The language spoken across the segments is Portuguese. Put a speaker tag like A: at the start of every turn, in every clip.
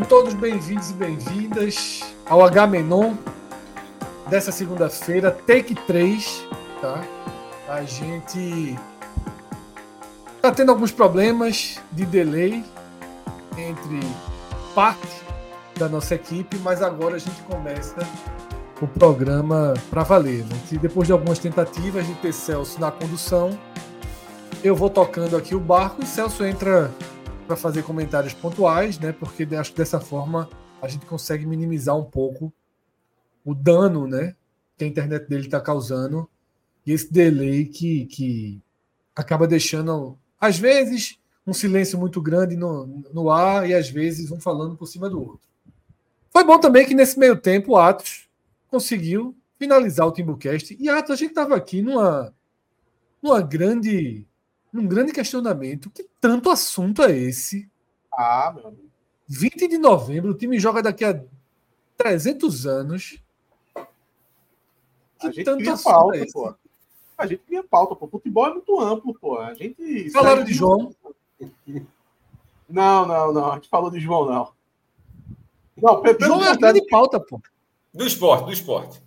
A: Sejam todos bem-vindos e bem-vindas ao H Menon dessa segunda-feira, take 3, tá? A gente tá tendo alguns problemas de delay entre parte da nossa equipe, mas agora a gente começa o programa para valer. Né? Depois de algumas tentativas de ter Celso na condução, eu vou tocando aqui o barco e Celso entra para fazer comentários pontuais, né? Porque acho que dessa forma a gente consegue minimizar um pouco o dano, né? Que a internet dele está causando e esse delay que, que acaba deixando, às vezes, um silêncio muito grande no, no ar e às vezes um falando por cima do outro. Foi bom também que nesse meio tempo o Atos conseguiu finalizar o Timbucast. E Atos, a gente estava aqui numa, numa grande num grande questionamento. Que tanto assunto é esse?
B: Ah, meu amigo.
A: 20 de novembro, o time joga daqui a 300 anos.
B: Que a gente tanto assunto pauta, é esse? Pô. A gente cria pauta, pô. Futebol é muito amplo, pô. A gente.
A: Falaram de João?
B: Não, não, não. A gente falou de João, não.
A: Não, João é grande pauta, pô.
C: Do esporte, do esporte.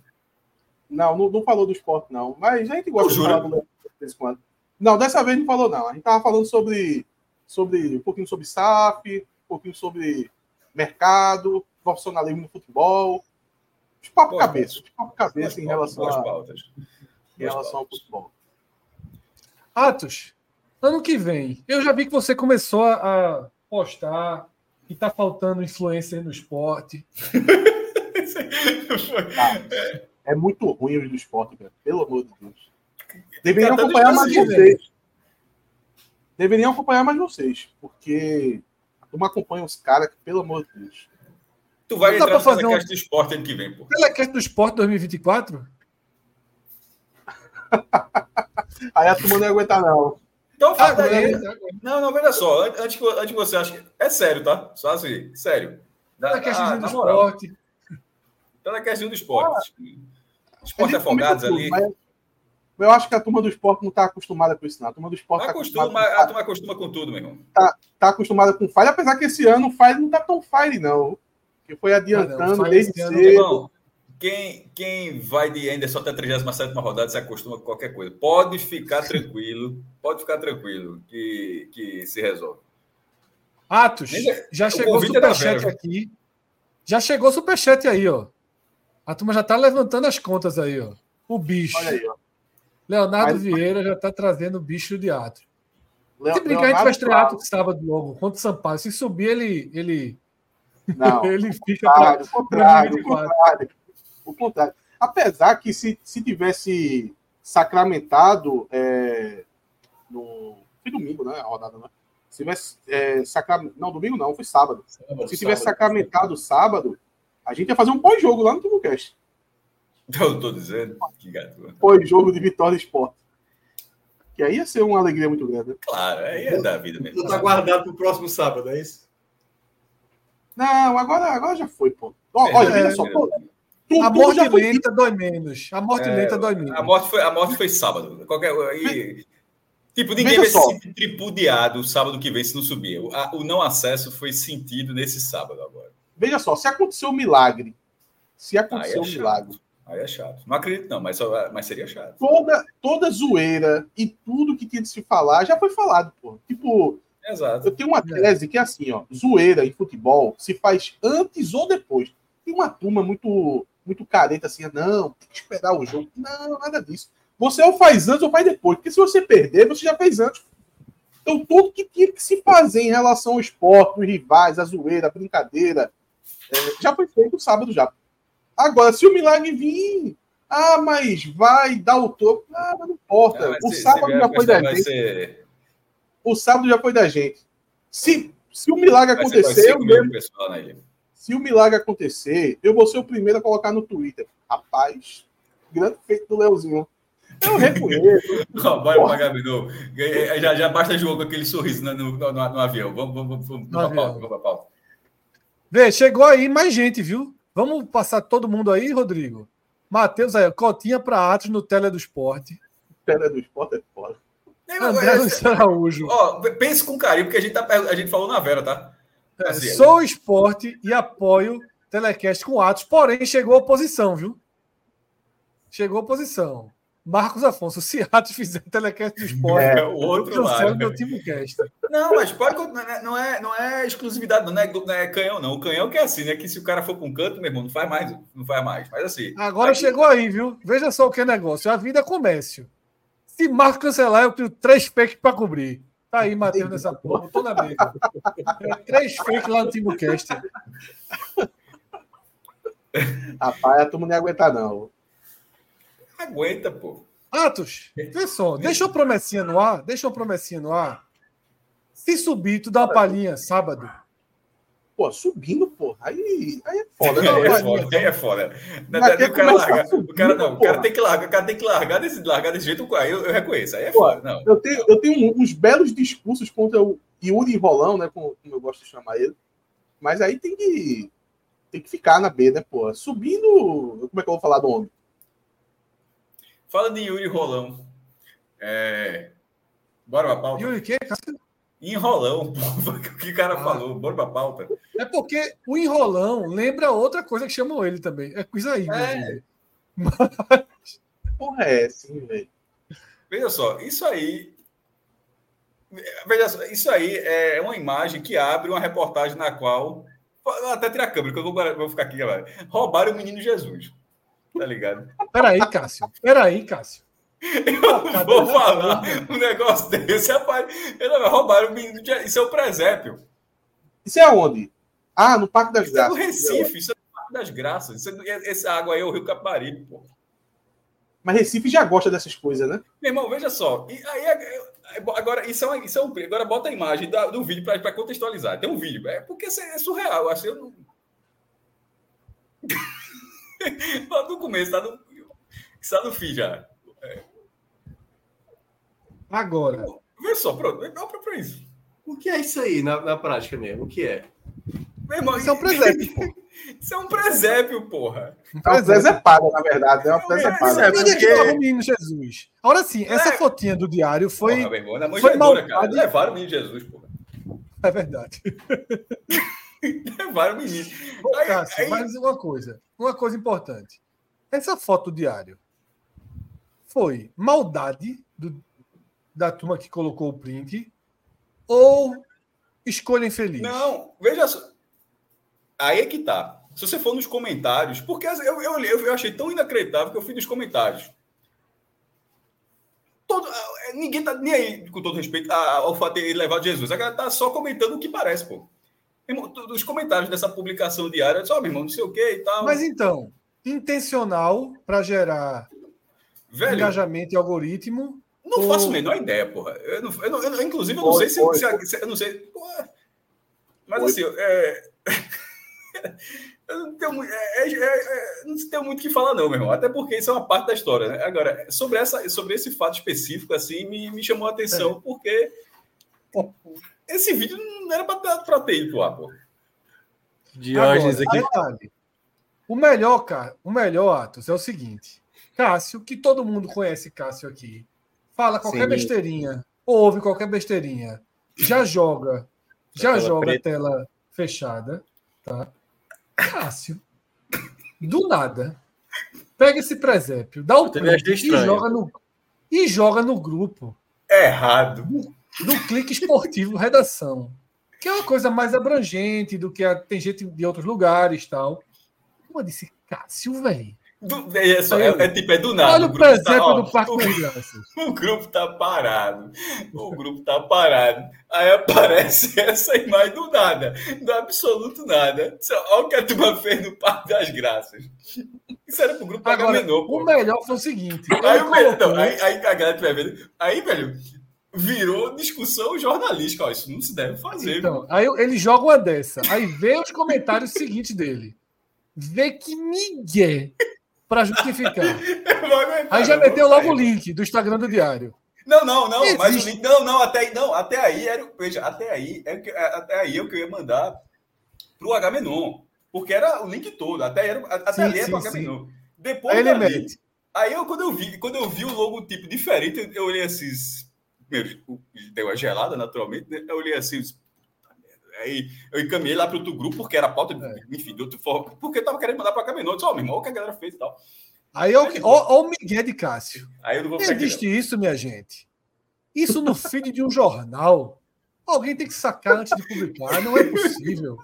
B: Não, não, não falou do esporte, não. Mas a gente gosta de falar do de vez em quando. Não, dessa vez não falou, não. A gente estava falando sobre, sobre um pouquinho sobre SAF, um pouquinho sobre mercado, profissionalismo no futebol. Os papo cabeça, os papo cabeça em relação, a, em relação ao futebol.
A: Atos, ano que vem, eu já vi que você começou a postar que está faltando influência no esporte.
B: é, é muito ruim o do esporte, cara. pelo amor de Deus. Deveriam acompanhar mais vocês. Deveriam acompanhar mais vocês, porque a turma acompanha os caras que, pelo amor de Deus.
C: Tu vai entrar no fazer um... do esporte ano que vem, pô.
A: Telecast do esporte 2024?
B: aí a turma não ia aguentar, não.
C: Então fala ah, aí. Não, não, veja só. Antes que, antes que você ache. É sério, tá? Só assim, sério.
A: Telecast ah, do esporte.
C: Telecast do esporte. Ah, esporte afogados ali. Mas
B: eu acho que a turma do esporte não está acostumada com isso, não. A turma do esporte.
C: Tá acostuma, a turma acostuma com tudo, meu irmão.
B: Está tá acostumada com fire, apesar que esse ano o fire não está tão fire, não. Que foi adiantando não, desde cedo. Irmão,
C: quem, quem vai de Anderson até a 37 rodada se acostuma com qualquer coisa. Pode ficar tranquilo, pode ficar tranquilo que, que se resolve.
A: Atos, já chegou o superchat aqui. Já chegou o superchat aí, ó. A turma já está levantando as contas aí, ó. O bicho. Olha aí, ó. Leonardo Mas... Vieira já está trazendo o bicho de ato. Se brincar, Leonardo a gente vai estrear sábado logo, contra o Sampaio. Se subir, ele. ele...
B: Não,
A: ele fica para
B: o contrário, o contrário. O contrário. Apesar que se, se tivesse sacramentado é, no. Foi domingo, né? A rodada, né? Se tivesse é, sacramentado. Não, domingo não, foi sábado. sábado se tivesse sábado, sacramentado sábado, a gente ia fazer um pós-jogo lá no Timbucast.
C: Eu tô dizendo. Que
B: gato. Foi jogo de Vitória Esporte. Que aí ia ser uma alegria muito grande.
C: Claro, aí é da vida mesmo.
B: Tá guardado pro próximo sábado, é isso? Não, agora, agora já foi, pô. Ó, é, olha, é, só. Pô,
A: tu, a morte lenta foi... dói menos. A morte é, lenta dói menos.
C: A morte foi, a morte foi sábado. Qualquer, aí, tipo, ninguém vai se sentir tripudiado sábado que vem se não subir. O, a, o não acesso foi sentido nesse sábado agora.
B: Veja só, se aconteceu um milagre, se aconteceu um milagre,
C: Aí é chato. Não acredito, não, mas, mas seria chato.
B: Toda, toda zoeira e tudo que tinha de se falar já foi falado, pô. Tipo,
C: Exato.
B: eu tenho uma tese que é assim, ó. Zoeira em futebol se faz antes ou depois. Tem uma turma muito, muito careta assim, não, tem que esperar o jogo. Não, nada disso. Você ou faz antes ou faz depois. Porque se você perder, você já fez antes. Então, tudo que tinha que se fazer em relação ao esporte, os rivais, a zoeira, a brincadeira, é, já foi feito sábado já. Agora, se o milagre vir, ah, mas vai dar o troco, ah, não importa. Não, o se, sábado se já foi da gente. Ser... O sábado já foi da gente. Se, se o milagre vai acontecer, eu mesmo, pessoal, né, se o milagre acontecer, eu vou ser o primeiro a colocar no Twitter. Rapaz, grande feito do Leozinho. Eu reconheço.
C: Vai pagar já, já basta jogo com aquele sorriso no, no, no, no avião. Vamos, vamos, vamos, vamos, vamos pauta.
A: Vê, chegou aí mais gente, viu? Vamos passar todo mundo aí, Rodrigo? Matheus aí, cotinha para Atos no Tele do Esporte.
B: Tele do Esporte é foda.
A: André Luiz Araújo.
C: Ó, pense com carinho, porque a gente, tá, a gente falou na Vera, tá?
A: É, assim, Sou esporte e apoio Telecast com Atos, porém chegou a oposição, viu? Chegou a oposição. Marcos Afonso, se Atos fizer telecast do esporte,
C: é, o outro lado.
A: meu time cast.
C: Não, mas pode, não, é, não é exclusividade, não é, não é canhão, não. O canhão que é assim, né? Que se o cara for para um canto, meu irmão, não faz mais, não faz mais. Mas assim.
A: Agora aqui... chegou aí, viu? Veja só o que é negócio. A vida é comércio. Se Marco cancelar, eu tenho três fakes para cobrir. Tá aí, Matheus, nessa porra. Tô na mesa. três fakes lá no TimoCast.
B: Rapaz, a turma não ia aguentar, não.
C: Aguenta, pô.
A: Atos, vê só, deixa uma promessinha no ar, deixa uma promessinha no ar. Se subir, tu dá uma palhinha sábado.
B: Pô, subindo, pô, aí, aí é foda.
C: Né? Aí é foda, aí é foda. Não, não, o, cara larga, subindo, o cara não, o cara tem que largar, o cara tem que largar desse, largar desse jeito, aí eu, eu reconheço, aí é pô, foda. Não.
B: Eu tenho, eu tenho uns belos discursos contra o Yuri Rolão, né, como, como eu gosto de chamar ele, mas aí tem que, tem que ficar na B, né, pô. Subindo, como é que eu vou falar do homem?
C: Fala de Yuri Rolão. É... Bora pra pauta.
A: Yuri, que?
C: Enrolão, o que o cara ah. falou, bora pra pauta.
A: É porque o enrolão lembra outra coisa que chamam ele também. É coisa aí,
B: é. Mas... Porra, é assim, velho.
C: Veja só, isso aí. Veja só, isso aí é uma imagem que abre uma reportagem na qual. Vou até tirar a câmera, que eu vou, vou ficar aqui, galera. Roubaram o menino Jesus. Tá ligado?
A: Peraí, Cássio. Peraí, Cássio.
C: Eu vou falar um negócio desse, rapaz. Ele roubaram o menino. Isso é o presépio.
B: Isso é onde? Ah, no Parque das
C: isso Graças. É no Recife, isso é no Parque das Graças. Isso é, essa água aí é o Rio Caparibe, pô.
B: Mas Recife já gosta dessas coisas, né?
C: Meu irmão, veja só. E aí, é, é, agora, isso é, uma, isso é um. Agora bota a imagem da, do vídeo para contextualizar. Tem um vídeo. É porque é surreal. Assim, eu não. Lá no começo, tá no, está no fim já. É.
A: Agora.
C: Vê só, pronto, dá para isso.
B: O que é isso aí na, na prática mesmo? O que é?
C: Meu irmão, isso é um presépio, pô. Isso é um presépio, porra.
B: Um presépio, na verdade. É um presépio. É,
A: porque... o menino Jesus. Agora sim, essa é. fotinha do diário foi. Porra, irmão, na foi mal... cara.
C: Levaram o menino Jesus, porra.
A: É verdade.
C: Levaram o menino.
A: Ô, Cássio, aí... Mas uma coisa. Uma coisa importante. Essa foto do diário foi maldade do, da turma que colocou o print ou escolha infeliz?
C: Não, veja só. Aí é que tá. Se você for nos comentários, porque eu, eu, eu achei tão inacreditável que eu fui nos comentários. Todo, ninguém tá nem aí, com todo respeito, ao fato de ele levar Jesus. A galera tá só comentando o que parece, pô. Os comentários dessa publicação diária, só, meu irmão, não sei o que e tal.
A: Mas então, intencional para gerar Velho, engajamento e algoritmo.
C: Não ou... faço a menor ideia, porra. Eu não, eu não, eu, inclusive, eu não sei se, se, se, Eu não sei. Porra. Mas assim, é... eu não tenho, é, é, é, não tenho muito o que falar, não, meu irmão. Até porque isso é uma parte da história, né? Agora, sobre, essa, sobre esse fato específico, assim, me, me chamou a atenção, é. porque esse vídeo não era para ter ido lá, pô.
A: Diógenes aqui. Detalhe. O melhor, cara, o melhor, Atos, é o seguinte. Cássio, que todo mundo conhece Cássio aqui, fala qualquer Sim. besteirinha, ouve qualquer besteirinha, já joga, já joga preta. tela fechada, tá? Cássio, do nada, pega esse presépio, dá o print e joga no e joga no grupo.
C: Errado.
A: No clique esportivo redação, que é uma coisa mais abrangente do que a, tem gente de outros lugares, tal. Eu disse, Cássio, velho
C: Do, é, só, é, é, tipo, é do nada.
A: Olha o, o tá presépio tá, do Parque das
C: Graças. O grupo tá parado. O grupo tá parado. Aí aparece essa imagem do nada. Do absoluto nada. Olha o que a turma fez no Parque das Graças. Isso era pro grupo
A: Agora, menor, O melhor foi o seguinte.
C: Aí, o melhor, então, aí, aí a galera vai vendo. Aí, velho, virou discussão jornalística. Ó, isso não se deve fazer.
A: Então, aí ele joga uma dessa. Aí vê os comentários seguintes dele. Vê que ninguém para justificar. aí já meteu logo o link do Instagram do Diário.
C: Não, não, não, Existe. mas o link, não, não, até aí, não, até aí era, veja, até aí, é que, é, até aí é o que eu ia mandar pro Agamenon, porque era o link todo, até era, até sim, ali era pro Agamenon. Depois
A: ele dali,
C: aí eu quando eu vi, quando eu vi o logo tipo diferente, eu olhei assim, deu uma gelada naturalmente, né? eu olhei assim, Aí eu encaminhei lá para outro grupo, porque era pauta, é. enfim, de outra forma, porque eu tava querendo mandar para Caminhão. Disse, ó, oh, meu irmão, o que a galera fez e tal.
A: Aí, ó, o Miguel de Cássio. Aí eu não vou Existe isso, minha gente. Isso no feed de um jornal. Alguém tem que sacar antes de publicar. Não é possível.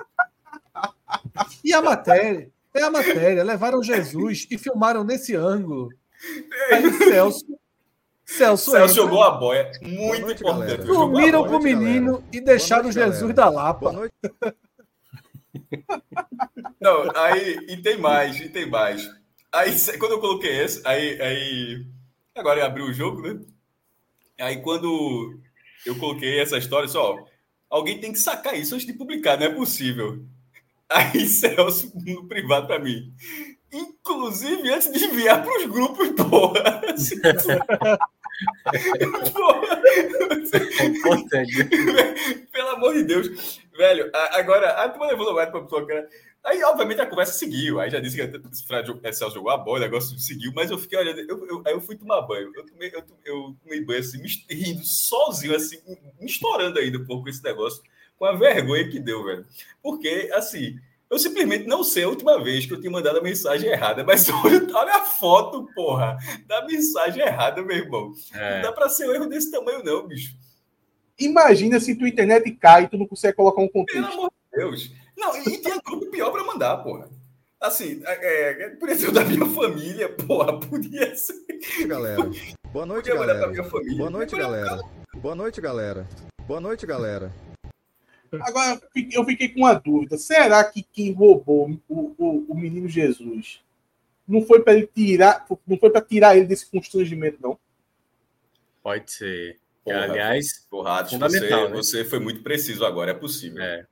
A: E a matéria? É a matéria. Levaram Jesus e filmaram nesse ângulo. Aí Celso
C: Celso, Celso jogou a boia. Muito noite, importante.
A: Dormiram com o menino galera. e deixaram noite, Jesus galera. da Lapa.
C: Não, aí, e tem mais, e tem mais. Aí, quando eu coloquei esse, aí, aí. Agora abriu o jogo, né? Aí, quando eu coloquei essa história, só. Alguém tem que sacar isso antes de publicar, não é possível. Aí, Celso, no privado para mim. Inclusive antes de enviar para os grupos, porra. Pelo amor de Deus. Velho, agora, a turma levou mais para a Aí, obviamente, a conversa seguiu. Aí já disse que o Fred Celso jogou a bola, o negócio seguiu, mas eu fiquei olhando. Eu, eu, aí eu fui tomar banho. Eu tomei, eu, eu tomei banho assim, rindo sozinho, assim, me estourando ainda um pouco esse negócio, com a vergonha que deu, velho. Porque, assim, eu simplesmente não sei a última vez que eu tinha mandado a mensagem errada, mas olha, olha a foto, porra, da mensagem errada, meu irmão. É. Não dá para ser um erro desse tamanho, não, bicho.
B: Imagina se tua internet cai e tu não consegue colocar um contexto.
C: Pelo amor de Deus. Não, e tinha grupo pior para mandar, porra. Assim, é, é, podia ser da minha família, porra, podia ser.
D: Galera. Boa noite, galera. Boa noite, galera. Boa noite, galera. Boa noite, galera.
B: Agora, eu fiquei com uma dúvida. Será que quem roubou o, o, o menino Jesus não foi para ele tirar, não foi para tirar ele desse constrangimento, não?
C: Pode ser. Porra, Aliás, porra, fundamental, você, né? você foi muito preciso agora, é possível. É.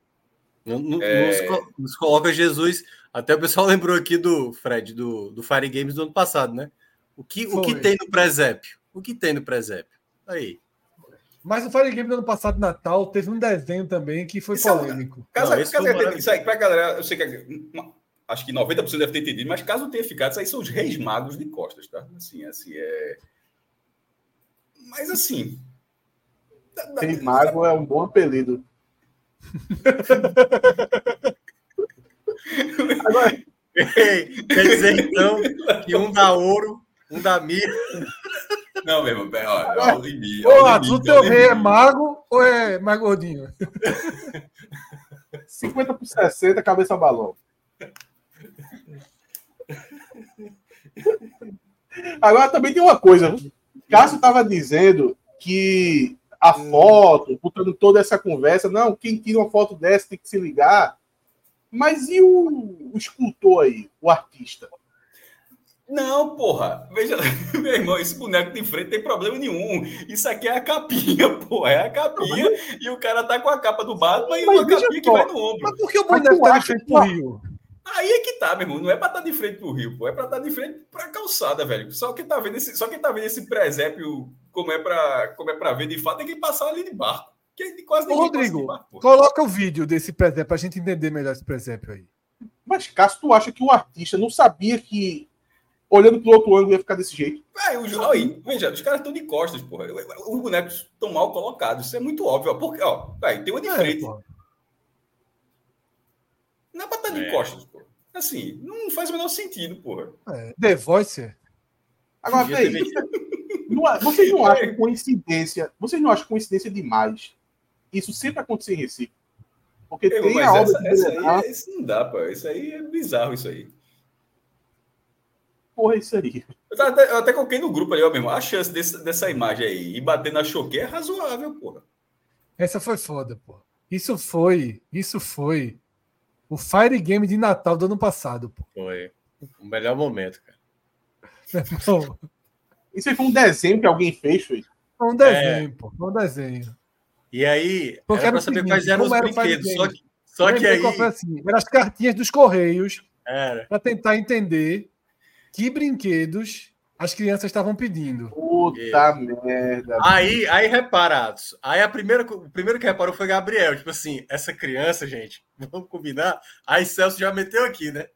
C: No, é... Nos, nos, coloca Jesus. Até o pessoal lembrou aqui do Fred, do, do Fire Games do ano passado, né? O que, o que tem no presépio? O que tem no presépio? Aí.
A: Mas o Fire Game do ano passado, Natal, teve um desenho também que foi isso é polêmico.
C: É, caso, não, caso isso aí, pra galera, eu sei que acho que 90% deve ter entendido, mas caso tenha ficado, isso aí são os reis magos de costas, tá? Assim, assim, é. Mas assim.
B: Rei mago é um bom apelido.
C: Agora... Quer dizer, então, que um dá ouro, um dá mira. Não, meu irmão, olha, o limite. Ô,
A: o teu rei é mago ou é mais gordinho?
B: 50 por 60, cabeça balão. Agora também tem uma coisa. Cássio estava dizendo que a foto, botando toda essa conversa, não, quem tira uma foto dessa tem que se ligar. Mas e o, o escultor aí, o artista?
C: Não, porra. Veja, meu irmão, esse boneco de frente tem problema nenhum. Isso aqui é a capinha, porra. É a capinha e o cara tá com a capa do Batman e uma capinha que vai no ombro.
A: Mas por que o boneco tá de frente pro Rio?
C: Aí é que tá, meu irmão. Não é pra estar tá de frente pro Rio, pô. É pra estar tá de frente pra calçada, velho. Só quem tá vendo esse, só quem tá vendo esse presépio como é pra, como é pra ver de fato tem que passar ali de barco. Que quase
A: Ô, Rodrigo, barco, coloca o vídeo desse presépio pra gente entender melhor esse presépio aí.
B: Mas, Cássio, tu acha que o artista não sabia que olhando pro outro ângulo ia ficar desse jeito.
C: É, o, aí, veja, os caras estão de costas, porra. Os bonecos estão mal colocados. Isso é muito óbvio. Ó, porque, ó, tem uma de é, frente. Porra. Não é pra estar de é. costas, porra. Assim, não faz o menor sentido, porra.
A: É, The Voice.
B: Agora, peraí. É, vocês não acham coincidência? Vocês não acham coincidência demais? Isso sempre acontece em Recife. Porque
C: Eu, tem a obra essa, essa aí, Isso não dá, pô. Isso aí é bizarro, isso aí.
B: Porra é isso aí?
C: Eu até, eu até coloquei no grupo ali, ó, mesmo. A chance desse, dessa imagem aí e bater na choque é razoável, porra.
A: Essa foi foda, pô. Isso foi, isso foi o Fire Game de Natal do ano passado, pô.
E: Foi. O melhor momento, cara.
B: Isso aí foi um desenho que alguém fez, foi?
A: Foi um desenho, é. pô. Foi um desenho.
E: E aí, Porque era pra saber seguinte, quais eram os brinquedos. Só que, só que aí.
A: Assim, eram as cartinhas dos Correios. Era. Pra tentar entender que brinquedos as crianças estavam pedindo.
B: Puta merda.
E: Aí, aí reparados. Aí a primeira, o primeiro que reparou foi Gabriel. Tipo assim, essa criança, gente, vamos combinar. Aí Celso já meteu aqui, né?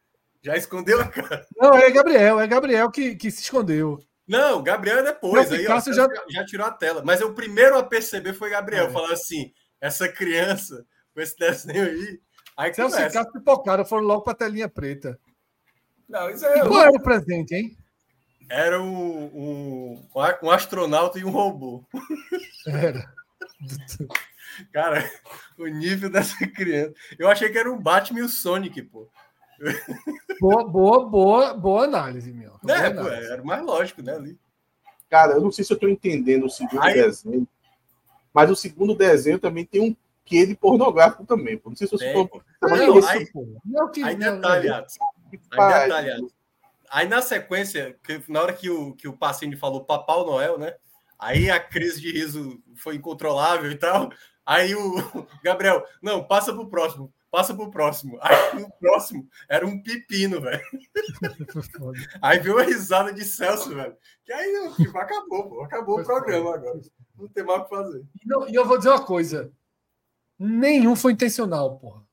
E: Já escondeu a cara.
A: Não, é Gabriel, é Gabriel que, que se escondeu.
E: Não, Gabriel é depois. Não, aí, ó, já... já tirou a tela. Mas o primeiro a perceber foi Gabriel, é. falando assim: essa criança, com esse desenho aí. Aí
A: Celso e Cássio pipocaram, foram logo pra telinha preta.
E: Não, isso é. E
A: qual era o presente, hein?
E: Era um, um, um astronauta e um robô.
A: Era.
E: Cara, o nível dessa criança. Eu achei que era um Batman e o Sonic, pô.
A: Boa, boa, boa, boa análise, meu.
E: Boa é, análise. Pô, era mais lógico, né, ali.
B: Cara, eu não sei se eu tô entendendo o segundo Aí... desenho, mas o segundo desenho também tem um quê de pornográfico também, pô. Não sei se você
E: for... Não, isso, aí, pô. Não, que, aí detalhado. Aí na sequência, que, na hora que o, que o paciente falou Papai Noel, né? Aí a crise de riso foi incontrolável e tal. Aí o Gabriel, não, passa pro próximo, passa pro próximo. Aí o próximo era um pepino, velho. aí viu a risada de Celso, velho. Que aí tipo, acabou, pô. Acabou o programa agora. Não tem mais o que fazer.
A: E, não, e eu vou dizer uma coisa: nenhum foi intencional, porra.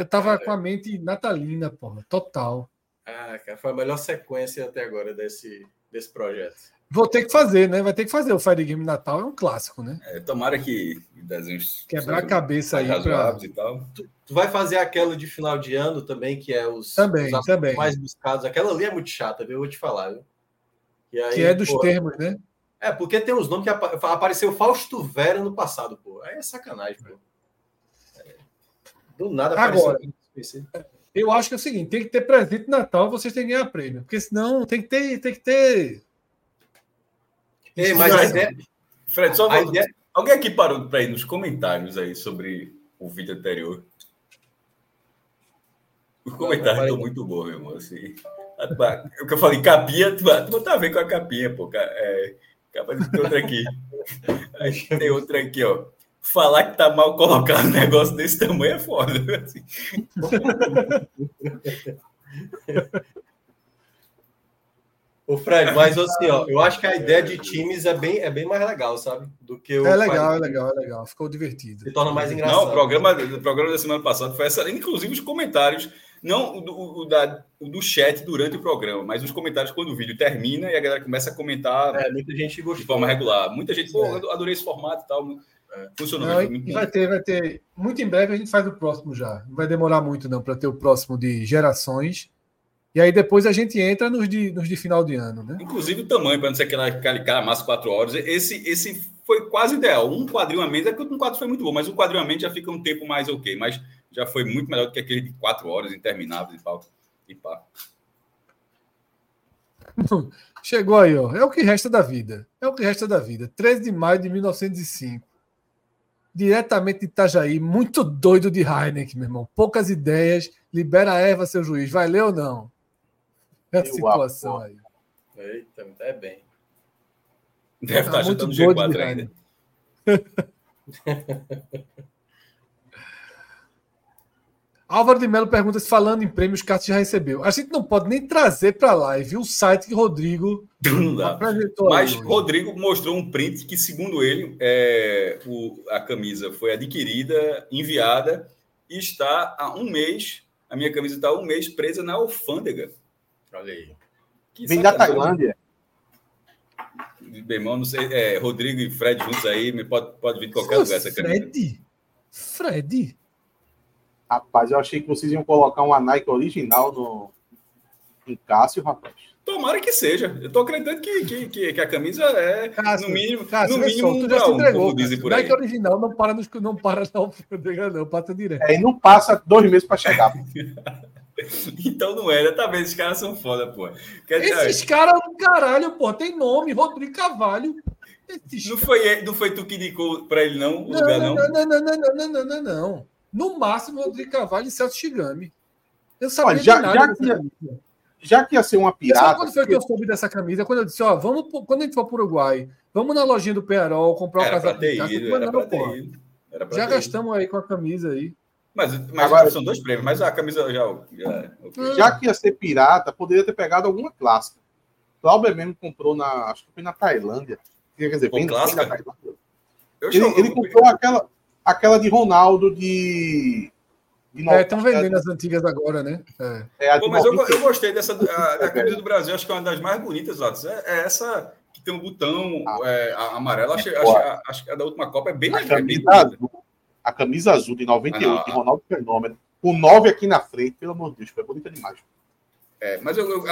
A: Eu tava é, com a mente natalina, porra, total.
E: Ah, cara, foi a melhor sequência até agora desse, desse projeto.
A: Vou ter que fazer, né? Vai ter que fazer. O Fire Game Natal é um clássico, né?
C: É, tomara que desenhos.
A: Quebrar a cabeça aí.
C: Pra... E tal.
E: Tu, tu, vai fazer aquela de final de ano também, que é os,
A: também,
E: os
A: também.
E: mais buscados. Aquela ali é muito chata, viu? Eu vou te falar, viu?
A: Aí, que é dos termos, né?
E: É, porque tem uns nomes que apareceu Fausto Vera no passado, pô. Aí é sacanagem, pô. É, do nada
A: Agora. Eu acho que é o seguinte: tem que ter presente de Natal, vocês têm que ganhar prêmio. Porque senão tem que ter. Tem que ter...
C: Ei, mas a ideia... Fred, só a ideia... alguém aqui parou para ir nos comentários aí sobre o vídeo anterior. Os comentários estão muito bons, meu irmão. Assim. O que eu falei, capinha, tu, tu tá vendo com a capinha, pô. É, tem outra aqui. Tem outra aqui, ó falar que tá mal colocado um negócio desse tamanho é foda. Assim.
E: O Fred, mas assim, ó, eu acho que a ideia de times é bem, é bem mais legal, sabe? Do que o.
A: É legal, é legal, é legal. Ficou divertido.
E: Se torna mais engraçado.
C: Não, o programa, o programa da semana passada foi essa, inclusive os comentários, não o do, o, da, o do chat durante o programa, mas os comentários quando o vídeo termina e a galera começa a comentar.
E: É, muita gente gostou.
C: De forma regular. Muita gente, pô, é. adorei esse formato e tal.
A: Funcionou não, muito vai ter, vai ter. Muito em breve a gente faz o próximo já. Não vai demorar muito, não, para ter o próximo de gerações. E aí depois a gente entra nos de, nos de final de ano, né?
C: Inclusive o tamanho, para não ser aquela, aquele cara massa quatro horas. Esse, esse foi quase ideal. Um quadrinho a menos, é que um quadro foi muito bom, mas um quadrinho a menos já fica um tempo mais ok. Mas já foi muito melhor do que aquele de quatro horas interminável e tal. E pá.
A: Chegou aí, ó. É o que resta da vida. É o que resta da vida. 13 de maio de 1905 diretamente de Itajaí, muito doido de Heineken, meu irmão. Poucas ideias, libera a erva, seu juiz. Vai ler ou não? É a situação aí.
E: Eita, é bem.
C: Deve tá estar muito doido G4 ainda.
A: Álvaro de Melo pergunta se falando em prêmios, Cássio já recebeu. A gente não pode nem trazer para a live o site que Rodrigo
C: não dá. Mas Rodrigo mostrou um print que, segundo ele, é, o, a camisa foi adquirida, enviada e está há um mês. A minha camisa está há um mês presa na alfândega.
E: Olha aí.
B: Que Vem da Tailândia.
C: Bem, irmão, não sei. É, Rodrigo e Fred juntos aí, pode, pode vir de qualquer lugar essa camisa.
A: Fred? Fred?
B: Rapaz, eu achei que vocês iam colocar uma Nike original no em Cássio, rapaz.
C: Tomara que seja. Eu tô acreditando que, que, que, que a camisa é,
A: Cássio,
C: no mínimo,
A: Cássio,
C: no mínimo
A: um já se entregou, como
C: dizem por aí.
A: Nike original não para, nos, não para não, não, passa direto.
B: É, e não passa dois meses para chegar.
C: Então não era, tá vendo? Esses caras são foda, pô.
A: Quer Esses caras, caralho, pô, tem nome, Rodrigo Carvalho.
C: não, foi, não foi tu que indicou pra ele, não? O não, lugar,
A: não? Não, não, não, não, não, não, não, não. No máximo, Rodrigo Carvalho e Celso Shigami. Eu sabia Olha,
B: já, já, que ia, já que ia ser uma pirata. Sabe
A: quando foi que eu soube dessa camisa? Quando eu disse, ó, vamos, quando a gente for pro Uruguai, vamos na lojinha do Penarol comprar o casaco de. Era pra ter ido. Já gastamos aí com a camisa aí.
C: Mas, mas Agora, são dois prêmios, mas a camisa já. Já,
B: hum. já que ia ser pirata, poderia ter pegado alguma clássica. Cláudio mesmo comprou na. Acho que foi na Tailândia. Quer dizer, bem, clássica? Bem ele, ele comprou aquela, aquela de Ronaldo de.
A: de é, estão vendendo as antigas agora, né?
C: É. é Pô, mas eu, eu, gostei dessa. A, a camisa do Brasil, acho que é uma das mais bonitas, Latos. É, é essa que tem um botão ah, é, amarelo. Acho, acho, acho, que a da última Copa é bem mais
B: camisa a camisa azul de 98 ah, de Ronaldo Fenômeno, com 9 aqui na frente, pelo amor de Deus, foi bonita demais.
C: É, mas eu, eu,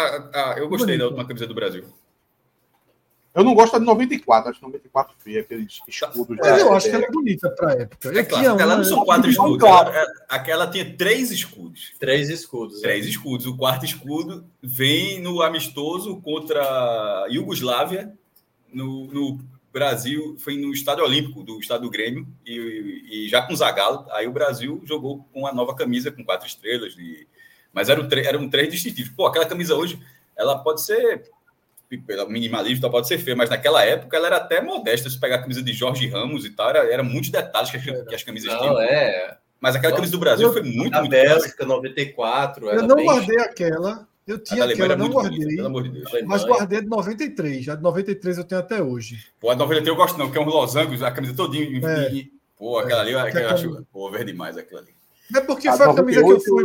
C: eu gostei Bonito. da última camisa do Brasil.
B: Eu não gosto da de 94, acho que 94 feia, aqueles escudos.
A: É, eu acho que ela é bonita pra época.
C: É claro, ela não são quatro escudos. Claro. Ela, aquela tinha três escudos.
E: Três escudos.
C: Três é. escudos. O quarto escudo vem no amistoso contra a Iugoslávia, no, no Brasil foi no Estádio Olímpico do Estado do Grêmio e, e já com Zagallo, aí o Brasil jogou com a nova camisa com quatro estrelas, e, mas eram, eram três distintivos. Pô, aquela camisa hoje, ela pode ser minimalista, pode ser feia, mas naquela época ela era até modesta. Se pegar a camisa de Jorge Ramos e tal, era, era muitos detalhes que, que as camisas
E: Não, tinham. É.
C: Mas aquela camisa do Brasil foi muito, a muito
E: Bélgica, 94.
A: Eu não bem... guardei aquela. Eu tinha aquela, não guardei. Bonita, pelo amor de Deus. Mas guardei de 93. Já de 93 eu tenho até hoje.
C: Pô, a 93 eu gosto não, que é um losangos, a camisa todinha. É. E, pô, aquela ali, é, eu acho, pô, verde demais aquela ali.
A: É porque a foi a camisa que eu fui.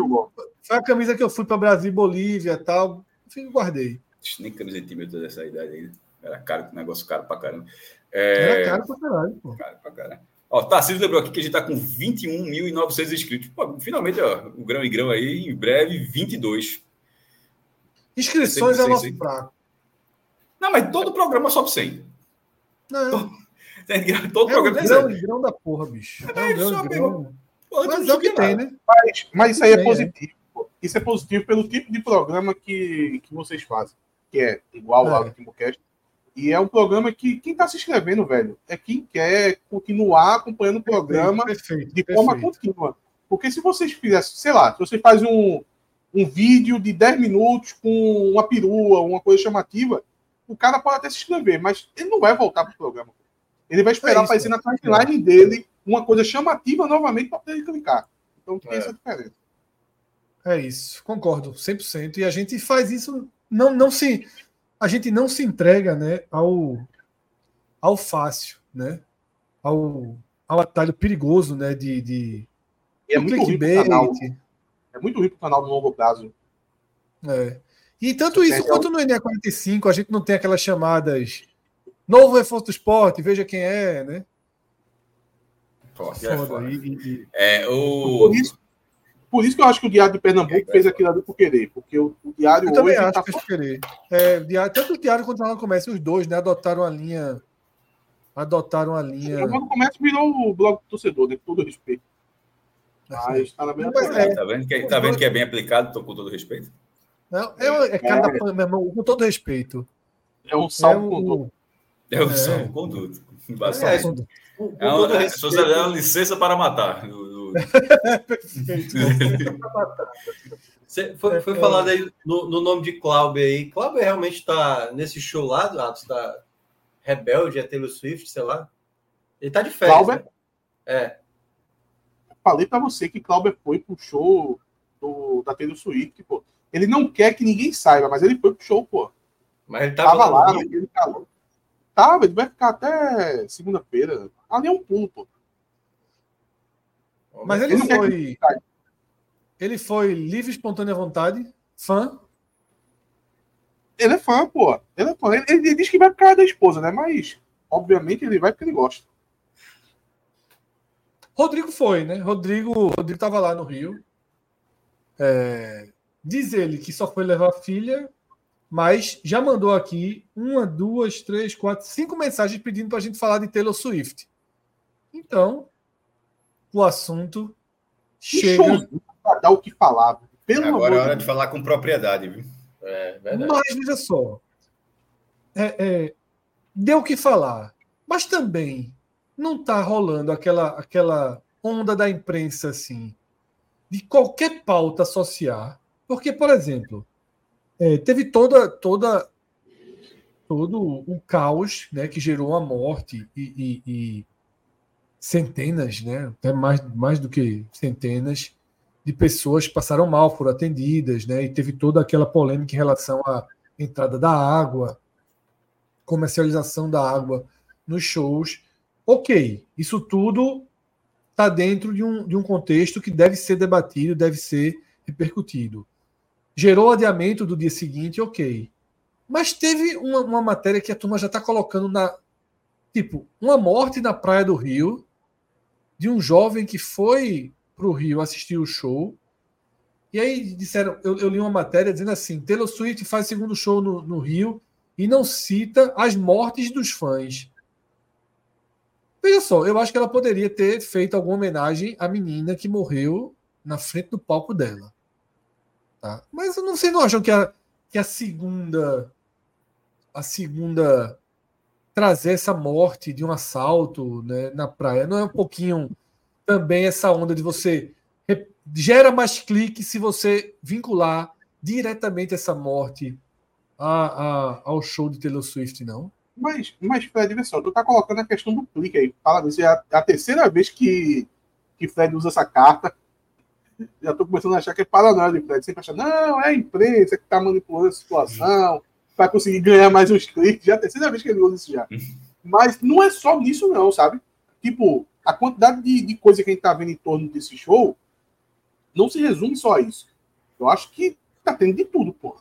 A: Foi a camisa que eu fui para Brasil, Bolívia e tal. Enfim, guardei.
C: Nem camisa de time dessa idade aí. Era caro, negócio caro pra caramba.
A: É... Era caro pra caralho, pô.
C: Caro pra caralho. Ó, Tarcísio lembrou aqui que a gente tá com 21.900 inscritos. Pô, finalmente, ó, o grão e grão aí, em breve, 22.
A: Inscrições é nosso fraco.
C: Não, mas todo programa sobe 100.
A: Não.
C: Todo, é programa
A: é grão, grão da porra, bicho. É, é grão, grão.
B: mas é o que tem, né? Mas, mas isso aí é, é positivo. Isso é positivo pelo tipo de programa que, que vocês fazem. Que é igual ao é. TimoCast. E é um programa que quem está se inscrevendo, velho, é quem quer continuar acompanhando o programa perfeito, de forma contínua. Porque se vocês fizessem, sei lá, se você faz um, um vídeo de 10 minutos com uma perua, uma coisa chamativa, o cara pode até se inscrever, mas ele não vai voltar para o programa. Ele vai esperar é aparecer na timeline dele uma coisa chamativa novamente para poder clicar. Então tem é. essa diferença.
A: É isso, concordo, 100%. E a gente faz isso, não, não se. A gente não se entrega né, ao, ao fácil, né? Ao, ao atalho perigoso né, de, de,
B: é muito clickbait. É muito rico o canal no longo prazo.
A: É. E tanto isso quanto no NE45, a gente não tem aquelas chamadas novo reforço do esporte, veja quem é, né?
C: Forte, é, foda. E, e... é, o...
B: por, isso, por isso que eu acho que o Diário de Pernambuco é, fez aquilo ali por querer, porque o, o Diário
A: eu também acho tá que fez por querer. É, diário, tanto o Diário quanto o Comércio, os dois, né, adotaram a linha adotaram a linha.
B: O Comércio virou o blog do torcedor, né, com todo respeito.
C: Mas tá na mesma é, tá, vendo que, é, tá vendo que é bem aplicado, tô com todo respeito?
A: Não, é, é cada é. meu irmão, com todo respeito.
B: É um salvo é conduto.
C: É um é. salvo conduto. É, é, uma, é, se você der uma licença para matar.
E: Perfeito. Você foi, foi falado aí no, no, nome de Cláudio aí. Cláudio realmente está nesse show lá, Atos, está rebelde, é Taylor Swift, sei lá. Ele está de férias. Cláudio? Né? É
B: falei para você que Cláudio foi pro show do, da Taylor Swift, pô. Ele não quer que ninguém saiba, mas ele foi pro show, pô.
E: Mas ele tava, tava lá,
B: ele calou. Tava, ele vai ficar até segunda-feira. Ali é um pulo, pô.
A: Mas ele, foi. Ele foi livre, espontânea vontade, fã.
B: Ele é fã, pô. Ele é fã. Ele, ele diz que vai por causa da esposa, né? Mas, obviamente, ele vai porque ele gosta.
A: Rodrigo foi, né? Rodrigo Rodrigo estava lá no Rio. É, diz ele que só foi levar a filha, mas já mandou aqui uma, duas, três, quatro, cinco mensagens pedindo para a gente falar de Taylor Swift. Então, o assunto chega.
B: Para dar o que falar.
C: Pelo Agora é hora de falar com propriedade, viu?
A: É, verdade. Mas veja só. É, é, deu o que falar. Mas também não está rolando aquela, aquela onda da imprensa assim, de qualquer pauta associar. Porque, por exemplo, é, teve toda, toda todo um caos né, que gerou a morte e, e, e, centenas, né, até mais, mais do que centenas de pessoas passaram mal, foram atendidas, né, e teve toda aquela polêmica em relação à entrada da água, comercialização da água nos shows. Ok, isso tudo está dentro de um, de um contexto que deve ser debatido, deve ser repercutido. Gerou adiamento do dia seguinte, ok. Mas teve uma, uma matéria que a turma já está colocando na. Tipo, uma morte na Praia do Rio de um jovem que foi para o Rio assistir o show. E aí disseram, eu, eu, li uma matéria dizendo assim: Taylor Swift faz segundo show no, no Rio e não cita as mortes dos fãs. Veja só, eu acho que ela poderia ter feito alguma homenagem à menina que morreu na frente do palco dela. Tá? Mas eu não sei, não acham que a, que a segunda a segunda trazer essa morte de um assalto né, na praia não é um pouquinho também essa onda de você gera mais clique se você vincular diretamente essa morte a, a, ao show de Taylor Swift, não?
B: Mas, mas Fred, vê só, tu tá colocando a questão do clique aí. Fala isso, é a, é a terceira vez que, que Fred usa essa carta. Já tô começando a achar que é paranoia de Fred. Sempre achando, não, é a imprensa que tá manipulando a situação para conseguir ganhar mais uns cliques. Já é a terceira vez que ele usa isso já. Mas não é só nisso, não, sabe? Tipo, a quantidade de, de coisa que a gente tá vendo em torno desse show não se resume só a isso. Eu acho que tá tendo de tudo, pô.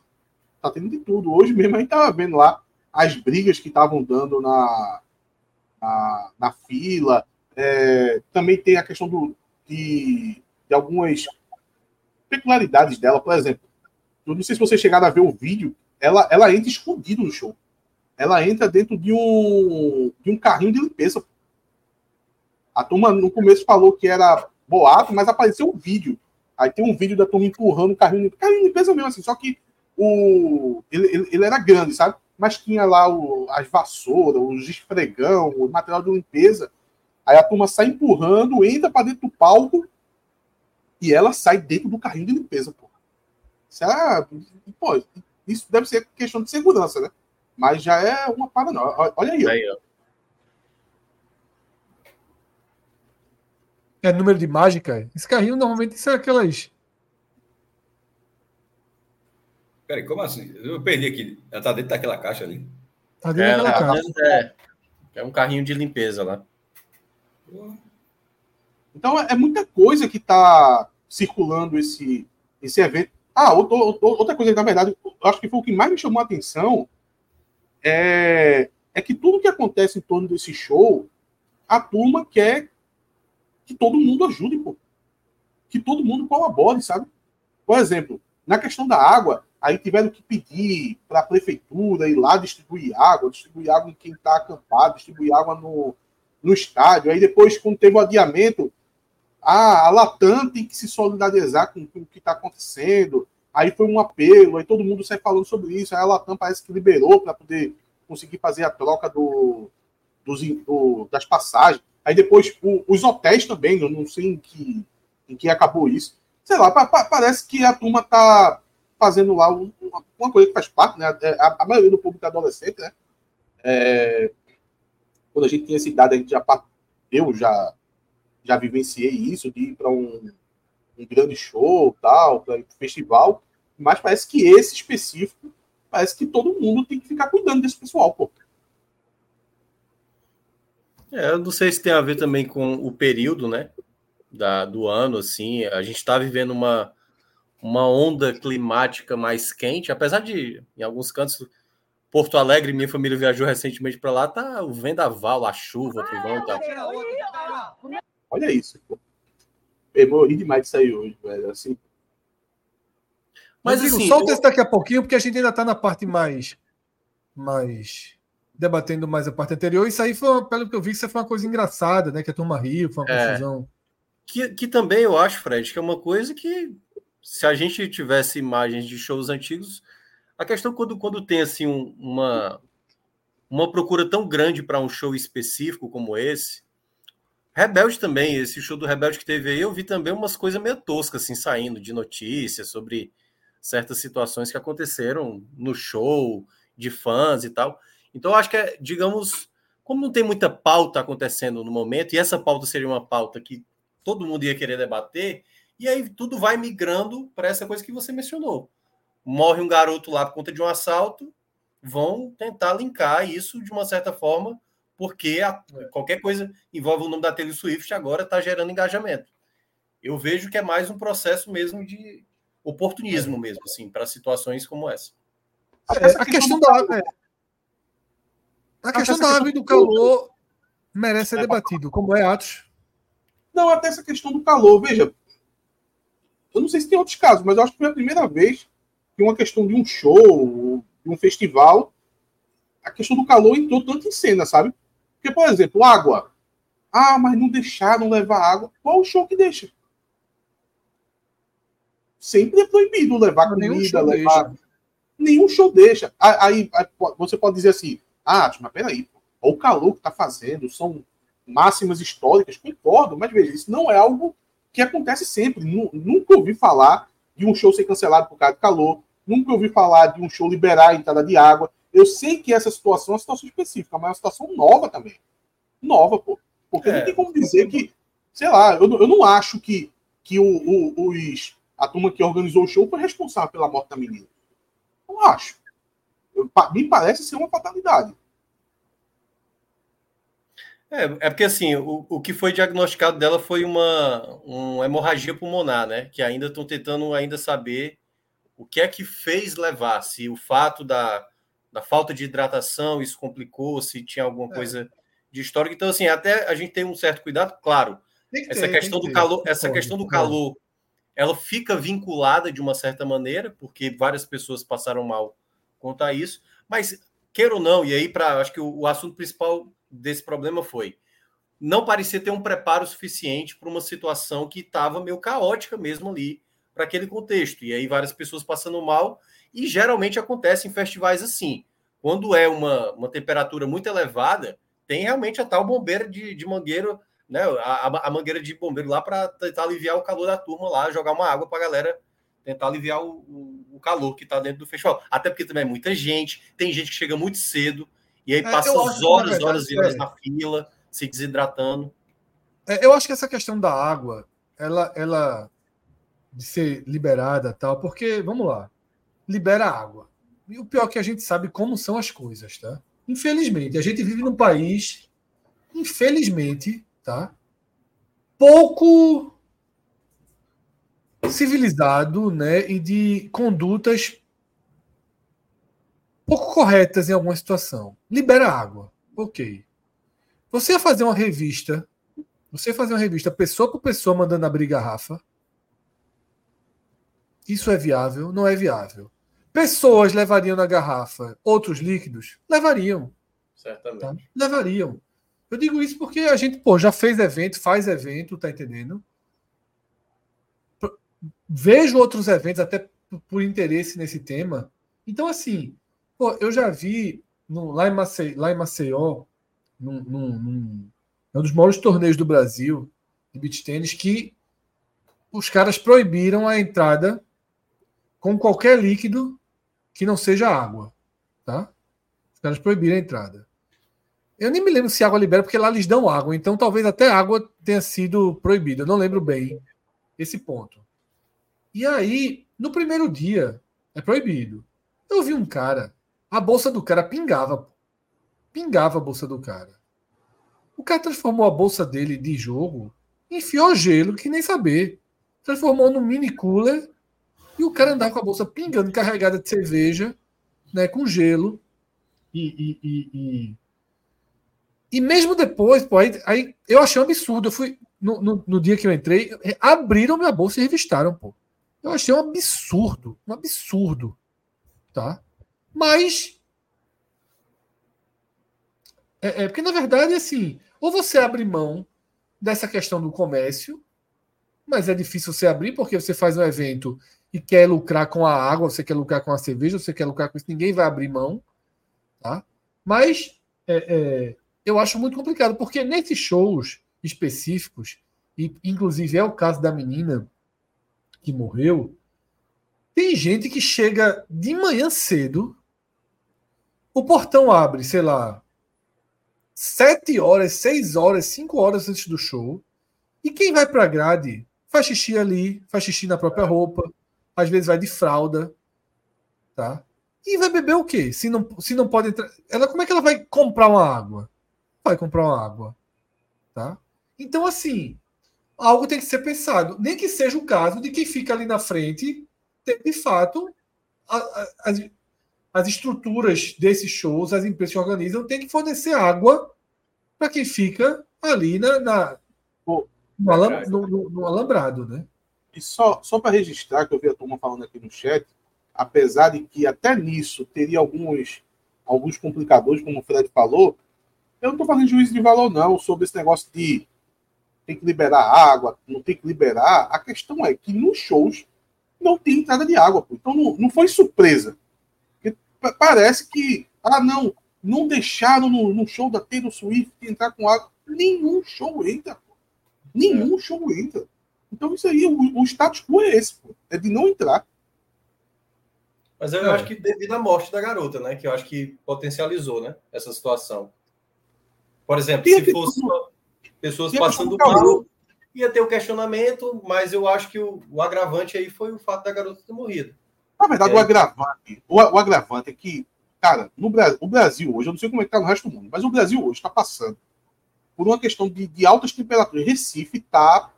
B: Tá tendo de tudo. Hoje mesmo a gente tava vendo lá as brigas que estavam dando na, na, na fila. É, também tem a questão do, de, de algumas peculiaridades dela. Por exemplo, eu não sei se vocês chegaram a ver o vídeo, ela, ela entra escondido no show. Ela entra dentro de um, de um carrinho de limpeza. A turma no começo falou que era boato, mas apareceu um vídeo. Aí tem um vídeo da turma empurrando o carrinho, carrinho de limpeza mesmo, assim, só que o, ele, ele, ele era grande, sabe? Mas tinha lá o, as vassouras, os esfregão, o material de limpeza. Aí a turma sai empurrando, entra para dentro do palco e ela sai dentro do carrinho de limpeza, pô. Isso, é, pô, isso deve ser questão de segurança, né? Mas já é uma paranoia. Olha aí. aí ó.
A: É número de mágica? Esse carrinho normalmente são aquelas.
C: Peraí, como assim? Eu perdi aqui. Ela tá dentro daquela caixa ali.
E: Tá dentro é, daquela tá caixa. É, é um carrinho de limpeza lá.
B: Então é muita coisa que está circulando esse, esse evento. Ah, outra, outra coisa, na verdade, acho que foi o que mais me chamou a atenção é, é que tudo que acontece em torno desse show, a turma quer que todo mundo ajude, pô. Que todo mundo colabore, sabe? Por exemplo, na questão da água, aí tiveram que pedir para a prefeitura ir lá distribuir água, distribuir água em quem está acampado, distribuir água no, no estádio. Aí depois, quando teve o adiamento, a Latam tem que se solidarizar com, com o que está acontecendo. Aí foi um apelo, aí todo mundo sai falando sobre isso. Aí a Latam parece que liberou para poder conseguir fazer a troca do, dos, do, das passagens. Aí depois o, os hotéis também, eu não sei em que, em que acabou isso. Sei lá, pa, pa, parece que a turma está fazendo lá uma, uma, coisa que faz parte, né? É, a, a maioria do público é adolescente, né? É, quando a gente tinha essa idade, a gente já eu já já vivenciei isso, de ir para um, um, grande show, tal, para ir para festival, mas parece que esse específico, parece que todo mundo tem que ficar cuidando desse pessoal, pô.
E: É, eu não sei se tem a ver também com o período, né, da, do ano, assim, a gente está vivendo uma, uma onda climática mais quente, apesar de, em alguns cantos, Porto Alegre, minha família viajou recentemente para lá, tá o vendaval, a chuva, trovão, tá.
B: Olha isso. Pô. Eu morri demais de sair hoje, velho. Assim.
A: Mas, Mas assim, solta eu... esse daqui a pouquinho, porque a gente ainda está na parte mais. mais. debatendo mais a parte anterior. Isso aí foi, pelo que eu vi, isso foi uma coisa engraçada, né? Que a turma riu, foi uma é. confusão.
E: Que, que também eu acho, Fred, que é uma coisa que se a gente tivesse imagens de shows antigos, a questão quando, quando tem assim um, uma, uma procura tão grande para um show específico como esse, Rebelde também, esse show do Rebelde que teve aí, eu vi também umas coisas meio toscas assim saindo de notícias sobre certas situações que aconteceram no show, de fãs e tal. Então, acho que é, digamos, como não tem muita pauta acontecendo no momento, e essa pauta seria uma pauta que todo mundo ia querer debater, e aí tudo vai migrando para essa coisa que você mencionou. Morre um garoto lá por conta de um assalto, vão tentar linkar isso de uma certa forma, porque a, é. qualquer coisa envolve o nome da Taylor Swift agora está gerando engajamento. Eu vejo que é mais um processo mesmo de oportunismo é. mesmo, assim, para situações como essa.
A: É, a questão da água, é. a questão da água e do calor merece ser debatido, como é Atos.
B: Não, até essa questão do calor, veja. Eu não sei se tem outros casos, mas eu acho que foi a primeira vez que uma questão de um show, de um festival, a questão do calor entrou tanto em cena, sabe? Porque, por exemplo, água. Ah, mas não deixaram levar água. Qual o show que deixa? Sempre é proibido levar comida, levar. Deixa nenhum show deixa. Aí, aí, você pode dizer assim, ah, mas peraí, o calor que está fazendo, são máximas históricas, concordo, mas veja, isso não é algo que acontece sempre. Nunca ouvi falar de um show ser cancelado por causa de calor, nunca ouvi falar de um show liberar a entrada de água. Eu sei que essa situação é uma situação específica, mas é uma situação nova também. Nova, pô. Porque é. não tem como dizer que, sei lá, eu, eu não acho que, que o, o, os, a turma que organizou o show foi responsável pela morte da menina. Não acho. Eu, me parece ser uma fatalidade.
E: É, é porque assim, o, o que foi diagnosticado dela foi uma, uma hemorragia pulmonar, né? Que ainda estão tentando ainda saber o que é que fez levar, se o fato da, da falta de hidratação isso complicou, se tinha alguma é. coisa de histórico. Então, assim, até a gente tem um certo cuidado, claro. essa ter, questão do calor, essa questão do calor ela fica vinculada de uma certa maneira, porque várias pessoas passaram mal quanto a isso, mas queira ou não, e aí para acho que o, o, assunto principal desse problema foi não parecia ter um preparo suficiente para uma situação que estava meio caótica mesmo ali para aquele contexto. E aí várias pessoas passando mal, e geralmente acontece em festivais assim. Quando é uma, uma temperatura muito elevada, tem realmente a tal bombeira de, de mangueira né, a, a mangueira de bombeiro lá para tentar aliviar o calor da turma lá, jogar uma água para a galera tentar aliviar o, o, o calor que está dentro do festival. Até porque também é muita gente, tem gente que chega muito cedo e aí é, passa horas, verdade, horas e horas é. na fila, se desidratando.
A: É, eu acho que essa questão da água, ela, ela de ser liberada tal, porque, vamos lá, libera água. E o pior é que a gente sabe como são as coisas, tá? Infelizmente, a gente vive num país, infelizmente, tá? pouco civilizado né, e de condutas pouco corretas em alguma situação. Libera água. Ok. Você ia fazer uma revista, você ia fazer uma revista pessoa por pessoa mandando abrir garrafa. Isso é viável? Não é viável. Pessoas levariam na garrafa outros líquidos? Levariam.
E: Certamente. Tá?
A: Levariam. Eu digo isso porque a gente, pô, já fez evento, faz evento, tá entendendo? Vejo outros eventos até por interesse nesse tema. Então, assim, pô, eu já vi no, lá, em Maceió, lá em Maceió, num, num, num, é um dos maiores torneios do Brasil de beach tênis, que os caras proibiram a entrada com qualquer líquido que não seja água. Tá? Os caras proibiram a entrada. Eu nem me lembro se água libera, porque lá eles dão água, então talvez até água tenha sido proibida. Eu não lembro bem esse ponto. E aí, no primeiro dia, é proibido. Eu vi um cara, a bolsa do cara pingava. Pingava a bolsa do cara. O cara transformou a bolsa dele de jogo, enfiou gelo, que nem saber. Transformou num mini cooler e o cara andava com a bolsa pingando, carregada de cerveja, né, com gelo. E, e, e, e e mesmo depois, pô, aí, aí eu achei um absurdo. Eu fui, no, no, no, dia que eu entrei, abriram minha bolsa e revistaram, pô. Eu achei um absurdo, um absurdo, tá? Mas é, é porque na verdade assim, ou você abre mão dessa questão do comércio, mas é difícil você abrir porque você faz um evento e quer lucrar com a água, você quer lucrar com a cerveja, você quer lucrar com isso, ninguém vai abrir mão. Tá? Mas é, é, eu acho muito complicado, porque nesses shows específicos, e inclusive é o caso da menina que morreu, tem gente que chega de manhã cedo, o portão abre, sei lá, sete horas, seis horas, cinco horas antes do show, e quem vai para a grade faz xixi ali, faz xixi na própria roupa, às vezes vai de fralda, tá? E vai beber o quê? Se não, se não pode entrar. Ela, como é que ela vai comprar uma água? Vai comprar uma água. Tá? Então, assim, algo tem que ser pensado. Nem que seja o caso de quem fica ali na frente ter, de fato, a, a, as, as estruturas desses shows, as empresas que organizam, tem que fornecer água para quem fica ali na, na no, no, no, no, alambrado, né?
B: E só, só para registrar, que eu vi a turma falando aqui no chat, apesar de que até nisso teria alguns, alguns complicadores, como o Fred falou, eu não estou fazendo juízo de valor, não, sobre esse negócio de tem que liberar água, não tem que liberar. A questão é que nos shows não tem entrada de água. Pô. Então não, não foi surpresa. Porque parece que, ah, não, não deixaram no, no show da Taylor Swift entrar com água. Nenhum show entra. Pô. Nenhum é. show entra. Então isso aí, o, o status quo é esse, pô. é de não entrar.
E: Mas eu é. acho que devido à morte da garota, né? Que eu acho que potencializou, né? Essa situação. Por exemplo, se fosse pessoas passando mal, ia ter o questionamento, mas eu acho que o, o, agravante aí foi o fato da garota ter morrido.
B: Na verdade, é. o agravante, o, o, agravante é que, cara, no Brasil, o Brasil hoje, eu não sei como é que tá no resto do mundo, mas o Brasil hoje está passando por uma questão de, de altas temperaturas. Recife está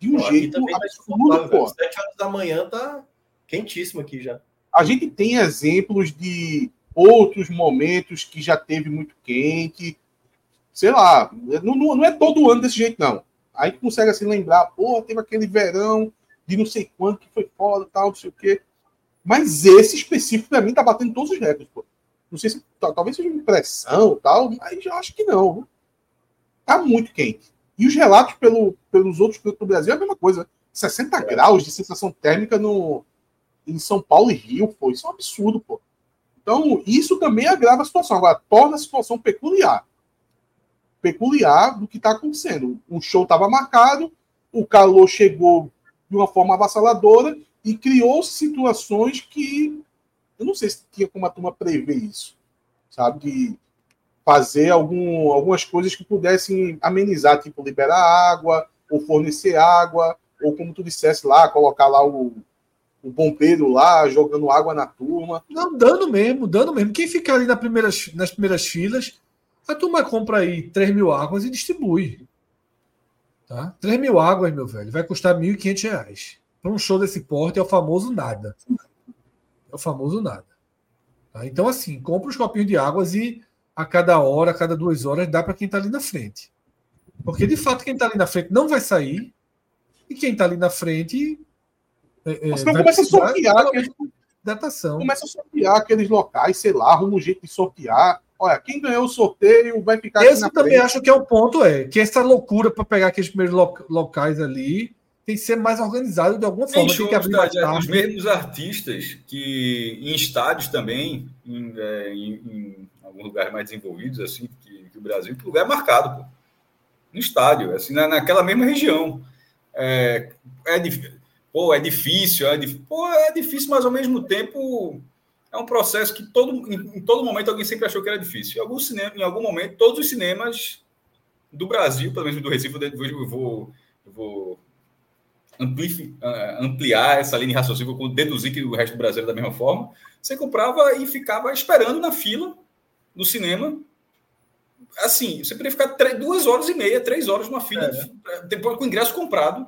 B: de um Pô, jeito
E: absurdo, pô. Sete horas da manhã tá quentíssimo aqui já
B: a gente tem exemplos de outros momentos que já teve muito quente. Sei lá, não, não é todo ano desse jeito, não. Aí consegue assim lembrar, pô, teve aquele verão de não sei quanto que foi foda, tal, não sei o quê. Mas esse específico, para mim, tá batendo todos os recordes, pô. Não sei se talvez seja impressão tal, mas eu acho que não. Tá muito quente. E os relatos pelo, pelos outros do Brasil é a mesma coisa. 60 é. graus de sensação térmica no, em São Paulo e Rio, pô, isso é um absurdo, pô. Então, isso também agrava a situação. Agora, torna a situação peculiar. Peculiar do que está acontecendo. O show estava marcado, o calor chegou de uma forma avassaladora e criou situações que eu não sei se tinha como a turma prever isso, sabe? De fazer algum, algumas coisas que pudessem amenizar, tipo liberar água, ou fornecer água, ou como tu dissesse lá, colocar lá o, o bombeiro lá jogando água na turma.
A: Não, dando mesmo, dando mesmo. Quem ficar ali nas primeiras, filas, a turma compra aí 3 mil águas e distribui. Tá? 3 mil águas, meu velho, vai custar R$ 1.500. Para um show desse porte é o famoso nada. É o famoso nada. Tá? Então, assim, compra os copinhos de águas e a cada hora, a cada duas horas, dá para quem está ali na frente. Porque, de fato, quem está ali na frente não vai sair. E quem está ali na frente
B: é, é, Você não começa a sortear aqueles, datação. Começa a sortear aqueles locais, sei lá, arruma um jeito de sortear. Olha, quem ganhou o sorteio vai ficar.
A: Esse também frente. acho que é o ponto, é que essa loucura para pegar aqueles primeiros locais ali tem que ser mais organizado de alguma forma. Tem, tem que abrir mais
C: tarde. Os mesmos artistas que em estádios também, em, é, em, em alguns lugares mais desenvolvidos assim que, que o Brasil, que lugar é marcado, pô. No estádio, assim, na, naquela mesma região. É, é pô, é difícil, é. Pô, é difícil, mas ao mesmo tempo é um processo que todo, em, em todo momento alguém sempre achou que era difícil. Em algum, cinema, em algum momento, todos os cinemas do Brasil, pelo menos do Recife, eu vou, eu vou ampliar essa linha de raciocínio, deduzir que o resto do Brasil é da mesma forma. Você comprava e ficava esperando na fila do cinema. Assim, você poderia ficar três, duas horas e meia, três horas numa fila, é. depois com o ingresso comprado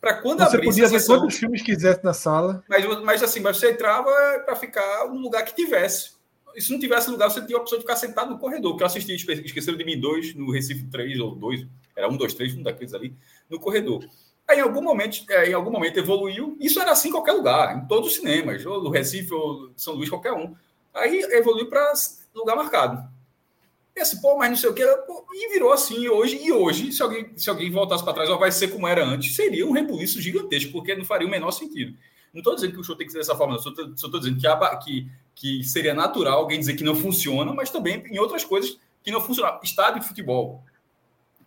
C: para quando
A: você abrisse podia ver sessão, quantos filmes quisesse na sala.
C: Mas, mas assim, mas você entrava para ficar no lugar que tivesse. E se não tivesse lugar, você tinha a opção de ficar sentado no corredor. Que eu assisti Esqueceram de Mim 2 no Recife 3 ou 2, era 1, 2, 3, um daqueles ali, no corredor. Aí, em algum momento, é, em algum momento evoluiu. Isso era assim em qualquer lugar, em todos os cinemas, ou no Recife, ou São Luís, qualquer um. Aí evoluiu para lugar marcado. E assim, pô, mas não sei o que. Pô, e virou assim hoje. E hoje, se alguém, se alguém voltasse para trás, ó, vai ser como era antes, seria um rebuliço gigantesco, porque não faria o menor sentido. Não estou dizendo que o show tem que ser dessa forma, não. Só estou dizendo que, a, que, que seria natural alguém dizer que não funciona, mas também em outras coisas que não funcionam. Estádio de futebol,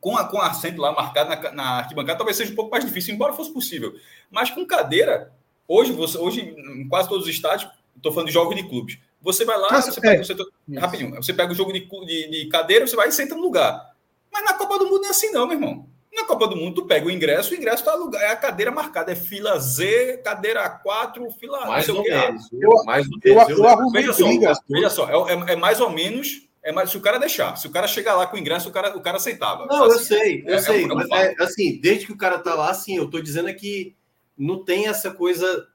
C: com, a, com assento lá marcado na, na arquibancada, talvez seja um pouco mais difícil, embora fosse possível. Mas com cadeira, hoje, você, hoje em quase todos os estádios, estou falando de jogos de clubes, você vai lá, Mas, você pega, é, rapidinho, você pega o jogo de, de, de, cadeira, você vai e senta no lugar. Mas na Copa do Mundo não é assim, não, meu irmão. Na Copa do Mundo, tu pega o ingresso, o ingresso tá lugar, é a cadeira marcada, é fila Z, cadeira A4, fila
E: mais ou
C: menos.
E: Eu, mais do que eu, eu,
C: eu, veja só, veja só, é, é, é, mais ou menos, é mais, se o cara deixar, se o cara chegar lá com o ingresso, o cara, o cara aceitava.
E: Não, assim, eu sei, eu é, é sei, um, mas é, assim, desde que o cara tá lá, assim, eu tô dizendo é que não tem essa coisa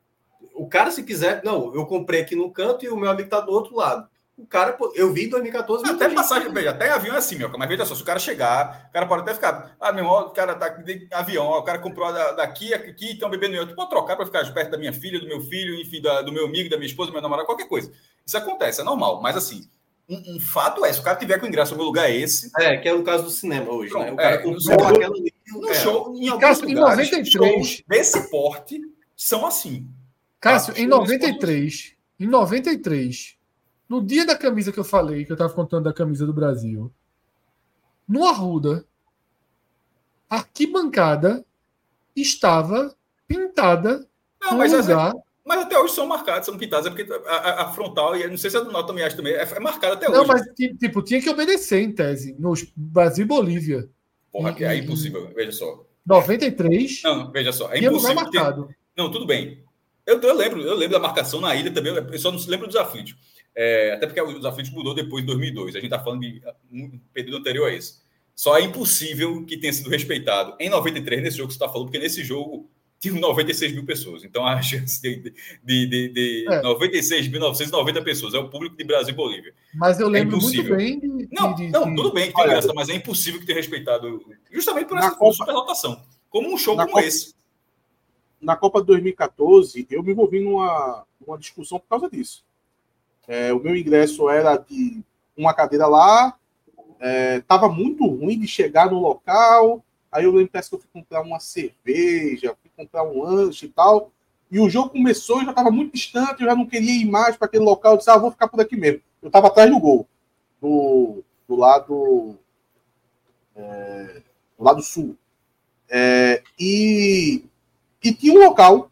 E: o cara, se quiser, não, eu comprei aqui no canto e o meu amigo tá do outro lado. O cara, eu vi em 2014.
C: Até passagem, veja, até avião é assim, meu, mas veja só, se o cara chegar, o cara pode até ficar, ah, meu irmão, o cara tá de avião, ó, o cara comprou daqui, aqui, estão bebendo eu. Tu pode trocar para ficar perto da minha filha, do meu filho, enfim, da, do meu amigo, da minha esposa, do meu namorado, qualquer coisa. Isso acontece, é normal, mas assim, um, um, fato é, se o cara tiver com ingresso no meu lugar é esse.
E: É, que é o caso do cinema hoje,
C: Pronto, né? O cara é, comprou aquela no é, show, em alguns lugares, 93. desse porte são assim.
A: Cássio, em 93, em 93, no dia da camisa que eu falei, que eu estava contando da camisa do Brasil, no Arruda, a arquibancada estava pintada
C: não, mas lugar... mas até hoje são marcadas, são pintadas, é porque a, a, frontal, e não sei se a do Norte também acha também, é, é marcada até não, hoje. Não, mas
A: tipo, tinha que obedecer em tese, no Brasil e Bolívia.
C: Porra, que é impossível, veja só.
A: 93.
C: Não, veja só, é impossível. Marcado. Ter... Não, tudo bem. Eu, eu, lembro, eu lembro da marcação na ilha também, eu só não se lembro dos aflitos. É, até porque os aflitos mudou depois de 2002. A gente está falando de um período anterior a esse. Só é impossível que tenha sido respeitado em 93 nesse jogo que você está falando, porque nesse jogo tinham 96 mil pessoas. Então a chance de, de, de, de é. 96.990 pessoas é o público de Brasil e Bolívia.
A: Mas eu é lembro é muito bem. De,
C: não, de, não, tudo bem que tem graça, mas é impossível que tenha respeitado justamente por essa Copa, superlotação. Como um show como Copa, esse
B: na Copa de 2014, eu me envolvi numa, discussão por causa disso. É, o meu ingresso era de uma cadeira lá, estava é, muito ruim de chegar no local. Aí eu lembro que eu fui comprar uma cerveja, fui comprar um lanche e tal. E o jogo começou e já estava muito distante, eu já não queria ir mais para aquele local. Eu disse, ah, vou ficar por aqui mesmo. Eu estava atrás do gol, do, do lado é, do lado sul. É, e e tinha um local,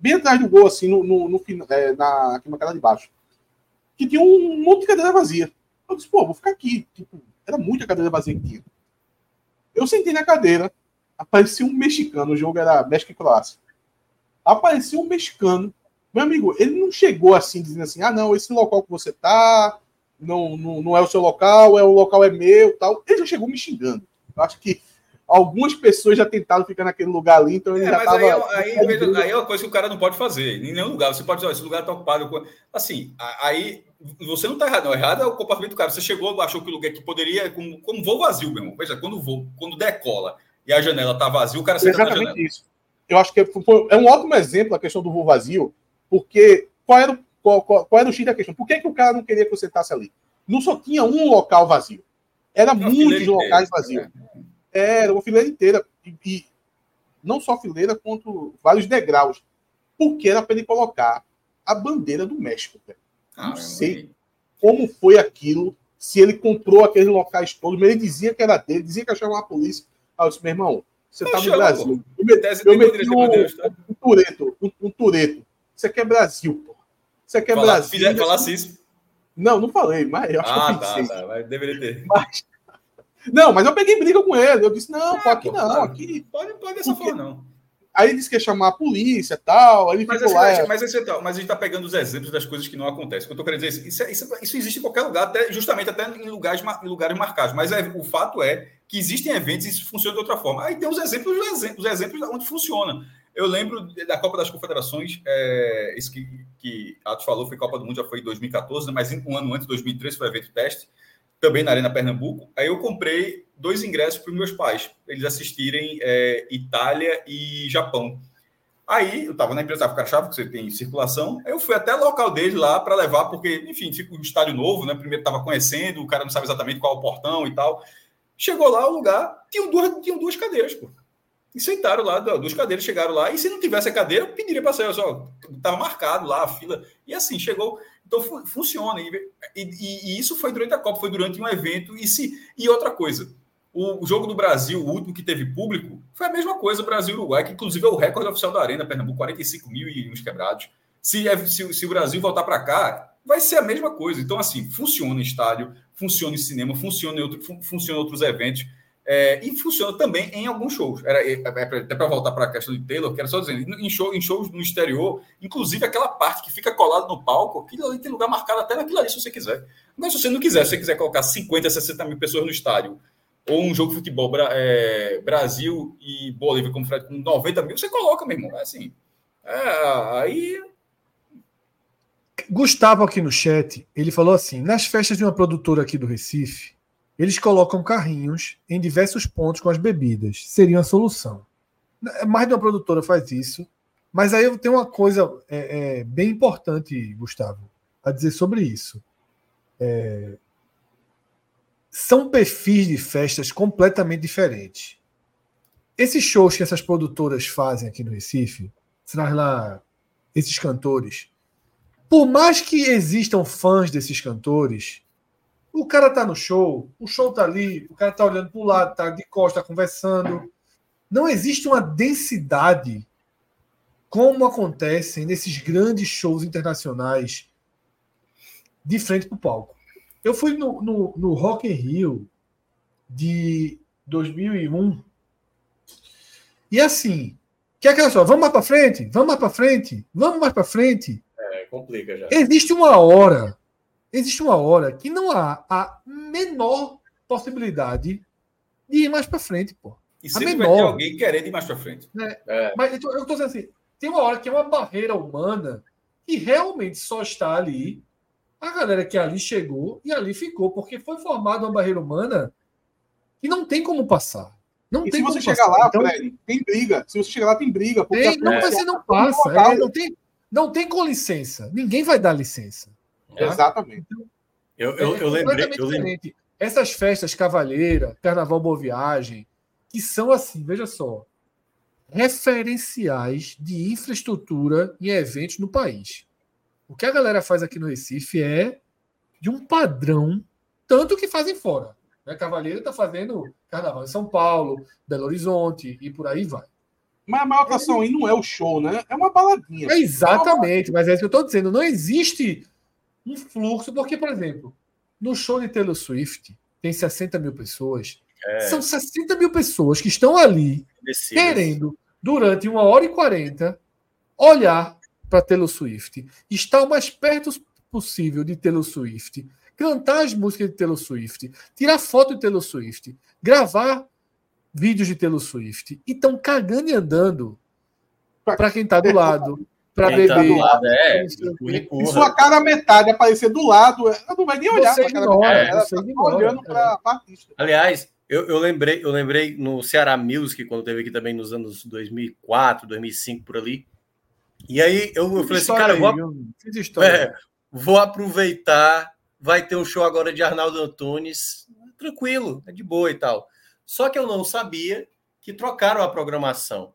B: bem atrás do gol, assim, no, no, no é, na arquibancada de baixo, que tinha um monte de cadeira vazia. Eu disse, pô, vou ficar aqui. Tipo, era muita cadeira vazia que tinha. Eu sentei na cadeira, apareceu um mexicano, o jogo era México e Croácia. Apareceu um mexicano. Meu amigo, ele não chegou assim, dizendo assim, ah, não, esse local que você tá, não, não, não é o seu local, é o local é meu, tal. Ele já chegou me xingando. Eu acho que algumas pessoas já tentaram ficar naquele lugar ali, então ele é, já mas tava...
C: aí, aí, veja, aí, é uma coisa que o cara não pode fazer, em nenhum lugar. Você pode dizer, esse lugar está ocupado. Assim, aí você não está errado, não. Errado é o comportamento do cara. Você chegou, achou que o lugar que poderia, como, como voo vazio, meu irmão. Veja, quando voo, quando decola e a janela está vazia, o cara
B: senta Exatamente na janela. isso. Eu acho que é, é um ótimo exemplo a questão do voo vazio, porque qual era, o, qual, qual, qual era o X da questão? Por que, que o cara não queria que você sentasse ali? Não só tinha um local vazio. Era muitos locais vazios. É. Era uma fileira inteira. E, e não só fileira, quanto vários degraus. Porque era para ele colocar a bandeira do México. Ah, não sei como foi aquilo, se ele comprou aqueles locais todos, mas ele dizia que era dele, dizia que achava uma polícia. Aí eu disse, meu irmão, você está no Brasil. Eu, meti, eu meti um, tá? um, tureto, um, um tureto. Você quer Brasil, pô. Você quer Fala, Brasil.
C: Falasse isso.
B: Não, não falei, mas eu acho
C: ah,
B: que eu
C: pensei. Tá, tá, deveria ter.
B: Mas, não, mas eu peguei briga com ele. Eu disse, não, pô, aqui não, aqui.
C: Pode, pode dessa forma, não.
B: Aí ele disse que ia chamar a polícia tal. Aí ele
C: mas, ficou lá. Mas, esse, mas a gente está pegando os exemplos das coisas que não acontecem. O que eu estou querendo dizer isso, isso, isso, existe em qualquer lugar, até, justamente até em lugares, em lugares marcados. Mas é, o fato é que existem eventos e isso funciona de outra forma. Aí tem os exemplos, os exemplos, os exemplos onde funciona. Eu lembro da Copa das Confederações, é, isso que, que Atos falou, foi Copa do Mundo, já foi em 2014, né, mas um ano antes, 2013, foi evento teste também na Arena Pernambuco. Aí eu comprei dois ingressos para meus pais, eles assistirem é, Itália e Japão. Aí eu estava na empresa da Chave, que você tem circulação. Aí eu fui até o local dele lá para levar, porque, enfim, fica um estádio novo, né? Primeiro estava conhecendo, o cara não sabe exatamente qual é o portão e tal. Chegou lá, o lugar, tinham duas, tinham duas cadeiras, pô. E sentaram lá, duas cadeiras chegaram lá. E se não tivesse a cadeira, eu pediria para sair. Só estava marcado lá a fila. E assim, chegou. Então funciona. E, e, e, isso foi durante a Copa, foi durante um evento. E, se, e outra coisa o, jogo do Brasil, o último que teve público, foi a mesma coisa, Brasil-Uruguai, que inclusive é o recorde oficial da Arena, Pernambuco, 45 mil e uns quebrados. Se, é, se, se o Brasil voltar para cá, vai ser a mesma coisa. Então, assim, funciona estádio, funciona em cinema, funciona em, outro, funciona em outros eventos. É, e funciona também em alguns shows. Era, é, é, até para voltar para a questão de Taylor, que era só dizendo, em, show, em shows no exterior, inclusive aquela parte que fica colada no palco, aquilo ali tem lugar marcado até naquilo ali, se você quiser. Mas se você não quiser, se você quiser colocar 50, 60 mil pessoas no estádio, ou um jogo de futebol é, Brasil e Bolívia com 90 mil, você coloca, meu irmão. É assim. É, aí.
A: Gustavo aqui no chat, ele falou assim: nas festas de uma produtora aqui do Recife, eles colocam carrinhos em diversos pontos com as bebidas. Seria uma solução. Mais de uma produtora faz isso. Mas aí eu tenho uma coisa é, é, bem importante, Gustavo, a dizer sobre isso. É, são perfis de festas completamente diferentes. Esses shows que essas produtoras fazem aqui no Recife, traz lá esses cantores, por mais que existam fãs desses cantores, o cara tá no show, o show tá ali, o cara tá olhando para o lado, tá de costa, tá conversando. Não existe uma densidade como acontece nesses grandes shows internacionais de frente para o palco. Eu fui no, no, no Rock in Rio de 2001 e assim, que é aquela só, vamos mais para frente, vamos mais para frente, vamos mais para frente.
E: É, complica já.
A: Existe uma hora, existe uma hora que não há a menor possibilidade de ir mais para frente, pô.
C: E sempre menor. vai ter alguém querendo ir mais para frente.
A: É, é. Mas eu estou dizendo assim, tem uma hora que é uma barreira humana que realmente só está ali a galera que ali chegou e ali ficou, porque foi formada uma barreira humana que não tem como passar. Não
B: e
A: tem
B: se você chegar passar. lá, então, Fred, tem briga. Se você chegar lá, tem briga.
A: Tem, não, mas você não passa. É, não, tem, não tem com licença. Ninguém vai dar licença.
B: Tá? Exatamente.
E: Então, eu, eu, eu, é lembrei, eu lembrei.
A: Essas festas Cavaleira, Carnaval Boa Viagem, que são assim, veja só, referenciais de infraestrutura em eventos no país. O que a galera faz aqui no Recife é de um padrão, tanto que fazem fora. Né? Cavaleiro está fazendo carnaval em São Paulo, Belo Horizonte e por aí vai.
B: Mas a maior atração aí não é o show, né? É uma baladinha.
A: É exatamente, é mas é isso que eu estou dizendo. Não existe um fluxo, porque, por exemplo, no show de Taylor Swift tem 60 mil pessoas. É. São 60 mil pessoas que estão ali querendo, durante uma hora e quarenta, olhar para Taylor Swift, estar o mais perto possível de Taylor Swift, cantar as músicas de Taylor Swift, tirar foto de Taylor Swift, gravar vídeos de Taylor Swift e estão cagando e andando para quem está do lado. Para beber. Tá do lado,
B: é, e sua cara metade aparecer do lado, ela não vai nem olhar para a cara
E: metade, é, ela está olhando para a artista. Aliás, eu, eu, lembrei, eu lembrei no Ceará Music, quando teve aqui também nos anos 2004, 2005, por ali, e aí eu, eu falei assim, cara, aí, vou, é, vou aproveitar, vai ter um show agora de Arnaldo Antunes, tranquilo, é de boa e tal. Só que eu não sabia que trocaram a programação.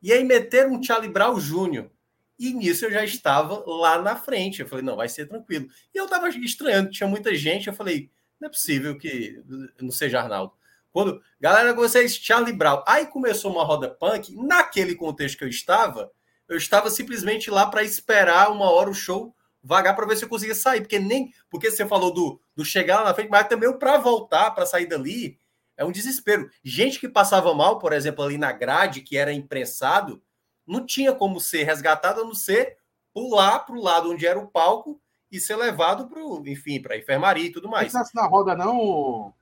E: E aí meteram um Charlie Brown Jr. E nisso eu já estava lá na frente. Eu falei, não, vai ser tranquilo. E eu estava estranhando, tinha muita gente. Eu falei, não é possível que não seja Arnaldo. Quando, galera, vocês, Charlie Brown. Aí começou uma roda punk. Naquele contexto que eu estava, eu estava simplesmente lá para esperar uma hora o show vagar para ver se eu conseguia sair, porque nem porque você falou do, do chegar lá na frente, mas também para voltar, para sair dali, é um desespero. Gente que passava mal, por exemplo, ali na grade, que era imprensado, não tinha como ser resgatado a não ser pular para o lado onde era o palco e ser levado para enfim, para a enfermaria e tudo mais.
B: Não na roda, não.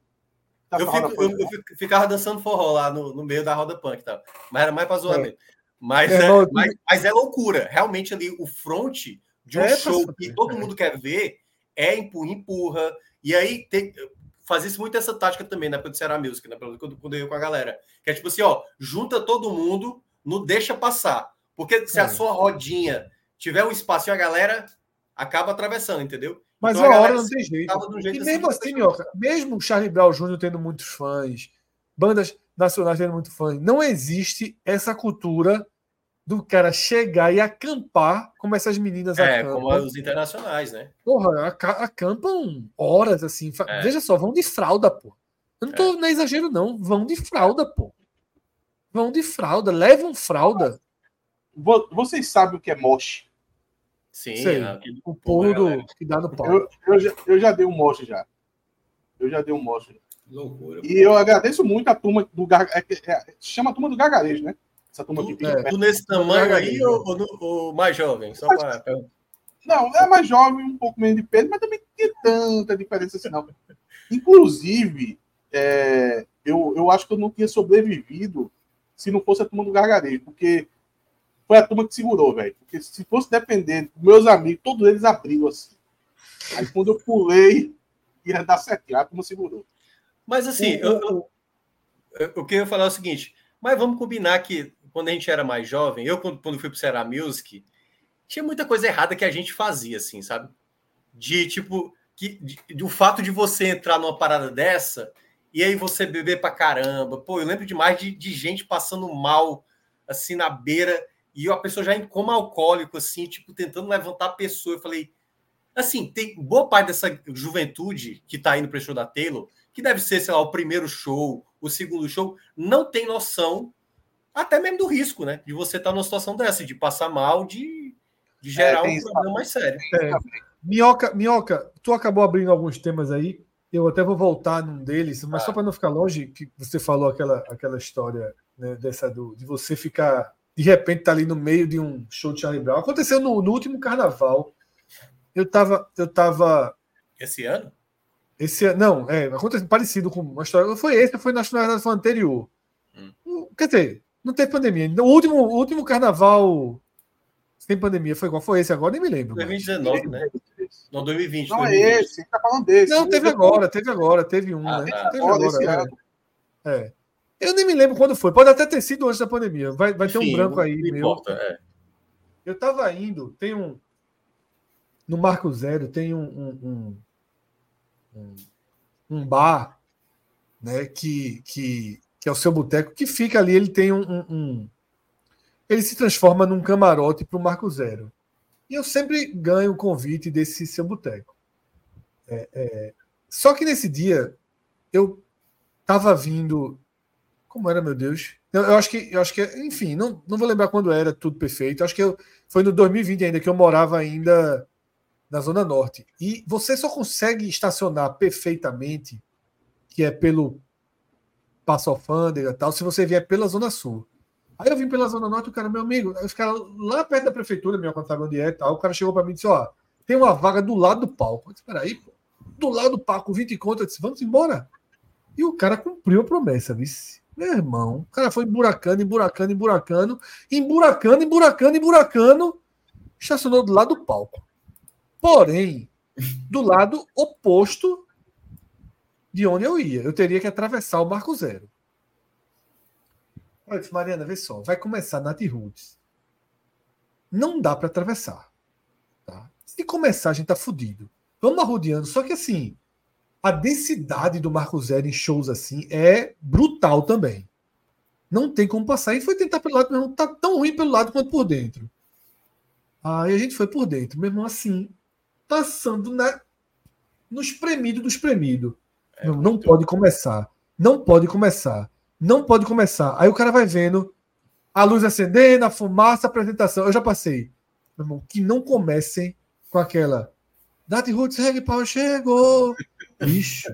E: eu, fico, eu, eu, ficava dançando forró lá no, no meio da roda punk, tá? mas era mais para zoar é. mesmo. Mas é, é mas, mas, é loucura. Realmente ali o front de um é, show que todo mundo quer ver é empurra, empurra. E aí tem, fazia muito essa tática também na época do Ceará Music, né? Quando, quando eu ia com a galera. Que é tipo assim, ó, junta todo mundo, não deixa passar. Porque se é. a sua rodinha tiver um espaço e a galera acaba atravessando, entendeu?
A: Mas então, a hora não tem jeito. jeito e mesmo assim, Minhoca, mesmo o Charlie Brown Jr. tendo muitos fãs, bandas nacionais tendo muitos fãs, não existe essa cultura do cara chegar e acampar como essas meninas
E: é, acampam. como os internacionais, né?
A: Porra, acampam horas assim. É. Veja só, vão de fralda, pô. Eu não tô é. nem exagero, não. Vão de fralda, pô. Vão de fralda, levam fralda.
B: Vocês sabem o que é moche?
A: Sim, Sei, é, o pulo do, que dá no pau.
B: Eu, eu, já, eu já dei um moche já. Eu já dei um moche.
E: Loucura.
B: E eu agradeço muito a turma do gar... é, é, chama a turma do gargarejo, né?
E: Essa turma tu, que é, tu nesse tamanho aí ou, ou, ou, mais jovem? Só mas, pra...
B: Não, é mais jovem, um pouco menos de peso, mas também não tem tanta diferença assim, não. Inclusive, é, eu, eu acho que eu não tinha sobrevivido se não fosse a turma do gargarejo, porque foi a turma que segurou, velho. Porque se fosse dependendo, meus amigos, todos eles abriram assim. Aí quando eu pulei, ia dar certo, a turma segurou.
E: Mas assim, o, eu, eu, eu, queria falar é o seguinte, mas vamos combinar que quando a gente era mais jovem, eu quando, quando fui pro Será Music, tinha muita coisa errada que a gente fazia, assim, sabe? De tipo, que, de, de, o fato de você entrar numa parada dessa e aí você beber pra caramba. Pô, eu lembro demais de, de gente passando mal, assim, na beira, e a pessoa já em coma alcoólico, assim, tipo, tentando levantar a pessoa. Eu falei, assim, tem boa parte dessa juventude que tá indo pro show da Taylor, que deve ser, sei lá, o primeiro show, o segundo show, não tem noção até mesmo do risco, né? De você estar tá numa situação dessa, de passar mal, de, de gerar é, um problema mais sério. É.
A: Minhoca, Minhoca, tu acabou abrindo alguns temas aí. Eu até vou voltar num deles, mas ah. só para não ficar longe, que você falou aquela, aquela história né, dessa do, de você ficar de repente tá ali no meio de um show de Charlie Brown. Aconteceu no, no último carnaval. Eu tava, eu tava.
E: Esse ano?
A: Esse ano, não, é, aconteceu parecido com uma história. Foi esse, foi na verdade foi anterior. Hum. Quer dizer, não teve pandemia. O último, o último carnaval sem pandemia foi qual? Foi esse agora? Nem me lembro.
E: 2019, né? Não, 2020.
B: Não 2020. é esse, tá falando desse.
A: Não, teve agora, teve agora, teve um, ah, né? Tá. Teve agora, é. é. Eu nem me lembro quando foi. Pode até ter sido antes da pandemia. Vai, vai ter um branco aí. Meu. Importa, é. Eu tava indo, tem um. No Marco Zero tem um, um, um, um bar né, que, que que é o seu boteco, que fica ali, ele tem um, um, um ele se transforma num camarote para o Marco Zero. E eu sempre ganho o convite desse seu boteco. É, é... Só que nesse dia eu estava vindo. Como era, meu Deus? Eu, eu, acho que, eu acho que, enfim, não, não vou lembrar quando era tudo perfeito. Acho que eu, foi no 2020 ainda que eu morava ainda na Zona Norte. E você só consegue estacionar perfeitamente, que é pelo passa alfândega tal, se você vier pela Zona Sul. Aí eu vim pela Zona Norte, o cara, meu amigo, os caras lá perto da prefeitura, meu contato onde é tal, o cara chegou para mim e disse: Ó, tem uma vaga do lado do palco. Eu disse: Peraí, pô, do lado do palco, 20 contas, eu disse: Vamos embora. E o cara cumpriu a promessa, vice. Meu irmão, o cara foi emburacando, emburacando, emburacando, emburacando, emburacando, emburacando, estacionou do lado do palco. Porém, do lado oposto de onde eu ia. Eu teria que atravessar o Marco Zero. Olha, Mariana, vê só. Vai começar Nath Roots. Não dá para atravessar. Tá? Se começar, a gente tá fudido. Vamos arrodeando. Só que assim, a densidade do Marco Zero em shows assim é brutal também. Não tem como passar. E foi tentar pelo lado, mas não tá tão ruim pelo lado quanto por dentro. Aí a gente foi por dentro, mesmo assim, passando na, no espremido do espremido. É não, não pode começar. Não pode começar. Não pode começar. Aí o cara vai vendo a luz acendendo, a fumaça, a apresentação. Eu já passei. Meu irmão, que não comecem com aquela. Dati Roots Reggae Power chegou. Bicho.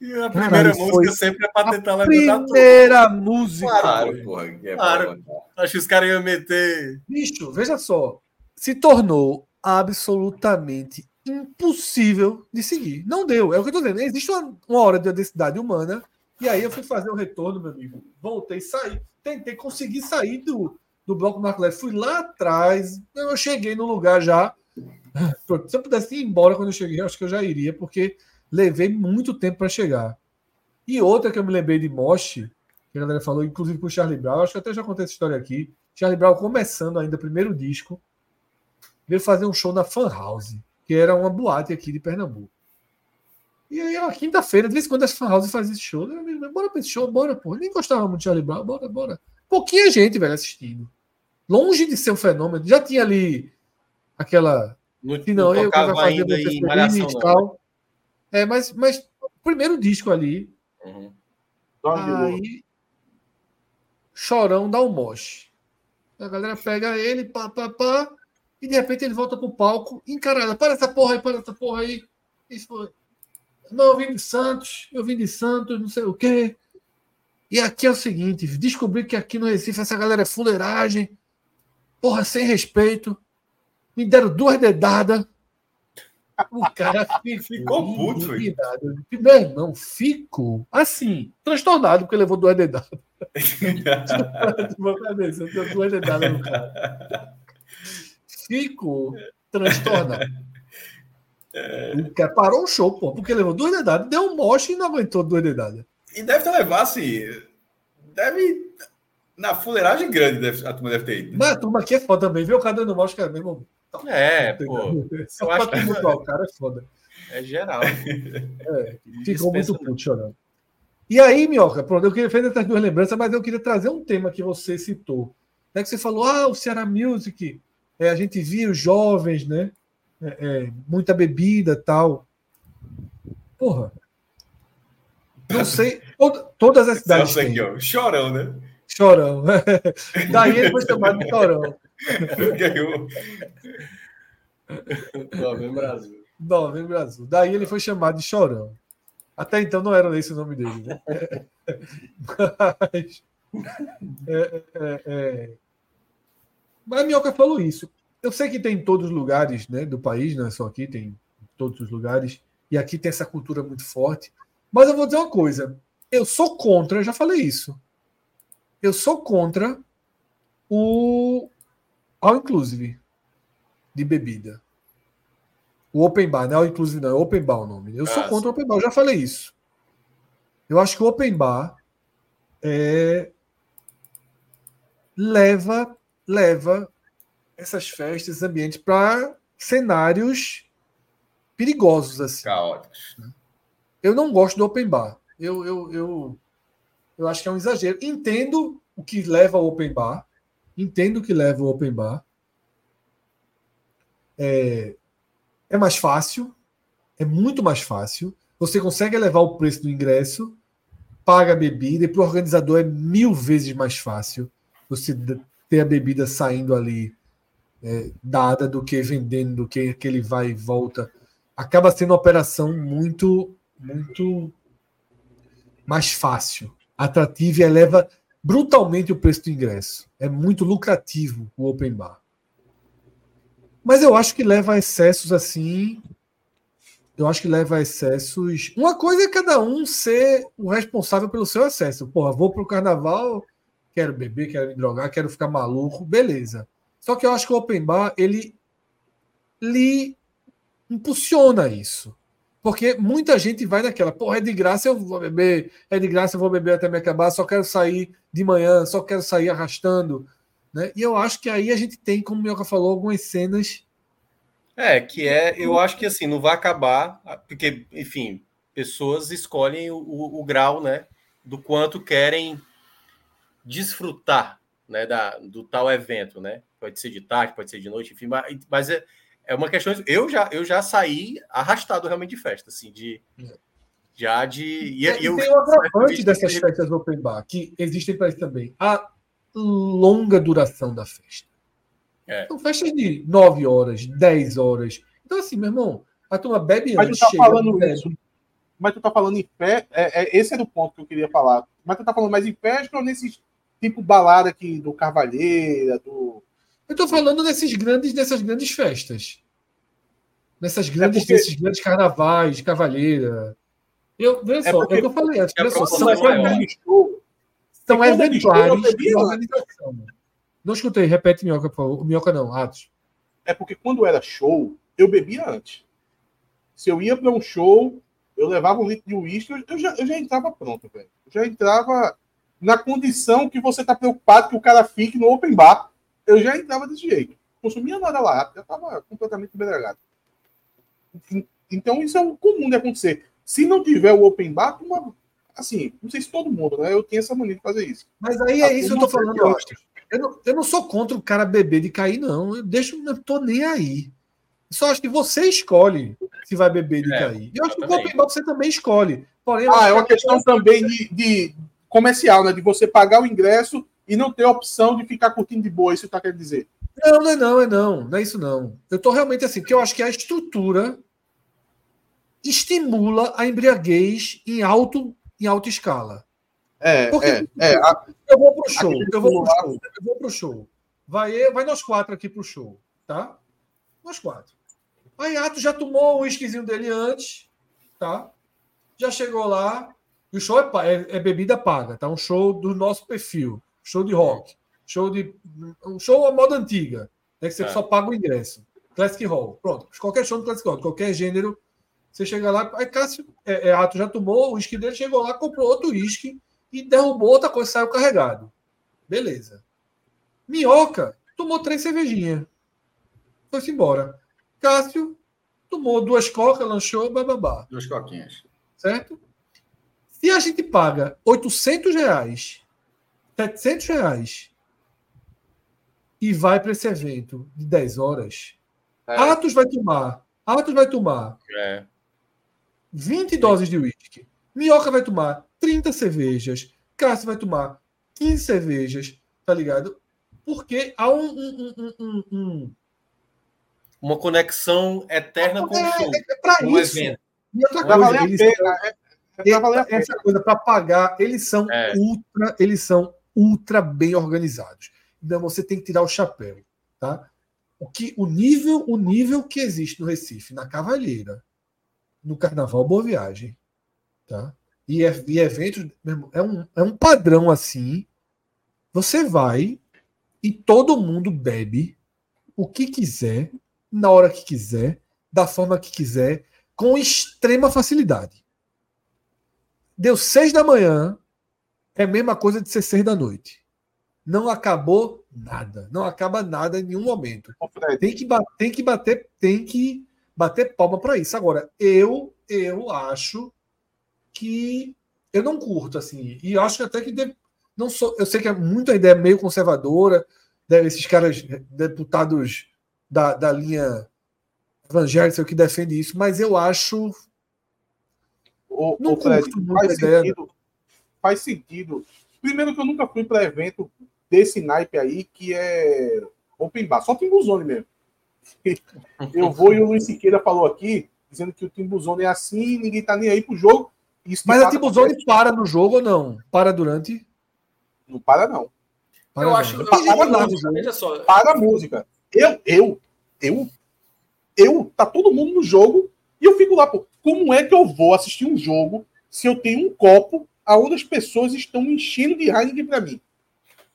E: E a primeira Caralho, música sempre é para tentar
A: levantar Primeira tudo. música.
E: Claro, porra, é claro. Acho que os caras iam meter.
A: Bicho, veja só. Se tornou absolutamente impossível de seguir. Não deu. É o que eu estou dizendo. Existe uma, uma hora de densidade humana. E aí eu fui fazer o retorno, meu amigo. Voltei, saí. Tentei conseguir sair do, do bloco Marco. Fui lá atrás. Eu cheguei no lugar já. Se eu pudesse ir embora quando eu cheguei, acho que eu já iria, porque levei muito tempo para chegar. E outra que eu me lembrei de Moshi, que a galera falou, inclusive com o Charlie Brown. Acho que até já contei essa história aqui. Charlie Brown começando ainda, primeiro disco, veio fazer um show na Fan House, que era uma boate aqui de Pernambuco. E aí, a quinta-feira, de vez em quando as Fan House fazia esse show. Eu, bora pra esse show, bora, pô. Nem gostava muito de Charlie Brown, bora, bora. Pouquinha gente, velho, assistindo. Longe de ser um fenômeno. Já tinha ali aquela.
E: No, se não, eu fazer ainda em malhação,
A: e tal. É, mas, mas o primeiro disco ali. Uhum. Aí. Chorão dá um moche. A galera pega ele, pá, pá, pá, e de repente ele volta pro palco, encarada. Para essa porra aí, para essa porra aí. Isso foi. Não, eu vim de Santos, eu vim de Santos, não sei o quê. E aqui é o seguinte: descobri que aqui no Recife essa galera é fuleiragem. Porra, sem respeito. Me deram duas dedadas. O cara ficou puto. Meu irmão, ficou assim, transtornado, porque levou duas dedadas. duas dedadas no cara. Ficou transtornado. O cara parou o show, pô, porque levou duas dedadas, deu um moche e não aguentou duas dedadas.
C: E deve ter levado, assim. Deve. Na fuleiragem grande deve, a turma deve ter ido.
A: Mas a turma aqui é foda também, viu? O cara dando moche, cara, mesmo.
E: É, pô.
A: Só pra que... o cara é foda.
E: É geral.
A: É, ficou muito puto chorando. E aí, Minhoca, pronto, eu queria fazer essas duas lembranças, mas eu queria trazer um tema que você citou. É que você falou, ah, o Ceará Music, é, a gente via os jovens, né? É, é, muita bebida tal. Porra. Não sei. Todas as cidades.
C: Aqui, ó, chorão, né?
A: Chorão. Daí ele foi chamado de chorão.
E: Ganhou. Novembro Azul.
A: Novembro Azul. Daí ele foi chamado de chorão. Até então não era esse o nome dele, né? Mas. É, é, é. Mas a Minhoca falou isso. Eu sei que tem em todos os lugares né, do país, não é só aqui, tem em todos os lugares. E aqui tem essa cultura muito forte. Mas eu vou dizer uma coisa. Eu sou contra, eu já falei isso. Eu sou contra o All Inclusive de bebida. O Open Bar, não é All Inclusive, não, é Open Bar o nome. Eu sou contra o Open Bar, eu já falei isso. Eu acho que o Open Bar é, leva, leva essas festas, ambientes para cenários perigosos assim.
C: Caóticos.
A: Eu não gosto do open bar. Eu, eu, eu, eu acho que é um exagero. Entendo o que leva ao open bar. Entendo o que leva ao open bar. É, é mais fácil. É muito mais fácil. Você consegue elevar o preço do ingresso, paga a bebida, e para o organizador é mil vezes mais fácil você ter a bebida saindo ali é, dada do que vendendo, do que aquele vai e volta. Acaba sendo uma operação muito muito mais fácil, atrativa e eleva brutalmente o preço do ingresso. É muito lucrativo o open bar. Mas eu acho que leva a excessos assim. Eu acho que leva a excessos. Uma coisa é cada um ser o responsável pelo seu acesso. Porra, vou pro carnaval, quero beber, quero me drogar, quero ficar maluco, beleza. Só que eu acho que o open bar ele lhe impulsiona isso. Porque muita gente vai naquela, porra, é de graça, eu vou beber, é de graça, eu vou beber até me acabar, só quero sair de manhã, só quero sair arrastando. Né? E eu acho que aí a gente tem, como o Mioca falou, algumas cenas.
E: É, que é, eu acho que assim, não vai acabar, porque, enfim, pessoas escolhem o, o, o grau, né, do quanto querem desfrutar, né, da, do tal evento, né? Pode ser de tarde, pode ser de noite, enfim, mas, mas é, é uma questão. Eu já, eu já saí arrastado realmente de festa, assim, de. Já de.
A: E, e eu, tem um agravante dessas de... festas open bar, que existem para isso também. A longa duração da festa. É. São festas de 9 horas, 10 horas. Então, assim, meu irmão, a turma bebe
B: Mas antes. Tu tá falando isso. Mas tu tá falando em festa. É, é, esse era o ponto que eu queria falar. Mas tu tá falando mais em festa ou nesse tipo balada aqui do Carvalheira, do
A: eu estou falando desses grandes, dessas grandes festas. Nessas grandes, é porque... desses grandes carnavais, de cavalheira. Eu, veja é só, é o que eu falei antes. É só, são, show, são exemplares de organização. Não escutei, repete Minhoca, por favor. Minhoca não, Atos.
B: É porque quando era show, eu bebia antes. Se eu ia para um show, eu levava um litro de uísque, eu já, eu já entrava pronto, velho. Eu já entrava na condição que você está preocupado que o cara fique no open bar. Eu já entrava desse jeito. Consumia nada lá, já estava completamente embriagado. Então, isso é o comum de acontecer. Se não tiver o open bar, uma, assim, não sei se todo mundo, né? Eu tenho essa mania de fazer isso.
A: Mas aí é isso que eu tô falando, eu, eu, não, eu não sou contra o cara beber de cair, não. Eu deixo, não tô nem aí. Só acho que você escolhe se vai beber de é, cair. Eu acho que o open bar você também escolhe.
B: Porém, ah, é uma questão também de, de, comercial, né? De você pagar o ingresso e não ter opção de ficar curtindo de boa, isso tá querendo dizer.
A: Não, não é não, é não. Não é isso não. Eu tô realmente assim, porque eu acho que a estrutura estimula a embriaguez em alto em alta escala.
B: É, Porque é, é,
A: a, eu vou pro show, eu vou pro show, eu vou pro show. Vai, vai nós quatro aqui pro show, tá? Nós quatro. Aí Ato já tomou o whiskyzinho dele antes, tá? Já chegou lá. E o show é, é, é, bebida paga, tá? Um show do nosso perfil. Show de rock. Show de. Um show à moda antiga. Né? Que você é. só paga o ingresso. Classic Hall. Pronto. Qualquer show do Classic Hall, qualquer gênero você chega lá, aí Cássio, é, é, Ato já tomou, o uísque dele chegou lá, comprou outro uísque e derrubou outra coisa, saiu carregado. Beleza. Minhoca tomou três cervejinhas. Foi-se embora. Cássio tomou duas cocas, lanchou, bababá.
C: Duas coquinhas.
A: Certo? Se a gente paga 800 reais, 700 reais e vai para esse evento de 10 horas, é. Atos vai tomar. Atos vai tomar. É. 20 doses de uísque. Minhoca vai tomar 30 cervejas. Cássio vai tomar 15 cervejas, tá ligado? Porque há um. um, um, um
E: Uma conexão eterna com o show. É,
A: é pra com isso. Evento. E outra coisa, eles pena, é, é, essa coisa para pagar, eles são é. ultra, eles são ultra bem organizados. Então você tem que tirar o chapéu, tá? O que o nível, o nível que existe no Recife, na Cavalheira, no Carnaval Boa Viagem. Tá? E, e eventos, é um, é um padrão assim. Você vai e todo mundo bebe o que quiser, na hora que quiser, da forma que quiser, com extrema facilidade. Deu seis da manhã, é a mesma coisa de ser seis da noite. Não acabou nada. Não acaba nada em nenhum momento. Tem que, tem que bater, tem que bater palma para isso. Agora, eu eu acho que eu não curto assim. E acho que até que deve, não sou, eu sei que é muita ideia meio conservadora, deve, esses caras deputados da, da linha evangélica que defende isso, mas eu acho
B: o, não o Fred, faz sentido, faz sentido. Primeiro que eu nunca fui para evento desse naipe aí que é open bar, só tem buzone mesmo. Eu vou e o Luiz Siqueira falou aqui, dizendo que o Timbuzone é assim, ninguém tá nem aí pro jogo.
A: Isso Mas a Timbuzone para no jogo ou não? Para durante?
B: Não para, não.
C: Para eu não. acho.
B: Para, para, para, música, veja só. para a música. Eu, eu, eu, eu, tá todo mundo no jogo e eu fico lá, pô. Como é que eu vou assistir um jogo se eu tenho um copo aonde as pessoas estão enchendo de Heineken para mim?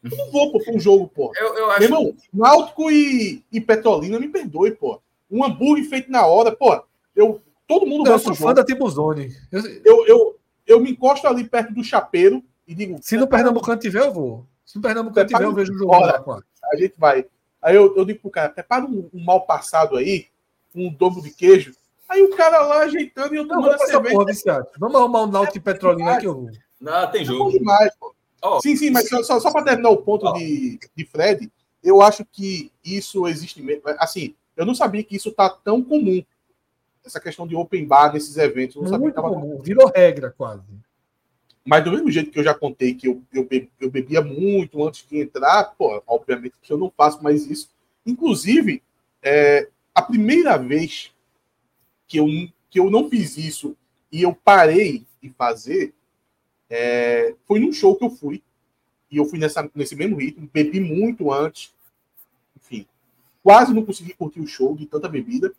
B: Eu não vou pô, pra um jogo, pô.
C: Eu, eu acho...
B: Irmão, Náutico e, e Petrolina, me perdoe, pô. Um hambúrguer feito na hora, pô. Eu, todo mundo
A: não, gosta Eu sou fã da Tibuzone.
B: Eu... eu, eu, eu me encosto ali perto do chapeiro e digo.
A: Se no Pernambucano tiver, eu vou. Se no Pernambucano tiver, eu vejo o jogo
B: lá. A gente vai. Aí eu, eu digo pro cara, prepara um, um mal passado aí, um dobro de queijo. Aí o cara lá ajeitando e eu tomando a cerveja.
A: Porra, Vamos arrumar um Náutico de Petrolina que eu vou.
C: Não, tem jogo. É
B: demais, pô. Oh. Sim, sim, mas só, só, só para terminar o ponto oh. de, de Fred, eu acho que isso existe mesmo. Assim, eu não sabia que isso tá tão comum essa questão de open bar nesses eventos. Não
A: sabia tava... comum, virou regra quase.
B: Mas do mesmo jeito que eu já contei que eu, eu, eu bebia muito antes de entrar, pô, obviamente que eu não faço mais isso. Inclusive, é, a primeira vez que eu, que eu não fiz isso e eu parei de fazer é, foi num show que eu fui. E eu fui nessa, nesse mesmo ritmo, bebi muito antes. Enfim, quase não consegui curtir o show de tanta bebida.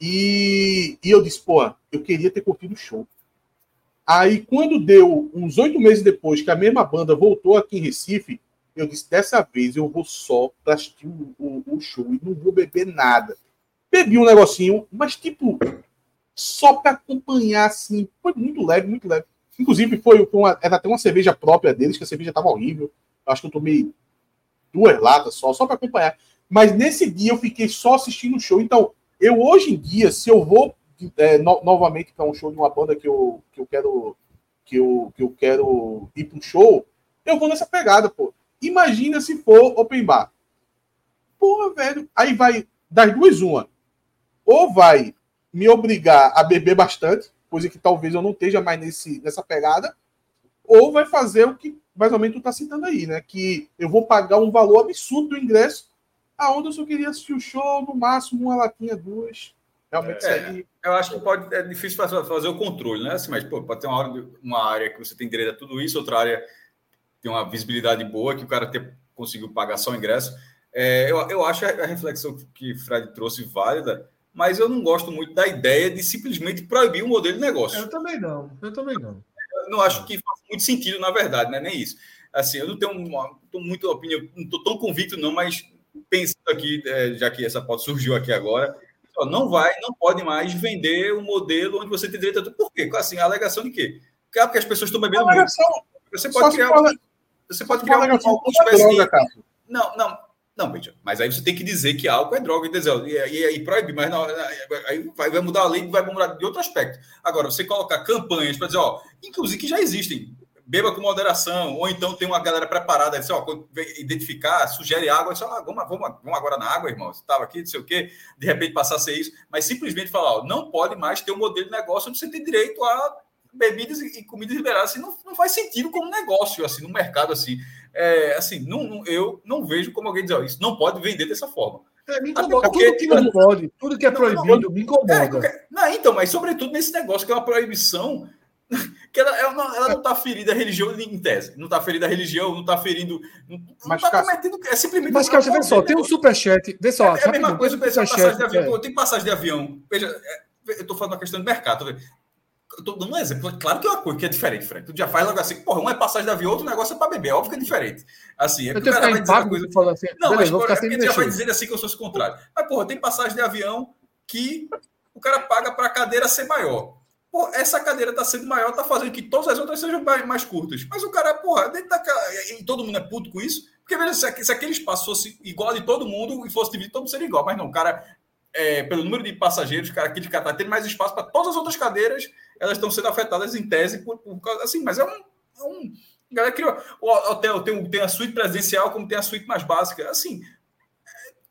B: E, e eu disse, pô, eu queria ter curtido o show. Aí, quando deu uns oito meses depois que a mesma banda voltou aqui em Recife, eu disse: dessa vez eu vou só para assistir o, o, o, show e não vou beber nada. Bebi um negocinho, mas tipo, só para acompanhar assim. Foi muito leve, muito leve. Inclusive, foi uma, era até uma cerveja própria deles, que a cerveja estava horrível. Eu acho que eu tomei duas latas só, só para acompanhar. Mas nesse dia eu fiquei só assistindo o show. Então, eu hoje em dia, se eu vou é, no, novamente para um show de uma banda que eu, que eu quero que eu, que eu quero ir para um show, eu vou nessa pegada, pô. Imagina se for open bar. Porra, velho. Aí vai das duas uma. Ou vai me obrigar a beber bastante, coisa que talvez eu não esteja mais nesse, nessa pegada, ou vai fazer o que mais ou menos tu tá citando aí, né? Que eu vou pagar um valor absurdo do ingresso, aonde eu só queria assistir o show, no máximo uma latinha, duas. Realmente
C: é, aí... Eu acho que pode, é difícil fazer o controle, né? Assim, mas pô, pode ter uma, hora, uma área que você tem direito a tudo isso, outra área tem uma visibilidade boa, que o cara ter, conseguiu pagar só o ingresso. É, eu, eu acho a reflexão que o Fred trouxe válida, mas eu não gosto muito da ideia de simplesmente proibir o modelo de negócio.
A: Eu também não, eu também não.
C: Eu não acho que faz muito sentido, na verdade, né? nem isso. Assim, eu não tenho uma, muito opinião, não estou tão convicto, não, mas pensando aqui, é, já que essa pauta surgiu aqui agora, não vai, não pode mais vender o um modelo onde você tem direito a tudo. Por quê? Assim, a alegação de quê? Porque as pessoas estão bebendo muito. Você pode criar, você pode criar uma, uma espécie de... Não, não, não, mas aí você tem que dizer que álcool é droga? E aí proíbe, mas não, aí vai, vai mudar a lei, vai mudar de outro aspecto. Agora, você colocar campanhas para dizer, ó, inclusive que já existem, beba com moderação, ou então tem uma galera preparada, diz, ó, identificar, sugere água, diz, ah, vamos, vamos, vamos agora na água, irmão, você estava aqui, não sei o quê, de repente passar a ser isso, mas simplesmente falar, ó, não pode mais ter um modelo de negócio onde você tem direito a bebidas e comidas liberadas, assim, não, não faz sentido como negócio, assim, no mercado, assim é, assim, não, não, eu não vejo como alguém diz, ó, isso não pode vender dessa forma.
A: É, me incomoda. Porque, tudo que não pode, tudo que é proibido, não, me incomoda. É,
C: qualquer, não, então, mas sobretudo nesse negócio que é uma proibição que ela, ela, não, ela não está ferida a religião em tese. Não está ferida a religião, não está ferindo. Não,
A: mas, tá cometendo. É simplesmente. Mas, Cássio, vê só, tem um superchat. Vê só,
C: é, é a mesma coisa, tem passagem de avião. É. Tem passagem de avião. Veja, é, eu estou falando uma questão de mercado. Tá eu tô dando um exemplo. Claro que é uma coisa que é diferente, Fred. Tu já faz logo assim, porra, um é passagem de avião, outro negócio é para beber. Óbvio que é diferente. Assim, é que o cara vai dizer uma coisa. Assim, não, beleza, mas porra, é tu já vai dizer assim que eu sou o contrário. Mas, porra, tem passagem de avião que o cara paga para a cadeira ser maior. Pô, essa cadeira tá sendo maior, tá fazendo que todas as outras sejam mais, mais curtas. Mas o cara, porra, dentro daquela. E todo mundo é puto com isso. Porque, veja, se, se aquele espaço fosse igual de todo mundo e fosse dividido, todo mundo seria igual. Mas não, o cara é, pelo número de passageiros, cara, aqui de Catar tem mais espaço para todas as outras cadeiras, elas estão sendo afetadas em tese por, por causa assim, mas é um. É um galera criou. O hotel tem, tem a suíte presidencial, como tem a suíte mais básica. Assim,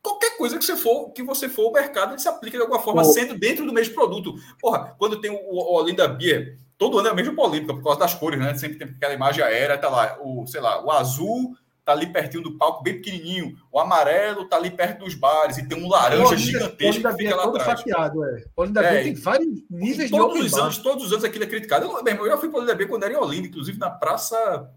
C: qualquer coisa que você for, que você for, o mercado ele se aplica de alguma forma, sendo dentro do mesmo produto. Porra, quando tem o, o Olinda Beer, todo ano é a mesma polêmica, por causa das cores, né? Sempre tem aquela imagem aérea, tá lá, o, sei lá, o azul tá ali pertinho do palco, bem pequenininho. O amarelo tá ali perto dos bares e tem um laranja gigantesco que fica lá atrás. Fatiado,
A: é. Olinda é, tem vários níveis
C: de todos os anos, Todos os anos aquilo é criticado. Eu, eu já fui para o Olinda B quando era em Olinda, inclusive na praça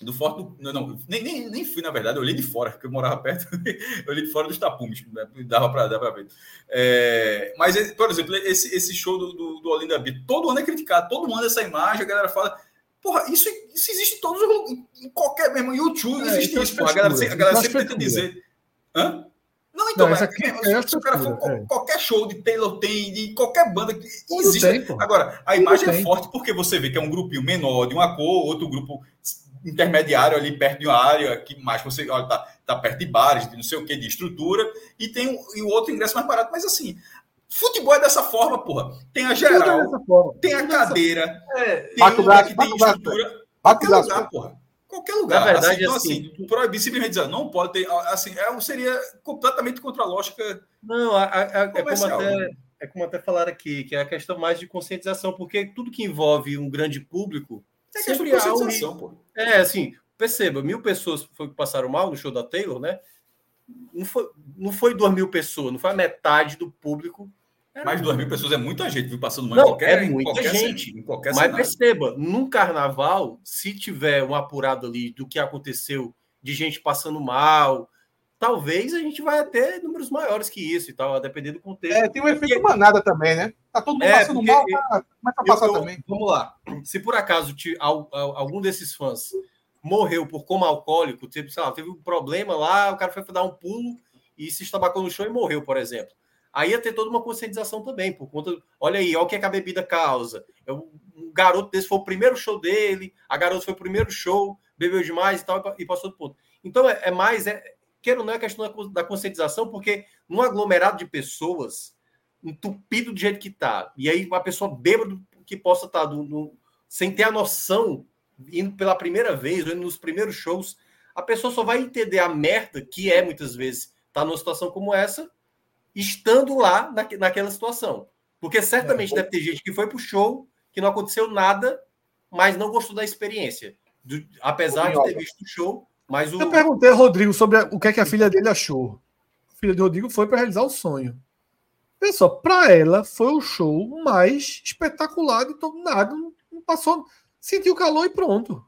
C: do Forte do, não, não nem, nem, nem fui na verdade eu olhei de fora porque eu morava perto eu olhei de fora dos tapumes né, dava para ver é, mas por exemplo esse, esse show do, do, do Olinda B todo ano é criticado todo mundo essa imagem a galera fala Porra, isso, isso existe em todos os em qualquer mesmo YouTube é, existe isso, porra. A galera, a galera sempre tenta dizer. Hã? Não, então, não, mas, aqui, é, se o cara for é. qualquer show de Taylor tem, de qualquer banda que existe. Tem, Agora, a imagem é forte porque você vê que é um grupinho menor de uma cor, outro grupo intermediário ali perto de uma área que mais você olha, tá, tá perto de bares, de não sei o que, de estrutura, e tem um, e o outro ingresso mais barato. Mas assim, Futebol é dessa forma, porra. Tem a geral, é tem a cadeira, é, tem um lugar que tem estrutura. Qualquer lugar, porra. Qualquer lugar.
E: Na verdade, assim, então, assim,
C: assim proibir simplesmente dizer, não pode ter. Assim, é, seria completamente contra a lógica.
E: Não, a, a, é, como até, né? é como até falaram aqui, que é a questão mais de conscientização, porque tudo que envolve um grande público.
C: É questão de conscientização, pô.
E: É, assim, perceba, mil pessoas foi, passaram mal no show da Taylor, né? Não foi, não foi duas mil pessoas, não foi a metade do público
C: mais de duas mil pessoas é muita gente, viu? Passando
E: mal não, qualquer, é muita qualquer gente. Em qualquer Mas cenário. perceba, num carnaval, se tiver um apurado ali do que aconteceu, de gente passando mal, talvez a gente vai ter números maiores que isso e tal, a depender do contexto.
B: É, tem um efeito porque... manada também, né? Tá todo mundo é, passando mal, tá, mas tá passando também.
E: Vamos lá. Se por acaso te, algum desses fãs morreu por coma alcoólico, tipo, sei lá, teve um problema lá, o cara foi dar um pulo e se estabacou no chão e morreu, por exemplo aí ia ter toda uma conscientização também, por conta. Olha aí, olha o que, é que a bebida causa. Eu, um garoto desse foi o primeiro show dele, a garota foi o primeiro show, bebeu demais e tal, e passou do ponto. Então é, é mais, é, queira ou não, é questão da conscientização, porque num aglomerado de pessoas, entupido do jeito que tá, e aí uma pessoa bêbada que possa estar tá sem ter a noção, indo pela primeira vez, ou indo nos primeiros shows, a pessoa só vai entender a merda que é, muitas vezes, estar tá numa situação como essa, estando lá na, naquela situação. Porque certamente é, deve ter gente que foi pro show, que não aconteceu nada, mas não gostou da experiência. Do, apesar de ter visto o show, mas o...
A: Eu perguntei ao Rodrigo sobre o que, é que a filha dele achou. A filha de Rodrigo foi para realizar o sonho. Pessoal, para ela foi o show mais espetacular de todo nada. Não passou, sentiu calor e pronto.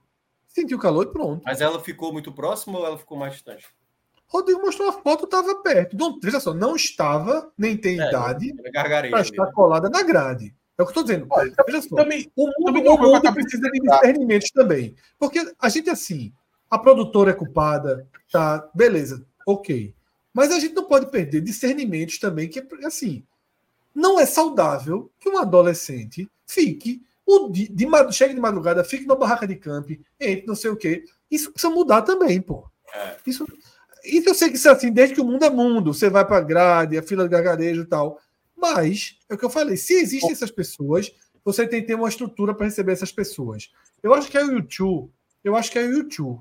A: Sentiu calor e pronto.
E: Mas ela ficou muito próxima ou ela ficou mais distante?
A: Rodrigo mostrou a foto, estava perto. Não, veja só, não estava, nem tem é, idade para estar colada na grade. É o que eu estou dizendo. Olha, veja só, também, o mundo, também o mundo precisa de discernimentos também. Porque a gente, assim, a produtora é culpada, tá? Beleza, ok. Mas a gente não pode perder discernimentos também, que é assim. Não é saudável que um adolescente fique o de, de, chegue de madrugada, fique na barraca de camp, entre não sei o quê. Isso precisa mudar também, pô. É. Isso, isso eu sei que isso é assim, desde que o mundo é mundo, você vai para grade, a fila de gargarejo e tal. Mas, é o que eu falei, se existem essas pessoas, você tem que ter uma estrutura para receber essas pessoas. Eu acho que é o YouTube. Eu acho que é o YouTube.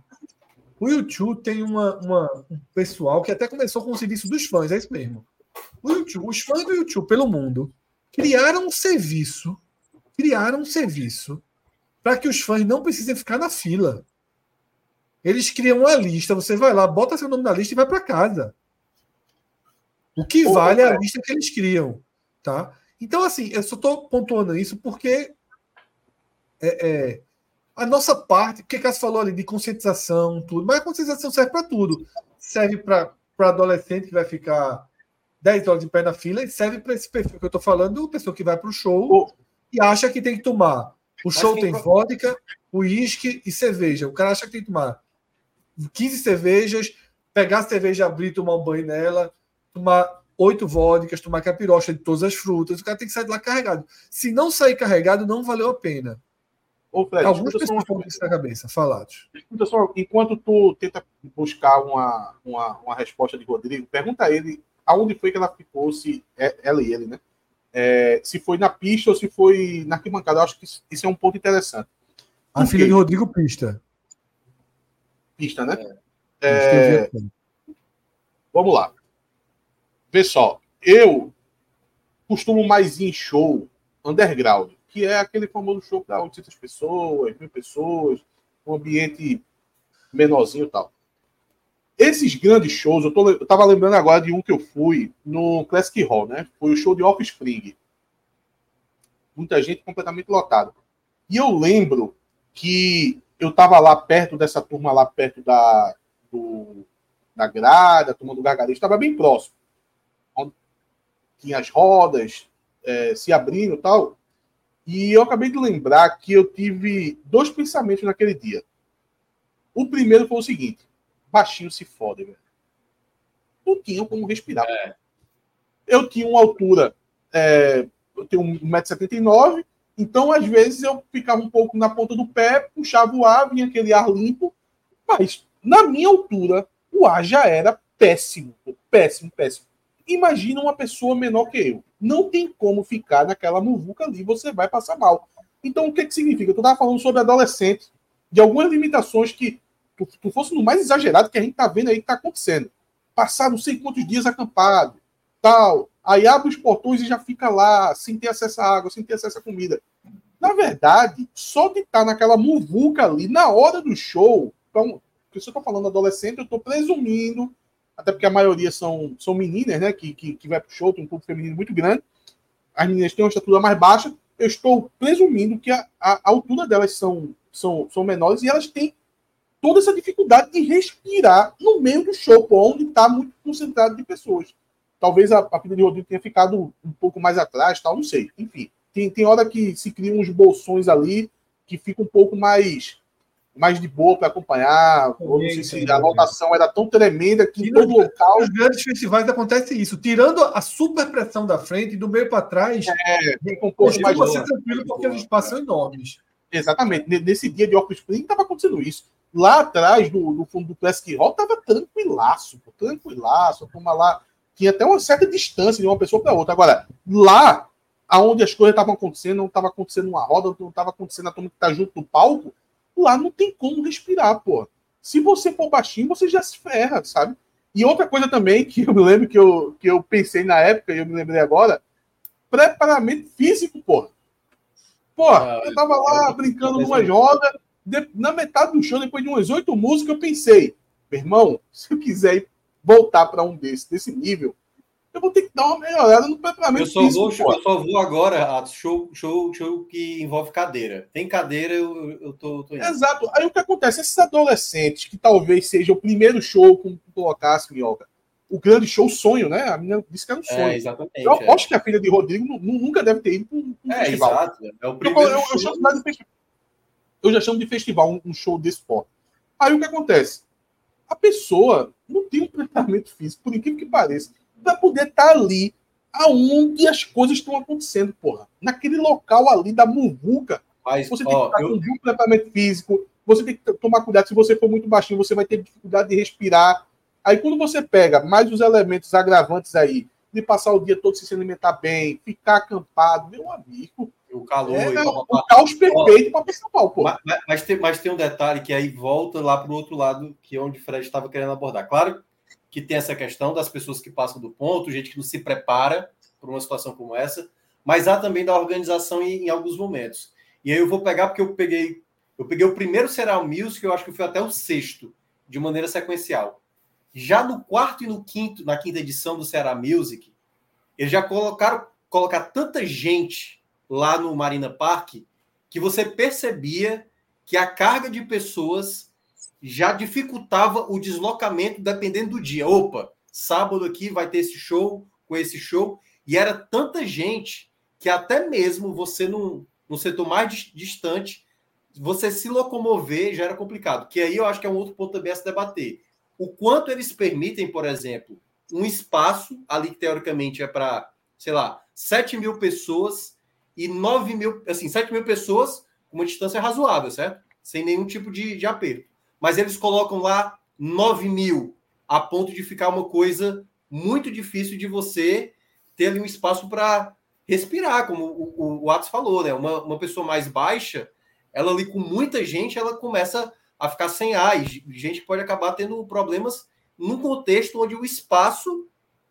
A: O YouTube tem uma, uma, um pessoal que até começou com o serviço dos fãs, é isso mesmo. O YouTube, os fãs do YouTube pelo mundo criaram um serviço criaram um serviço para que os fãs não precisem ficar na fila. Eles criam uma lista, você vai lá, bota seu nome na lista e vai para casa. O que Pô, vale é a lista que eles criam, tá? Então, assim, eu só estou pontuando isso porque é, é, a nossa parte, porque Cássio falou ali de conscientização, tudo, mas a conscientização serve para tudo. Serve para adolescente que vai ficar 10 horas de pé na fila e serve para esse perfil que eu estou falando, pessoa que vai para o show e acha que tem que tomar. O show tem vodka, uísque e cerveja. O cara acha que tem que tomar 15 cervejas, pegar a cerveja, abrir, tomar um banho nela, tomar oito vodkas, tomar capirocha de todas as frutas. O cara tem que sair de lá carregado. Se não sair carregado, não valeu a pena.
B: Ô, Fred,
A: Algumas pessoas com isso na cabeça, falados.
B: Escuta só, enquanto tu tenta buscar uma, uma, uma resposta de Rodrigo, pergunta a ele aonde foi que ela ficou, se é ela e ele, né? é, se foi na pista ou se foi na arquibancada. Eu acho que isso é um ponto interessante.
A: A filha de Rodrigo Pista.
B: Pista, né? É. É... Vamos lá. Pessoal, eu costumo mais ir em show underground, que é aquele famoso show para 800 pessoas, mil pessoas, um ambiente menorzinho e tal. Esses grandes shows, eu, tô, eu tava lembrando agora de um que eu fui no Classic Hall, né? Foi o show de Offspring. Muita gente completamente lotada. E eu lembro que eu tava lá perto dessa turma, lá perto da, do, da grada, a turma do gargarejo, estava bem próximo. Tinha as rodas é, se abrindo e tal. E eu acabei de lembrar que eu tive dois pensamentos naquele dia. O primeiro foi o seguinte: baixinho se fode, velho. Não tinha como respirar. É. Eu tinha uma altura, é, eu tenho 1,79m, então às vezes eu ficava um pouco na ponta do pé, puxava o ar, vinha aquele ar limpo, mas na minha altura o ar já era péssimo, péssimo, péssimo. Imagina uma pessoa menor que eu. Não tem como ficar naquela muvuca ali, você vai passar mal. Então, o que, que significa? Eu estava falando sobre adolescente, de algumas limitações que tu, tu fosse no mais exagerado que a gente tá vendo aí que tá acontecendo. Passar não sei quantos dias acampado, tal. Aí abre os portões e já fica lá, sem ter acesso à água, sem ter acesso à comida. Na verdade, só de estar tá naquela muvuca ali, na hora do show, então, se eu tô falando adolescente, eu tô presumindo, até porque a maioria são, são meninas, né, que, que, que vai pro show, tem um público feminino muito grande, as meninas têm uma estatura mais baixa, eu estou presumindo que a, a, a altura delas são, são, são menores e elas têm toda essa dificuldade de respirar no meio do show, onde está muito concentrado de pessoas. Talvez a, a de Rodrigo tenha ficado um pouco mais atrás, tal, não sei. Enfim, tem, tem hora que se criam uns bolsões ali que fica um pouco mais mais de boa para acompanhar. Ou não sei se a lotação era tão tremenda que em todo local.
A: Nos grandes festivais acontece isso. Tirando a super pressão da frente, do meio para trás,
B: é, recomposto mais
A: você tranquilo porque os espaços são enormes.
B: Exatamente. Nesse dia de Orco Spring estava acontecendo isso. Lá atrás, no, no fundo do Classic Hall, estava tranquilaço, pô, tranquilaço. A turma lá tinha até uma certa distância de uma pessoa para outra. Agora, lá, aonde as coisas estavam acontecendo, não estava acontecendo uma roda, não estava acontecendo a turma que está junto no palco, lá não tem como respirar, pô. Se você for baixinho, você já se ferra, sabe? E outra coisa também que eu me lembro que eu, que eu pensei na época, e eu me lembrei agora, preparamento físico, pô. Pô, ah, eu tava lá brincando numa roda, na metade do show, depois de umas oito músicas, eu pensei, meu irmão, se eu quiser voltar para um desse, desse nível, eu vou ter que dar uma melhorada no preparamento
E: eu só físico. Vou, eu só vou agora, show, show, show que envolve cadeira. Tem cadeira, eu, eu tô, tô
B: Exato. Aí o que acontece? Esses adolescentes, que talvez seja o primeiro show que colocasse, Minhoca, o grande show sonho, né? A menina disse que era um é, sonho. É,
E: exatamente.
B: Eu aposto é. que a filha de Rodrigo nunca deve ter ido para um,
E: um é, festival. Exato. É o primeiro eu, eu, eu,
B: chamo de festival. eu já chamo de festival um, um show desse porte. Aí o que acontece? A pessoa não tem um tratamento físico, por incrível que pareça para poder estar tá ali aonde as coisas estão acontecendo, porra. Naquele local ali da muvuca. Mas, você tem ó, que estar eu... com um tratamento físico, você tem que tomar cuidado. Se você for muito baixinho, você vai ter dificuldade de respirar. Aí quando você pega mais os elementos agravantes aí, de passar o dia todo sem se alimentar bem, ficar acampado, meu amigo.
E: O calor.
B: É, e... o caos perfeito para pessoal, pô.
E: Mas, mas, tem, mas tem um detalhe que aí volta lá para o outro lado, que é onde o Fred estava querendo abordar. Claro que tem essa questão das pessoas que passam do ponto, gente que não se prepara para uma situação como essa, mas há também da organização em, em, alguns momentos. E aí eu vou pegar porque eu peguei eu peguei o primeiro Serial Music, eu acho que foi até o sexto, de maneira sequencial. Já no quarto e no quinto, na quinta edição do Ceará Music, eles já colocaram colocar tanta gente lá no Marina Park que você percebia que a carga de pessoas já dificultava o deslocamento dependendo do dia. Opa, sábado aqui vai ter esse show com esse show. E era tanta gente que até mesmo você no, no setor mais distante, você se locomover já era complicado. Que aí eu acho que é um outro ponto também a se debater. O quanto eles permitem, por exemplo, um espaço ali que teoricamente é para, sei lá, 7 mil pessoas e 9 mil, assim, 7 mil pessoas com uma distância razoável, certo? Sem nenhum tipo de, de aperto mas eles colocam lá 9 mil, a ponto de ficar uma coisa muito difícil de você ter ali um espaço para respirar, como o, o, o Atos falou, né? Uma, uma pessoa mais baixa, ela ali com muita gente, ela começa a ficar sem ar, e gente pode acabar tendo problemas num contexto onde o espaço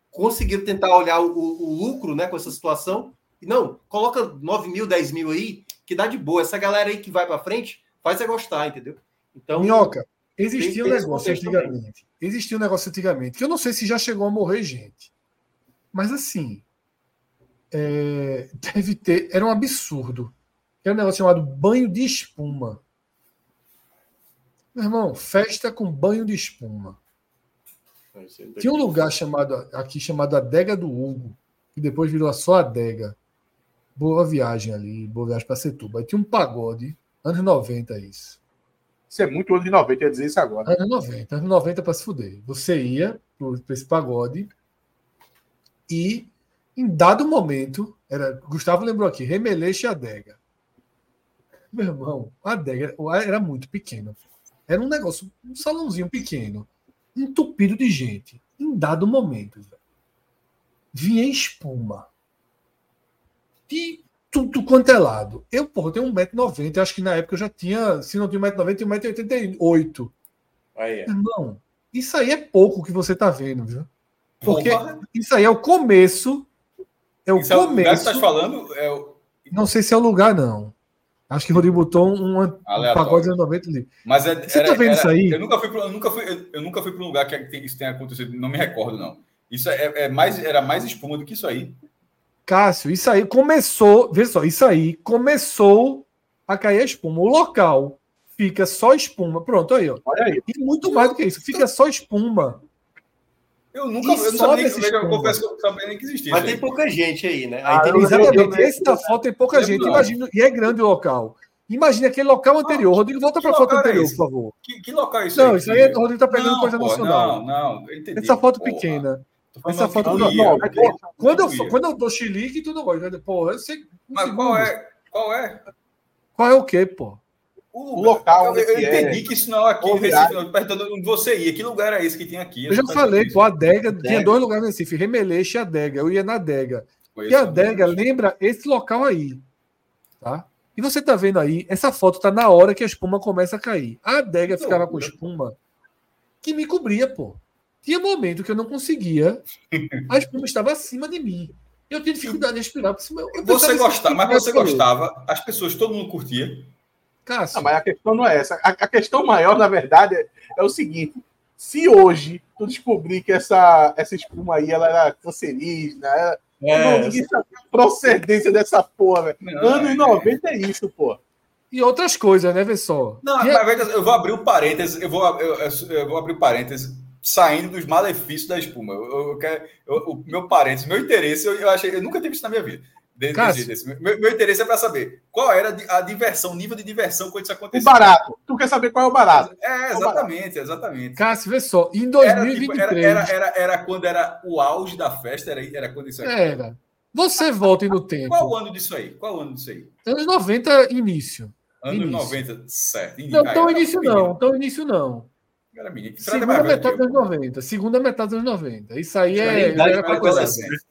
E: conseguiu tentar olhar o, o, lucro né, com essa situação. Não, coloca 9 mil, 10 mil aí, que dá de boa. Essa galera aí que vai para frente, faz é gostar, entendeu?
A: Então, Minhoca, existia um negócio antigamente. Também. Existia um negócio antigamente, que eu não sei se já chegou a morrer gente. Mas assim, é, deve ter. Era um absurdo. Era um negócio chamado banho de espuma. Meu irmão, festa com banho de espuma. Tinha um lugar chamado aqui chamado Adega do Hugo, que depois virou só Adega. Boa viagem ali, boa viagem para Setuba. Aí tinha um pagode, anos 90 isso.
B: Isso é muito anos de 90, ia dizer isso agora.
A: Anos 90, anos 90 para se fuder. Você ia para esse pagode e, em dado momento, era Gustavo lembrou aqui, Remeleixo e Adega. Meu irmão, a adega era muito pequeno. Era um negócio, um salãozinho pequeno, entupido de gente. Em dado momento, vinha espuma. E tudo quanto é lado. Eu, porra, tenho 1,90m, acho que na época eu já tinha, se não tinha 1,90m, tinha 1,88m. Aí é. Irmão, isso aí é pouco que você tá vendo, viu? Porque Opa. isso aí é o começo. É o isso começo. É o lugar que
C: tá falando? É o...
A: Não sei se é o lugar, não. Acho que o Rodrigo botou um, um pagode de 90 ali.
C: Mas é, você era, tá vendo era, isso aí? Eu nunca fui para eu nunca fui, eu, eu nunca fui para um lugar que isso tenha acontecido, não me recordo não. Isso é, é mais era mais espuma do que isso aí.
A: Cássio, isso aí começou, vê só, isso aí começou a cair a espuma. O local fica só espuma. Pronto, aí, ó. Olha aí. E muito mais do que isso, fica só espuma.
C: Eu nunca eu não sabia, eu, eu confesso que eu sabia nem que existia.
E: Mas tem pouca gente aí, né?
A: Aí ah, tem exatamente, esse da foto tem pouca gente. Imagina, e é grande o local. Imagina aquele local anterior. Rodrigo, volta para a foto anterior, é por favor.
C: Que, que local é isso?
A: Não, aí? isso aí é, o Rodrigo está pegando não, coisa
C: pô,
A: nacional.
C: Não, não, eu entendi.
A: Essa foto porra. pequena. Essa foto não, quando, eu, quando eu dou chilique, tu não gosta. Pô, eu sei.
C: Mas qual é? Qual é?
A: Qual é o quê, pô?
B: O, local.
C: Eu, eu entendi é, que isso não é aqui no Recife, não. Perguntando onde você ia. Que lugar é esse que tem aqui?
A: Eu, já falei, pô, a Adega. Tinha dois lugares no Recife, Remeleixo e Adega. Eu ia na Adega. e a Adega lembra esse local aí. Tá? E você tá vendo aí, essa foto tá na hora que a espuma começa a cair. A adega ficava com espuma que me cobria, pô. Tinha momento que eu não conseguia, a espuma estava acima de mim. Eu tinha dificuldade de respirar.
C: Eu você gostava, mas você gostava, as pessoas, todo mundo curtia.
B: Cássio. Não, mas a questão não é essa. A, a questão maior, na verdade, é, é, o seguinte: se hoje tu descobrir que essa, essa espuma aí ela era cancerígena, era, é, não, ninguém sabe a procedência dessa porra, velho. Anos 90 é isso, pô.
A: E outras coisas, né, pessoal?
C: Não,
A: e...
C: mas eu vou abrir o um parênteses, eu vou, eu, eu, vou abrir o um parênteses saindo dos malefícios da espuma. Eu, eu quero, o meu parênteses, meu interesse, eu, eu, achei, eu nunca tive isso na minha vida. Meu, meu, interesse é para saber qual era a diversão, o nível de diversão quando isso aconteceu.
B: O barato. Tu quer saber qual é o barato?
C: É, exatamente, exatamente.
A: Cássio, vê só, em 2023...
C: Era, tipo, era, era, era, era, quando era o auge da festa, era, era quando isso
A: Era. Você volta no tempo.
C: Qual o ano disso aí? Qual o ano disso aí?
A: Anos 90, início.
C: Anos início. 90, certo.
A: Não, tão início não, tão início não.
C: Era menino.
A: Segunda metade dos anos 90. Segunda metade dos anos 90. Isso aí é...
C: Era adolescente.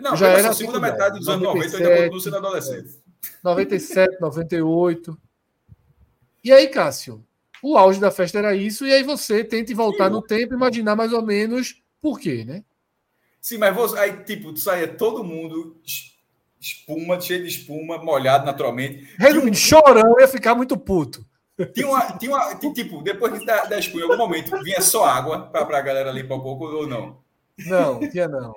C: Não, já era segunda metade dos anos 90 eu ainda sendo adolescente.
A: 97, 98. E aí, Cássio? O auge da festa era isso, e aí você tenta voltar Sim. no tempo e imaginar mais ou menos por quê, né?
C: Sim, mas você, aí, tipo, saia todo mundo espuma, cheio de espuma, molhado naturalmente.
A: Resumindo, um... chorando, ia ficar muito puto.
C: Tinha uma, tinha uma, tipo, depois da, da em algum momento, vinha só água para a galera limpar um pouco ou não?
A: Não, tinha não.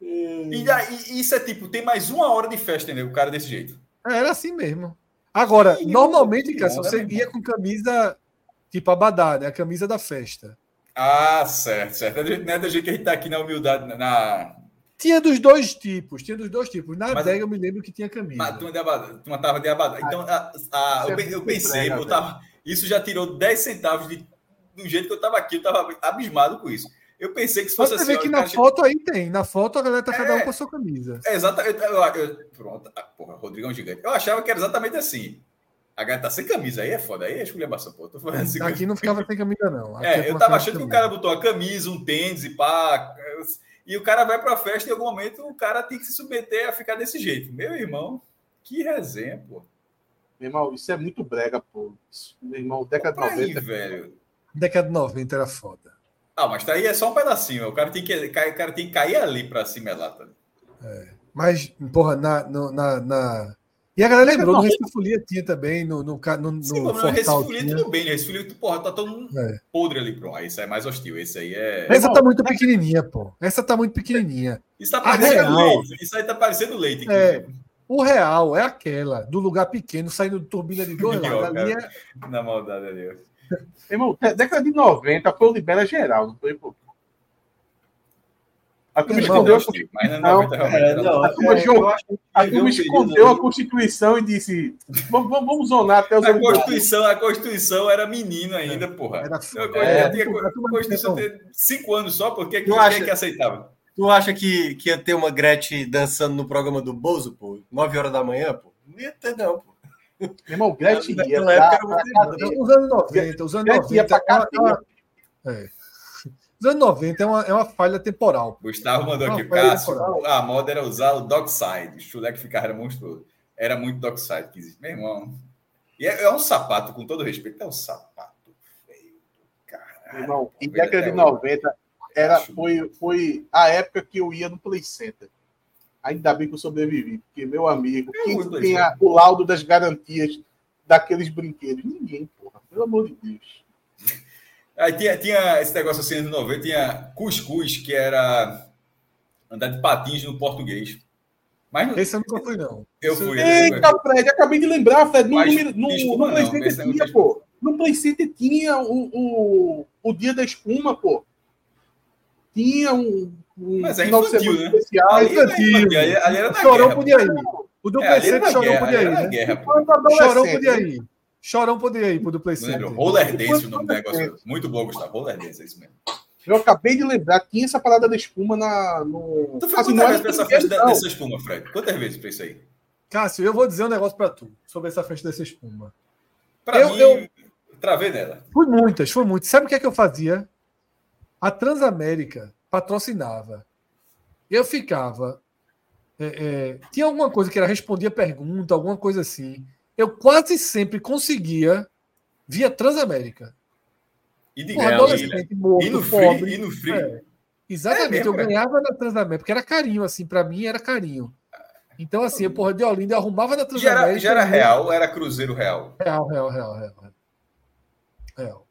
C: E, e, isso é tipo, tem mais uma hora de festa, entendeu? O cara desse jeito.
A: É, era assim mesmo. Agora, e normalmente, cara, você ia com camisa tipo abadá, né? A camisa da festa.
C: Ah, certo, certo. Não é da gente que a gente tá aqui na humildade, na.
A: Tinha dos dois tipos, tinha dos dois tipos. Na mas, adega eu me lembro que tinha camisa.
C: Mas tu, tu tava de abadá. Então, a, a, eu, eu, pensei, eu tava, isso já tirou 10 centavos de, do jeito que eu tava aqui, eu tava abismado com isso. Eu pensei que se fosse
A: Você assim. Você vê que na foto aí tem. Na foto a galera tá cada um é, com a sua camisa.
C: É exatamente. Eu, eu, pronto. Ah, porra, Rodrigão gigante. Eu achava que era exatamente assim. A galera tá sem camisa, aí é foda, aí é esculhambação, pô. Tô falando
A: assim, Aqui não ficava sem camisa, não.
C: Aqui é, eu tava achando que o cara botou a camisa, um tênis e pá. E o cara vai pra festa e em algum momento o cara tem que se submeter a ficar desse jeito. Meu irmão, que resenha, pô.
B: Meu irmão, isso é muito brega, pô. Meu irmão, década de 90. Aí,
C: velho.
A: Década de 90 era foda.
C: Ah, mas tá aí é só um pedacinho. O cara tem que, o cara tem que cair ali para cima lá, tá?
A: É, mas, porra, na, no, na, na... E a galera lembrou, no Recife Folia tinha também, no, no, no, no
C: Sim, no Recife Folia tudo bem, né? Recife Folia, porra, tá todo mundo é. podre ali, pô. Isso é mais hostil, esse aí é...
A: Essa tá muito pequenininha, pô. Essa tá muito pequenininha.
C: Isso tá parecendo real, leite. Isso aí tá parecendo leite.
A: É, o real é aquela, do lugar pequeno, saindo de turbina de dois lados. Ali é...
C: Na maldade ali,
B: Irmão, década de 90 foi o Libera Geral, não foi, pô? A turma escondeu a Constituição. A turma escondeu a Constituição e disse: vamos, vamos zonar até os
C: a Constituição, a Constituição era menino ainda, é. porra. Era, é, a, Constituição tem cinco anos só, porque quem acha que aceitava?
E: Tu acha que, que ia ter uma Gretchen dançando no programa do Bozo, pô? 9 horas da manhã, pô? Não ia ter, não, pô.
B: Meu irmão, Gretchen ia
A: pra, pra, Os anos 90, os anos 90. É. Os anos 90 é uma, é uma falha temporal.
C: Gustavo mandou é aqui, Cássio. A moda era usar o Dockside. O chuleque ficava monstruoso. Era muito Dockside que existe. Meu irmão. E é, é, um sapato, com todo respeito, é um sapato feio.
B: Caralho. Irmão, em década de 90, era, foi, foi a época que eu ia no Play Center. Ainda bem que eu sobrevivi, porque, meu amigo, é quem tem a, o laudo das garantias daqueles brinquedos? Ninguém, porra, pelo amor de Deus.
C: Aí tinha, tinha esse negócio assim, nos 90, tinha cuscuz, que era andar de patins no português.
A: Mas Esse eu nunca fui, não.
C: Eu fui.
B: Eita, Fred, acabei de lembrar, Fred. No, Mas, no, no, no PlayStation tinha, pô. No PlayStation tinha o, o, o Dia da Espuma, pô. Tinha um,
C: um Mas é infantil, né?
B: Especial,
A: ali, infantil. Ali, ali era da Chorou podia ir. O do é, Play Chorão guerra, podia ir, né? Guerra, Chorão podia ir. Chorão podia ir pro do Play Center.
C: Roller Dance o nome do negócio. Muito bom, Gustavo. Roller Dance, é isso mesmo.
B: Eu acabei de lembrar, tinha essa parada da espuma na, no.
C: Tu foi assim, quantas vezes pra essa festa dessa espuma, Fred? Quantas vezes pra isso aí?
A: Cássio, eu vou dizer um negócio pra tu sobre essa festa dessa espuma.
C: Pra eu, mim, eu travei nela.
A: Fui muitas, fui muitas. Sabe o que é que eu fazia? A Transamérica patrocinava. Eu ficava. É, é, tinha alguma coisa que era respondia pergunta, alguma coisa assim. Eu quase sempre conseguia via Transamérica.
C: E de adolescente, morto, e no pobre. Free, e no free.
A: É, exatamente, é mesmo, eu ganhava na Transamérica, porque era carinho, assim, para mim era carinho. Então, assim, eu, porra, de Olinda, eu arrumava na
C: Transamérica. Já era, já era real, era Cruzeiro Real?
A: Real, real, real, real. Real.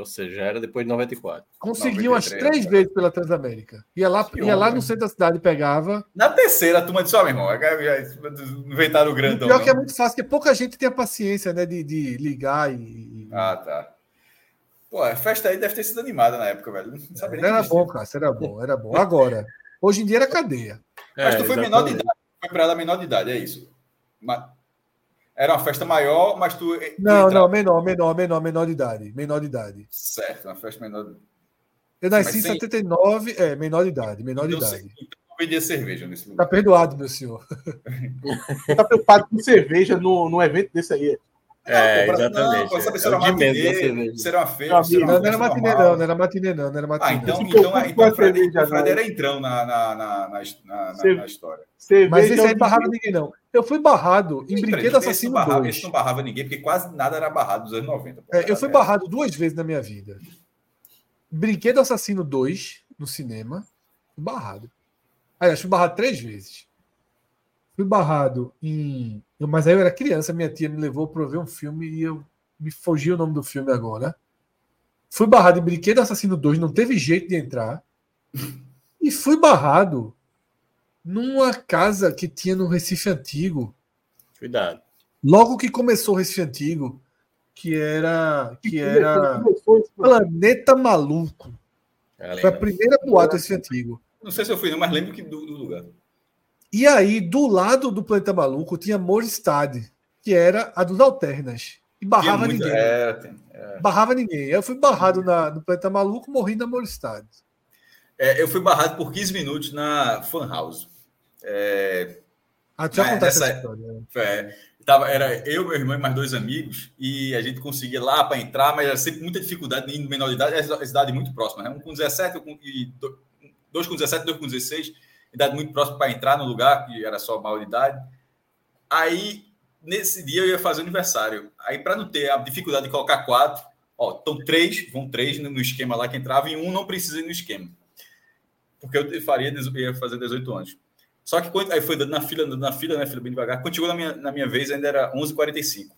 E: Ou seja, era depois de 94.
A: Consegui umas três né? vezes pela Transamérica. Ia lá, ia lá no centro da cidade pegava.
C: Na terceira, a turma disse: Ó, oh, meu irmão, já inventaram o grandão.
A: O pior que é muito fácil, porque pouca gente tem a paciência né, de, de ligar e.
C: Ah, tá. Pô, a festa aí deve ter sido animada na época, velho. Não
A: sabia era bom, cara, era bom, era bom. Agora, hoje em dia era cadeia.
C: É, mas tu foi menor de idade, foi para ela menor de idade, é isso. Mas, era uma festa maior, mas tu. tu
A: não, entrava... não, menor, menor, menor, menor de idade. Menor de idade.
C: Certo, uma festa menor de
A: Eu nasci em sem... 79, é, menor de idade, menor de então, idade. Então
C: vendia cerveja nesse lugar.
A: Tá perdoado, meu senhor.
B: tá preocupado com cerveja no, no evento desse aí.
E: É, não, exatamente.
C: Não, saber se era uma matinê, se era uma feira. Não,
A: não, não era matinê, não, não era matinê, não, não era matinê.
C: Ah, então, então, então o Fred, o Fred era entrão na, na, na, na, na, na história.
A: Mas esse aí barrava ninguém, não. Eu fui barrado em Brinquedo Assassino
C: esse 2. Esse não barrava ninguém, porque quase nada era barrado dos anos 90.
A: É, eu fui barrado duas vezes na minha vida. Brinquedo Assassino 2, no cinema, barrado. Aliás, fui barrado três vezes. Fui barrado em eu, mas aí eu era criança, minha tia me levou para ver um filme e eu me fugi o nome do filme agora. Fui barrado em Brinquedo Assassino 2, não teve jeito de entrar. E fui barrado numa casa que tinha no Recife Antigo.
E: Cuidado.
A: Logo que começou o Recife Antigo, que era que era Planeta Maluco. Foi a primeira boate Recife Antigo.
C: Não sei se eu fui, mas lembro que do, do lugar.
A: E aí, do lado do Planeta Maluco, tinha Moristad, que era a dos Alternas. E barrava muito, ninguém. É, é. Barrava ninguém. Eu fui barrado na, no Planeta Maluco, morri na Moristad.
C: É, eu fui barrado por 15 minutos na Fan House. É,
A: ah, já contar essa história. Né?
C: É, tava, era eu, meu irmão e mais dois amigos, e a gente conseguia lá para entrar, mas era sempre muita dificuldade indo menor de idade, é idade muito próxima, né? Um com 17, um com, e dois com 17, dois com 16 idade muito próxima para entrar no lugar, que era só maioridade. Aí, nesse dia, eu ia fazer aniversário. Aí, para não ter a dificuldade de colocar quatro, ó, estão três, vão três no esquema lá que entrava, e um não precisa ir no esquema. Porque eu faria, ia fazer 18 anos. Só que quando, aí foi na fila, na fila, né, fila bem devagar. Quando chegou na minha, na minha vez, ainda era 11h45.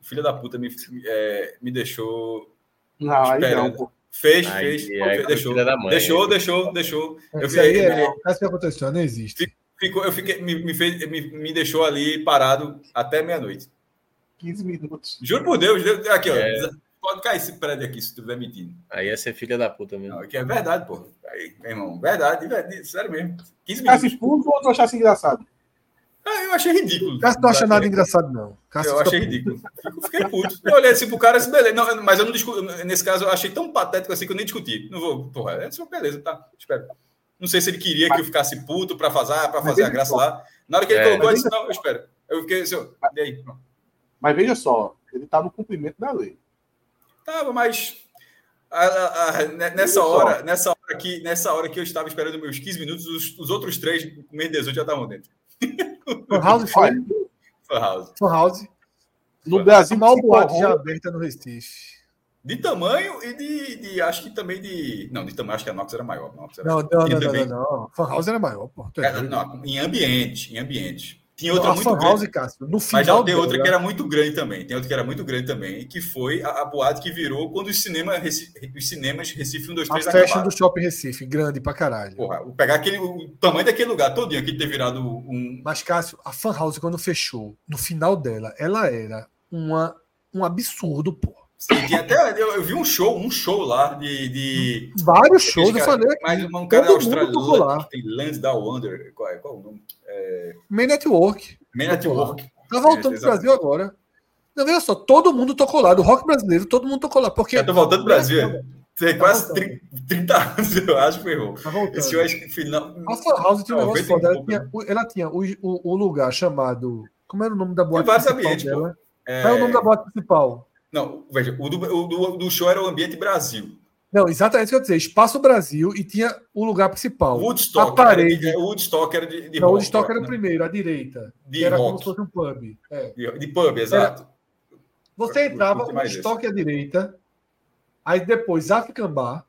C: Filha da puta me, é, me deixou.
B: Não, aí não, pô.
C: Fez, Aí, fez. É deixou, mãe, deixou, deixou, deixou,
A: Eu Isso aí é, é, que aconteceu, não existe.
C: Ficou, eu fiquei, me, me, fez, me, me deixou ali parado até meia-noite.
B: 15 minutos.
C: Juro por Deus, aqui, ó. É. Pode cair esse prédio aqui se tu estiver mentindo.
E: Aí ia ser filha da puta mesmo. Não,
C: aqui é verdade, pô. Aí, meu irmão, verdade, verdade sério mesmo.
B: 15 minutos. Ficasse expulso ou tu achasse engraçado?
C: Ah, eu achei ridículo.
A: Cássio não acha nada engraçado, não.
C: Cássio eu achei ridículo. Fiquei puto. Eu olhei assim pro cara disse, beleza. Não, mas eu não discuti. Nesse caso, eu achei tão patético assim que eu nem discuti. Não vou. Porra, é só beleza, tá. Espero. Não sei se ele queria que eu ficasse puto para fazer, pra fazer a graça lá. Na hora que ele é, colocou, eu disse, não, eu espero. Eu fiquei assim, e aí?
B: Mas veja só, ele tá no cumprimento da lei.
C: Tava, mas. A, a, a, nessa hora, nessa hora que, nessa hora que eu estava esperando meus 15 minutos, os, os outros três, com meio 18, já estavam dentro.
A: Fan House foi?
C: Fan House.
A: Fan House.
B: No Fan Brasil,
A: mal boate já aberta no Recife.
C: De tamanho e de, de, Acho que também de. Não, de tamanho, acho que a Nox era maior. Nox
A: era... Não, não, não, não, não, não. Fan House era maior, pô.
C: É, não, em ambiente, em ambiente. Tinha outra
A: a muito grande. House, Cássio, no
C: final Mas tem outra que era muito grande também. Tem outra que era muito grande também, que foi a, a boate que virou quando os, cinema, os cinemas Recife 1, 2, 3
A: A fashion do Shopping Recife, grande pra caralho.
C: Porra, pegar aquele, o tamanho daquele lugar todinho aqui ter virado um...
A: Mas, Cássio, a Fan House, quando fechou, no final dela, ela era uma, um absurdo, pô.
C: Até, eu, eu, vi um show, um show lá de. de
A: Vários shows, eu falei.
C: Mas um cara australiano que tem Lands Down Wonder. Qual é, qual é o nome? É...
A: Main Network.
C: Network.
A: Tá voltando é, pro Brasil agora. Não, veja só, todo mundo tocou lá, do rock brasileiro, todo mundo tocou lá. Porque...
C: Eu tô voltando pro Brasil. Tem tá quase 30, 30, anos, eu acho, irmão.
A: Tá Esse eu acho que final. A Fan House tinha um negócio foda. Ela tinha, ela tinha o, o, o, lugar chamado. Como era o nome da boate
C: principal ambientes, dela?
A: É... Qual é o nome da boate principal?
C: Não, veja, o do, o do, do show era o Ambiente Brasil.
A: Não, exatamente isso que eu ia dizer. Espaço Brasil e tinha o lugar principal.
C: Woodstock. A parede. Era de, Woodstock era de, de
A: Não, rock, Woodstock era o né? primeiro, à direita. De era rock. como se fosse um pub.
C: É. De, de, pub, exato. Era...
A: Você entrava, Woodstock à direita, aí depois African Bar.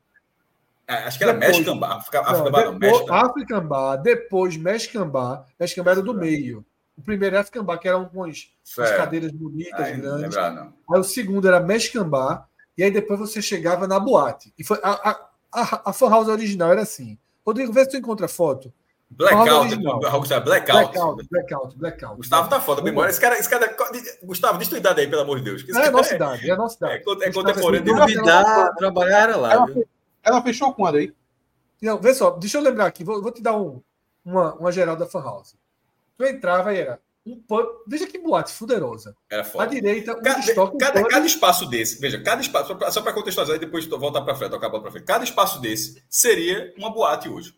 C: É, acho que era depois, Mexican Bar. African não, Bar não, depois,
A: African Bar, depois Mexican Bar. Mexican Bar era do meio. O primeiro era African Bar, que eram umas, umas cadeiras bonitas, Ai, grandes. Lembrar, aí o segundo era Mexican Bar e aí depois você chegava na boate. E foi, a, a, a, a fan house original era assim. Rodrigo, vê se tu encontra a foto.
C: Blackout, Blackout.
A: Blackout, blackout, blackout.
C: Gustavo tá foda, memória. Esse cara, esse cara. Gustavo, diz tua idade aí, pelo amor de Deus.
A: Esse é a nossa é, idade, é a nossa idade.
C: É, é contemporâneo.
E: Duvidar, trabalhar era lá.
B: Ela, ela, fechou quando aí?
A: Não, vê só, deixa eu lembrar aqui, vou, vou te dar um, uma, uma geral da Fan House. Tu entrava e era um pub. Veja que boate fuderosa.
C: Era foda.
A: À direita, um
C: cada, estoque, cada, um cada, espaço desse, veja, cada espaço, só para contextualizar e depois voltar para frente, acabar para frente. Cada espaço desse seria uma boate hoje.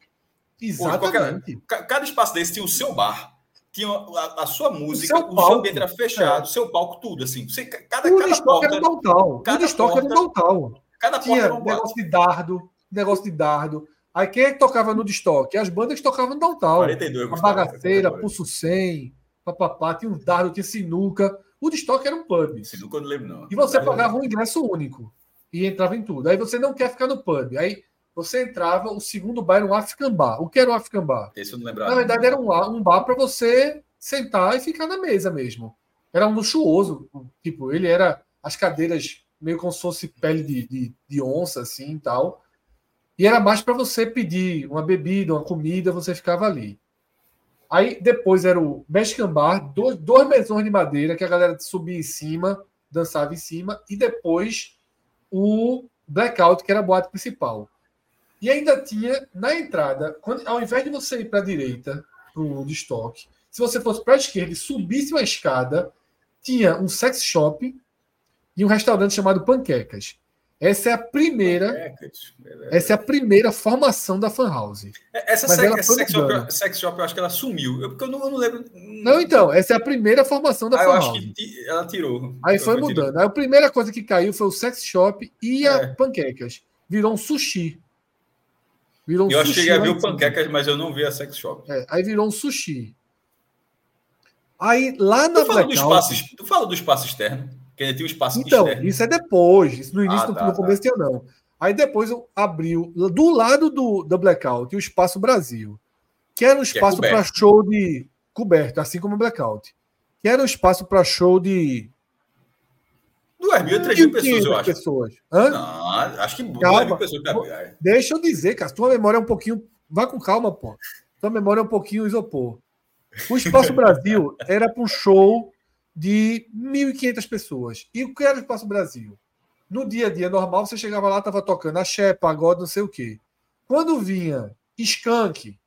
A: Exatamente.
C: Hoje, qualquer, cada espaço desse tinha o seu bar, tinha a, a sua música, o, seu, o ambiente era fechado, o é. seu palco, tudo assim. Você, cada,
A: o cada estoque porta, era um downtown. Cada estoque era um downtown.
C: Cada
A: tinha porta era um negócio de dardo, negócio de dardo. Aí quem é que tocava no destoque? As bandas que tocavam no downtown.
C: 42,
A: a Bagaceira, Pulso 100, papapá, tinha um dardo, tinha sinuca. O de estoque era um pub.
C: Sinuca eu não lembro, não.
A: E você pagava um ingresso único. E entrava em tudo. Aí você não quer ficar no pub. Aí você entrava, o segundo bar era um African Bar. O que era o African Bar?
C: Esse eu não lembrava.
A: Na verdade, era um, um bar para você sentar e ficar na mesa mesmo. Era um luxuoso. Tipo, ele era as cadeiras meio como se fosse pele de, de, de onça, assim e tal. E era mais para você pedir uma bebida, uma comida, você ficava ali. Aí depois era o Mexican Bar, dois, dois mesões de madeira que a galera subia em cima, dançava em cima, e depois o Blackout, que era a boate principal. E ainda tinha na entrada, quando, ao invés de você ir para a direita, para o estoque, se você fosse para a esquerda e subisse uma escada, tinha um sex shop e um restaurante chamado Panquecas. Essa é a primeira. Essa é a primeira formação da Fan House.
C: Essa sex, sex, shop, sex, shop, eu acho que ela sumiu. Eu, porque eu não, eu não lembro.
A: Não, então, essa é a primeira formação da ah, Fan
C: eu
A: House.
C: acho que ela tirou.
A: Aí foi mudando. Aí a primeira coisa que caiu foi o sex shop e é. a panquecas. Virou um sushi.
C: Virou um eu sushi. Eu cheguei a ver o panquecas, mas eu não vi a sex shop.
A: É, aí virou um sushi. Aí lá na
C: tu fala, do espaço, tu fala do espaço externo? Que ele tinha um espaço
A: então, externo. isso é depois. Isso no início, ah, tá, no começo tá. tinha não. Aí depois abriu, do lado do, do Blackout, o Espaço Brasil, que era um é espaço é para show de. coberto, assim como o Blackout. Que era um espaço para show de.
C: 2 mil, 3 mil pessoas, eu acho.
A: Pessoas.
C: Hã? Não, acho que calma. pessoas.
A: Deixa eu dizer, cara, tua memória é um pouquinho. Vá com calma, pô. Tua memória é um pouquinho isopor. O Espaço Brasil era para um show de 1.500 pessoas. E o que era o Espaço Brasil? No dia a dia normal, você chegava lá, estava tocando axé, pagode, não sei o quê. Quando vinha skunk,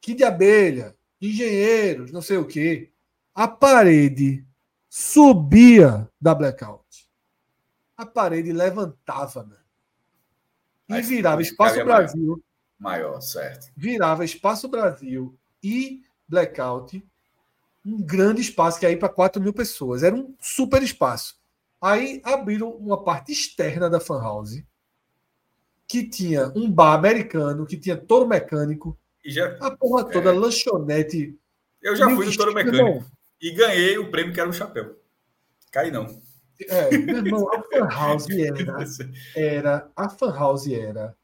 A: que de abelha, engenheiros, não sei o quê, a parede subia da blackout. A parede levantava, né? E virava Espaço Brasil.
C: Maior, maior, certo.
A: Virava Espaço Brasil e blackout um grande espaço que ia para 4 mil pessoas. Era um super espaço. Aí abriram uma parte externa da fan house que tinha um bar americano, que tinha todo mecânico,
C: já,
A: a porra toda, é, lanchonete.
C: Eu já fui no todo mecânico e ganhei o prêmio que era um chapéu. Cai não.
A: É, meu irmão, a fan house era, era a fan house era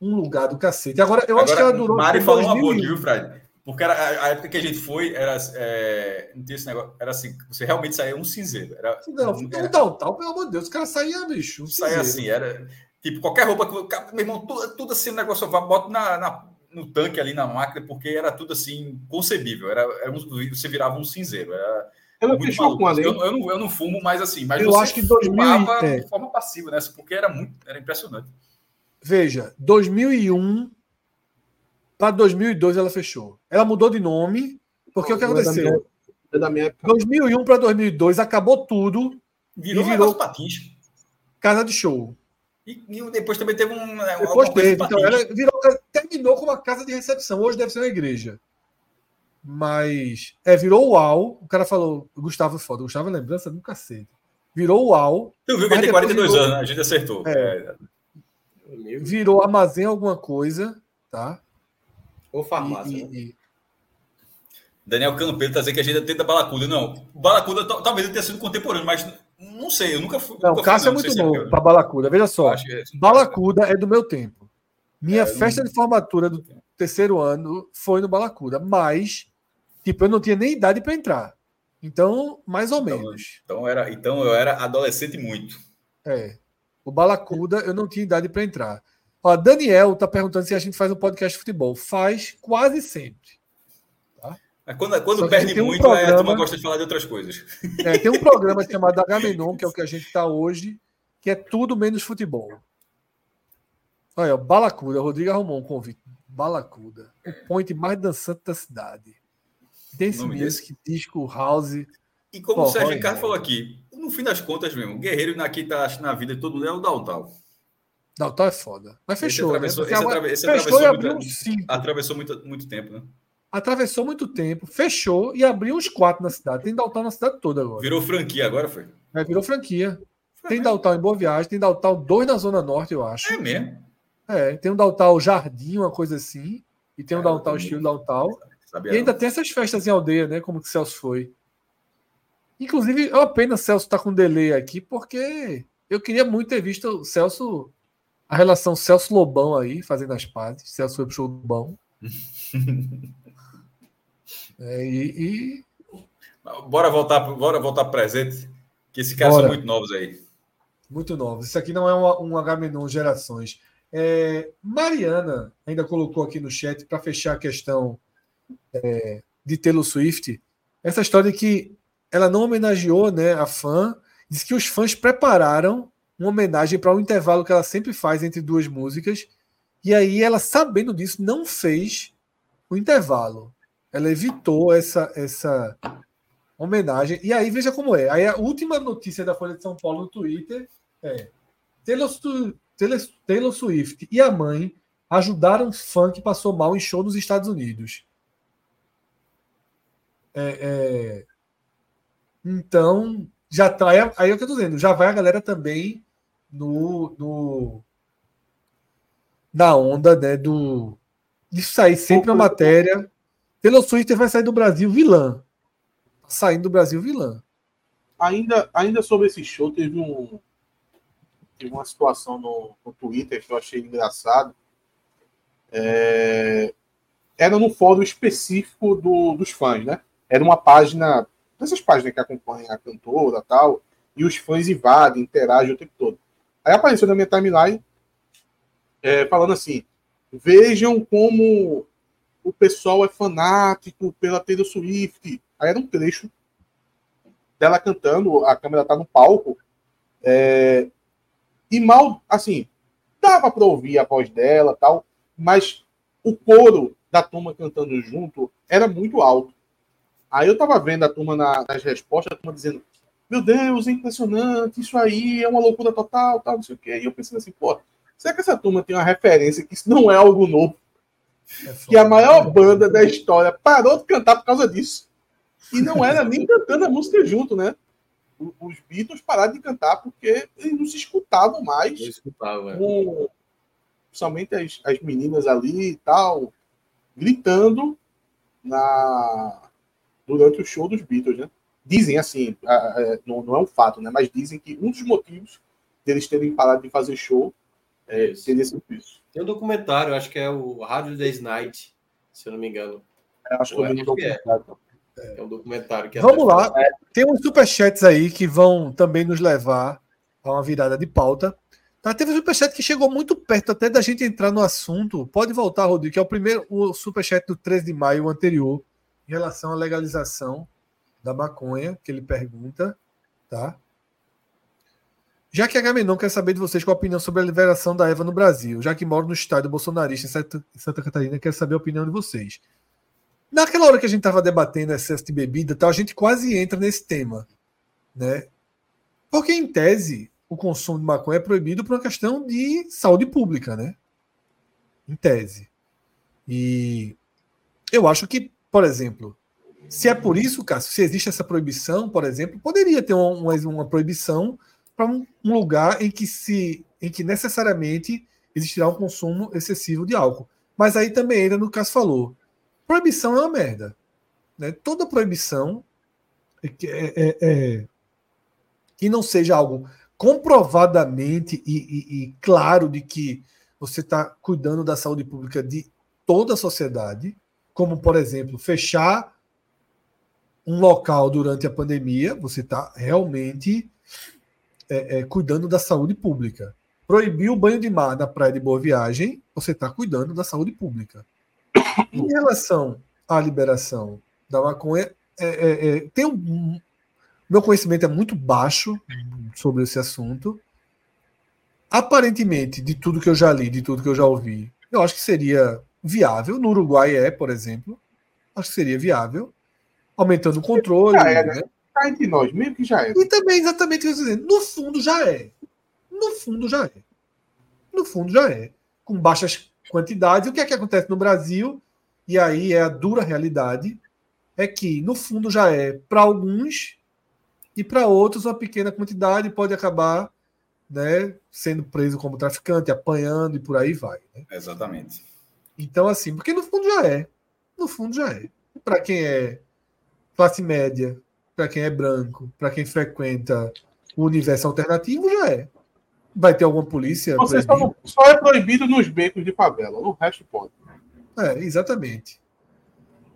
A: um lugar do cacete. Agora, eu Agora, acho que ela durou.
C: Mari falou uma boa, viu, Fred? Porque era, a, época que a gente foi, era, é, não tinha esse negócio, era assim, você realmente saía um cinzeiro. Era,
A: não, era, tal, tal, pelo amor de Deus, o cara saía, bicho. Um
C: saía assim, era tipo qualquer roupa que meu irmão, tudo, tudo assim, o negócio, bota na, na, no tanque ali na máquina, porque era tudo assim, concebível. Era, era um, você virava um cinzeiro. Era,
B: ela fechou com a lei.
C: Eu, eu, não, eu não fumo mais assim, mas
A: eu acho que 2000,
C: é. de forma passiva nessa, porque era muito, era impressionante.
A: Veja, 2001 para 2002 ela fechou. Ela mudou de nome, Porque o que aconteceu? É da minha, 2001 para 2002 acabou tudo.
C: Virou, e virou patins.
A: Casa de show.
C: E, e, depois também teve um.
A: Né, depois teve. Então, ela virou, terminou com uma casa de recepção. Hoje deve ser uma igreja. Mas. É, virou uau. O cara falou. Gustavo é foda. Gustavo é lembrança do cacete. Virou uau.
C: Tu viu que ele tem 42 virou, anos, né? a gente acertou. É,
A: é. Virou armazém alguma coisa, tá?
E: Ou farmácia. E, né? e,
C: Daniel Campelo está dizendo que a gente tenta Balacuda. Não, Balacuda talvez ele tenha sido contemporâneo, mas não sei, eu nunca fui.
A: Não, o Cássio é muito é novo para Balacuda. Veja só, é Balacuda é do meu tempo. Minha é, festa de formatura do terceiro ano foi no Balacuda, mas tipo eu não tinha nem idade para entrar. Então, mais ou
C: então,
A: menos.
C: Então, era, então eu era adolescente muito.
A: É. O Balacuda eu não tinha idade para entrar. Ó, Daniel está perguntando se a gente faz um podcast de futebol. Faz quase sempre.
C: Quando, quando perde um muito, programa, a turma gosta de falar de outras coisas.
A: É, tem um programa chamado Agamenon, que é o que a gente está hoje, que é tudo menos futebol. Olha, Balacuda, Rodrigo arrumou um convite. Balacuda, o point mais dançante da cidade. Dance Music, disco, house.
C: E como o Sérgio Ricardo falou aqui, no fim das contas mesmo, guerreiro aqui tá na vida de todo mundo é o Daltal.
A: Daltal é foda. Mas fechou.
C: Esse atravessou, né? esse atrave, esse fechou atravessou, muito, atravessou muito, muito tempo, né?
A: atravessou muito tempo, fechou e abriu uns quatro na cidade. Tem Daltal na cidade toda agora.
C: Virou franquia agora, foi?
A: É, virou franquia. Foi tem Daltal em Boa Viagem, tem Daltal dois na Zona Norte, eu acho.
C: É mesmo?
A: É, tem um Daltal Jardim, uma coisa assim, e tem um é, Daltal estilo Daltal. E ainda tem essas festas em aldeia, né? Como que o Celso foi. Inclusive, é uma pena o Celso estar tá com delay aqui, porque eu queria muito ter visto o Celso, a relação Celso Lobão aí, fazendo as pazes. Celso foi pro show do Bom. É, e, e,
C: Bora voltar, bora voltar presente, que esse cara são muito novos aí.
A: Muito novos. Isso aqui não é um, um H-Menon gerações. É, Mariana ainda colocou aqui no chat para fechar a questão é, de Taylor Swift. Essa história que ela não homenageou né, a fã, diz que os fãs prepararam uma homenagem para o um intervalo que ela sempre faz entre duas músicas. E aí ela, sabendo disso, não fez o intervalo. Ela evitou essa, essa homenagem. E aí, veja como é. Aí a última notícia da Folha de São Paulo no Twitter é Taylor, Taylor, Swift e a mãe ajudaram fã que passou mal em show nos Estados Unidos. É, é... Então, já tá. Aí é o que eu tô dizendo, já vai a galera também no, no na onda né, do de sair sempre a matéria Taylor Swift vai sair do Brasil vilã. Saindo do Brasil vilã.
B: Ainda, ainda sobre esse show, teve um teve uma situação no, no Twitter que eu achei engraçado. É, era no fórum específico do, dos fãs, né? Era uma página, dessas páginas que acompanham a cantora tal, e os fãs invadem, interagem o tempo todo. Aí apareceu na minha timeline é, falando assim: vejam como o pessoal é fanático pela Taylor Swift. Aí era um trecho dela cantando, a câmera tá no palco. É, e mal, assim, dava para ouvir a voz dela tal, mas o coro da turma cantando junto era muito alto. Aí eu tava vendo a turma na, nas respostas, a turma dizendo: Meu Deus, é impressionante, isso aí é uma loucura total, tal, não sei o quê. E eu pensei assim, pô, será que essa turma tem uma referência que isso não é algo novo? É que a maior banda da história parou de cantar por causa disso. E não era nem cantando a música junto, né? Os Beatles pararam de cantar porque eles não se escutavam mais. Não escutava, é. com, Principalmente as, as meninas ali e tal, gritando na durante o show dos Beatles, né? Dizem assim, não, não é um fato, né? Mas dizem que um dos motivos deles terem parado de fazer show é, teria sido isso.
E: Tem um documentário, acho que é o Rádio Days Night, se eu não me engano.
B: É, acho que, é, acho que é.
E: é. um documentário que
A: Vamos lá. É. Tem uns superchats aí que vão também nos levar a uma virada de pauta. Tá, teve um superchat que chegou muito perto até da gente entrar no assunto. Pode voltar, Rodrigo, que é o primeiro o superchat do 13 de maio o anterior, em relação à legalização da maconha, que ele pergunta, tá? Já que a Gamenon quer saber de vocês qual a opinião sobre a liberação da Eva no Brasil, já que moro no estádio bolsonarista em Santa, Catarina, quer saber a opinião de vocês. naquela hora que a gente estava debatendo excesso de bebida, tal, a gente quase entra nesse tema, né? Porque em tese o consumo de maconha é proibido por uma questão de saúde pública, né? Em tese. E eu acho que, por exemplo, se é por isso, Cássio, se existe essa proibição, por exemplo, poderia ter uma, uma proibição para um, um, lugar em que se em que necessariamente existirá um consumo excessivo de álcool. Mas aí também ainda no caso falou, proibição é uma merda. Né? Toda proibição é, é, é, que não seja algo comprovadamente e, e, e claro de que você está cuidando da saúde pública de toda a sociedade, como por exemplo fechar um local durante a pandemia, você está realmente é, é, cuidando da saúde pública. Proibir o banho de mar na praia de Boa Viagem, você está cuidando da saúde pública. Em relação à liberação da maconha, é, é, é tem um, meu conhecimento é muito baixo sobre esse assunto. Aparentemente, de tudo que eu já li, de tudo que eu já ouvi, eu acho que seria viável. No Uruguai é, por exemplo. Acho que seria viável. Aumentando o controle. Já
B: é, né? Tá entre nós, mesmo que já é.
A: E também, exatamente o que eu estou dizendo. No fundo, já é. No fundo, já é. No fundo, já é. Com baixas quantidades. O que é que acontece no Brasil? E aí é a dura realidade. É que, no fundo, já é para alguns e para outros uma pequena quantidade pode acabar né, sendo preso como traficante, apanhando e por aí vai. Né?
C: Exatamente.
A: Então, assim, porque no fundo já é. No fundo já é. Para quem é classe média, para quem é branco, para quem frequenta o universo alternativo, já é. Vai ter alguma polícia.
B: Você só, só, é proibido nos becos de favela, o resto pode.
A: É, exatamente.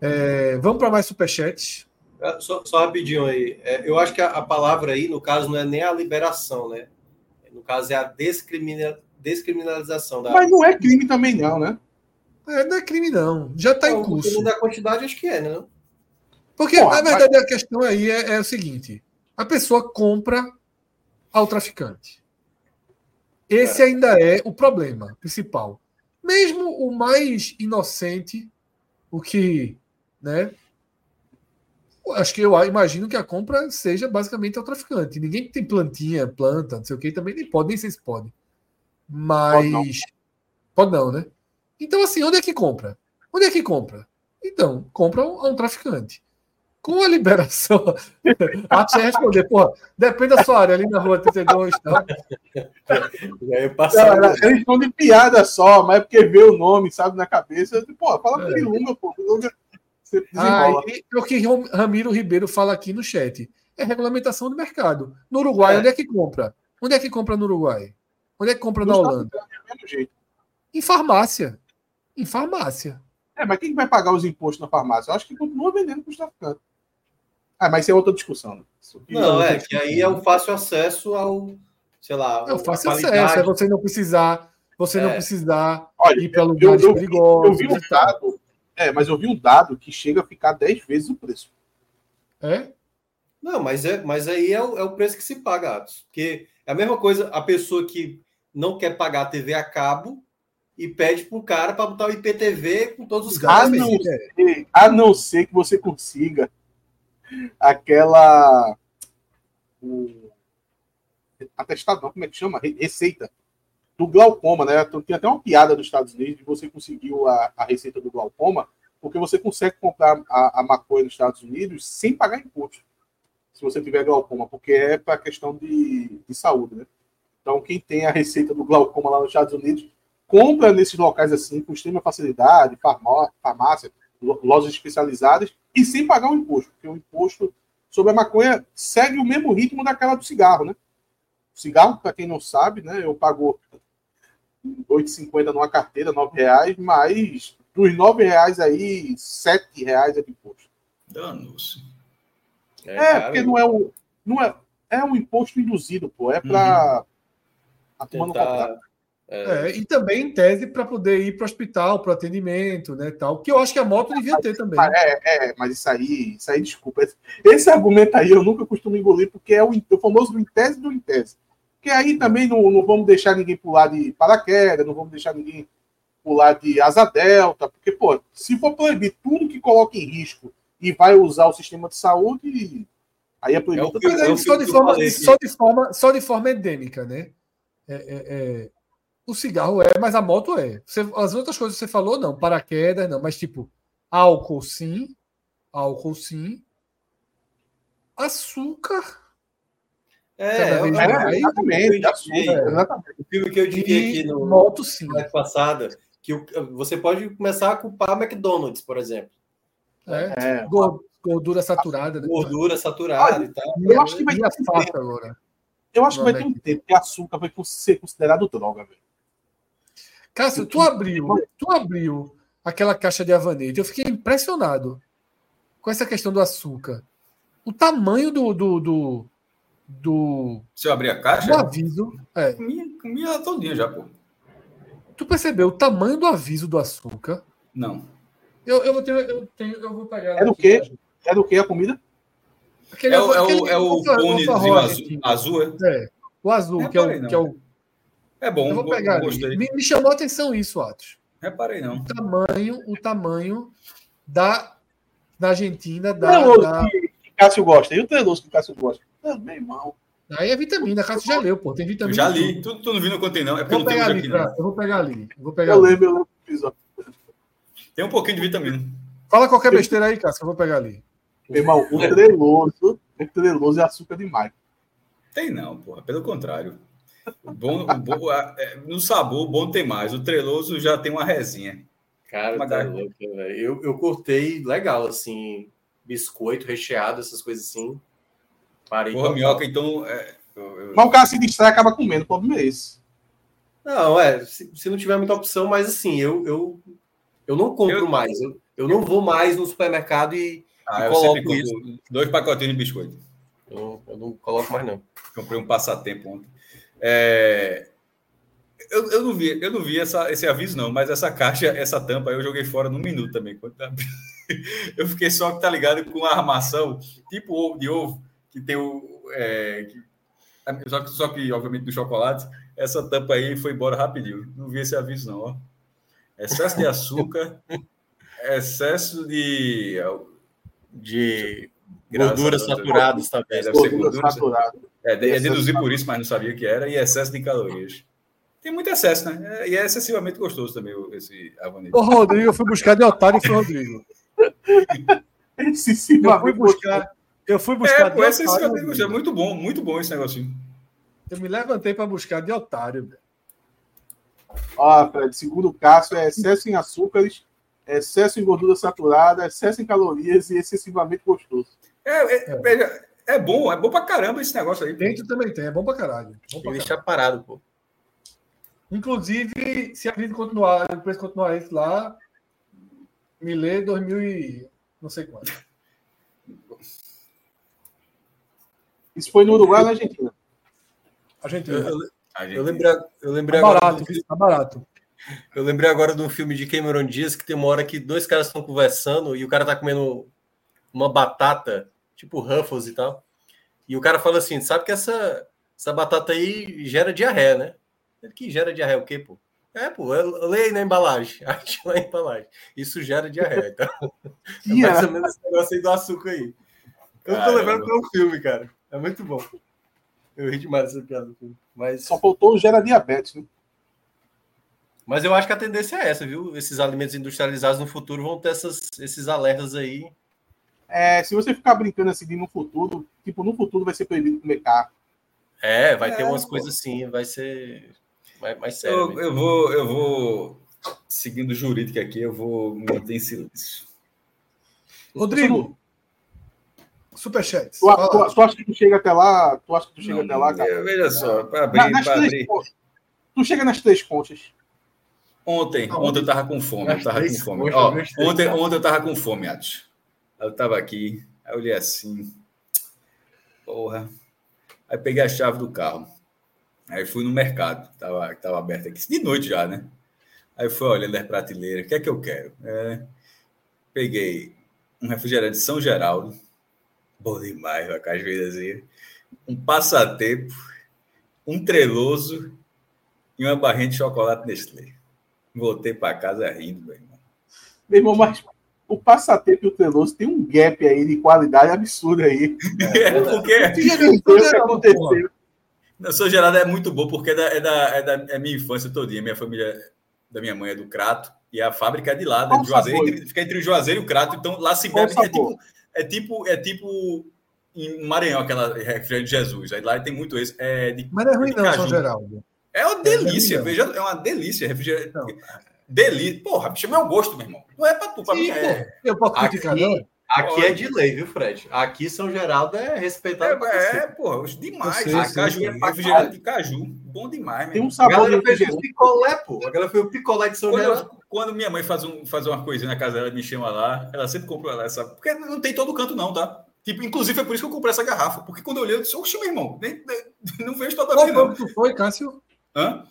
A: É, vamos para mais superchats.
E: É, só, só rapidinho aí. É, eu acho que a, a, palavra aí, no caso, não é nem a liberação, né? No caso, é a descriminal, descriminalização. Da...
B: Mas não é crime também, não, né?
A: É, não é crime, não. Já está em curso.
E: da quantidade, acho que é, né?
A: Porque, Pô, na verdade, a questão aí é, é o seguinte: a pessoa compra ao traficante. Esse é. ainda é o problema principal. Mesmo o mais inocente, o que, né? Acho que eu imagino que a compra seja basicamente ao traficante. Ninguém que tem plantinha, planta, não sei o que, também nem pode, nem sei se pode. Mas. Pode não. pode não, né? Então, assim, onde é que compra? Onde é que compra? Então, compra a um traficante. Com a liberação. a você responder, porra, depende da sua área, ali na rua 32 e tal.
B: Cara, eles estão de piada só, mas é porque vê o nome, sabe, na cabeça. Pô, fala é. Lunga, pô. Lunga,
A: ah, e o que Ramiro Ribeiro fala aqui no chat é regulamentação do mercado. No Uruguai, é. onde é que compra? Onde é que compra no Uruguai? Onde é que compra na Holanda? Em farmácia. Em farmácia.
B: É, mas quem vai pagar os impostos na farmácia? Eu acho que continua vendendo para os traficantes. Ah, mas isso é outra discussão. Né?
E: Não, é, é que aí é o fácil acesso ao, sei lá,
A: é o fácil acesso, é você não precisar, você é. não precisar Olha, ir para lugares eu, eu, perigosos.
B: Eu vi um dado, é, mas eu vi um dado que chega a ficar 10 vezes o preço.
A: É?
E: Não, mas, é, mas aí é o, é o preço que se paga, Atos. Porque é a mesma coisa, a pessoa que não quer pagar a TV a cabo e pede para o cara para botar o IPTV com todos os
B: gastos. A não, ser, a não ser que você consiga aquela. O, atestado, não, como é que chama? Receita do glaucoma, né? Então, tem até uma piada dos Estados Unidos de você conseguiu a, a receita do glaucoma, porque você consegue comprar a, a maconha nos Estados Unidos sem pagar imposto, se você tiver glaucoma, porque é para questão de, de saúde, né? Então, quem tem a receita do glaucoma lá nos Estados Unidos, compra nesses locais assim, com extrema facilidade, farmácia, lojas especializadas, e sem pagar o imposto, porque o imposto sobre a maconha segue o mesmo ritmo daquela do cigarro, né? O cigarro, para quem não sabe, né, eu pago 8,50 numa carteira, 9 reais, mas dos 9 reais aí, 7 reais é de imposto.
C: Danos.
B: É, é porque não é um, não é, é um imposto induzido, pô, é para
A: uhum. a turma não comprar. É... É, e também em tese para poder ir para o hospital, para atendimento, né, tal. Que eu acho que a moto devia ter também.
B: É, é, mas isso aí, isso aí, desculpa. Esse, esse argumento aí eu nunca costumo engolir, porque é o, o famoso do em tese do em tese. Porque aí também não, não vamos deixar ninguém pular de paraquedas, não vamos deixar ninguém pular de asa delta, porque, pô, se for proibir tudo que coloca em risco e vai usar o sistema de saúde, aí é proibido. É,
A: é, é só, de forma, só, de forma, só de forma endêmica, né? É, é, é, o cigarro é, mas a moto é. Você, as outras coisas que você falou, não. Paraquedas, não. Mas, tipo, álcool, sim. Álcool, sim. Açúcar.
E: É, é exatamente, exatamente. O filme que eu disse aqui no
A: moto, sim.
E: passada, que você pode começar a culpar McDonald's, por exemplo.
A: É, é. gordura saturada. Né?
E: Gordura saturada ah, e tal.
B: Eu acho que vai ter um agora. Eu acho que vai ter um tempo que açúcar vai ser considerado droga, velho.
A: Cássio, tu abriu, tu abriu aquela caixa de havanete. Eu fiquei impressionado com essa questão do açúcar. O tamanho do. do, do, do
C: Se eu abrir a caixa?
A: Do aviso. É.
C: Comi, comi ela todinha já, pô.
A: Tu percebeu o tamanho do aviso do açúcar?
C: Não.
A: Eu, eu, vou, ter, eu, tenho, eu vou pegar.
B: É do quê? É do quê a comida?
C: Aquele, é, o, é, o, é o conezinho azul, azul, é?
A: É. O azul, que é o, que é o.
C: É bom,
A: eu vou pegar gostei. Me, me, chamou a atenção isso, Atos.
C: Reparei, não.
A: O tamanho, o tamanho da, da Argentina. Da, o da...
B: que Cássio gosta. E o treloso que Cássio gosta? Também mal.
A: Aí é vitamina, Cássio já leu, pô. Tem vitamina.
C: Eu já li. Tu, tu não viu, não contei, não. É porque eu,
A: vou pegar ali, aqui, pra, eu vou pegar ali. Eu, vou pegar
B: eu lembro, eu lembro do episódio.
C: Tem um pouquinho de vitamina.
A: Fala qualquer besteira aí, Cássio, que eu vou pegar ali.
B: Irmão, o treloso, o treloso é açúcar demais.
C: Tem não, porra. Pelo contrário. O bom, o bom, é, no sabor, o bom tem mais. O treloso já tem uma resinha.
E: Cara, uma tá louco, velho. Eu, eu cortei legal, assim, biscoito recheado, essas coisas assim.
C: Parei Porra, minhoca, então. É,
B: eu, eu... Mas o cara se distrai e acaba comendo, o problema é esse.
E: Não, é, se, se, não tiver muita opção, mas assim, eu, eu, eu não compro eu, mais. Eu, eu não vou mais no supermercado e,
C: ah, e coloco isso. Dois pacotinhos de biscoito.
E: Eu, eu não coloco mais, não.
C: Comprei um passatempo ontem. É... Eu, eu, não vi, eu não vi essa, esse aviso, não, mas essa caixa, essa tampa, eu joguei fora num minuto também. Eu fiquei só que tá ligado com a armação, tipo ovo de ovo, que tem o. É, que, só, que, só que, obviamente, do chocolate, essa tampa aí foi embora rapidinho. Não vi esse aviso, não. Ó. Excesso de açúcar, excesso de.
E: De gorduras saturadas também.
C: Deve ser gordura saturada. É, é deduzir por isso, mas não sabia que era, e excesso de calorias. Tem muito excesso, né? E é excessivamente gostoso também esse
A: avanete. Ô, Rodrigo, eu fui buscar de otário e foi Rodrigo.
B: eu fui buscar.
A: Eu fui buscar.
C: É, pô, excessivamente gostoso. É muito bom, muito bom esse negocinho.
A: Eu me levantei para buscar de otário.
B: Ó, Fred, segundo o Cássio, é excesso em açúcares, excesso em gordura saturada, excesso em calorias e excessivamente gostoso.
C: É, é, é. É bom, é bom pra caramba esse negócio aí.
A: Dentro também tem, é bom pra caralho. Bom
E: pra deixar parado, pô.
A: Inclusive, se a crise continuar, o preço continuar isso lá, me lê 2000 e não sei quanto.
B: Isso foi no Uruguai ou na Argentina?
A: Argentina. Eu,
E: eu, eu lembrei, eu lembrei
A: tá barato, agora. Tá barato.
E: Eu lembrei agora de um filme de Cameron Diaz que tem uma hora que dois caras estão conversando e o cara tá comendo uma batata tipo Ruffles e tal. E o cara fala assim: sabe que essa, essa batata aí gera diarreia, né? Ele que gera diarreia o quê, pô? É, pô, leia aí na embalagem. Acho lá na embalagem. Isso gera diarreia. Então, é mais ou menos esse negócio aí do açúcar aí. Eu Caramba. tô lembrando pelo filme, cara. É muito bom. Eu ri demais dessa piada do filme. Mas...
B: Só faltou gera diabetes, né?
E: Mas eu acho que a tendência é essa, viu? Esses alimentos industrializados no futuro vão ter essas, esses alertas aí
B: é, se você ficar brincando assim no futuro, tipo, no futuro vai ser proibido comer carro.
E: É, vai é, ter umas pô. coisas assim, vai ser mais, mais sério.
C: Eu, eu, vou, eu vou, seguindo jurídica aqui, eu vou me manter em silêncio.
A: Rodrigo, superchat.
B: Tu, tu, tu, acha que tu chega até lá? Tu acha que tu chega não, até lá, cara?
C: Veja só, para abrir,
B: Na, abrir. Tu chega nas três conchas.
C: Ontem, ontem eu tava com fome, eu tava com fome. Ó, ontem, ontem eu tava com fome, Atos. Eu tava aqui, aí eu olhei assim, porra. Aí peguei a chave do carro. Aí fui no mercado, tava, tava aberto aqui, de noite já, né? Aí fui olhando as prateleiras, o que é que eu quero? É, peguei um refrigerante São Geraldo, bom demais, a cajuínazinha, um passatempo, um treloso e uma barrinha de chocolate Nestlé. Voltei para casa rindo, meu irmão.
B: Meu irmão, mas o passatempo e o Treloso tem um gap aí de qualidade absurdo aí.
C: É, porque.
B: o que aconteceu.
C: Eu sou gerado é muito bom porque é da, é da, é da é minha infância todinha. Minha família da minha mãe é do Crato e a fábrica é de lá, né, Juazeiro, entre, fica entre o Juazeiro e o Crato. Então lá se bebe. É tipo, é tipo, é tipo em Maranhão, aquela refrigerante de Jesus. Aí lá tem muito esse. É de,
A: Mas não é ruim, não, São Geraldo.
C: É uma delícia, é veja, é uma delícia. Refrigerante. Então, delícia. Porra, bicho, é meu gosto, meu irmão. Não é pra tu, pra Sim, mim é.
E: Eu posso criticar, não? Aqui é de lei, viu, Fred? Aqui São Geraldo é respeitado.
C: É, é pô, demais. Sei, a caju, é refrigerante de caju. Bom demais,
E: Tem um sabor. A galera fez o picolé, pô. A galera fez o picolé de São
C: quando,
E: Geraldo.
C: Quando minha mãe faz, um, faz uma coisinha na casa dela, me chama lá, ela sempre compra lá essa. Porque não tem todo canto, não, tá? Tipo, inclusive é por isso que eu comprei essa garrafa. Porque quando eu olhei, eu disse, oxe, meu irmão, nem, nem, não vejo toda
A: vez. Qual foi que foi, Cássio?
C: Hã?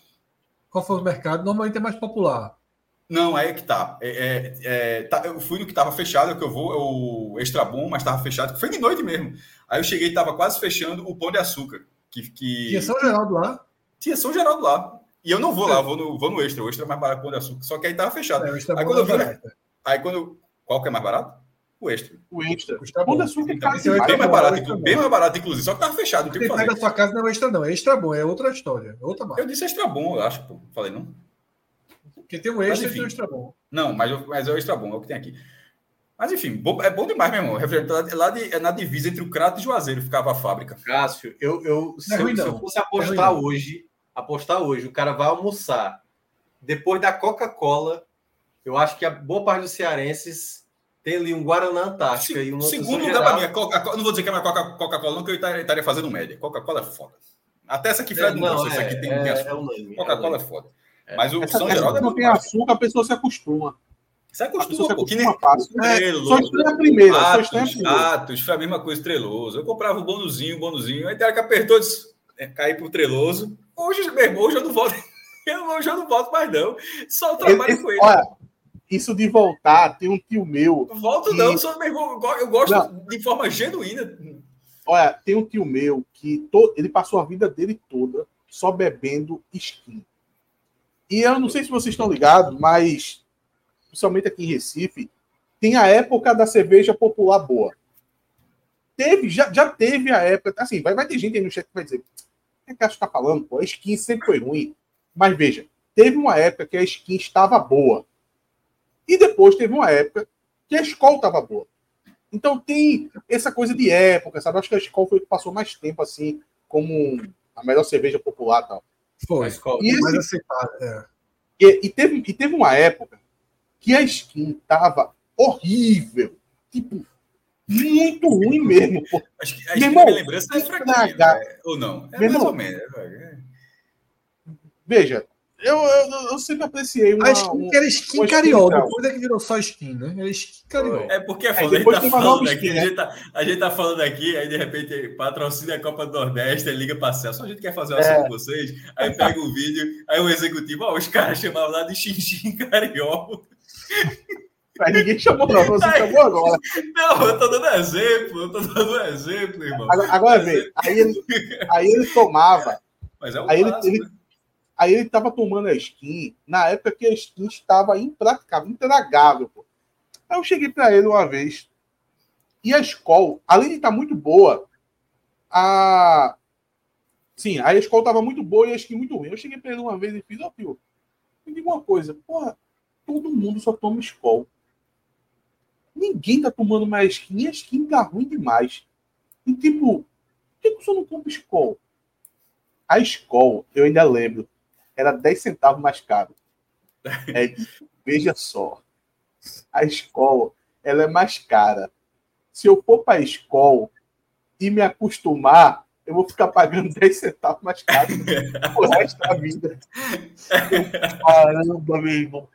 A: Qual foi o mercado? Normalmente é mais popular.
C: Não, aí é que tá. É, é, é, tá eu fui no que tava fechado, é que eu vou, é o Extra Bom, mas tava fechado, foi de noite mesmo. Aí eu cheguei e tava quase fechando o Pão de Açúcar. Que, que...
A: Tinha São Geraldo lá?
C: Tinha São Geraldo lá. E eu não vou lá, vou no, vou no Extra. O Extra é mais barato o Pão de Açúcar. Só que aí tava fechado. É, aí quando eu vi, aí quando Qual que é mais barato? O Extra.
B: O Extra.
C: O Pão de Açúcar então, é bem mais barato, bem mais barato, inclusive. Só que tava fechado. Não
A: tem que fazer. da sua casa não é Extra, não. É Extra Bom, é outra história. É outra marca.
C: Eu disse Extra Bom, eu acho. Pô. Falei, não?
A: Porque tem um extra mas, e tem um extra bom.
C: Não, mas, mas é o extra bom, é o que tem aqui. Mas enfim, bom, é bom demais, meu irmão. É lá de, é na divisa entre o Crato e Juazeiro ficava a fábrica.
E: Cássio, eu, eu, se, é eu, se eu fosse apostar hoje, apostar hoje, o cara vai almoçar. Depois da Coca-Cola, eu acho que a boa parte dos cearenses tem ali um Guaraná Antártica
C: Se,
E: e um
C: Segundo lugar para mim, Coca não vou dizer que é uma Coca-Cola, não, que eu estaria fazendo média. Coca-Cola é foda. Até essa aqui, Fred, é, não, não é, essa aqui tem, é, tem é Coca-Cola é, é foda. É. Mas o
B: essa, São Geraldo é não tem açúcar, a pessoa se acostuma.
C: Você acostuma,
B: se
C: acostuma
B: um fácil. É, só estranha a primeira.
C: Atos, Atos, foi a mesma coisa, Treloso. Eu comprava o bonuzinho, o bonuzinho. Aí tem que apertou, disse, é, caí pro Treloso. Hoje, meu irmão, hoje eu não volto. hoje eu não volto mais, não. Só trabalho Esse, com ele. Olha,
B: isso de voltar, tem um tio meu.
C: Volto que... não, só, meu irmão, eu gosto não. de forma genuína.
B: Olha, tem um tio meu que to... ele passou a vida dele toda só bebendo skin. E eu não sei se vocês estão ligados, mas principalmente aqui em Recife, tem a época da cerveja popular boa. Teve, já, já teve a época. Assim, vai, vai ter gente aí no chat que vai dizer: o que, é que acho que tá falando? Pô, a skin sempre foi ruim. Mas veja, teve uma época que a skin estava boa. E depois teve uma época que a escola estava boa. Então tem essa coisa de época, sabe? Acho que a escola foi que passou mais tempo assim, como a melhor cerveja popular tal.
A: Foi.
B: E, esse, é. e, e, teve, e teve uma época que a skin tava horrível. Tipo, muito ruim mesmo. Pô.
C: Acho que a skin irmão, lembrança é fraquinha, né? ou não? É mais irmão, ou menos. É.
B: Veja, eu, eu, eu, sempre apreciei uma.
A: A skin que era skin carioca, depois é que virou só skin, né? Era skin carioca.
C: É porque é foda, a gente tá falando aqui, skin, a, gente tá, a gente tá falando aqui, aí de repente patrocina a Copa do Nordeste, liga pra Celso, a gente quer fazer uma ação é. com vocês, aí pega o um vídeo, aí o executivo, ó, os caras chamavam lá de xixi carioca.
B: Mas ninguém chamou, não. Você aí, chamou agora.
C: Não, eu tô dando exemplo, eu tô dando exemplo, irmão.
B: Agora, agora vê, aí ele, aí ele tomava.
C: Mas é um
B: aí ele, ele, né? Aí ele estava tomando a skin na época que a skin estava impraticável, intragável. Pô. Aí eu cheguei para ele uma vez. E a escola, além de estar tá muito boa, a. Sim, a escola estava muito boa e a skin muito ruim. Eu cheguei para ele uma vez e fiz, ó, oh, tio, me diga uma coisa, porra, todo mundo só toma escola. Ninguém tá tomando mais skin a skin tá ruim demais. E tipo, por que você não compra escola? A escola, eu ainda lembro, era 10 centavos mais caro. É, veja só. A escola, ela é mais cara. Se eu for para a escola e me acostumar, eu vou ficar pagando 10 centavos mais caro o resto da vida. Caramba, meu irmão.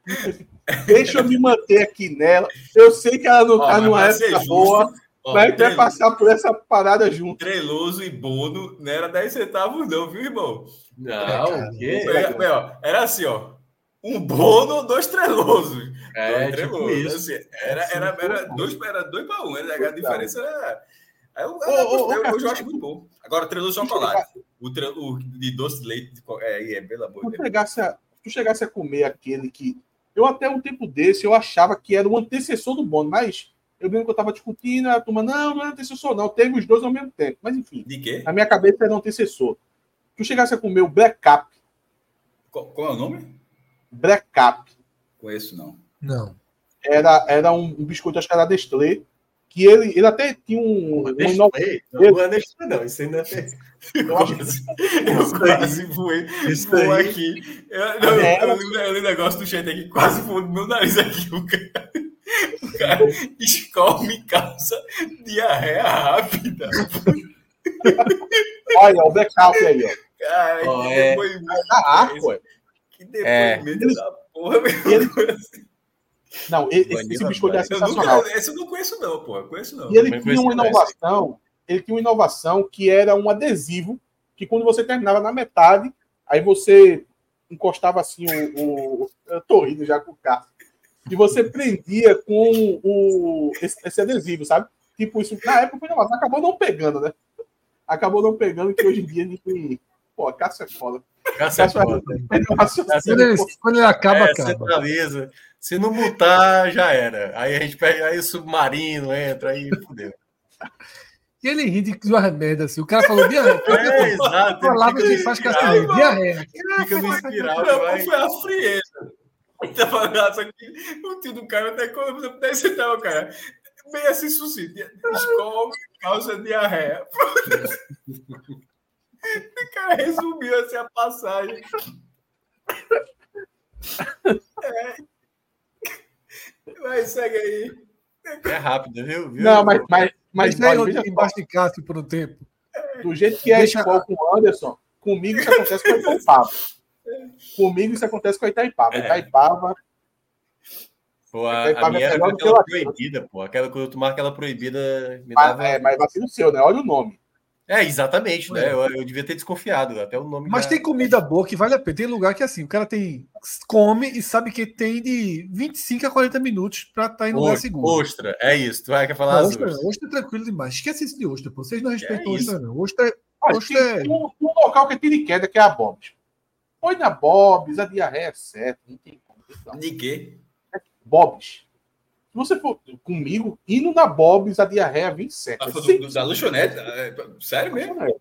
B: Deixa eu me manter aqui nela. Eu sei que ela não está numa época boa. Ó, mas vai passar por essa parada junto.
C: Treloso e Bono não era 10 centavos, não, viu, irmão?
E: Não, o quê?
C: Era, era assim, ó. Um Bono, dois Trelosos.
E: É, dois tipo trelosos.
C: Assim, era, era, era, dois, era dois para um. Era, a diferença era. Eu, eu, eu, eu, eu, acho muito bom. Agora, Treloso chocolate. O, tre, o de doce de leite, é, é pelo amor
B: de Deus. tu chegasse a comer aquele que. Eu até um tempo desse eu achava que era o antecessor do bônus, mas eu lembro que eu tava discutindo, a turma, não, não é antecessor, não. Teve os dois ao mesmo tempo. Mas enfim.
C: De quê?
B: Na minha cabeça era um antecessor. Tu chegasse a comer o Black Cap.
C: Qual, qual é o nome?
B: Black Cap.
C: Conheço, não.
A: Não.
B: Era, era um, um biscoito, acho que era Nestlé, que ele, ele até tinha um. um
E: Nestlé? Não, não é Nestlé, não. Isso ainda é.
C: Eu, acho que... eu quase voei, voei aqui. Eu, não, é, eu, eu, o negócio do chat aqui, quase voou no meu nariz aqui. O cara, cara escolhe e causa diarreia rápida.
B: Olha, o backup aí, ó.
C: Cara, oh, que é... depoimento.
B: Ah,
C: que depoimento é. da porra, meu
B: Não, esse, esse biscoito é sensacional.
C: Nunca, esse eu não conheço, não, pô. Conheço não.
B: E ele tinha uma inovação. Ele tinha uma inovação que era um adesivo que quando você terminava na metade, aí você encostava assim o. o eu tô rindo já com o carro. E você prendia com o, esse, esse adesivo, sabe? Tipo, isso na época foi inovação. Acabou não pegando, né? Acabou não pegando, que hoje em dia ninguém. Pô, Cássio é foda.
E: Cássio é foda. Quando ele, quando ele acaba, é, acaba. Centraliza. Se não mutar, já era. Aí a gente perde, aí o submarino entra, aí fudeu. E ele ri de duas merdas, assim. O cara falou diarreia.
C: É, exato.
E: Palavra que faz assim, diarreia.
C: Fica no espiral. Vai... Foi a frieza. Tá falando aqui, o tio do cara até quando você pudesse sentar o cara. Bem assim, sucinto. Escola causa diarreia. O cara resumiu assim a passagem. É. Vai, segue aí.
E: É rápido, viu? viu?
B: Não, mas, mas,
A: mas, mas olha, embaixo de Cássio por um tempo.
B: Do jeito que é Deixa... com o Anderson, comigo isso acontece com o Itaipava. Comigo isso acontece com a Itaipava. É. Itaipava.
E: Pô, a, a minha é era aquela proibida, pô. Aquela, quando eu tomava aquela proibida.
B: Me dava... Mas, é, mas vacilo seu, né? Olha o nome.
E: É, exatamente, né? Eu, eu, devia ter desconfiado, até o nome.
A: Mas já... tem comida boa que vale a pena. Tem lugar que é assim, o cara tem. come e sabe que tem de 25 a 40 minutos para estar tá em lugar seguro.
E: Ostra, é isso. Tu vai quer falar
A: não, ostra, ostra é tranquilo demais. Esquece isso de ostra, pô. Vocês não respeitam é ostra, não. Ostra,
B: ah, ostra é. Um, um, local que é tiro queda, que é a Bob's. Põe na Bob's, a diarreia é certa. Não tem como.
C: Ninguém.
B: Bob's. Se você for comigo, indo na Bob's, a diarreia vem certo.
C: Ah, do, da lanchonete? É, sério mesmo? É.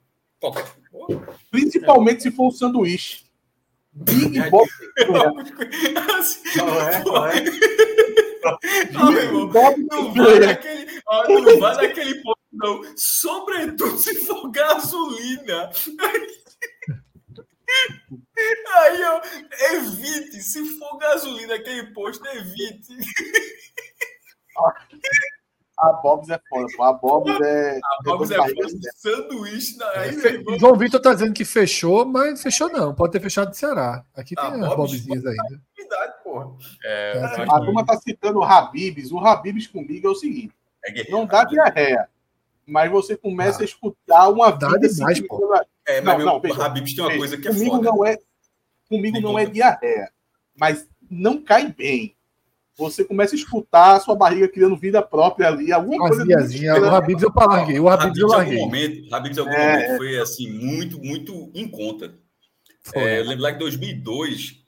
B: Principalmente se for um sanduíche. Big Bob.
C: Não é, não é. Não, não vai naquele, não vai naquele ponto, não. Sobretudo se for gasolina. Aí, ó, evite. Se for gasolina aquele posto, evite.
B: A Bob's é foda, pô. A Bob's é.
C: A Bob's é foda. Sanduíche. Na... Aí,
A: é, João Vitor tá dizendo que fechou, mas fechou não. Pode ter fechado de Ceará. Aqui tem as Bobzinhas ainda.
B: É, é, a turma tá citando o Habibs. O Habibs comigo é o seguinte: é não dá diarreia, mas você começa ah, a escutar uma
A: vida. Dá demais, pô.
C: É, mas não, meu, não, Habib tem uma veja, coisa que é
B: comigo
C: foda.
B: Não é, comigo tem não é diarreia, mas não cai bem. Você começa a escutar a sua barriga criando vida própria ali, alguma Mas, coisa.
A: Viazinha, tipo, né? o Habib eu larguei, o Habib eu larguei.
C: Momento, Habib em algum é... momento foi assim, muito, muito em conta. É, eu lembro lá que em 2002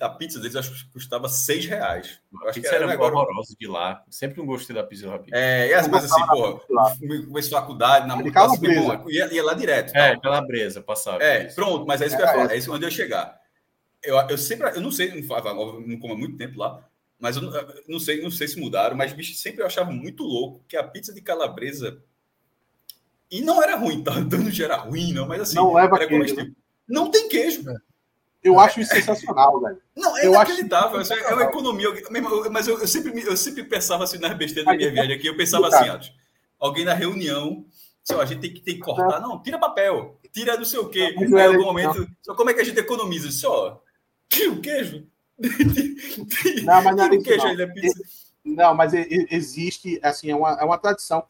C: a pizza deles acho que custava 6 reais.
E: A acho pizza que era, era um horrorosa de lá. Sempre não gostei da pizza lá.
C: É, e as coisas assim, porra, Comecei a faculdade, na mudança, ia, ia lá direto.
E: É, calabresa, passava.
C: É, isso. pronto, mas é isso que eu é, ia falar, é, é isso quando eu ia chegar. Eu, eu sempre, eu não sei, não, não como há muito tempo lá, mas eu não, eu não sei, não sei se mudaram, mas bicho, sempre eu achava muito louco que a pizza de calabresa. E não era ruim, tá? Então, Dando era ruim, não, mas assim.
B: Não leva queijo.
C: Não tem queijo. Né?
B: Eu acho isso sensacional, velho.
C: Não, é eu inacreditável. Acho é uma economia. Mas eu, eu, sempre, eu sempre pensava assim nas besteiras da minha viagem aqui. Eu pensava assim, Atos, alguém na reunião, assim, ó, a gente tem que, tem que cortar. Não, tira papel, tira não sei o quê. Em algum momento. Só como é que a gente economiza? Só tira o queijo.
B: Não, mas não, é isso, não. não, mas existe, assim, é uma, é uma tradição.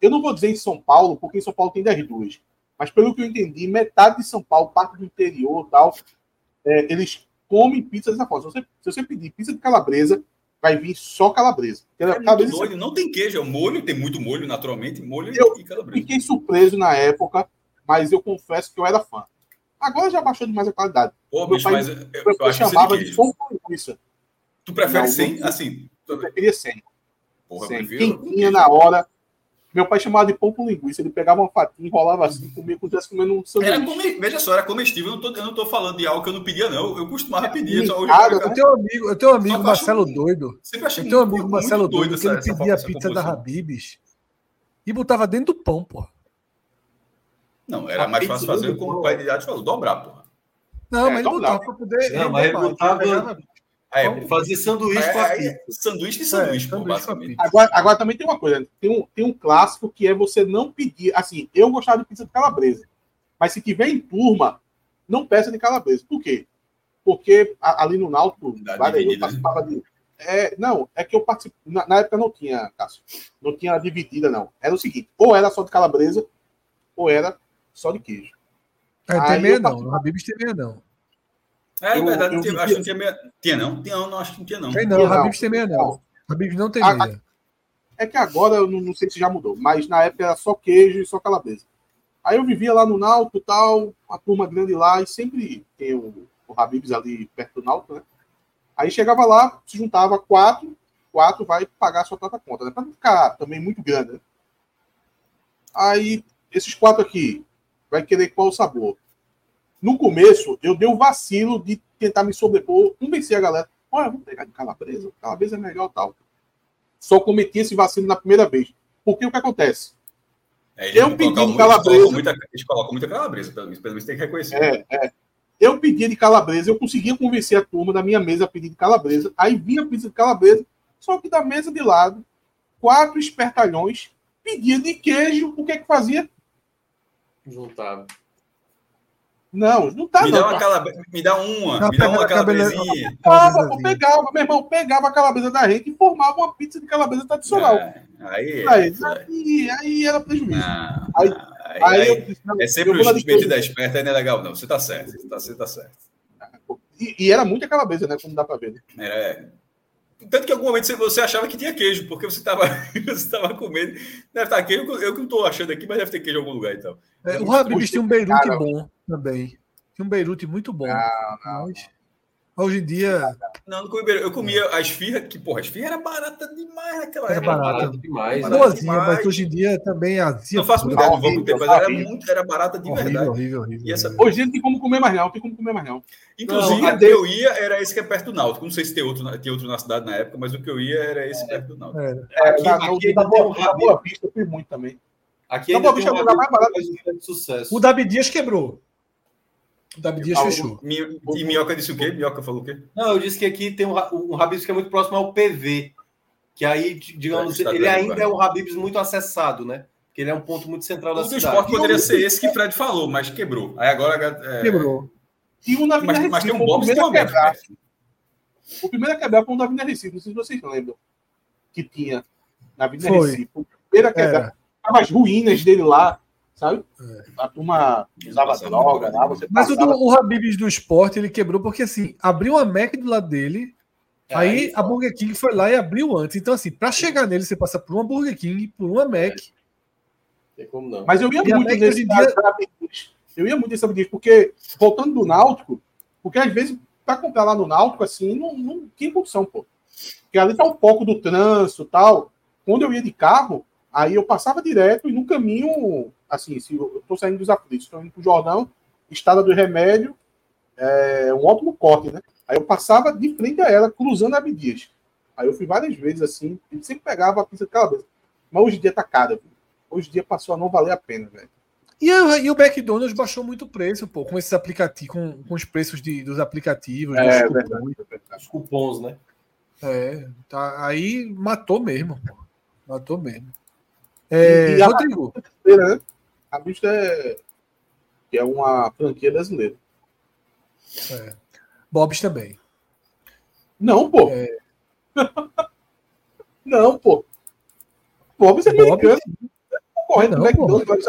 B: Eu não vou dizer em São Paulo, porque em São Paulo tem 10 duas. Mas pelo que eu entendi, metade de São Paulo, parte do interior tal, é, eles comem pizza dessa forma. Se você, se você pedir pizza de calabresa, vai vir só calabresa.
C: É calabresa doido, não tem queijo, é molho, tem muito molho, naturalmente, molho
B: eu e calabresa. Fiquei surpreso na época, mas eu confesso que eu era fã. Agora já baixou demais a qualidade.
C: Pô, bicho, pai, mas eu, eu, eu
B: chamava de pão com linguiça.
C: Tu prefere sem? Assim.
B: Eu preferia sem. Porra, sem. Quem tinha na hora. Meu pai chamava de pão com linguiça. Ele pegava uma fatinha, enrolava assim, comia como se comendo um
C: sanduíche. Era come... Veja só, era comestível. Eu não, tô, eu não tô falando de algo que eu não pedia, não. Eu costumava pedir.
A: Só hoje cara, eu tenho um amigo, eu tenho um amigo Marcelo acho... doido. Sempre achei eu tenho um amigo Marcelo doido, que ele pedia a pizza da Habibs e botava dentro do pão, pô.
C: Não, era a mais fácil fazer como o pai de idade falou, dobrar, porra.
A: Não, é, mas ele botava para poder.
E: Não, mas ele botava. É, fazer sanduíche é, com a pizza.
C: Sanduíche e sanduíche, é, pô, basicamente.
B: Agora, agora também tem uma coisa. Tem um, tem um clássico que é você não pedir. Assim, eu gostava de pizza de calabresa. Mas se tiver em turma, não peça de calabresa. Por quê? Porque ali no Náutico, eu né? participava de. É, não, é que eu participo. Na, na, época não tinha, Cássio. Não tinha dividida, não. Era o seguinte: ou era só de calabresa, ou era só de queijo.
A: É, tem meia não. No Habib's tem meia não.
C: É, eu, verdade, eu, eu, acho que não tinha meia. Tinha não? Tinha, não, acho que não tinha não.
A: Tem não, o Habib's tem meia não. Habib's não tem meia.
B: É que agora eu não, não, sei se já mudou, mas na época era só queijo e só calabresa. Aí eu vivia lá no Náutico tal, uma turma grande lá, e sempre tem o, o Habib's ali perto do Náutico, né? Aí chegava lá, se juntava quatro, quatro vai pagar a sua própria conta, né? Pra não ficar também muito grande, né? Aí, esses quatro aqui, vai querer qual sabor. No começo, eu dei o um vacilo de tentar me sobrepor, convencer a galera. Olha, vamos pegar de calabresa, calabresa é legal tal. Só cometi esse vacilo na primeira vez. Porque o que acontece?
C: É, eu pedi de calabresa. Muita, eles colocam muita calabresa, pelo menos, pelo menos tem que reconhecer.
B: É, é. Eu pedi de calabresa, eu conseguia convencer a turma da minha mesa a pedir de calabresa. Aí vinha a pizza de calabresa, só que da mesa de lado, quatro espertalhões pedia de queijo. O que é que fazia?
E: Juntava.
B: Não, não tá
C: me
B: não.
C: Dá uma calabre... Me dá uma, não, me dá uma calabresinha.
B: Pegava, pegava, meu irmão, pegava a calabresa da gente e formava uma pizza de calabresa tradicional. É,
C: aí,
B: aí, aí, aí, era prejuízo.
C: Não, aí, aí, aí, eu disse, é sempre o juiz da esperta, aí não é legal, não. Você tá certo, você tá, você tá certo.
B: E, e, era muita calabresa, né? Como dá pra ver. Né?
C: É. Tanto que em algum momento você achava que tinha queijo, porque você estava você tava com medo. Deve estar queijo, eu que não estou achando aqui, mas deve ter queijo em algum lugar então.
A: É, o Habibs tinha um Beirute bom também. Tinha um Beirute muito bom. Não, não, mas... Hoje em dia.
C: Não, não comi Eu comia a esfirra, que, porra, a esfirra era barata demais naquela
A: era época. Era barata demais. Boazinha, mas hoje em dia também azia.
C: Não faço ideia, não vou tempo, mas era muito, era barata de horrível, verdade. Horrível, horrível,
B: essa... Hoje não tem como comer mais não, tem como comer mais não.
C: Inclusive, não, que eu ia era esse que é perto do Náutico. Não sei se tem outro, tem outro na cidade na época, mas o que eu ia era esse perto do Náutico. É,
B: é aqui, aqui, aqui da Boa Vista tem muito também.
E: Aqui da Boa Vista é o lugar mais barato de
A: sucesso. O Davi Dias quebrou. O Davi Dias fechou.
C: E Minhoca disse o quê? Minhoca falou o quê?
E: Não, eu disse que aqui tem um, um Habibs que é muito próximo ao PV. Que aí, digamos, é, ele ainda é um Habibs muito acessado, né? Porque ele é um ponto muito central da o cidade. O
C: esporte poderia ser esse que Fred falou, mas quebrou. Aí agora. É...
A: Quebrou.
B: E o Davi mas, mas tem um Bob que quebrar. O primeiro a quebrar foi o Davi Recife. Não sei se vocês lembram. Que tinha na Avenida Recife. O primeiro a quebrar. Tava as ruínas dele lá sabe? É. A turma usava droga lá. Você
A: Mas o, do, o Habibs do esporte ele quebrou porque assim, abriu a Mac do lado dele. É, aí a Burger King foi lá e abriu antes. Então, assim, para chegar nele, você passa por uma Burger King, por uma Mac.
B: Tem como não. Mas eu ia e muito nesse dia... Eu ia muito nesse Habibs, porque, voltando do Náutico, porque às vezes, para comprar lá no Náutico, assim, não, não tinha condição, pô. Porque ali tá um pouco do trânsito e tal. Quando eu ia de carro, aí eu passava direto e no caminho assim, se eu estou saindo dos aflitos, estou indo para o Jordão, Estrada do Remédio, é, um ótimo corte, né? Aí eu passava de frente a ela, cruzando a Abdias. Aí eu fui várias vezes assim, e sempre pegava a pizza de calabresa. Mas hoje em dia tá cara, viu? Hoje em dia passou a não valer a pena, velho.
A: E, e, o McDonald's baixou muito o preço, pô, com esses aplicativos, com, com os preços de, dos aplicativos,
B: é, dos cupons,
E: verdade, Os cupons, né?
A: É, tá, aí matou mesmo, pô. Matou mesmo. É, e, e Rodrigo. A,
B: né? A Vista é, é uma franquia brasileira.
A: É. Bob's também.
B: Não, pô. É... não, pô. Bob's é americano. Correndo não, McDonald's,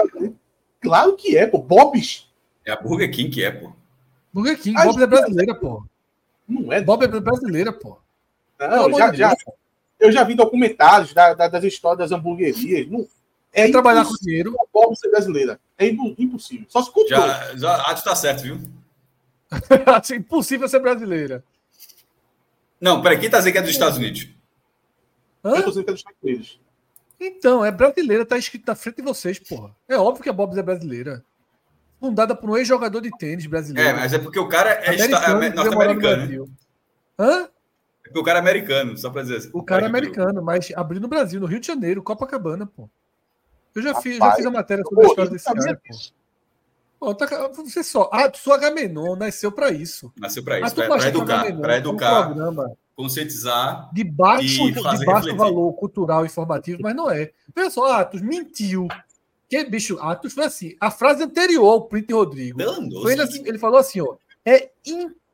B: Claro que é, pô. Bob's.
C: É a Burger King que é, pô.
A: Burger King, Bob é brasileira, pô.
B: Não é?
A: Bob é brasileira, pô.
B: Não, já, já, eu já vi documentários da, da, das histórias das hamburguerias. Não,
A: É trabalhar com dinheiro.
B: A Bob ser brasileira. É impossível. Só se
C: cultou. Já, já, tá certo, viu?
A: é impossível ser brasileira.
C: Não, peraí, quem tá dizendo que é dos Estados Unidos?
A: Hã? Eu tô dizendo que é dos Estados Unidos. Então, é brasileira, tá escrito na frente de vocês, porra. É óbvio que a Bob's é brasileira. Fundada por um ex-jogador de tênis brasileiro.
C: É, mas é porque o cara é, é norte-americano. Hã? É porque o cara é americano, só pra dizer assim.
A: O cara é americano, mas abriu no Brasil, no Rio de Janeiro, Copacabana, pô. Eu já, fiz, já fiz a matéria sobre a história desse cara, pô. pô tá, você só. Ah, sua Gamenon nasceu para isso.
C: Nasceu para isso, para educar. Para educar. Um conscientizar
A: de baixo, de baixo valor cultural e informativo, mas não é. Veja só, Atos mentiu. Que, bicho, Atos foi assim. A frase anterior ao print Rodrigo. Foi ele, assim, ele falou assim: ó, é impossível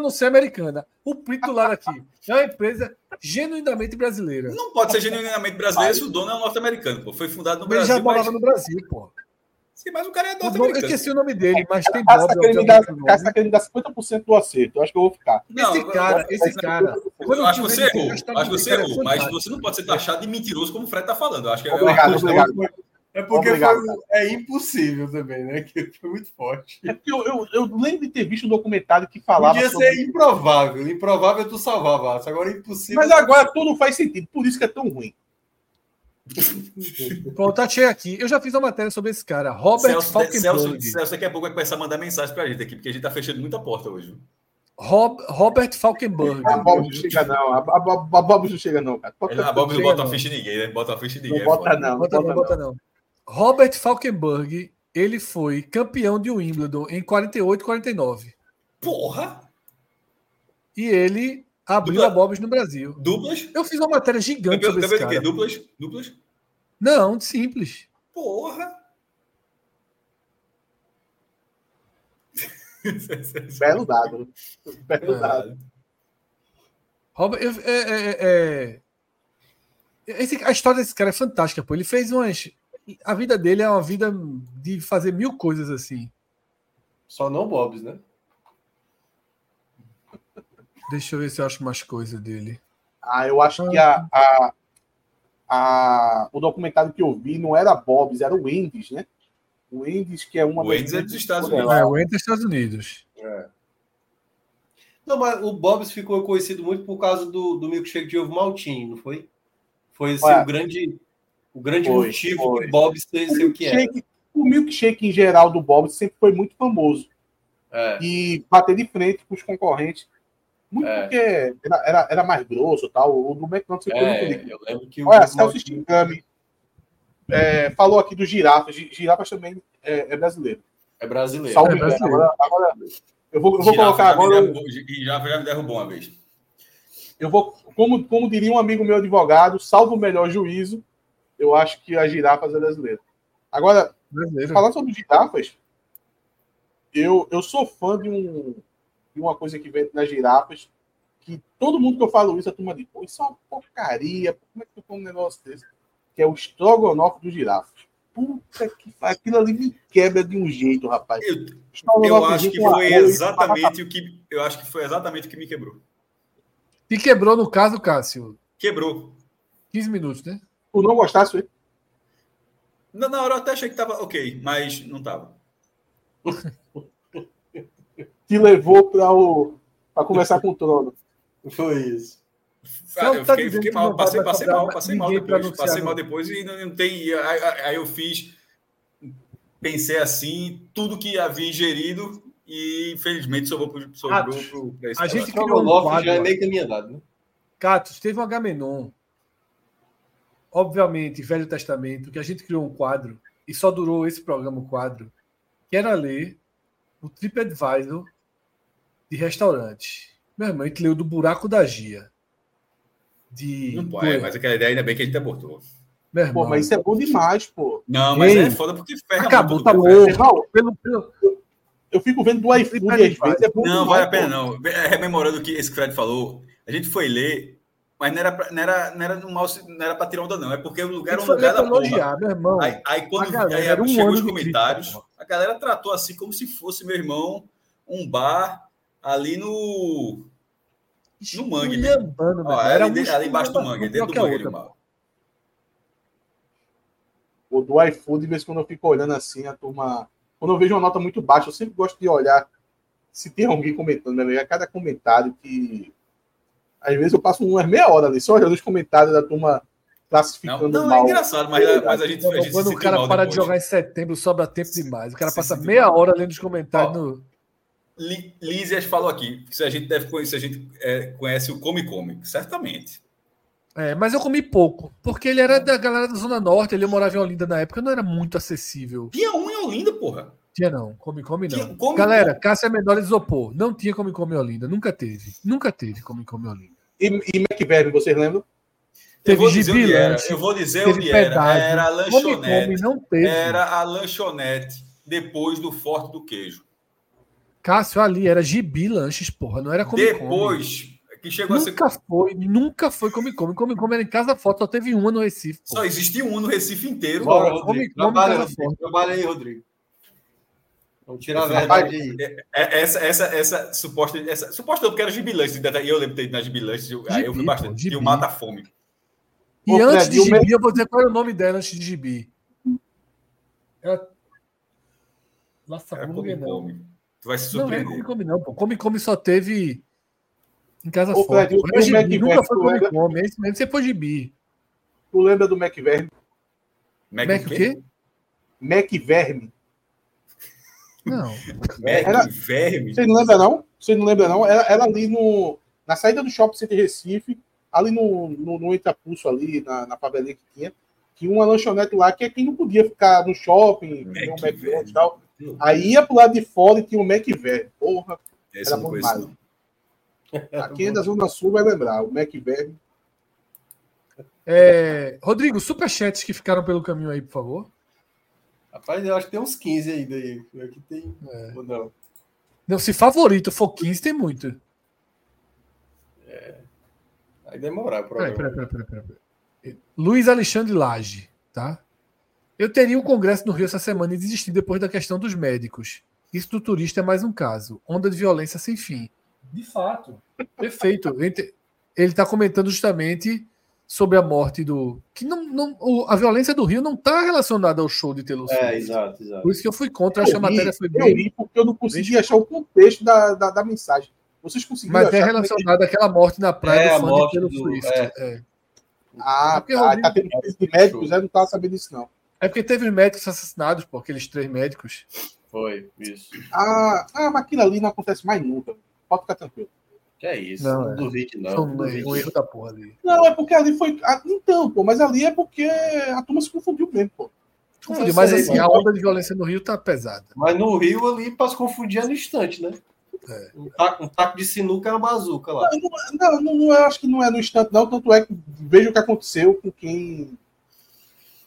A: não ser americana. O print do lado aqui é uma empresa genuinamente brasileira.
C: Não pode ser genuinamente brasileira se o dono é um norte-americano, pô. Foi fundado no Brasil.
A: Ele já morava mas... no Brasil, pô.
C: Sim, mas o cara é norte-americano. Eu
A: esqueci o nome dele, mas tem Bob.
B: Você está querendo dar 50% do acerto. Eu acho que eu vou ficar.
A: Não, esse cara, esse cara.
C: Eu acho que você errou. Acho que você errou. Mas você não pode ser taxado de mentiroso como o Fred está falando. Eu acho que é
B: obrigado, obrigado.
E: É porque foi, é impossível também, né? Que foi muito forte.
B: É porque eu, eu, eu, lembro de ter visto um documentário que falava.
E: Podia sobre... ser improvável. Improvável tu salvava. Agora é impossível.
B: Mas agora tudo faz sentido. Por isso que é tão ruim.
A: Pronto, achei aqui. Eu já fiz uma matéria sobre esse cara, Robert Celso,
C: Falkenberg. Celso, Celso, daqui a pouco vai começar a mandar mensagem pra gente aqui, porque a gente tá fechando muita porta hoje.
A: Rob, Robert Falkenberg.
B: A Bob não chega, não. A, a, a Bob não chega, não, cara.
C: A Bob não bota a ficha de ninguém, né? Bota a ficha de ninguém.
B: Não bota, não.
A: Bota, não, bota, não. Robert Falkenberg, ele foi campeão de Wimbledon em 48 e 49.
C: Porra!
A: E ele Abriu Dupla... a Bobs no Brasil.
C: Duplas?
A: Eu fiz uma matéria gigante
C: sobre esse cara. Duplas? Duplas?
A: Não, simples.
C: Porra!
B: Belo dado. Belo é. dado.
A: Robert, eu, é, é, é... Esse, a história desse cara é fantástica, pô. Ele fez umas. A vida dele é uma vida de fazer mil coisas assim.
E: Só não Bobs, né?
A: Deixa eu ver se eu acho mais coisa dele.
B: Ah, eu acho que a, a, a, o documentário que eu vi não era Bob's, era o Wendy's, né? O Wendy's, que é uma.
C: O Wendy's é dos Estados Unidos.
A: É, o Wendy's é dos Estados Unidos. É.
E: Não, mas o Bob's ficou conhecido muito por causa do, do milkshake de ovo maltinho, não foi? Foi assim, o grande, o grande foi, motivo foi. que o Bob's ser o que é.
B: O milkshake em geral do Bob's sempre foi muito famoso. É. E bater de frente com os concorrentes. Muito é. porque era, era, era, mais grosso tal. O do McDonald's sempre
E: é, foi muito Eu lembro que
B: o. Olha, Celso Stingami é, falou aqui do girafas. Girafas também é, é brasileiro.
E: É brasileiro.
B: Salve,
E: é brasileiro.
B: Agora, agora, eu vou, eu vou colocar agora.
C: Girafa já me derrubou uma vez.
B: Eu vou, como, como diria um amigo meu advogado, salvo o melhor juízo, eu acho que a girafas é brasileira. Agora, brasileiro. falando sobre girafas, eu, eu sou fã de um, e uma coisa que vem nas girafas, que todo mundo que eu falo isso, a turma diz, pô, isso é uma porcaria, como é que tu come um negócio desse? Que é o estrogonofe dos girafas. Puta que aquilo ali me quebra de um jeito, rapaz.
C: Eu, eu acho que foi exatamente o que eu acho que foi exatamente o que me quebrou.
A: E quebrou no caso, Cássio?
C: Quebrou.
A: 15 minutos, né?
B: Tu não gostasse,
C: Na, na hora eu até achei que tava ok, mas não tava.
B: te levou para o para conversar com o trono.
E: Foi isso.
C: Ah, eu fiquei, fiquei mal, passei, passei mal, passei mal depois, passei mal depois e não, não tem. Aí, aí, eu fiz, pensei assim, tudo que havia ingerido e infelizmente sobrou para sobrou
A: pro, pro, A gente criou um quadro,
E: já é meio caminho né?
A: Catos, teve um Agamenon, obviamente, Velho Testamento, que a gente criou um quadro e só durou esse programa, o quadro, que era ler o TripAdvisor de restaurante. Meu irmão, a gente leu do buraco da Gia. De...
C: Não pode, é, mas aquela ideia ainda bem que a gente abortou.
B: Meu irmão, pô, mas isso é bom demais, pô.
C: Não, mas Ei, é foda porque
A: ferra Acabou, tá bom. Pelo, pelo,
B: eu fico vendo do iFood às vezes.
C: É bom não, demais, vale a pena, pô. não. É, rememorando o que esse Fred falou, a gente foi ler, mas não era pra, não era, não era, mal, não era pra tirar onda, não. É porque o lugar era um lugar da
A: elogiar, Meu irmão,
C: aí, aí quando aí, um chegou os comentários, crítica, a galera tratou assim como se fosse, meu irmão, um bar ali no. No mangue. Ó, era ali, ali embaixo do mangue, dentro do mangue. Outra,
B: o do iFood, de vez em quando eu fico olhando assim, a turma. Quando eu vejo uma nota muito baixa, eu sempre gosto de olhar se tem alguém comentando, né? Cada comentário que. Às vezes eu passo umas meia hora ali, só olhando os comentários da turma classificando
C: não, não, é mal. é engraçado, mas, mas a gente.
A: Quando,
C: a gente
A: quando o cara para de jogar em setembro, sobra tempo demais. O cara passa meia hora lendo os comentários Ó, no.
C: Lízias falou aqui se a gente deve conhecer, a gente é, conhece o Come Come, certamente.
A: É, mas eu comi pouco, porque ele era da galera da Zona Norte, ele morava em Olinda na época, não era muito acessível.
C: Tinha um em Olinda, porra.
A: Tinha não, come come não. Tinha, come, galera, come. Cássia Menor isopor, não tinha come come Olinda, nunca teve. Nunca teve come come Olinda.
B: E, e vocês lembram?
C: Teve eu vou dizer onde era. Eu vou dizer onde era. Era a lanchonete. Come, come, não teve. Era a lanchonete depois do Forte do Queijo.
A: Cássio, ali era Gibi Lanches, porra, não era
C: Come Depois, que chegou
A: nunca a ser... foi, nunca foi Come Come. Come Come era em Casa Foto, só teve uma no Recife.
C: Porra. Só existia uma no Recife inteiro.
E: Bora, Come Come Trabalha, Trabalha aí, Rodrigo. Vamos tirar a verdade aí. É,
C: é, essa, essa, essa suposta. Essa, suposta porque era Gibilanche. Eu lembro de ter ido na eu fui bastante. Gibi. E o Mata Fome.
A: E Pô, antes de Gibi, eu vou dizer qual era o nome dela antes de Gibi. Era.
C: Nossa, era come, come. Tu vai se surpreender.
A: Não, é come, come não, pô. Come, come só teve em casa Ô, fora. Fred, o gibi, nunca foi come, lembra... come. É isso mesmo, você foi Gibi.
B: Tu lembra do McVerme?
A: Mac, Mac o quê?
B: McVerme.
A: Não.
B: Era... Verme. Você não lembra, não? Você não lembra, não? Era, era ali no, na saída do Shopping Center Recife, ali no, no, no Itapulso, ali, na, na favelinha que tinha, tinha uma lanchonete lá que é quem não podia ficar no shopping, Mac um McDonald's e tal. Aí ia pro lado de fora e tinha um McVer. Porra,
C: Esse era muito mais.
B: Aqui da Zona Sul vai lembrar, o McVer.
A: É, Rodrigo, superchats que ficaram pelo caminho aí, por favor.
E: Rapaz, eu acho que tem uns 15 ainda aí. Aqui tem. É. Ou não?
A: Não, se favorito for 15, tem muito.
E: É. Aí demorar, provavelmente. Peraí, peraí, peraí,
A: peraí. Luiz Alexandre Lage, tá? Eu teria um congresso no Rio essa semana e desisti depois da questão dos médicos. Isso do turista é mais um caso. Onda de violência sem fim. De fato. Perfeito. Ele está comentando justamente sobre a morte do. Que não, não, a violência do Rio não está relacionada ao show de Taylor
E: Swift. É, exato, exato.
A: Por isso que eu fui contra, acho que a matéria foi
B: bem. Eu li porque eu não consegui bem... achar o contexto da, da, da, mensagem. Vocês conseguiram
A: Mas é relacionado àquela morte na praia
E: é, do fã de Taylor do... Swift. É.
B: É. Ah, é tá, tá tendo de médicos, eu não estava sabendo disso, não.
A: É porque teve médicos assassinados por aqueles três médicos.
E: Foi, isso.
B: Ah, ah mas aquilo ali não acontece mais nunca. Pode ficar tranquilo.
E: É isso, não, não é. duvide, não. Foi
A: um, um erro da porra ali.
B: Não, é porque ali foi. Ah, então, pô, mas ali é porque a turma se confundiu mesmo, pô.
A: Confundiu, mas assim, a onda de violência no Rio tá pesada.
E: Mas no Rio ali, para se confundir é no instante, né? É. Um, taco, um, taco, de sinuca é uma bazuca lá.
B: Não, não, não, não, eu acho que não é no instante, não. Tanto é que veja o que aconteceu com quem.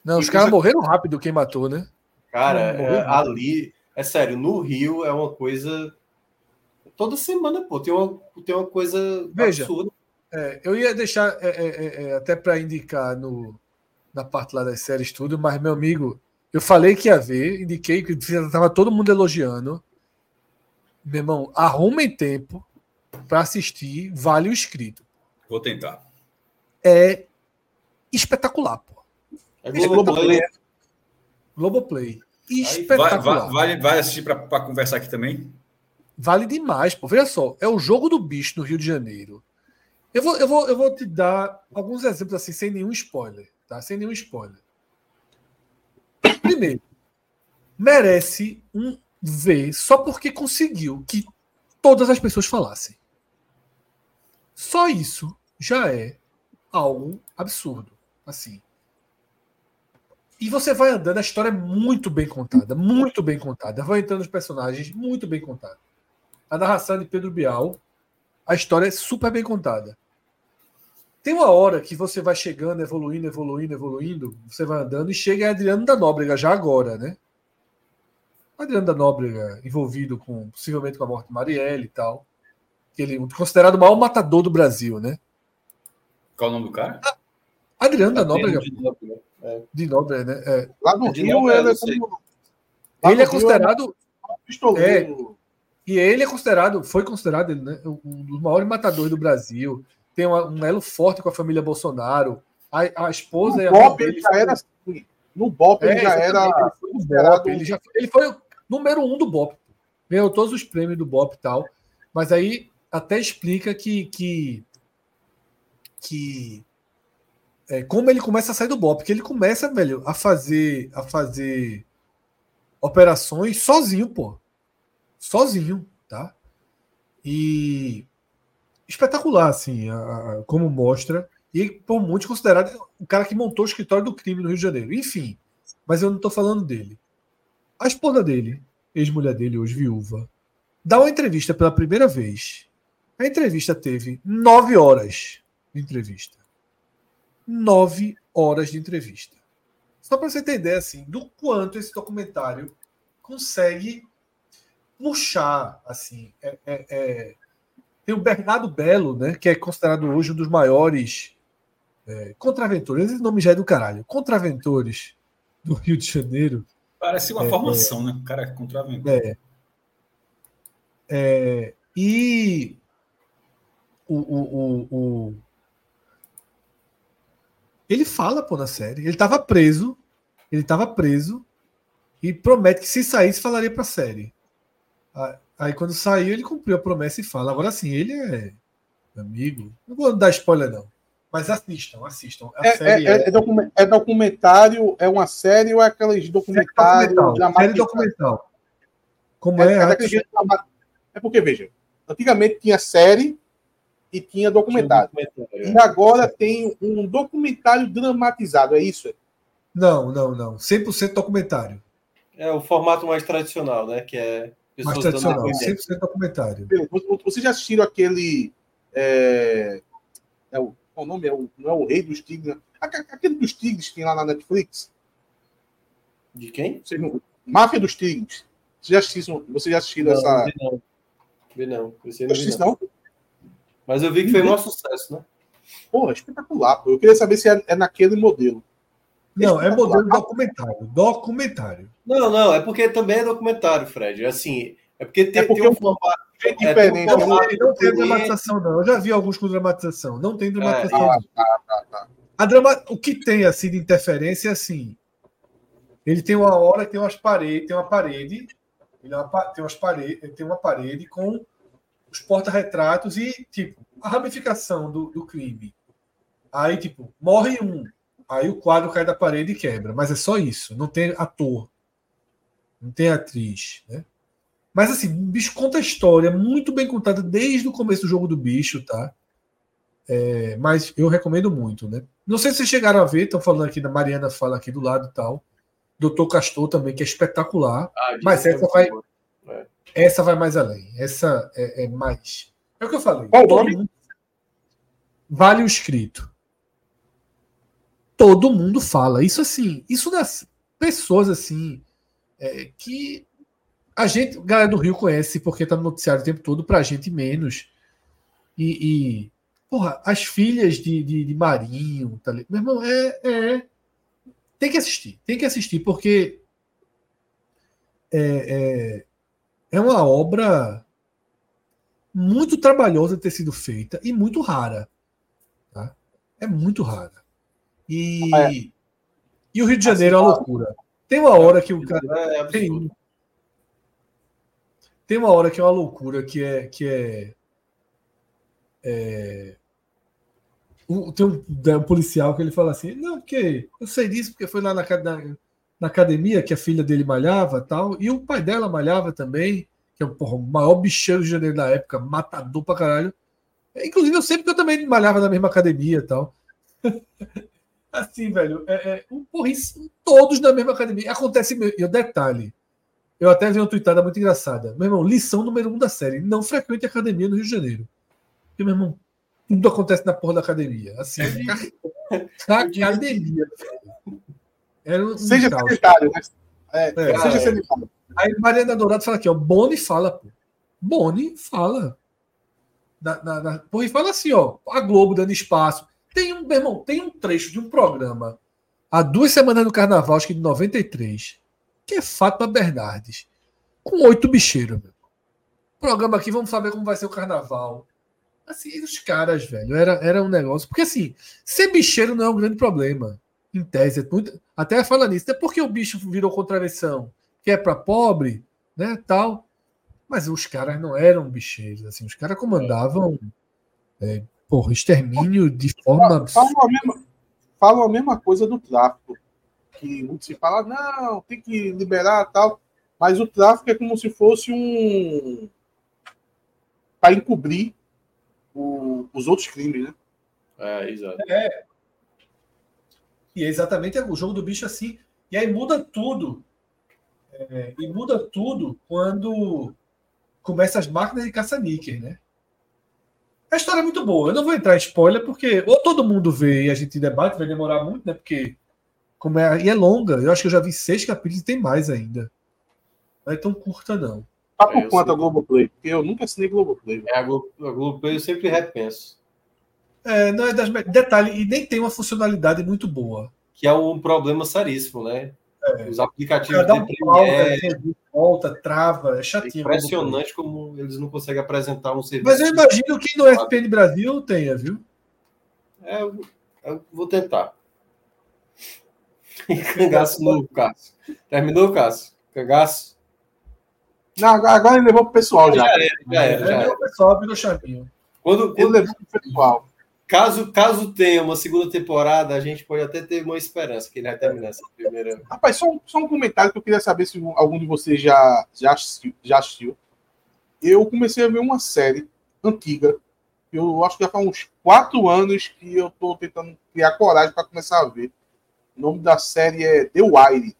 A: Não, os caras morreram rápido quem matou, né?
E: Cara, é, ali, é sério, no Rio é uma coisa toda semana, pô, tem uma, tem uma coisa
A: Veja, absurda. É, eu ia deixar é, é, é, é até para indicar no, na parte lá das séries tudo, mas, meu amigo, eu falei que ia ver, indiquei que estava todo mundo elogiando. Meu irmão, arrumem tempo para assistir Vale o Escrito.
C: Vou tentar.
A: É espetacular, pô.
E: É Globoplay.
A: Globoplay. Espetacular.
C: Vai, vai, vai assistir para conversar aqui também?
A: Vale demais. Pô. Veja só, é o jogo do bicho no Rio de Janeiro. Eu vou, eu vou, eu vou te dar alguns exemplos assim, sem nenhum spoiler. Tá? Sem nenhum spoiler. Primeiro, merece um V só porque conseguiu que todas as pessoas falassem. Só isso já é algo absurdo. Assim. E você vai andando, a história é muito bem contada, muito bem contada. Vai entrando os personagens, muito bem contada a narração de Pedro Bial. A história é super bem contada. Tem uma hora que você vai chegando, evoluindo, evoluindo, evoluindo, você vai andando e chega em Adriano da Nóbrega, já agora, né? Adriano da Nóbrega envolvido com, possivelmente com a morte de Marielle e tal. Ele considerado o maior matador do Brasil, né?
C: Qual o nome do cara?
A: Adriano da Nóbrega. De Nóbrega, é. de Nóbrega né? É.
B: Lá no Rio, ele é, como...
A: ele é considerado. É, e ele é considerado, foi considerado né, um dos maiores matadores do Brasil. Tem uma, um elo forte com a família Bolsonaro. A, a esposa o
B: e a Bob, ele já era assim. No BOP é, ele já era. Ele foi,
A: BOP, ele, já, ele foi o número um do BOP. Ganhou todos os prêmios do BOP e tal. Mas aí até explica que. que, que é, como ele começa a sair do BOP, porque ele começa, velho, a fazer. a fazer operações sozinho, pô. Sozinho, tá? E espetacular, assim, a, a, como mostra. E por muitos considerado o cara que montou o escritório do crime no Rio de Janeiro. Enfim, mas eu não estou falando dele. A esposa dele, ex-mulher dele, hoje viúva, dá uma entrevista pela primeira vez. A entrevista teve nove horas de entrevista. Nove horas de entrevista. Só para você ter ideia assim, do quanto esse documentário consegue puxar. assim. É, é, é... Tem o Bernardo Belo, né, que é considerado hoje um dos maiores é, contraventores. Esse nome já é do caralho. Contraventores do Rio de Janeiro.
C: Parece uma é, formação, é, né? Cara contraventor. É.
A: e o, o, o, o, ele fala, pô, na série. Ele estava preso. Ele estava preso. E promete que se saísse, falaria pra série. Aí quando saiu, ele cumpriu a promessa e fala. Agora sim, ele é amigo. Não vou dar spoiler, não. Mas assistam, assistam.
B: É, é, é, é, é, documentário, é uma série ou é aqueles documentários
A: documental, série documental. Como é? É,
B: é porque, veja, antigamente tinha série e tinha documentário. documentário e agora tem um documentário dramatizado, é isso?
A: Não, não, não. 100% documentário.
E: É o formato mais tradicional, né? Que é
A: mais tradicional, 100% documentário.
B: Vocês já assistiram aquele. É, é o, qual o nome? É o, não é o Rei dos Tigres. Aquele dos Tigres que tem lá na Netflix.
E: De quem?
B: Não, Máfia dos Tigres. Vocês já assistiram, vocês já assistiram não, essa.
E: Não, vi não.
B: Esse não, vi não.
E: Mas eu vi que foi um sucesso, né?
B: Porra, espetacular. Pô. Eu queria saber se é, é naquele modelo.
A: Não, é modelo documentário. Documentário.
E: Não, não, é porque também é documentário, Fred. Assim, é porque tem,
B: é porque tem um formato
A: é diferente. Um formato, não tem dramatização, não. Eu já vi alguns com dramatização. Não tem dramatização. É, ah, tá, tá, tá. A drama... O que tem assim de interferência é assim. Ele tem uma hora que tem umas paredes, tem uma parede, ele tem umas paredes, tem uma parede com os porta-retratos e tipo a ramificação do, do crime. Aí tipo morre um, Aí o quadro cai da parede e quebra. Mas é só isso. Não tem ator. Não tem atriz. Né? Mas assim, o bicho conta a história muito bem contada desde o começo do jogo do bicho, tá? É, mas eu recomendo muito, né? Não sei se vocês chegaram a ver, estão falando aqui da Mariana fala aqui do lado e tal. Doutor Castor também, que é espetacular. Ah, mas essa vai, é. essa vai mais além. Essa é, é, mais. É o que eu falei. Qual nome? Vale o escrito todo mundo fala. Isso assim, isso das pessoas assim é, que a gente, a galera do Rio conhece porque tá no noticiário o tempo todo, pra gente menos. E, e porra, as filhas de, de, de Marinho, tá ali. Meu irmão, é, é. Tem que assistir, tem que assistir, porque é, é, é uma obra muito trabalhosa ter sido feita e muito rara. Tá? É muito rara. E, é. e o Rio de Janeiro é uma loucura. Tem uma hora que o cara. É tem, tem uma hora que é uma loucura que é. Que é, é tem um, um, policial que ele fala assim: não, porque eu sei disso, porque foi lá na, na, na, academia que a filha dele malhava tal, e o pai dela malhava também, que é porra, o maior bicheiro de janeiro da época, matador pra caralho. Inclusive, eu sei porque eu também malhava na mesma academia tal. Assim, velho, é, é, um porrice, todos na mesma academia. Acontece, e o detalhe, eu até vi uma tweetada muito engraçada. Meu irmão, lição número um da série: não frequente academia no Rio de Janeiro. Porque, meu irmão, tudo acontece na porra da academia. Assim, na academia.
B: Era um seja secretário, né? É, é, seja
A: é. secretário. Aí Mariana Dourado fala aqui, ó. Boni fala, pô. Boni fala. Na, na, na, porra, e fala assim, ó. A Globo dando espaço. Tem um, meu irmão, tem um trecho de um programa há duas semanas no carnaval, acho que de 93, que é Fátima Bernardes, com oito bicheiros. Meu. Programa aqui, vamos saber como vai ser o carnaval. Assim, os caras, velho, era, era um negócio. Porque assim, ser bicheiro não é um grande problema. Em tese, muito, até fala nisso. Até porque o bicho virou contravenção, que é para pobre, né, tal. Mas os caras não eram bicheiros, assim, os caras comandavam é, porra, extermínio de forma
B: falam a, mesma, falam a mesma coisa do tráfico. Que muito se fala, não, tem que liberar tal. Mas o tráfico é como se fosse um. para encobrir o, os outros crimes, né?
E: É, exato. É.
A: E é exatamente o jogo do bicho assim. E aí muda tudo. É, e muda tudo quando começa as máquinas de caça-níquel, né? A história é muito boa. Eu não vou entrar em spoiler, porque ou todo mundo vê e a gente debate, vai demorar muito, né? Porque como é, e é longa. Eu acho que eu já vi seis capítulos e tem mais ainda. Não é tão curta, não.
B: Tá por é, conta Globoplay? Porque eu nunca assinei Globoplay.
E: É, a, Globo, a Globoplay eu sempre repenso.
A: É, não é das detalhe, e nem tem uma funcionalidade muito boa.
E: Que é um problema seríssimo, né? É. Os aplicativos
A: de um Premiere... volta, trava, é chatinho.
E: É impressionante como eles não conseguem apresentar um serviço.
A: Mas eu imagino que no FPN Brasil tenha, viu?
E: É, eu, eu vou tentar. Cangaço novo, Cássio. Terminou, Cássio? Cangaço?
B: Não, agora ele levou pro pessoal já. Já
A: era, já era. Já era. O pessoal virou chavinho.
E: Quando, quando, ele levou pro pessoal. Caso, caso tenha uma segunda temporada, a gente pode até ter uma esperança que ele vai terminar essa primeira.
B: Rapaz, só um, só um comentário que eu queria saber se algum de vocês já, já, assistiu, já assistiu. Eu comecei a ver uma série antiga. Eu acho que já faz uns quatro anos que eu estou tentando criar coragem para começar a ver. O nome da série é The Wire.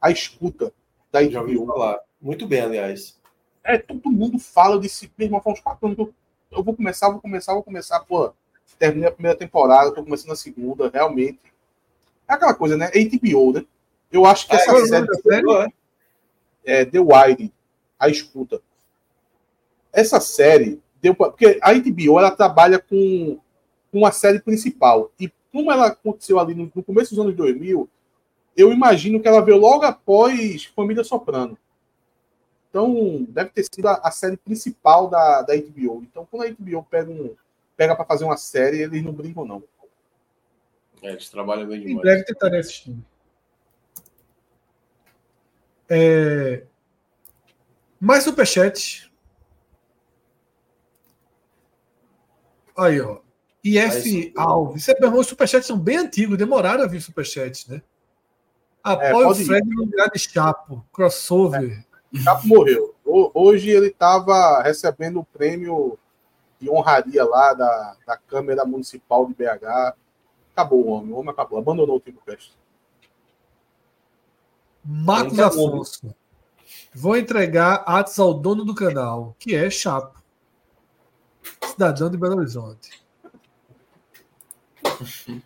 B: A escuta da HBO. Já ouvi
E: falar. Muito bem, aliás.
B: É, todo mundo fala desse mesmo, faz uns quatro anos que eu, eu vou começar, vou começar, vou começar, pô terminei a primeira temporada, tô começando a segunda, realmente. É aquela coisa, né? HBO, né? Eu acho que ah, essa é série. série é The Wire, a escuta. Essa série deu pra, porque a HBO ela trabalha com uma série principal e como ela aconteceu ali no, no, começo dos anos 2000, eu imagino que ela veio logo após Família Soprano. Então, deve ter sido a, a série principal da, da HBO. Então, quando a HBO pega um, pega para fazer uma série, eles não brincam, não.
E: É, eles trabalham bem demais.
A: Em breve tentarei assistir. É... Mais superchat. Aí, ó. IF Alves. Você perguntou, os superchats são bem antigos, demoraram a vir superchats, né? Apoio é, o Fred no lugar de Chapo. Crossover.
B: É. Chapo morreu. Hoje ele estava recebendo o prêmio de honraria lá da, da Câmara Municipal de BH. Acabou o homem, o homem acabou, abandonou o Tipo Cast.
A: Marcos Afonso. Vou entregar atos ao dono do canal, que é Chapo. Cidadão de Belo Horizonte.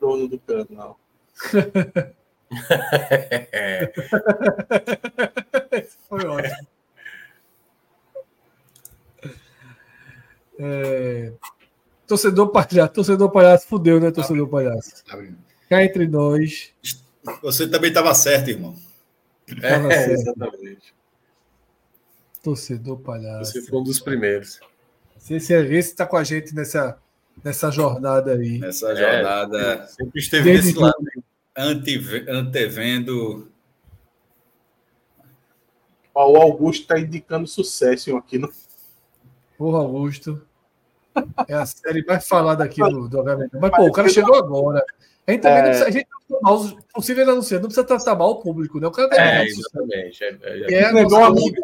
B: dono do canal.
A: foi ótimo. É... Torcedor palhaço, torcedor palhaço, fudeu, né, torcedor palhaço? Cá entre nós.
E: Você também estava certo, irmão.
A: Tava é, certo. exatamente. Torcedor palhaço.
E: Você foi um dos primeiros.
A: Esse, esse está com a gente nessa, nessa jornada aí.
E: Nessa jornada. É, sempre esteve Desde desse lado, ante, antevendo.
B: o Augusto está indicando sucesso aqui no.
A: Porra, Augusto. É a série mais falada aqui do, do Mas, pô, o cara chegou agora. A gente também é... não precisa. A gente mal os possíveis anunciantes, não precisa tratar mal o público, né? O cara
B: é, exatamente. É, é, é, lembrou um amigo,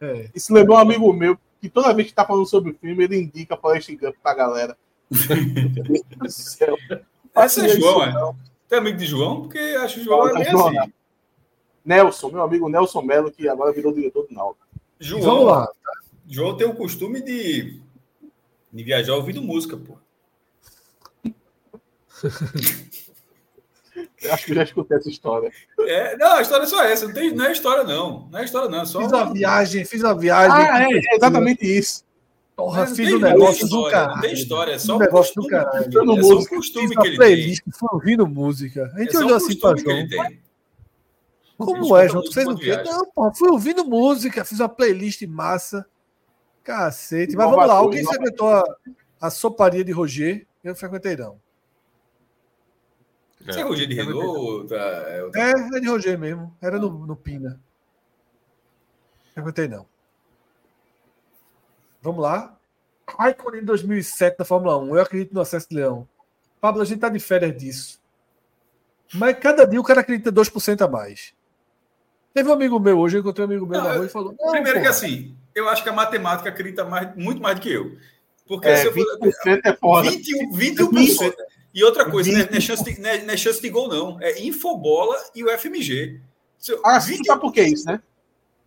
B: é. Isso lembrou um amigo meu que toda vez que tá falando sobre o filme, ele indica Forrest Gump pra galera.
E: Esse é João, é? Tem amigo de João? Porque acho que o João é bem assim.
B: Nelson, meu amigo Nelson Melo, que agora virou diretor do Náutico.
E: João, Vamos lá. João tem o costume de de viajar ouvindo música, pô.
B: Eu acho que já escutei essa história.
E: É, não, a história é só essa. Não, tem, não é história, não. Não é história, não. É só...
A: Fiz uma viagem, fiz uma viagem.
B: Ah, é, é exatamente isso.
A: Porra, fiz um negócio
E: história,
A: do caralho.
E: Não tem história, é só
A: um negócio do caralho.
E: É só um costume que ele
A: playlist, tem. Foi ouvindo música. A gente é olhou assim pra João. Como é, João? Tu fez o quê? Não, porra, fui ouvindo música, fiz uma playlist massa. Cacete. Mas vamos lá, alguém frequentou a, a soparia de Roger? Eu não frequentei, não.
C: É. Você é Roger de Renault?
A: É, é, é de Roger mesmo. Era no, no Pina. Perguntei não. Vamos lá. Raikkonen em 2007 na Fórmula 1. Eu acredito no acesso de Leão. Pablo, a gente tá de férias disso. Mas cada dia o cara acredita 2% a mais. Teve um amigo meu hoje, eu encontrei um amigo meu não, na rua e falou.
C: Primeiro porra. que assim, eu acho que a matemática acredita mais, muito mais do que eu. Porque
B: é, se eu for. 20% é foda.
C: 21%. 21%. E outra coisa, não é, chance de, não, é, não é chance de gol, não. É Infobola e o FMG.
B: ah, 20... tu sabe por que é isso, né?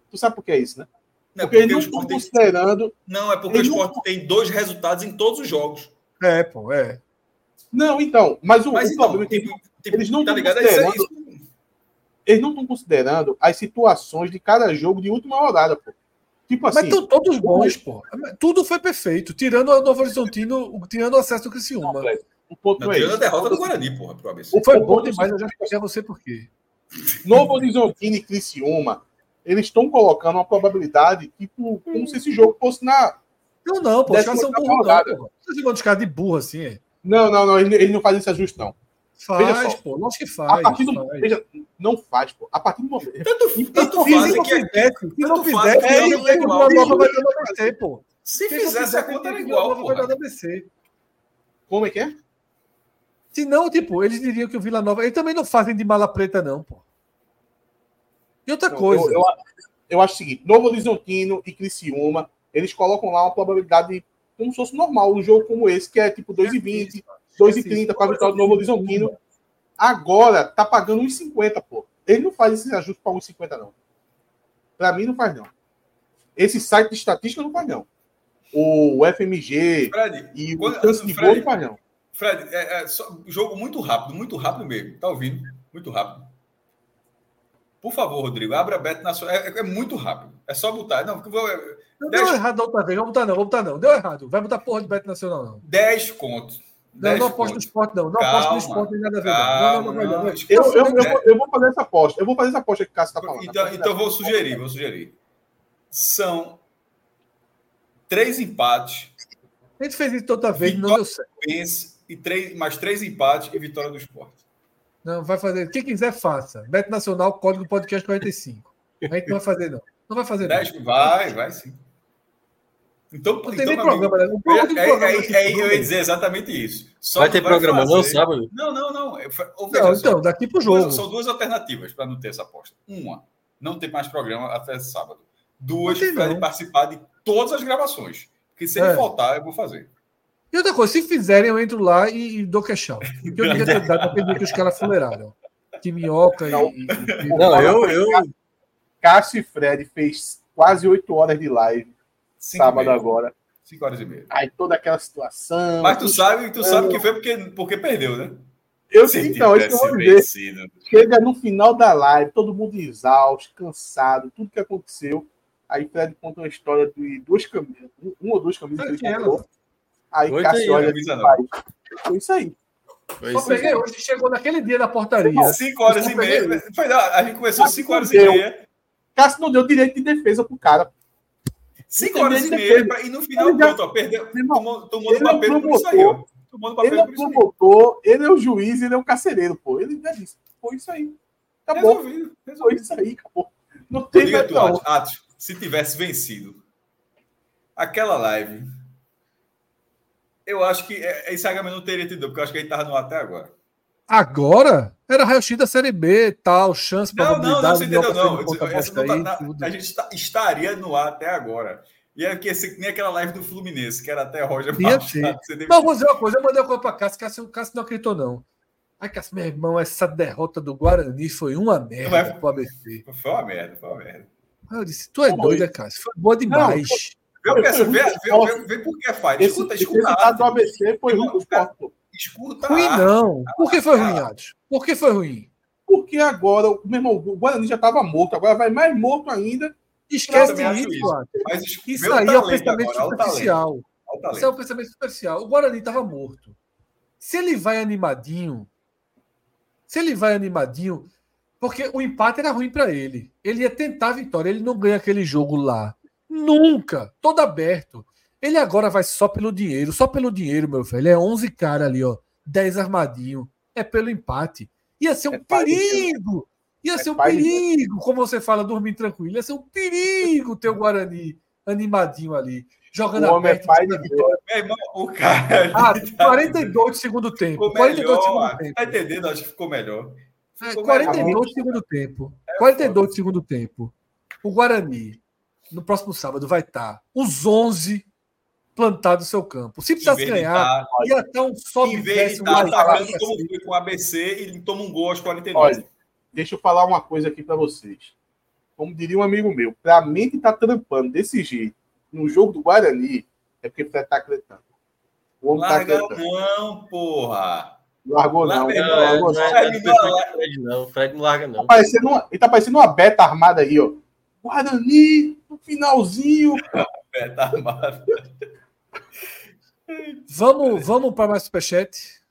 B: Tu sabe por que é isso, né? Não, porque, porque eles não estão considerando.
C: Não, é porque o esporte não... tem dois resultados em todos os jogos.
A: É, pô, é.
B: Não, então, mas o, mas, o então, problema é que tipo, tipo, eles não tá ligado? É isso, é isso. Eles não estão considerando as situações de cada jogo de última rodada, pô.
A: Tipo assim. Mas estão todos bons, pô. Tudo foi perfeito, tirando o Novo Horizontino, tirando o acesso do Criciúma. Não,
C: o ponto não, é tirando a derrota do Guarani, porra, pro ABC.
A: Foi bom demais, eu já expliquei a você por quê.
B: Novo Horizontino e Criciúma, eles estão colocando uma probabilidade, tipo, como se esse jogo fosse na.
A: Não, não, pô, os caras são burros, não, Vocês vão de de burro assim, é?
B: Não, não, não, ele, ele não faz esse ajuste, não.
A: Faz, só, pô, lógico que faz.
B: A partir do, faz. Veja, não faz, pô. A partir do momento.
C: Tanto, tanto faz
A: se não
C: que
A: fizesse, se não fizesse, é, é, é igual. Vai dar ABC, pô.
C: Se fizesse a conta era igual, pô. Vai dar ABC.
B: Como é que é?
A: Se não, tipo, eles diriam que o Vila Nova. Eles também não fazem de mala preta, não, pô. E outra não, coisa.
B: Eu, eu, eu, acho o seguinte: Novo Horizontino e Criciúma, eles colocam lá uma probabilidade como se fosse normal, um jogo como esse, que é tipo 2,20, 2,30 com a vitória do Novo Horizontino. Agora tá pagando 1,50, pô. Ele não faz esse ajuste para 1,50, não. Para mim, não faz, não. Esse site de estatística não faz, não. O FMG
C: Fred,
B: e o chance de gol não faz, não.
C: Fred, é, é só, jogo muito rápido, muito rápido mesmo. Tá ouvindo? Muito rápido. Por favor, Rodrigo, abra a Bet Nacional. É, é, muito rápido. É só botar. Não, vou,
A: não deu errado da outra vez. Vamos botar, não. Vamos botar, não. Deu errado. Vai botar porra de Bet Nacional, não.
C: 10 contos.
A: Não, não aposto no esporte, não. Não calma, aposto no esporte, tem nada a ver. Calma, não, não, não, não,
B: Eu, eu, eu, eu, vou fazer essa aposta. Eu vou fazer essa aposta que o Cássio está falando.
C: Então, então vou sugerir, vou sugerir. São três empates.
A: A gente fez isso toda vez, não deu certo.
C: E três, mais três empates e vitória do esporte.
A: Não, vai fazer. Quem quiser, faça. Beto Nacional, código podcast 45. A gente não vai fazer, não. Não vai fazer,
C: não. Vai, vai sim. Então,
A: não
C: tem
A: então, nem programa,
C: amigo, né? é, é, é, é, eu ia dizer exatamente isso.
E: Só vai ter vai programa fazer... não sábado?
C: Não, não, não.
A: Eu, não então, daqui para o jogo.
C: São duas alternativas para não ter essa aposta. Uma, não ter mais programa até sábado. Duas, para ele participar de todas as gravações. Porque se ele é. faltar, eu vou fazer.
A: E outra coisa, se fizerem, eu entro lá e, e dou queixão. Porque eu devia ter dado para que os caras fuleiraram. Que minhoca
B: não,
A: e,
B: e... Não, eu, eu. Cássio e Fred fez quase oito horas de live. Cinco sábado agora.
C: 5 horas e meia.
B: Aí toda aquela situação.
C: Mas tu sabe, tu sabe que foi porque, porque perdeu, né?
B: Eu sei, então, isso que eu vou dizer. Chega no final da live, todo mundo exausto, cansado, tudo que aconteceu. Aí Fred conta uma história de duas camisas, um ou duas camisas que ele comprou. Aí Cássio olha Foi isso aí.
A: Foi Só peguei hoje, chegou naquele dia na portaria.
C: 5 horas e meia. Foi, a gente começou 5 horas e meia.
B: Cássio não deu direito de defesa pro cara.
C: 5 horas e meia e no final, ele pronto, ó, perdeu, tomou, tomou no papel por isso aí, ó.
B: No papel ele é o promotor, ele é o juiz, ele é o carcereiro, pô. Ele já disse, foi isso aí. Acabou. Resolvido, resolvido. Foi isso aí, acabou. Não tem
C: tu, Atos, se tivesse vencido aquela live, eu acho que é, esse HM não teria tido, porque eu acho que ele tava no até agora.
A: Agora? Era raio-x da Série B, tal, chance
C: para Não, não, não, você entendeu, não. não tá, a gente está, estaria no ar até agora. E é que esse, nem aquela live do Fluminense, que era até Roger
A: Machado. Mas vou dizer uma coisa, eu mandei uma coisa para Cássio, Cássio, Cássio não acreditou, não. Ai, Cássio, meu irmão, essa derrota do Guarani foi uma merda Mas,
C: pro ABC. Foi uma merda, foi uma merda.
A: Eu disse, tu é doida, Cássio, foi boa demais.
C: Não, vê, vê, vê, vê, vê por que faz. Escuta, escuta.
B: do ABC foi ruim
A: Escuta. Ruim não. Por que foi ruim, Adson? Por que foi ruim?
B: Porque agora, meu irmão, o Guarani já estava morto, agora vai mais morto ainda.
A: Esquece isso, isso. Mas, isso aí é o pensamento agora, superficial. Isso é o pensamento superficial. O Guarani estava morto. Se ele vai animadinho, se ele vai animadinho, porque o empate era ruim para ele. Ele ia tentar a vitória, ele não ganha aquele jogo lá. Nunca, todo aberto. Ele agora vai só pelo dinheiro, só pelo dinheiro, meu velho. É 11 cara ali, ó. 10 armadinho. é pelo empate. Ia ser um é perigo! Ia é ser um perigo, como você fala, dormir tranquilo. Ia ser um perigo ter o Guarani animadinho ali. Jogando
B: o homem é pai de Deus.
C: Irmão, o cara.
A: Ah, 42 de segundo tempo.
C: Ficou 42 de segundo tempo. Tá entendendo? Acho que ficou melhor.
A: Ficou 42 de segundo tempo. 42 de segundo tempo. O Guarani, no próximo sábado, vai estar os 11 plantado no seu campo. Se precisasse ganhar, tá, ia estar um
C: Em vez de estar tá atacando como foi com o ABC, ele toma um gol aos 49. Olha,
B: deixa eu falar uma coisa aqui para vocês. Como diria um amigo meu, para mim que tá trampando desse jeito no jogo do Guarani, é porque Fred tá acreditando.
C: O homem tá Larga tá não, porra.
B: Largou não. Larga, não, largou, não,
E: não, Fred, não, Fred não. Fred não larga não.
B: Tá parecendo uma, ele tá parecendo uma beta armada aí, ó. Guarani, no finalzinho.
C: beta armada.
A: Vamos, vamos para mais superchat.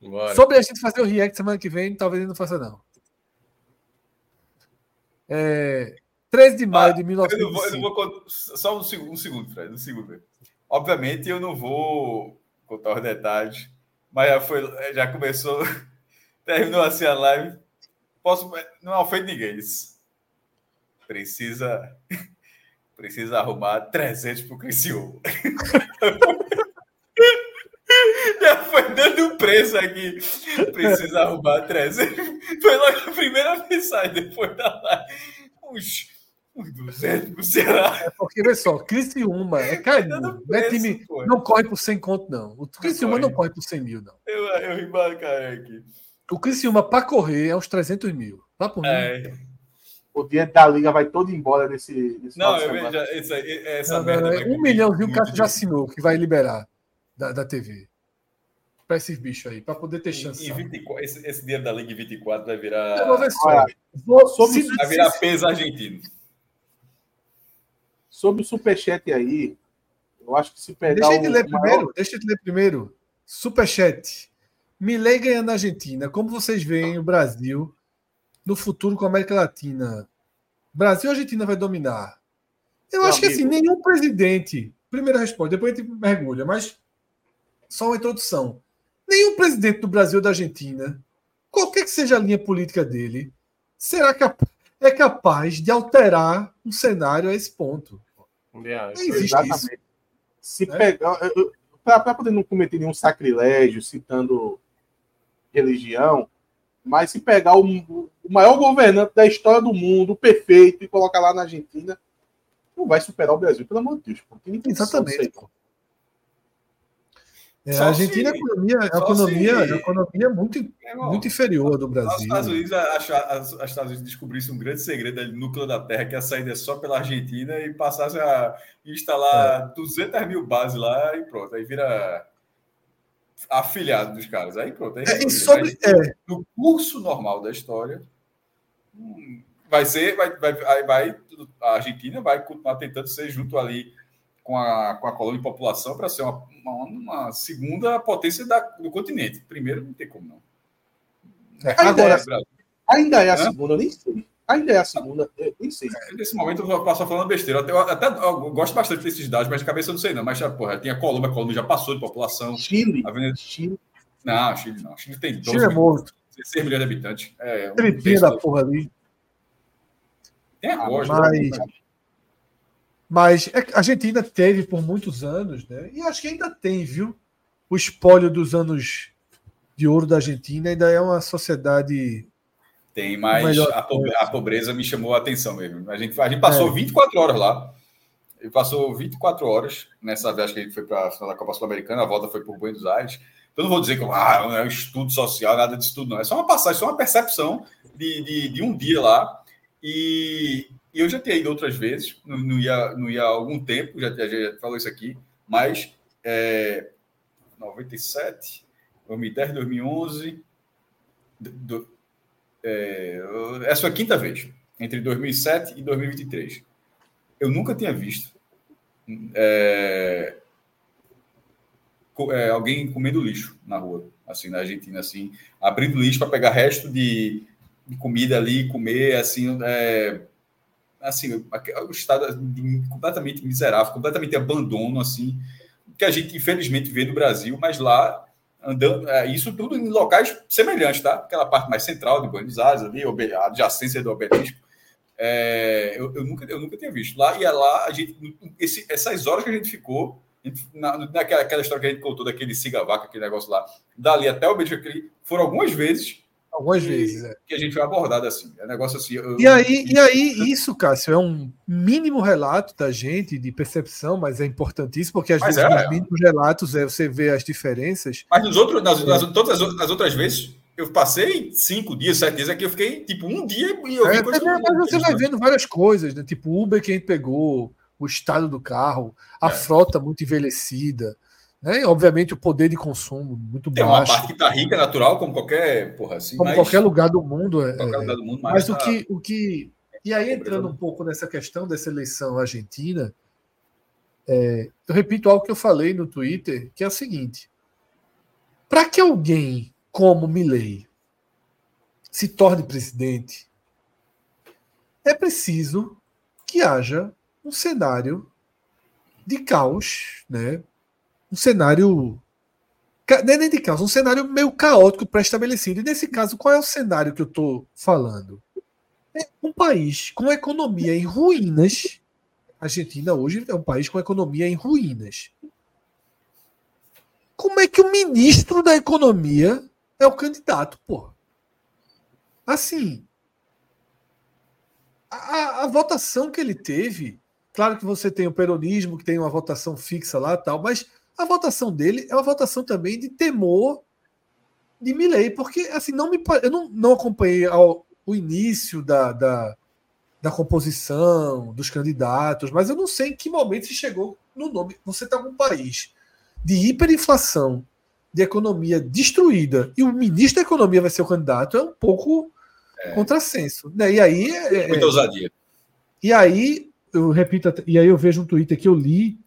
A: Bora. Sobre a gente fazer o react semana que vem, talvez ele não faça, não. É, 13 de maio ah, de 1995. Eu não vou, eu não vou,
C: só um segundo, um segundo, Fred, um segundo. Obviamente eu não vou contar os detalhes, mas já, foi, já começou, terminou assim a live. Posso, não ofende ninguém. Isso. Precisa, precisa arrumar 300 para o Criciúma. Dando preço aqui. Precisa arrumar 300. Foi logo a primeira mensagem depois da live. Uns, uns 200 pro Ceará.
A: É porque, olha só, Criciúma é carinho. Não, é time, não corre por 100 conto, não. O Criciúma não, não corre por 100 mil, não.
C: Eu, eu cara aqui.
A: O Criciúma, para correr, é uns 300 mil. Tá por mim. É.
B: O dinheiro da liga vai todo embora nesse. nesse
C: não, eu vejo essa, essa não, merda.
A: É, um milhão, viu? O Cássio já assinou que vai liberar da, da TV para esses bichos aí, para poder ter chance.
C: E, 24, esse, esse dinheiro da Liga 24 vai virar.
A: Eu vou ver só. Vou,
C: sobre, vai virar peso argentino.
B: Sobre o superchat aí, eu acho que se pegar.
A: Deixa eu te ler maior... primeiro. Deixa eu te ler primeiro. Superchat. Milei ganhando a Argentina. Como vocês veem o Brasil no futuro com a América Latina? Brasil ou Argentina vai dominar? Eu Meu acho amigo. que assim, nenhum presidente. Primeira resposta, depois a gente mergulha, mas só uma introdução nenhum presidente do Brasil ou da Argentina, qualquer que seja a linha política dele, será cap é capaz de alterar um cenário a esse ponto.
B: Existe exatamente. isso. Se né? pegar, para poder não cometer nenhum sacrilégio citando religião, mas se pegar o, o, maior governante da história do mundo, perfeito, e colocar lá na Argentina, não vai superar o Brasil, pelo amor de Deus.
A: Exatamente. É, a Argentina, se, a economia, a economia, se, a economia é muito, é, muito inferior do Brasil. Os
C: Estados Unidos, os Estados Unidos descobrissem um grande segredo do núcleo da Terra, que é a saída só pela Argentina e passasse a instalar é. 200 mil bases lá e pronto. Aí vira afiliado dos caras. Aí pronto. Aí
A: é, sobre, é.
C: No curso normal da história, hum, vai ser, vai, vai, vai, a Argentina vai continuar tentando ser junto ali com a, com a colônia de população para ser uma, uma, uma, segunda potência da, do continente. Primeiro, não tem como não.
B: É, agora, é, ainda é a Hã? segunda, nem sei. Ainda é a segunda, nem sei.
C: É, nesse momento eu passo falando besteira. Eu até, eu, eu gosto bastante desses dados, mas de cabeça eu não sei não. Mas, porra, tem a Colômbia, a Colômbia já passou de população.
B: Chile.
C: A Venezuela...
B: Chile.
C: Não, Chile não. Chile tem 12
A: Chile é morto.
C: 16 milhões de habitantes. É,
A: um da porra ali.
C: Tem a Costa.
A: Ah, mas... Mas é a Argentina teve por muitos anos, né? E acho que ainda tem, viu? O espólio dos anos de ouro da Argentina ainda é uma sociedade.
C: Tem, mas a, pobreza, a pobreza me chamou a atenção mesmo. A gente, a gente passou é. 24 horas lá. Ele passou 24 horas nessa vez que a gente foi para a final da Copa Sul-Americana, a volta foi por Buenos Aires. Então não vou dizer que ah, é um estudo social, nada disso tudo, não. É só uma passagem, só uma percepção de, de, de um dia lá. E, e eu já tinha ido outras vezes, não, não, ia, não ia há algum tempo, já, já, já falou isso aqui, mas é, 97, 2010, 2011, do, é, foi a quinta vez, entre 2007 e 2023. Eu nunca tinha visto é, é, alguém comendo lixo na rua, assim, na Argentina, assim, abrindo lixo para pegar resto de, de comida ali, comer, assim, é, assim, o estado completamente miserável, completamente abandono, assim, que a gente infelizmente vê no Brasil, mas lá andando, é, isso tudo em locais semelhantes, tá? Aquela parte mais central de Buenos Aires, ali, a adjacência do obelisco. É, eu, eu, nunca, eu nunca tinha visto. Lá e lá, a gente, esse, essas horas que a gente ficou, na, naquela aquela história que a gente contou daquele siga-vaca, aquele negócio lá, dali até o obelisco, foram algumas vezes
A: Algumas vezes, é.
C: Que a gente foi abordado assim. É negócio assim.
A: Eu... E, aí, e aí, isso, Cássio, é um mínimo relato da gente de percepção, mas é importantíssimo, porque às mas vezes é, nos mínimos relatos é, você vê as diferenças.
C: Mas nos outros, nas, nas, todas as, outras vezes, eu passei cinco dias, sete dias aqui, eu fiquei tipo um dia e eu vi
A: é, coisas. Mas você vai vendo várias coisas, né? Tipo, Uber que a gente pegou, o estado do carro, a é. frota muito envelhecida. Né? E, obviamente, o poder de consumo muito
C: Tem
A: baixo.
C: Tem uma parte que está rica, natural, como qualquer, porra, assim,
A: como mas... qualquer lugar do mundo. É, qualquer lugar do mundo mas, mas tá... o, que, o que. E aí, entrando um pouco nessa questão dessa eleição argentina, é, eu repito algo que eu falei no Twitter, que é o seguinte: para que alguém como Milley se torne presidente, é preciso que haja um cenário de caos, né? Um cenário. Nem de caos, um cenário meio caótico pré-estabelecido. E nesse caso, qual é o cenário que eu estou falando? É um país com economia em ruínas. A Argentina hoje é um país com economia em ruínas. Como é que o ministro da Economia é o candidato, pô? Assim, a, a, votação que ele teve, claro que você tem o peronismo, que tem uma votação fixa lá tal, mas a votação dele é uma votação também de temor de Milley, porque assim, não me, eu não, não acompanhei ao, o início da, da, da composição dos candidatos, mas eu não sei em que momento se chegou no nome. Você está com um país de hiperinflação, de economia destruída, e o ministro da Economia vai ser o candidato, é um pouco é. contrassenso. Né? E aí. É,
C: é Muita ousadia.
A: E aí, eu repito, e aí eu vejo um Twitter que eu li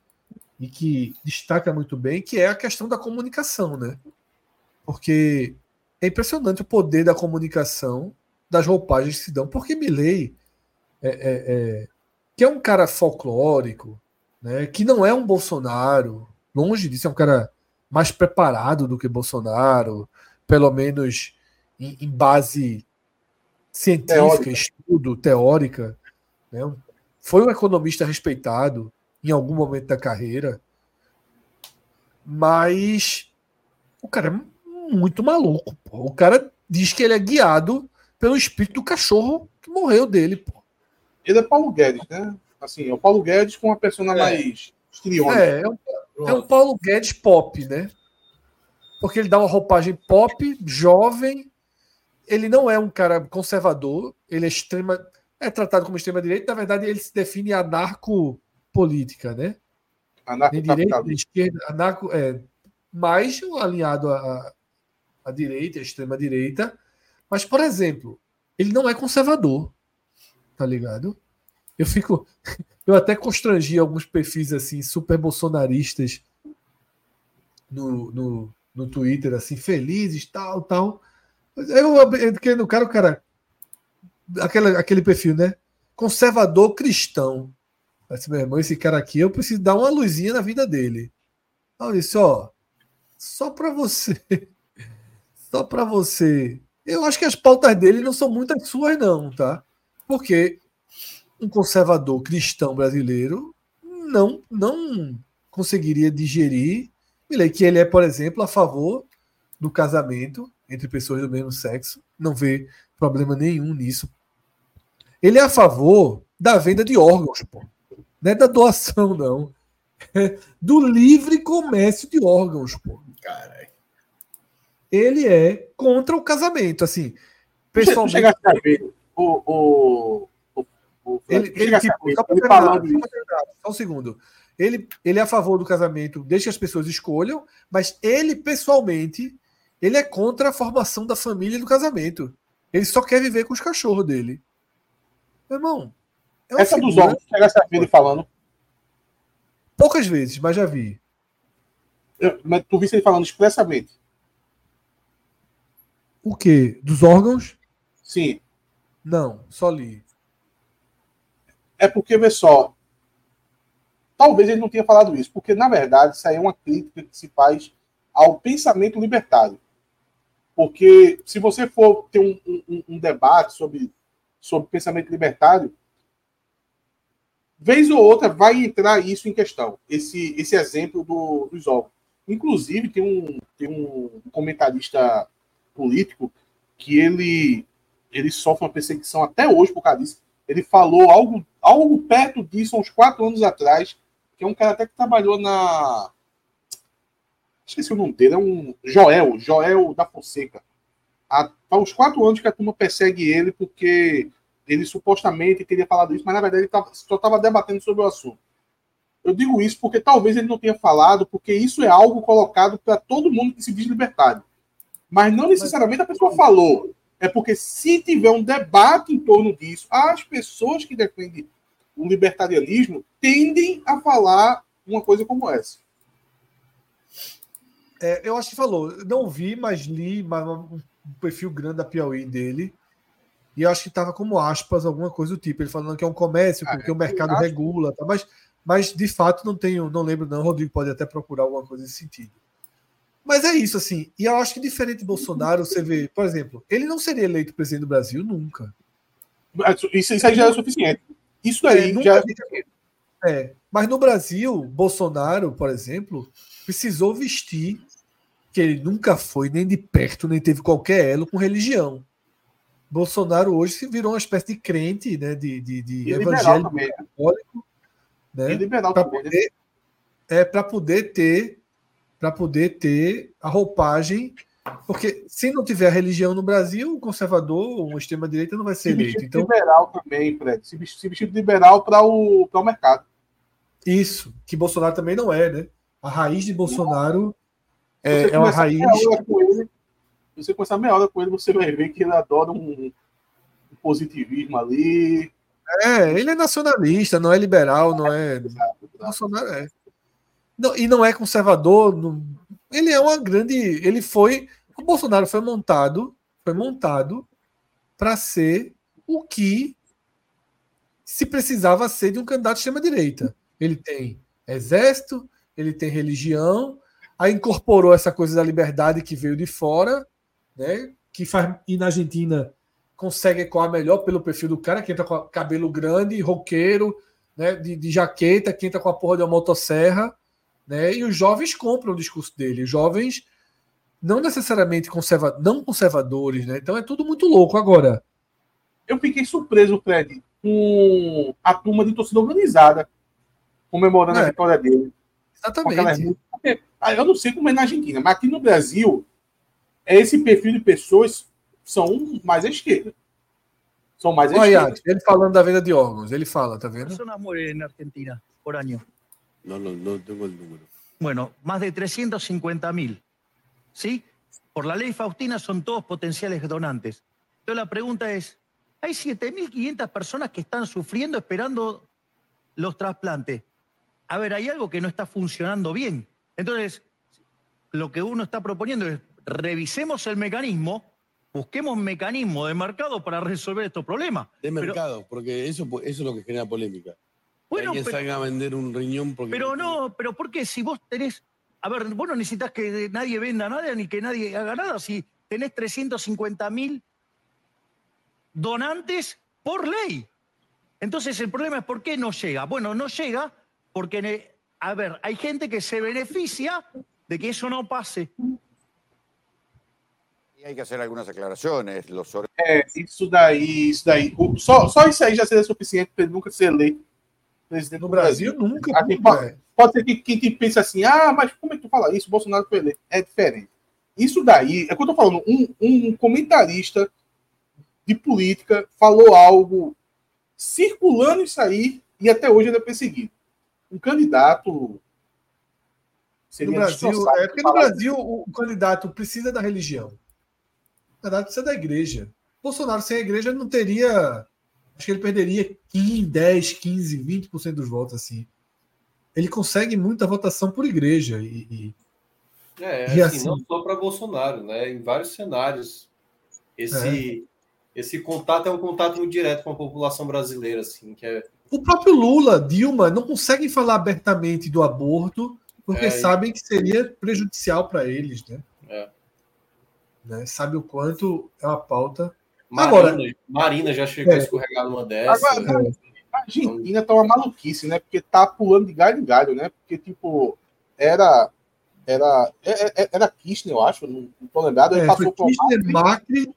A: e que destaca muito bem, que é a questão da comunicação, né? Porque é impressionante o poder da comunicação das roupagens que se dão, porque Milley é, é, é, que é um cara folclórico, né, que não é um Bolsonaro, longe disso, é um cara mais preparado do que Bolsonaro, pelo menos em, em base científica, teórica. estudo, teórica. Né? Foi um economista respeitado, em algum momento da carreira. Mas o cara é muito maluco. Pô. O cara diz que ele é guiado pelo espírito do cachorro que morreu dele. Pô.
B: Ele é Paulo Guedes, né? Assim, é o Paulo Guedes com uma persona é. mais
A: estriônica. É, é um, é um Paulo Guedes pop, né? Porque ele dá uma roupagem pop, jovem. Ele não é um cara conservador, ele é extrema. É tratado como extrema-direita, na verdade, ele se define anarco política, né? Nem direita, nem esquerda, anarco, é, mais alinhado à, à direita, à extrema-direita. Mas, por exemplo, ele não é conservador, tá ligado? Eu fico. Eu até constrangi alguns perfis assim, super bolsonaristas no, no, no Twitter, assim, felizes, tal, tal. Eu, eu no cara, o cara. Aquela, aquele perfil, né? Conservador cristão. Mas, meu irmão, esse cara aqui, eu preciso dar uma luzinha na vida dele. Isso, ó. Só para você. Só para você. Eu acho que as pautas dele não são muitas suas, não, tá? Porque um conservador cristão brasileiro não, não conseguiria digerir que ele é, por exemplo, a favor do casamento entre pessoas do mesmo sexo, não vê problema nenhum nisso. Ele é a favor da venda de órgãos, pô. Não é da doação, não. É do livre comércio de órgãos, pô. Caralho. Ele é contra o casamento, assim. Pessoalmente. Chega a ver o, o, o, ele, ele, tipo, só, ele falando só um segundo. Ele, ele é a favor do casamento, deixa as pessoas escolham, mas ele, pessoalmente, ele é contra a formação da família e do casamento. Ele só quer viver com os cachorros dele. Meu irmão,
B: é Essa figura... dos homens, chegasse a ver ele falando.
A: Poucas vezes, mas já vi.
B: Eu, mas tu viste ele falando expressamente.
A: O quê? Dos órgãos?
B: Sim.
A: Não, só li.
B: É porque, vê só. Talvez ele não tenha falado isso, porque, na verdade, isso aí é uma crítica que se faz ao pensamento libertário. Porque se você for ter um, um, um debate sobre, sobre pensamento libertário, vez ou outra vai entrar isso em questão, esse, esse exemplo do, dos órgãos. Inclusive, tem um, tem um comentarista político que ele, ele sofre uma perseguição até hoje por causa disso. Ele falou algo, algo perto disso, uns quatro anos atrás, que é um cara até que trabalhou na. Esqueci o nome dele, é um Joel, Joel da Fonseca. Há, há uns quatro anos que a turma persegue ele porque ele supostamente teria falado isso, mas na verdade ele tava, só estava debatendo sobre o assunto. Eu digo isso porque talvez ele não tenha falado, porque isso é algo colocado para todo mundo que se diz libertário. Mas não necessariamente a pessoa falou. É porque se tiver um debate em torno disso, as pessoas que defendem o libertarianismo tendem a falar uma coisa como essa.
A: É, eu acho que falou. Não vi, mas li mas um perfil grande da Piauí dele. E eu acho que estava como aspas, alguma coisa do tipo. Ele falando que é um comércio, porque ah, o mercado regula. Tá? Mas, mas, de fato, não tenho, não lembro, não. O Rodrigo pode até procurar alguma coisa nesse sentido. Mas é isso, assim. E eu acho que diferente do Bolsonaro, você vê, por exemplo, ele não seria eleito presidente do Brasil nunca.
B: Isso, isso aí já é suficiente. Isso aí é, já é suficiente.
A: É, mas no Brasil, Bolsonaro, por exemplo, precisou vestir que ele nunca foi nem de perto, nem teve qualquer elo com religião. Bolsonaro hoje se virou uma espécie de crente, né, de, de, de evangélico católico, né, para poder, é para poder ter para poder ter a roupagem, porque se não tiver religião no Brasil, o conservador, o extrema direita não vai ser eleito. Então
B: liberal também, Fred, se vestir liberal para o para o mercado.
A: Isso, que Bolsonaro também não é, né? A raiz de Bolsonaro é, é uma raiz.
B: Você começar meia hora com ele, você vai ver que ele adora um, um positivismo ali.
A: É, ele é nacionalista, não é liberal, não é. Bolsonaro é. Não, e não é conservador. Não... Ele é uma grande. Ele foi. O Bolsonaro foi montado, foi montado para ser o que se precisava ser de um candidato de extrema-direita. Ele tem exército, ele tem religião, aí incorporou essa coisa da liberdade que veio de fora, né? Que faz e na Argentina consegue ecoar melhor pelo perfil do cara, que entra com cabelo grande, roqueiro, né? De, de jaqueta, que entra com a porra de uma motosserra né? E os jovens compram o discurso dele. Os jovens não necessariamente conserva, não conservadores, né? Então é tudo muito louco agora.
B: Eu fiquei surpreso, Fred, com a turma de torcida organizada comemorando é. a vitória dele.
A: Exatamente.
B: Ah, eu não sei como é na Argentina, mas aqui no Brasil, esse perfil de pessoas são mais à esquerda. São mais à
A: Olha, esquerda. Ele falando da venda de órgãos, ele fala, tá vendo?
F: Pessoas morrem na Argentina por ano.
G: No, no, no tengo el número.
F: Bueno, más de 350 mil. ¿Sí? Por la ley Faustina son todos potenciales donantes. Entonces la pregunta es, hay 7.500 personas que están sufriendo esperando los trasplantes. A ver, hay algo que no está funcionando bien. Entonces, lo que uno está proponiendo es, revisemos el mecanismo, busquemos un mecanismo de mercado para resolver estos problemas.
G: De mercado, porque eso, eso es lo que genera polémica. Bueno, que pero, salga a vender un riñón porque...
F: Pero no, pero ¿por qué? Si vos tenés... A ver, vos no necesitas que nadie venda nada ni que nadie haga nada. Si tenés 350 mil donantes por ley. Entonces el problema es por qué no llega. Bueno, no llega porque, a ver, hay gente que se beneficia de que eso no pase.
H: Hay que hacer algunas aclaraciones. Los...
B: É, isso daí, isso daí. Só, só isso aí já seria suficiente para ele nunca ser eleito
A: presidente no Brasil, Brasil. nunca.
B: Aqui, pode, pode ser que quem pensa assim, ah, mas como é que tu fala isso? Bolsonaro foi eleito. É diferente. Isso daí, é que eu tô falando, um, um comentarista de política falou algo circulando isso aí e até hoje ele é perseguido. Um candidato.
A: No Brasil, é porque no Brasil o candidato precisa da religião. O candidato precisa da igreja. Bolsonaro sem a igreja não teria acho que ele perderia 15, 10, 15, 20% dos votos assim. Ele consegue muita votação por igreja e,
E: e é, e assim, assim, não só para Bolsonaro, né? Em vários cenários esse é. esse contato é um contato muito direto com a população brasileira, assim, que é
A: o próprio Lula, Dilma não conseguem falar abertamente do aborto porque é, sabem que seria prejudicial para eles, né? É. né? Sabe o quanto é uma pauta.
E: Marina, Agora, Marina já chegou é. a escorregar numa dessas. Agora,
B: a Argentina tá uma maluquice, né? Porque tá pulando de galho em galho, né? Porque, tipo, era. Era, era, é, é, era Kirchner, eu acho, não, tô lembrado. Ele é, passou por Kirchner, Macri,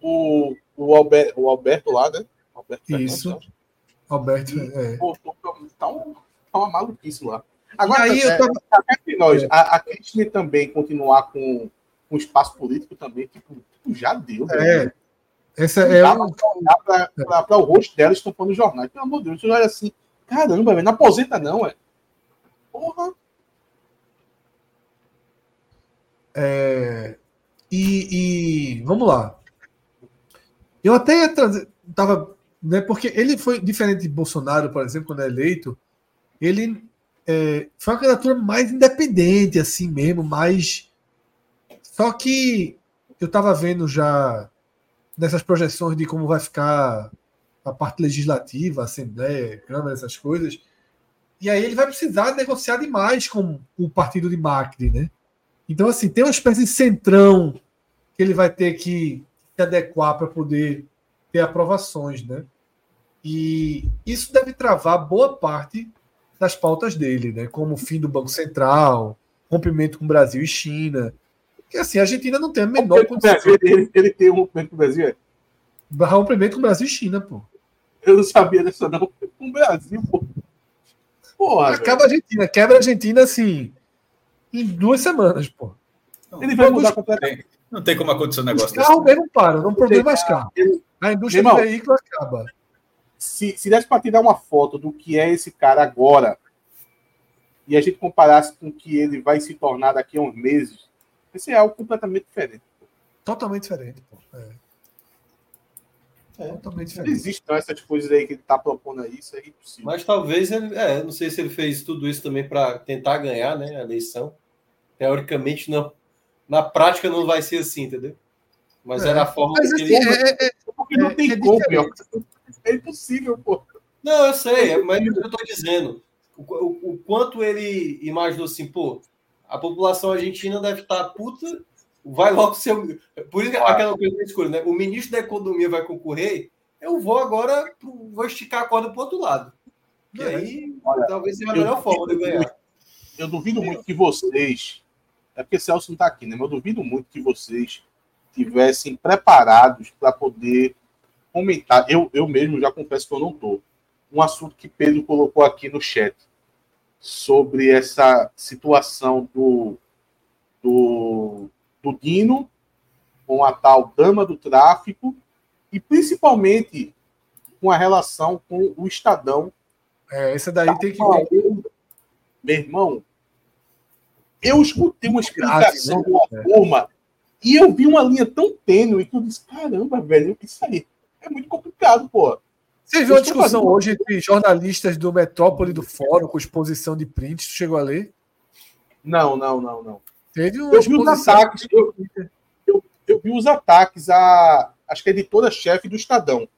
B: o, o, Alberto, o Alberto lá, né?
A: Alberto Isso. Alberto, é. Pô,
B: tá, um, tá uma maluquice lá. Agora, aí, é, tô... entre nós, é. a, a Kirchner também continuar com, com espaço político também, tipo, tipo já deu.
A: É. Né? Essa é
B: um... para o rosto dela estampando os jornais. Pelo amor de Deus, você olha assim, caramba, velho, não aposenta não, é. Porra.
A: É, e, e, vamos lá. Eu até ia trazer, tava, né, porque ele foi diferente de Bolsonaro, por exemplo, quando é eleito, ele é, foi uma candidatura mais independente, assim mesmo, mais. Só que eu estava vendo já nessas projeções de como vai ficar a parte legislativa, a Assembleia, Câmara, essas coisas. E aí ele vai precisar negociar demais com o partido de Macri, né? Então, assim, tem uma espécie de centrão que ele vai ter que se adequar para poder ter aprovações, né? E isso deve travar boa parte das pautas dele, né? Como o fim do Banco Central, rompimento com Brasil e China. Porque assim, a Argentina não tem a menor
B: condição. Ele, ele tem um rompimento com o Brasil, é?
A: Rompimento com o Brasil e China, pô.
B: Eu não sabia dessa, não. Com o Brasil, pô.
A: Porra, Acaba a Argentina, quebra a Argentina assim em duas semanas, pô.
C: Não, ele vai mudar completamente. Não tem como acontecer um negócio
A: desse. Carro mesmo para, não produz mais carro. A indústria Irmão, do veículo acaba.
B: Se, se desse para tirar uma foto do que é esse cara agora e a gente comparasse com o que ele vai se tornar daqui a uns meses, esse é algo completamente diferente.
A: Totalmente diferente, pô. É.
B: É, totalmente diferente. Não existem essas coisas aí que ele está propondo aí, isso é impossível.
E: Mas talvez ele, é, não sei se ele fez tudo isso também para tentar ganhar, né, a eleição. Teoricamente não, na prática não vai ser assim, entendeu? Mas é. era a forma
B: Mas, que assim, ele... é, é, é porque não tem como, é impossível, pô.
E: Não, eu sei, mas eu estou dizendo o, o, o, quanto ele imaginou assim, pô, a população argentina deve estar tá puta vai logo ser. Por isso que aquela coisa que eu escolho, né? O ministro da Economia vai concorrer, eu vou agora, vou esticar a corda para o outro lado. E é. aí, Olha, talvez seja a melhor forma de ganhar.
B: Eu duvido muito que vocês. É porque Celso não está aqui, né? Mas eu duvido muito que vocês tivessem preparados para poder comentar. Eu, eu mesmo já confesso que eu não estou. Um assunto que Pedro colocou aqui no chat sobre essa situação do, do do Dino, com a tal dama do tráfico, e principalmente com a relação com o Estadão.
A: É, essa daí tá tem que ver.
B: Meu irmão, eu escutei uma explicação de uma forma e eu vi uma linha tão tênue que eu disse: caramba, velho, isso aí é muito complicado, pô.
A: Você viu a discussão fazendo... hoje entre jornalistas do Metrópole do Fórum com exposição de prints? Tu chegou a ler?
B: Não, não, não, não. Teve eu vi os ataques. Eu, eu, eu, vi os ataques a acho que a editora-chefe do Estadão.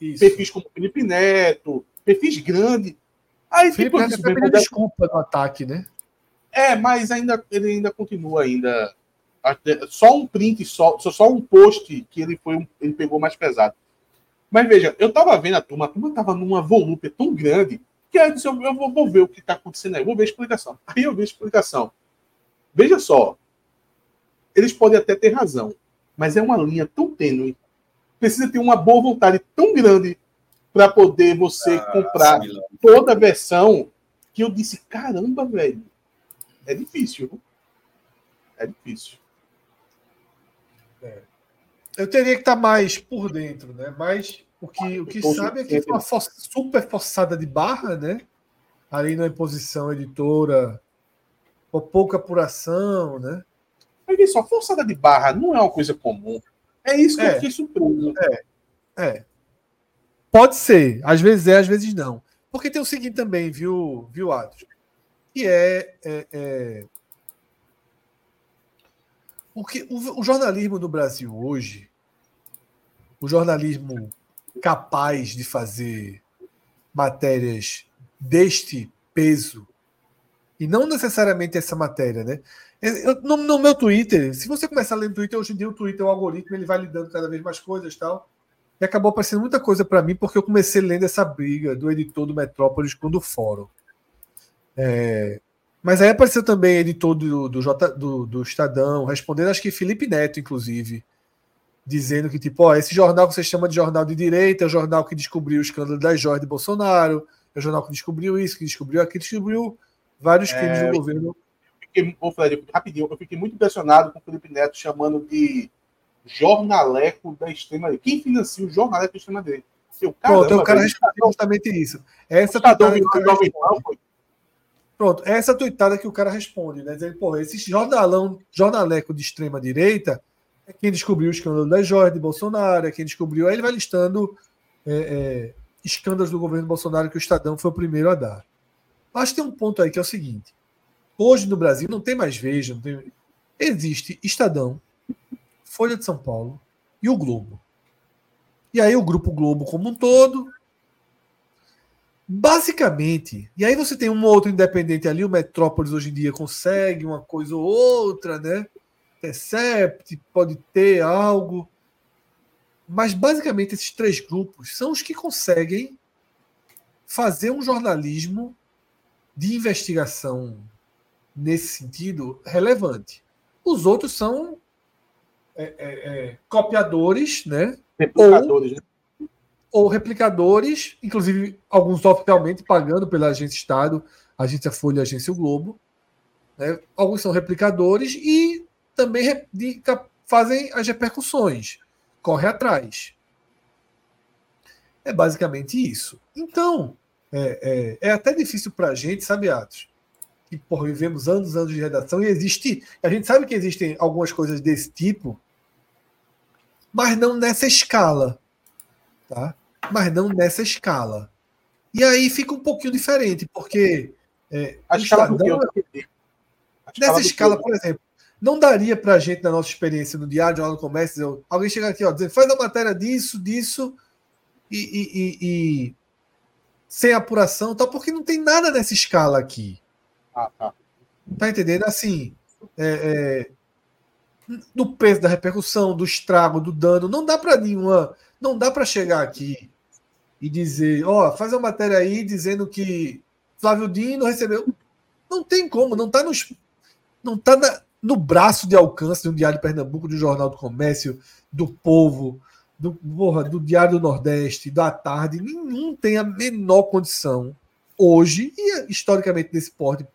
B: Isso. Perfis como Felipe Neto, perfis grande.
A: Aí Felipe tipo, Neto pediu desculpa no ataque, né?
B: É, mas ainda ele ainda continua ainda. Só um print, só, só um post que ele foi ele pegou mais pesado. Mas veja, eu tava vendo a turma, a turma tava numa volúpia tão grande que aí eu disse, eu, eu vou, vou ver o que tá acontecendo aí, vou ver a explicação. Aí eu vi a explicação. Veja só, eles podem até ter razão, mas é uma linha tão tênue. Precisa ter uma boa vontade tão grande para poder você ah, comprar sim, toda a versão que eu disse, caramba, velho, é difícil. É difícil.
A: Eu teria que estar mais por dentro, né? Mas o que, o que sabe é que foi uma super forçada de barra, né? Ali na imposição editora ou pouca apuração, né?
B: Mas só, forçada de barra não é uma coisa comum. É isso que é, eu fiquei surpreso.
A: É, é. Pode ser. Às vezes é, às vezes não. Porque tem o seguinte também, viu, viu Atos? Que é, é, é... O, que, o, o jornalismo no Brasil hoje, o jornalismo capaz de fazer matérias deste peso E não necessariamente essa matéria, né? Eu, no, no, meu Twitter, se você começar a ler no Twitter, hoje em dia o Twitter, o algoritmo, ele vai lhe dando cada vez mais coisas e tal. E acabou aparecendo muita coisa para mim, porque eu comecei lendo essa briga do editor do Metrópolis com o do Fórum. É, mas aí apareceu também editor do, do, J, do, do Estadão, respondendo, acho que Felipe Neto, inclusive, dizendo que, tipo, ó, esse jornal que você chama de jornal de direita é o jornal que descobriu o escândalo da Jorge de Bolsonaro, é o jornal que descobriu isso, que descobriu aquilo, descobriu vários é, crimes é, do governo.
B: Fiquei, ô, Fred, rapidinho, eu fiquei muito impressionado com o Felipe Neto chamando de jornaleco da extrema direita. Quem financia o jornaleco da extrema direita?
A: Pronto, então o cara respondeu justamente isso. Essa o cara responde, Pronto, essa tuitada que o cara responde, né? Dizendo, porra, esse jornalão, jornaleco de extrema direita é quem descobriu o escândalo da Jorge de Bolsonaro, é quem descobriu. Aí ele vai listando é, é, escândalos do governo Bolsonaro que o Estadão foi o primeiro a dar. Mas tem um ponto aí que é o seguinte: hoje no Brasil não tem mais Veja, tem... existe Estadão, Folha de São Paulo e o Globo. E aí o Grupo Globo como um todo. Basicamente, e aí você tem um outro independente ali, o Metrópolis hoje em dia consegue uma coisa ou outra, né? Intercept, pode ter algo. Mas basicamente esses três grupos são os que conseguem fazer um jornalismo de investigação nesse sentido relevante. Os outros são é, é, é, copiadores, né?
B: Replicadores, ou,
A: né? Ou replicadores, inclusive alguns oficialmente pagando pela agência Estado, agência Folha e agência o Globo. Né? Alguns são replicadores e também fazem as repercussões, corre atrás. É basicamente isso. Então, é, é, é até difícil para a gente, sabe, Atos? Que porra, vivemos anos anos de redação e existe. A gente sabe que existem algumas coisas desse tipo, mas não nessa escala. Tá? Mas não nessa escala. E aí fica um pouquinho diferente, porque. É,
B: a escala Estadão,
A: nessa escala, por exemplo, não daria para a gente, na nossa experiência no Diário, Jornal do Comércio, alguém chegar aqui, ó, dizer, faz a matéria disso, disso, e, e, e, e, sem apuração, tal, porque não tem nada nessa escala aqui.
B: Ah, tá.
A: Tá entendendo? Assim, é, é, do peso da repercussão, do estrago, do dano, não dá para nenhuma, não dá para chegar aqui e dizer, ó, oh, faz uma matéria aí dizendo que Flávio Dino recebeu. Não tem como, não tá nos, não tá no braço de alcance de um Diário de Pernambuco, do Jornal do Comércio, do Povo, do, porra, do Diário do Nordeste, da Tarde, nenhum tem a menor condição hoje, e historicamente nesse porte,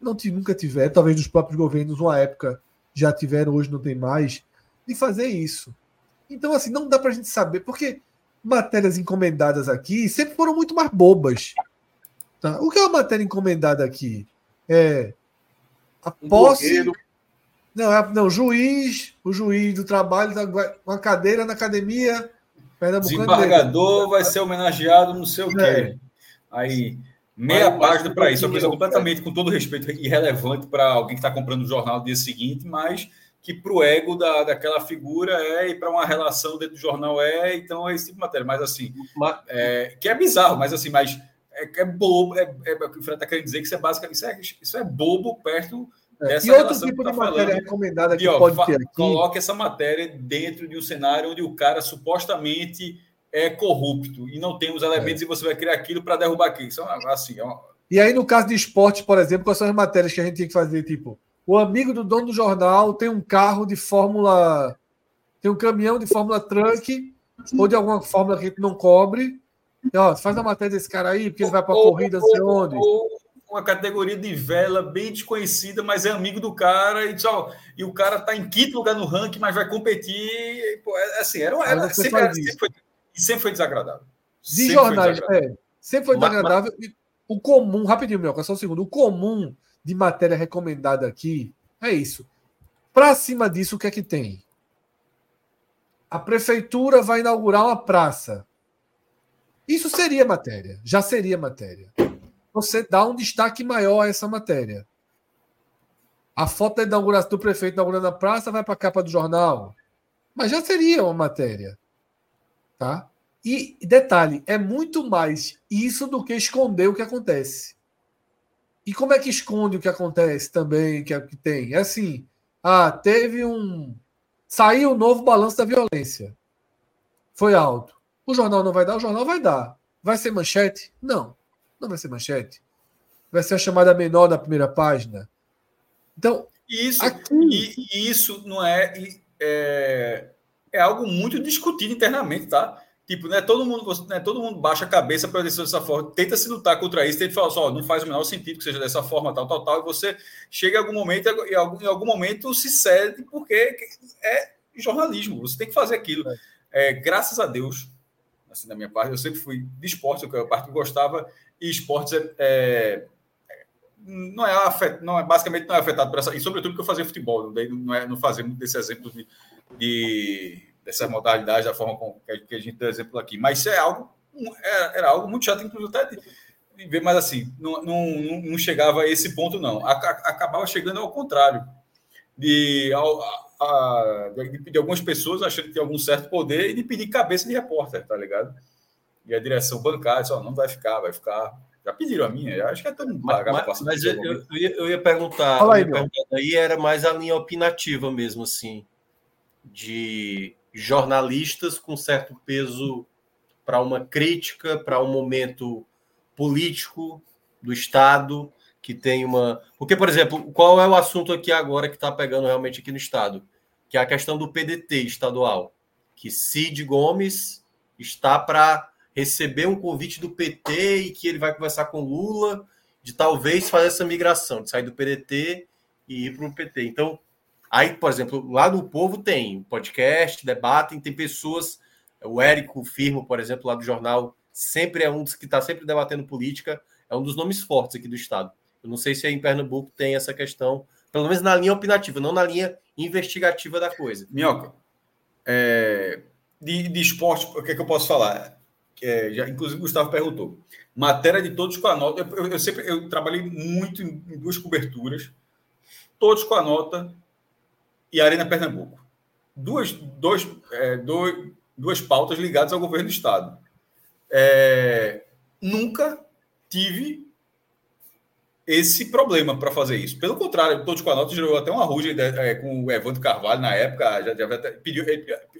A: não nunca tiver, talvez dos próprios governos, uma época já tiveram, hoje não tem mais, de fazer isso. Então, assim, não dá para a gente saber, porque matérias encomendadas aqui sempre foram muito mais bobas. Tá? O que é uma matéria encomendada aqui? É a posse. Não, é, não, juiz, o juiz do trabalho, uma cadeira na academia.
C: Desembargador vai ser homenageado, não sei o quê. É. Aí, meia mas, página para isso, é uma coisa completamente, com todo respeito, irrelevante para alguém que está comprando o jornal no dia seguinte, mas que para o ego da, daquela figura é, e para uma relação dentro do jornal é, então é esse tipo de matéria. Mas assim, é, que é bizarro, mas assim, mas é, é bobo, é, é, o que o Fred está querendo dizer que isso é basicamente isso é, isso é bobo perto
A: é. dessa e outro tipo tá de matéria falando. recomendada que pode ter aqui.
C: Coloque essa matéria dentro de um cenário onde o cara supostamente é corrupto e não tem os elementos é. e você vai criar aquilo para derrubar aquilo. Isso é assim, é uma...
A: E aí, no caso de esporte, por exemplo, quais são as matérias que a gente tem que fazer? Tipo, o amigo do dono do jornal tem um carro de Fórmula. Tem um caminhão de Fórmula Truck, ou de alguma fórmula que a gente não cobre, ó, faz a matéria desse cara aí, porque ele vai para a corrida, não sei onde. Ou
C: uma categoria de vela bem desconhecida, mas é amigo do cara, e, só, e o cara está em quinto lugar no ranking, mas vai competir. Pô, é, assim, era, era, sempre, era sempre, foi, sempre foi desagradável.
A: De sempre jornais, é. Sempre foi desagradável. Mas, o comum, rapidinho, meu, só um segundo. O comum de matéria recomendada aqui é isso. Para cima disso, o que é que tem? A prefeitura vai inaugurar uma praça. Isso seria matéria, já seria matéria. Você dá um destaque maior a essa matéria. A foto da inauguração do prefeito inaugurando a praça vai para a capa do jornal. Mas já seria uma matéria. Tá? E detalhe, é muito mais isso do que esconder o que acontece. E como é que esconde o que acontece também, que é o que tem? É assim, ah, teve um. Saiu o novo balanço da violência. Foi alto. O jornal não vai dar, o jornal vai dar. Vai ser manchete? Não. Não vai ser manchete. Vai ser a chamada menor da primeira página. Então.
C: Isso, aqui... e, isso não é, é. É algo muito discutido internamente, tá? Tipo, né, todo mundo, né, todo mundo baixa a cabeça para decidir dessa forma, tenta se lutar contra isso, tenta falar só, não faz o menor sentido que seja dessa forma, tal, tal, tal, e você chega em algum momento, e algum, em algum momento se cede, porque é jornalismo, você tem que fazer aquilo. É, graças a Deus, assim, da minha parte, eu sempre fui de esporte, que a parte que eu gostava, e esportes é, é não é, afet, não é basicamente não é afetado por essa, e sobretudo porque eu fazia futebol, não, é, não fazer muito desse exemplo de, de dessa modalidade, da forma com, que a gente deu exemplo aqui. Mas isso é algo, era, é, era algo muito chato, inclusive até de, de ver, mas assim, não, não, não, chegava a esse ponto, não. acabava chegando ao contrário. De, ao, a, de, de, algumas pessoas achando que tem algum certo poder e de pedir cabeça de repórter, tá ligado? E a direção bancária disse, oh, não vai ficar, vai ficar. Já pediram a minha, acho que é todo mundo
E: Mas, mas eu, eu, ia, eu, ia, perguntar, aí, ia perguntar, aí era mais a linha opinativa mesmo, assim, de jornalistas com certo peso para uma crítica, para um momento político do Estado, que tem uma. Porque, por exemplo, qual é o assunto aqui agora que está pegando realmente aqui no Estado? Que é a questão do PDT estadual. Que Cid Gomes está para receber um convite do PT e que ele vai conversar com Lula de talvez fazer essa migração, de sair do PDT e ir para o PT. Então, Aí, por exemplo, lá no Povo tem podcast, debatem, tem pessoas. O Érico Firmo, por exemplo, lá do jornal, sempre é um dos que está sempre debatendo política, é um dos nomes fortes aqui do Estado. Eu não sei se aí em Pernambuco tem essa questão, pelo menos na linha opinativa, não na linha investigativa da coisa.
C: Minhoca, é, de, de esporte, o que, é que eu posso falar? É, já, inclusive, o Gustavo perguntou. Matéria de todos com a nota. Eu, eu, eu sempre eu trabalhei muito em, em duas coberturas, todos com a nota e Arena Pernambuco. Duas, dois, é, dois, duas pautas ligadas ao governo do Estado. É, nunca tive esse problema para fazer isso. Pelo contrário, todos com a nota gerou até uma ruja é, com o Evandro Carvalho na época, já, já pediu,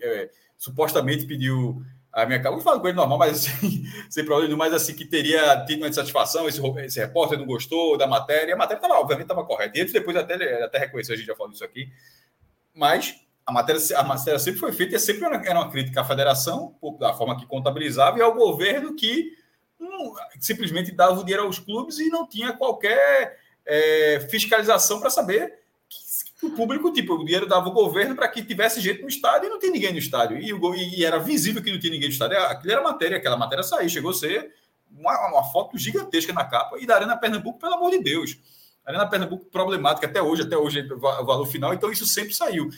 C: é, supostamente pediu a minha cara. Eu falo com ele normal, mas assim, sem problema mas assim, que teria tido uma insatisfação, esse, esse repórter não gostou da matéria, a matéria estava, obviamente, estava correta. E ele depois até, até reconheceu, a gente já falou isso aqui, mas a matéria, a matéria sempre foi feita e sempre era uma crítica à federação, da forma que contabilizava, e ao governo que simplesmente dava o dinheiro aos clubes e não tinha qualquer é, fiscalização para saber que, o público, tipo, o dinheiro dava o governo para que tivesse gente no estádio e não tinha ninguém no estádio. E, e, e, era visível que não tinha ninguém no estádio. Aquilo era matéria, aquela matéria saiu, chegou a ser uma, uma foto gigantesca na capa e da Arena Pernambuco, pelo amor de Deus. Arena Pernambuco problemática até hoje, até hoje o valor final, então isso sempre saiu.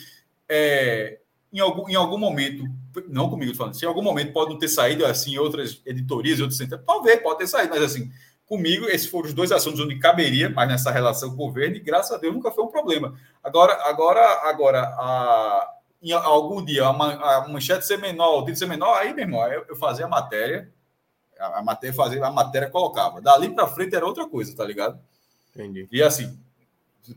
C: É, em, algum, em algum momento, não comigo falando, se em algum momento pode não ter saído assim outras editorias, outros centros, talvez pode ter saído, mas assim, comigo, esses foram os dois assuntos onde caberia, mas nessa relação governo, e graças a Deus nunca foi um problema. Agora, agora, agora, a, em algum dia a, a manchete ser menor, o título ser menor, aí, meu irmão, eu, eu fazia a matéria, a, a matéria fazia a matéria colocava. Dali para frente era outra coisa, tá ligado? Entendi. E assim,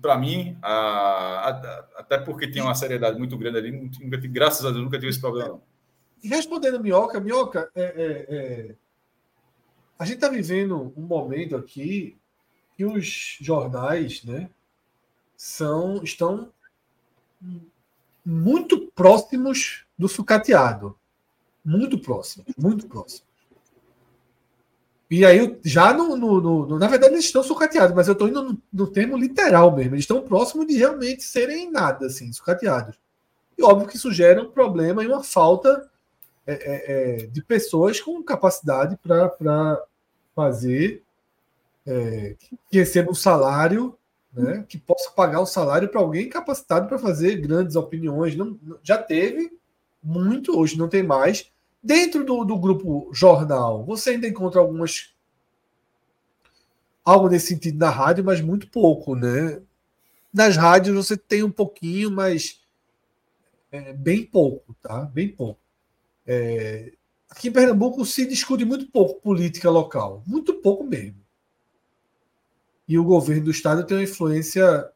C: para mim, a, a, até porque tem uma seriedade muito grande ali, nunca, graças a Deus nunca tive esse problema.
A: Respondendo a Minhoca, Minhoca, é, é, é, a gente está vivendo um momento aqui que os jornais né, são, estão muito próximos do sucateado. Muito próximos, muito próximos. E aí, já no, no, no, Na verdade, eles estão sucateados, mas eu estou indo no, no, termo literal mesmo. Eles estão próximos de realmente serem nada, assim, sucateados. E óbvio que isso gera um problema e uma falta é, é, é de pessoas com capacidade para fazer é, que receba um salário, né, que possa pagar o salário para alguém capacitado para fazer grandes opiniões. Não, já teve muito, hoje não tem mais Dentro do, do grupo jornal, você ainda encontra algumas. Algo nesse sentido na rádio, mas muito pouco, né? Nas rádios você tem um pouquinho, mas é, bem pouco, tá? Bem pouco. É, aqui em Pernambuco se discute muito pouco política local, muito pouco mesmo. E o governo do estado tem uma influência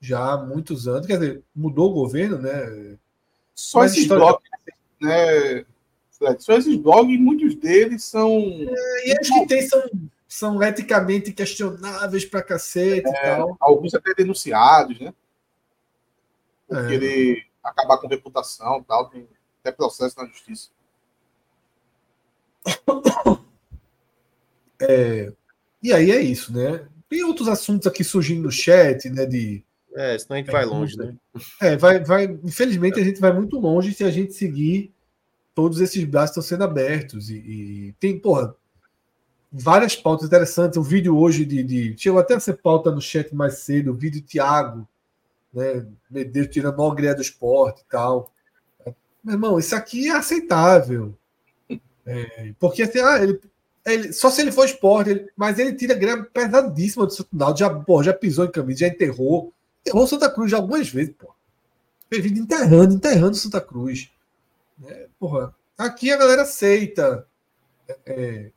A: já há muitos anos, quer dizer, mudou o governo, né?
B: Só Mas esses história... né, Fred? Só esses blogs, muitos deles são.
A: É, e os que tem são, são eticamente questionáveis pra cacete é, e tal.
B: Alguns até denunciados, né? Por é. querer acabar com reputação e tal, tem até processo na justiça.
A: É, e aí é isso, né? Tem outros assuntos aqui surgindo no chat, né? De,
E: é, senão a gente é, vai longe, né?
A: É, vai, vai. Infelizmente, a gente vai muito longe se a gente seguir todos esses braços estão sendo abertos. E, e, tem, porra, várias pautas interessantes. Um vídeo hoje de. de chegou até a ser pauta no chat mais cedo, o vídeo Thiago, né? Medeiros tirando a greia do esporte e tal. Meu irmão, isso aqui é aceitável. É, porque assim, ah, ele, ele, só se ele for esporte, ele, mas ele tira grana pesadíssima do Santo já, pô, já pisou em camisa, já enterrou. Enterrou Santa Cruz já algumas vezes, pô. Vida enterrando, enterrando Santa Cruz. É, porra, aqui a galera aceita. É, é,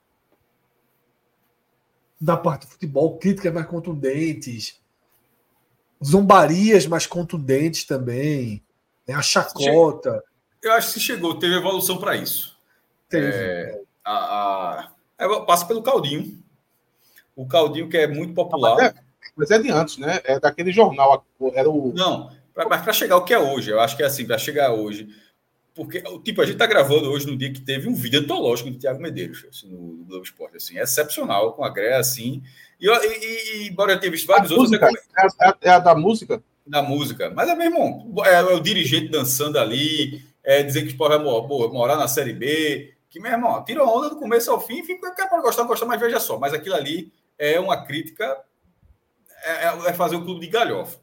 A: da parte do futebol, críticas mais contundentes, zombarias mais contundentes também, né, a chacota.
C: Eu acho que chegou, teve evolução para isso. Teve. É, a, a, é, passa pelo Caldinho. O Caldinho, que é muito popular.
B: Mas é, mas é de antes, né? É daquele jornal. Era o...
C: Não, mas para chegar o que é hoje, eu acho que é assim, para chegar hoje. Porque, tipo, a gente está gravando hoje no dia que teve um vídeo antológico do Tiago Medeiros assim, no Globo Esporte, assim, é excepcional, com a Gré, assim. E, e, e embora eu tenha visto vários
B: a
C: outros.
B: Música, é, a, é, a, da música?
C: Da música. Mas é mesmo, é, é o dirigente dançando ali, é dizer que o Sport vai morar na Série B, que, meu irmão, tira onda do começo ao fim, fica para gostar, gostar, mas veja só. Mas aquilo ali é uma crítica, é, é fazer o clube de galhofa.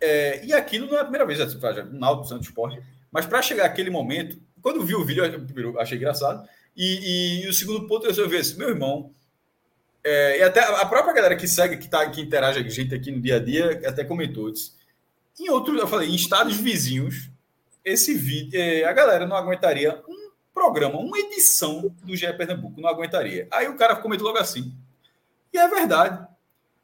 C: É, e aquilo não é a primeira vez, assim, no Náutico Santos Esporte, mas para chegar aquele momento, quando vi o vídeo, eu achei engraçado, e, e, o segundo ponto eu resolvi assim, meu irmão, é, e até a própria galera que segue, que, tá, que interage com a gente aqui no dia a dia, até comentou, disse, em outros, eu falei, em estados vizinhos, esse vídeo, é, a galera não aguentaria um programa, uma edição do GE Pernambuco, não aguentaria. Aí o cara comentou logo assim, e é verdade,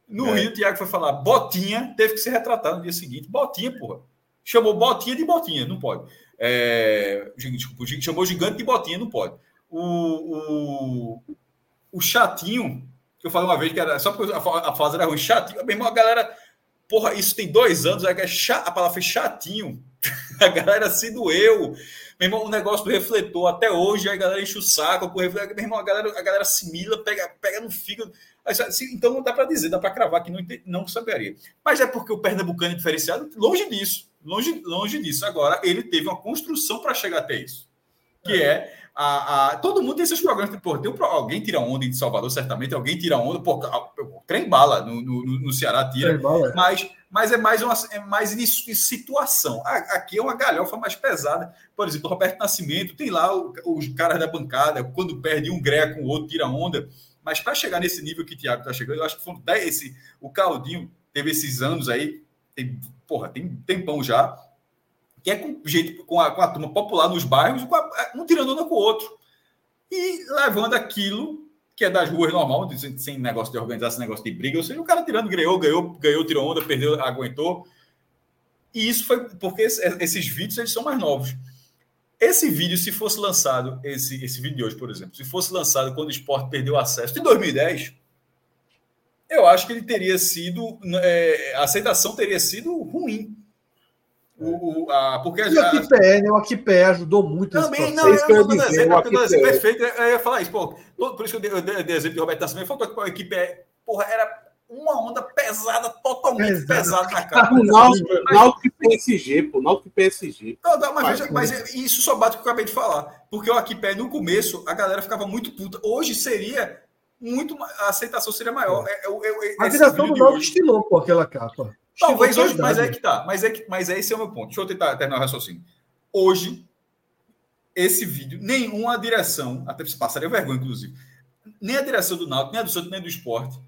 C: no é. Rio, o Thiago foi falar Botinha, teve que ser retratado no dia seguinte. Botinha, porra. Chamou Botinha de Botinha, não pode. É, desculpa, chamou Gigante de Botinha, não pode. O, o, o Chatinho, que eu falei uma vez que era só porque a, fase era ruim, Chatinho, mesmo a galera, porra, isso tem dois anos, a, a palavra foi Chatinho. A galera se doeu. Meu irmão, o negócio do refletor, até hoje, a galera enche o saco refletor. Meu irmão, a galera, a galera assimila, pega, pega no fígado. Então não dá para dizer, dá para cravar que não, não saberia. Mas é porque o Pernambucano é diferenciado? Longe disso. Longe, longe disso. Agora, ele teve uma construção para chegar até isso. Que é, é a, a, todo mundo tem esses programas. Pô, tem um, alguém tira onda em Salvador, certamente. Alguém tira onda. Pô, trem bala no, no, no Ceará tira. Mas, mas é mais, uma, é mais em, situação. Aqui é uma galhofa mais pesada. Por exemplo, Roberto Nascimento tem lá os caras da bancada. Quando perde um greco, o outro tira onda. Mas para chegar nesse nível que o Thiago está chegando, eu acho que foram 10, esse, o Caldinho teve esses anos aí, tem, porra, tem tempão já, que é com gente, com a, com a turma popular nos bairros, a, um tirando onda com o outro. E levando aquilo que é das ruas normal, sem negócio de organizar, sem negócio de briga, ou seja, o cara tirando, ganhou, ganhou, ganhou, tirou onda, perdeu, aguentou. E isso foi porque esses vídeos eles são mais novos. Esse vídeo, se fosse lançado, esse, esse vídeo de hoje, por exemplo, se fosse lançado quando o esporte perdeu acesso em 2010, eu acho que ele teria sido. É, a aceitação teria sido ruim. O, o, a, porque
A: e o Aquipé, né? O Aquipé ajudou muito
C: Também, não, eu, eu, eu, exemplo, exemplo perfeito, eu ia falar isso, pô, por isso que eu dei, eu dei exemplo de Roberto Nascimento, faltou que o Aquipé, porra, era uma onda pesada, totalmente pesada na cara.
B: O Náutico PSG, pô, Náutico PSG.
C: Não, não, mas, veja, mas isso só bate o que eu acabei de falar. Porque o Aquipé, no começo, a galera ficava muito puta. Hoje seria muito. A aceitação seria maior. É, é,
A: é, a direção do Náutico estilou, pô, aquela capa.
C: Talvez hoje, mas é que tá. Mas, é que, mas é esse é o meu ponto. Deixa eu tentar terminar o raciocínio. Hoje, esse vídeo, nenhuma direção, até se passaria vergonha, inclusive, nem a direção do Náutico, nem a do Santos, nem do esporte,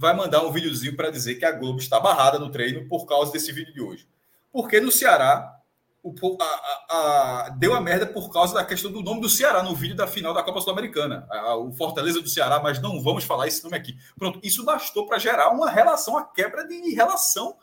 C: vai mandar um videozinho para dizer que a Globo está barrada no treino por causa desse vídeo de hoje. Porque no Ceará, o, a, a, deu a merda por causa da questão do nome do Ceará no vídeo da final da Copa Sul-Americana. O Fortaleza do Ceará, mas não vamos falar esse nome aqui. Pronto, isso bastou para gerar uma relação, a quebra de relação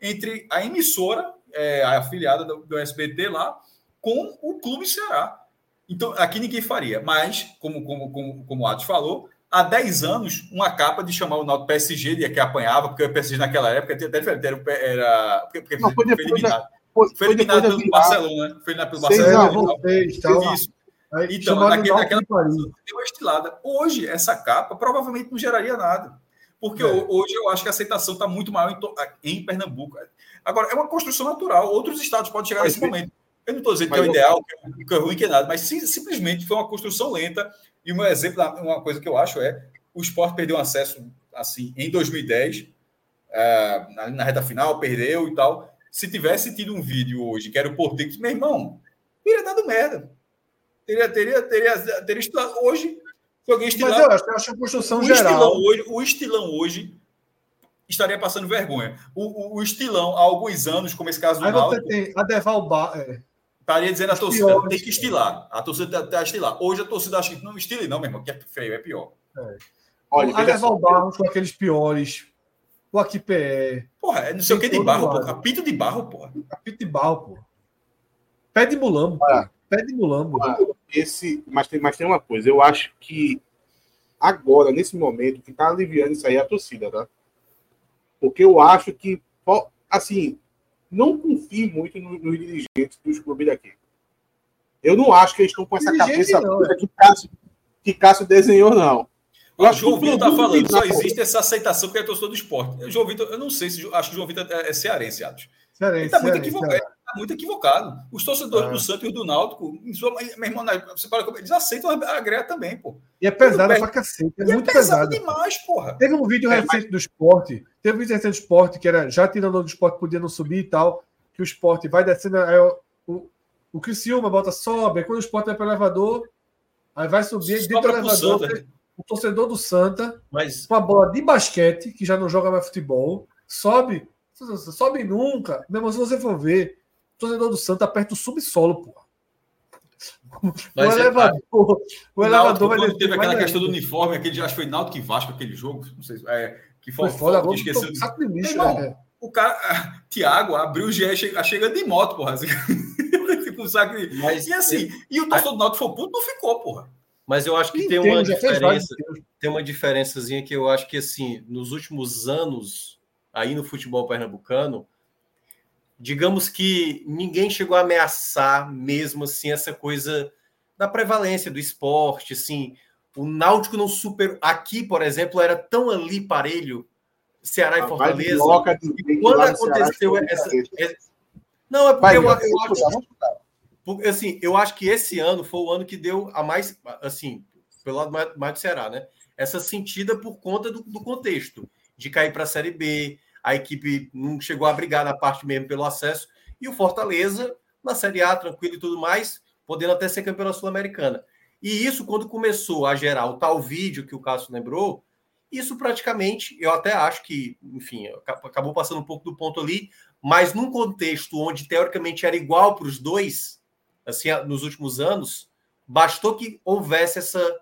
C: entre a emissora, é, a afiliada do, do SBT lá, com o Clube Ceará. Então, aqui ninguém faria. Mas, como, como, como, como o Atos falou, há 10 anos, uma capa de chamar o Náutico PSG, de que apanhava, porque o PSG naquela época era. era porque, não, foi, foi eliminado. Foi, foi eliminado pelo Barcelona, né? Foi eliminado pelo Barcelona. Vocês, tal. Isso. Aí, então, naquele, naquela deu uma estilada. Hoje, essa capa provavelmente não geraria nada. Porque é. hoje eu acho que a aceitação está muito maior em, em, Pernambuco. Agora, é uma construção natural. Outros estados podem chegar mas, nesse momento. Eu não estou dizendo que é o ideal, que é ruim, que é nada, mas sim, simplesmente foi uma construção lenta. E um exemplo, uma coisa que eu acho é o esporte perdeu acesso assim em 2010, é, na reta final, perdeu e tal. Se tivesse tido um vídeo hoje, que era o Porteiro, meu irmão, teria dado merda. Teria, teria, teria, teria estudado. Hoje, se alguém estilar. Mas
A: eu acho, eu acho a construção
C: o
A: geral.
C: Estilão hoje, o estilão hoje estaria passando vergonha. O, o, o, estilão, há alguns anos, como esse caso do
A: Aí Náutico, tem a Deval Bar, é.
C: Estaria dizendo a torcida piores, tem que estilar. A torcida tem que estilar. Hoje a torcida acha que não estile, não, meu irmão, que é feio, é pior. É.
A: Olha, a Deval Barros com aqueles piores. O aqui pé.
C: Porra, é não sei o que de barro, porra. Apito de barro, porra.
A: Apito de barro, porra. Pé de mulambo. Ah, pé de mulambo.
B: Ah, esse, mas, tem, mas tem uma coisa, eu acho que agora, nesse momento, que tá aliviando isso aí é a torcida, tá? Porque eu acho que, assim, não confio muito nos, nos dirigentes dos clubes daqui. Eu não acho que eles estão com essa cabeça não, é. que, Cássio, que Cássio desenhou, não.
C: Eu o João Vitor está falando, só existe essa aceitação porque é torcedor do esporte. O João Vitor, eu não sei se acho que o João Vitor é, é cearense, Atos. Cearense, ele está muito, equivocado, muito equivocado. Os torcedores é. do Santos e do Náutico, sua, meu irmão, você para, eles aceitam a greia também, pô.
A: E é pesado pra cacete, é, muito é pesado.
C: demais, porra.
A: Teve um vídeo é, recente do esporte, teve um vídeo recente do esporte que era já tirando do esporte, podia não subir e tal, que o esporte vai descendo, aí o, o, o Criciúma bota, sobe, aí quando o esporte vai para o elevador, aí vai subir, dentro do elevador, o torcedor do Santa, Mas... com a bola de basquete, que já não joga mais futebol, sobe, sobe nunca. Mesmo se você for ver, torcedor do Santa aperta o subsolo, pô.
C: o elevador, é, o elevador vai quando teve aquela questão do uniforme, aquele acho que foi Náutico e Vasco aquele jogo, não sei, é, que foi,
A: foi foda, que esqueceu. Saco de lixo, Irmão,
C: é. O cara, Thiago abriu o GE chegando de moto, porra. Assim. um saco de... Mas, e assim, e o torcedor do Náutico foi puto, não ficou, porra.
E: Mas eu acho que tem uma diferença, tem uma diferençazinha que eu acho que assim, nos últimos anos aí no futebol pernambucano, digamos que ninguém chegou a ameaçar mesmo assim essa coisa da prevalência do esporte, assim, o Náutico não super aqui, por exemplo, era tão ali parelho Ceará e Fortaleza. quando aconteceu essa, essa, não é porque eu, eu acho porque, assim, eu acho que esse ano foi o ano que deu a mais, assim, pelo lado mais, mais do Ceará, né? Essa sentida por conta do, do contexto, de cair para a Série B, a equipe não chegou a brigar na parte mesmo pelo acesso, e o Fortaleza na Série A, tranquilo e tudo mais, podendo até ser campeão Sul-Americana. E isso, quando começou a gerar o tal vídeo que o Cássio lembrou, isso praticamente, eu até acho que, enfim, acabou passando um pouco do ponto ali, mas num contexto onde teoricamente era igual para os dois, assim, nos últimos anos, bastou que houvesse essa,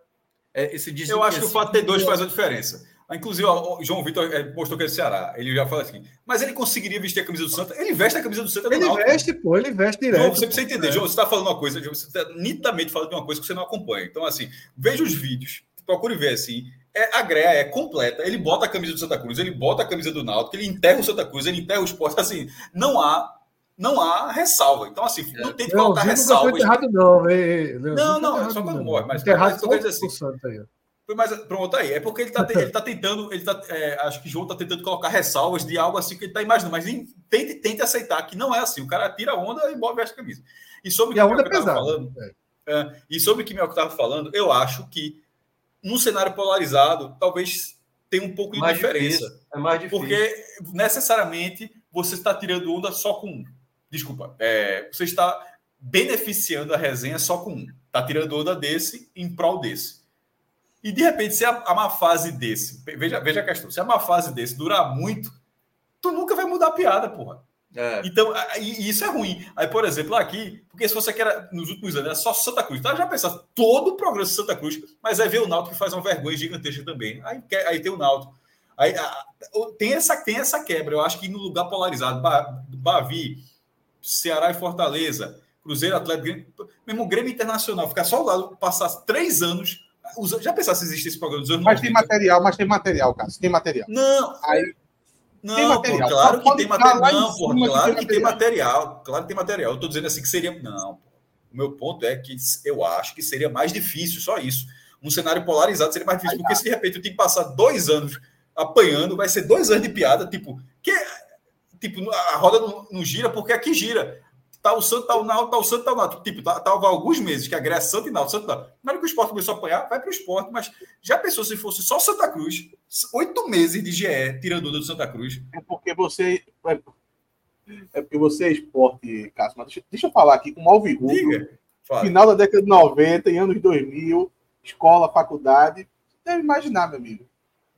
E: é, esse
C: Eu acho que o fato de ter dois faz a diferença. Inclusive, o João Vitor é, postou que é do Ceará. Ele já falou assim, mas ele conseguiria vestir a camisa do Santa? Ele veste a camisa do Santa
A: do Ele Náutico. veste, pô, ele veste direto.
C: João, você precisa entender. É. João, você está falando uma coisa, você está nitidamente falando de uma coisa que você não acompanha. Então, assim, veja os vídeos, procure ver, assim, é, a greia é completa. Ele bota a camisa do Santa Cruz, ele bota a camisa do Náutico, ele enterra o Santa Cruz, ele enterra o esporte. Assim, não há não há ressalva. Então, assim, não tem que colocar ressalva.
A: Não, errado, não,
C: não, não, não, só quando morre. Mas,
A: mas, mas assim.
C: Mas pronto aí, é porque ele está ele tá tentando, ele tá, é, acho que João está tentando colocar ressalvas de algo assim que ele está imaginando, mas tente, tente aceitar que não é assim. O cara tira a onda e bota a camisa. E sobre
A: o que eu estava
C: falando, é. É, e sobre o que o estava falando, eu acho que num cenário polarizado, talvez tenha um pouco de mais diferença. Difícil.
E: É mais difícil.
C: Porque necessariamente você está tirando onda só com um. Desculpa. É, você está beneficiando a resenha só com um. Está tirando onda desse em prol desse. E de repente, se a, a má fase desse, veja, veja a questão, se a má fase desse durar muito, tu nunca vai mudar a piada, porra. É. Então, e isso é ruim. Aí, por exemplo, aqui, porque se você quer nos últimos anos, era só Santa Cruz. Tá? Já pensar todo o progresso de Santa Cruz, mas aí vê o Náutico que faz uma vergonha gigantesca também. Aí, aí tem o Náutico. Aí, tem, essa, tem essa quebra. Eu acho que no lugar polarizado, Bavi, Ceará e Fortaleza, Cruzeiro Atlético, mesmo Grêmio Internacional, ficar só lá, passar três anos. Já pensar se existe esse programa dos
B: anos Mas 90? tem material, mas tem material, cara. Tem material.
C: Não. Aí, não, tem material. Pô, claro que tem material. Não, pô, claro que tem material. Claro que tem material. Eu estou dizendo assim que seria. Não, o meu ponto é que eu acho que seria mais difícil, só isso. Um cenário polarizado seria mais difícil, porque se de repente eu tenho que passar dois anos apanhando, vai ser dois anos de piada, tipo, que tipo, a roda não, não gira porque aqui gira. Tá o Santo, tá o Náutico, tá o Santo, tá o Náutico. Tipo, tá, tá alguns meses que agrega Santo e Náutico, Santo Náutico. Na hora que o esporte começou a apanhar, vai para o esporte, mas já pensou se fosse só Santa Cruz, oito meses de GE tirando do Santa Cruz?
B: É porque você. É, é porque você é esporte, Cássio, mas deixa, deixa eu falar aqui com o Malvirrudo. Final da década de 90, em anos 2000, escola, faculdade. Deve imaginar, meu amigo.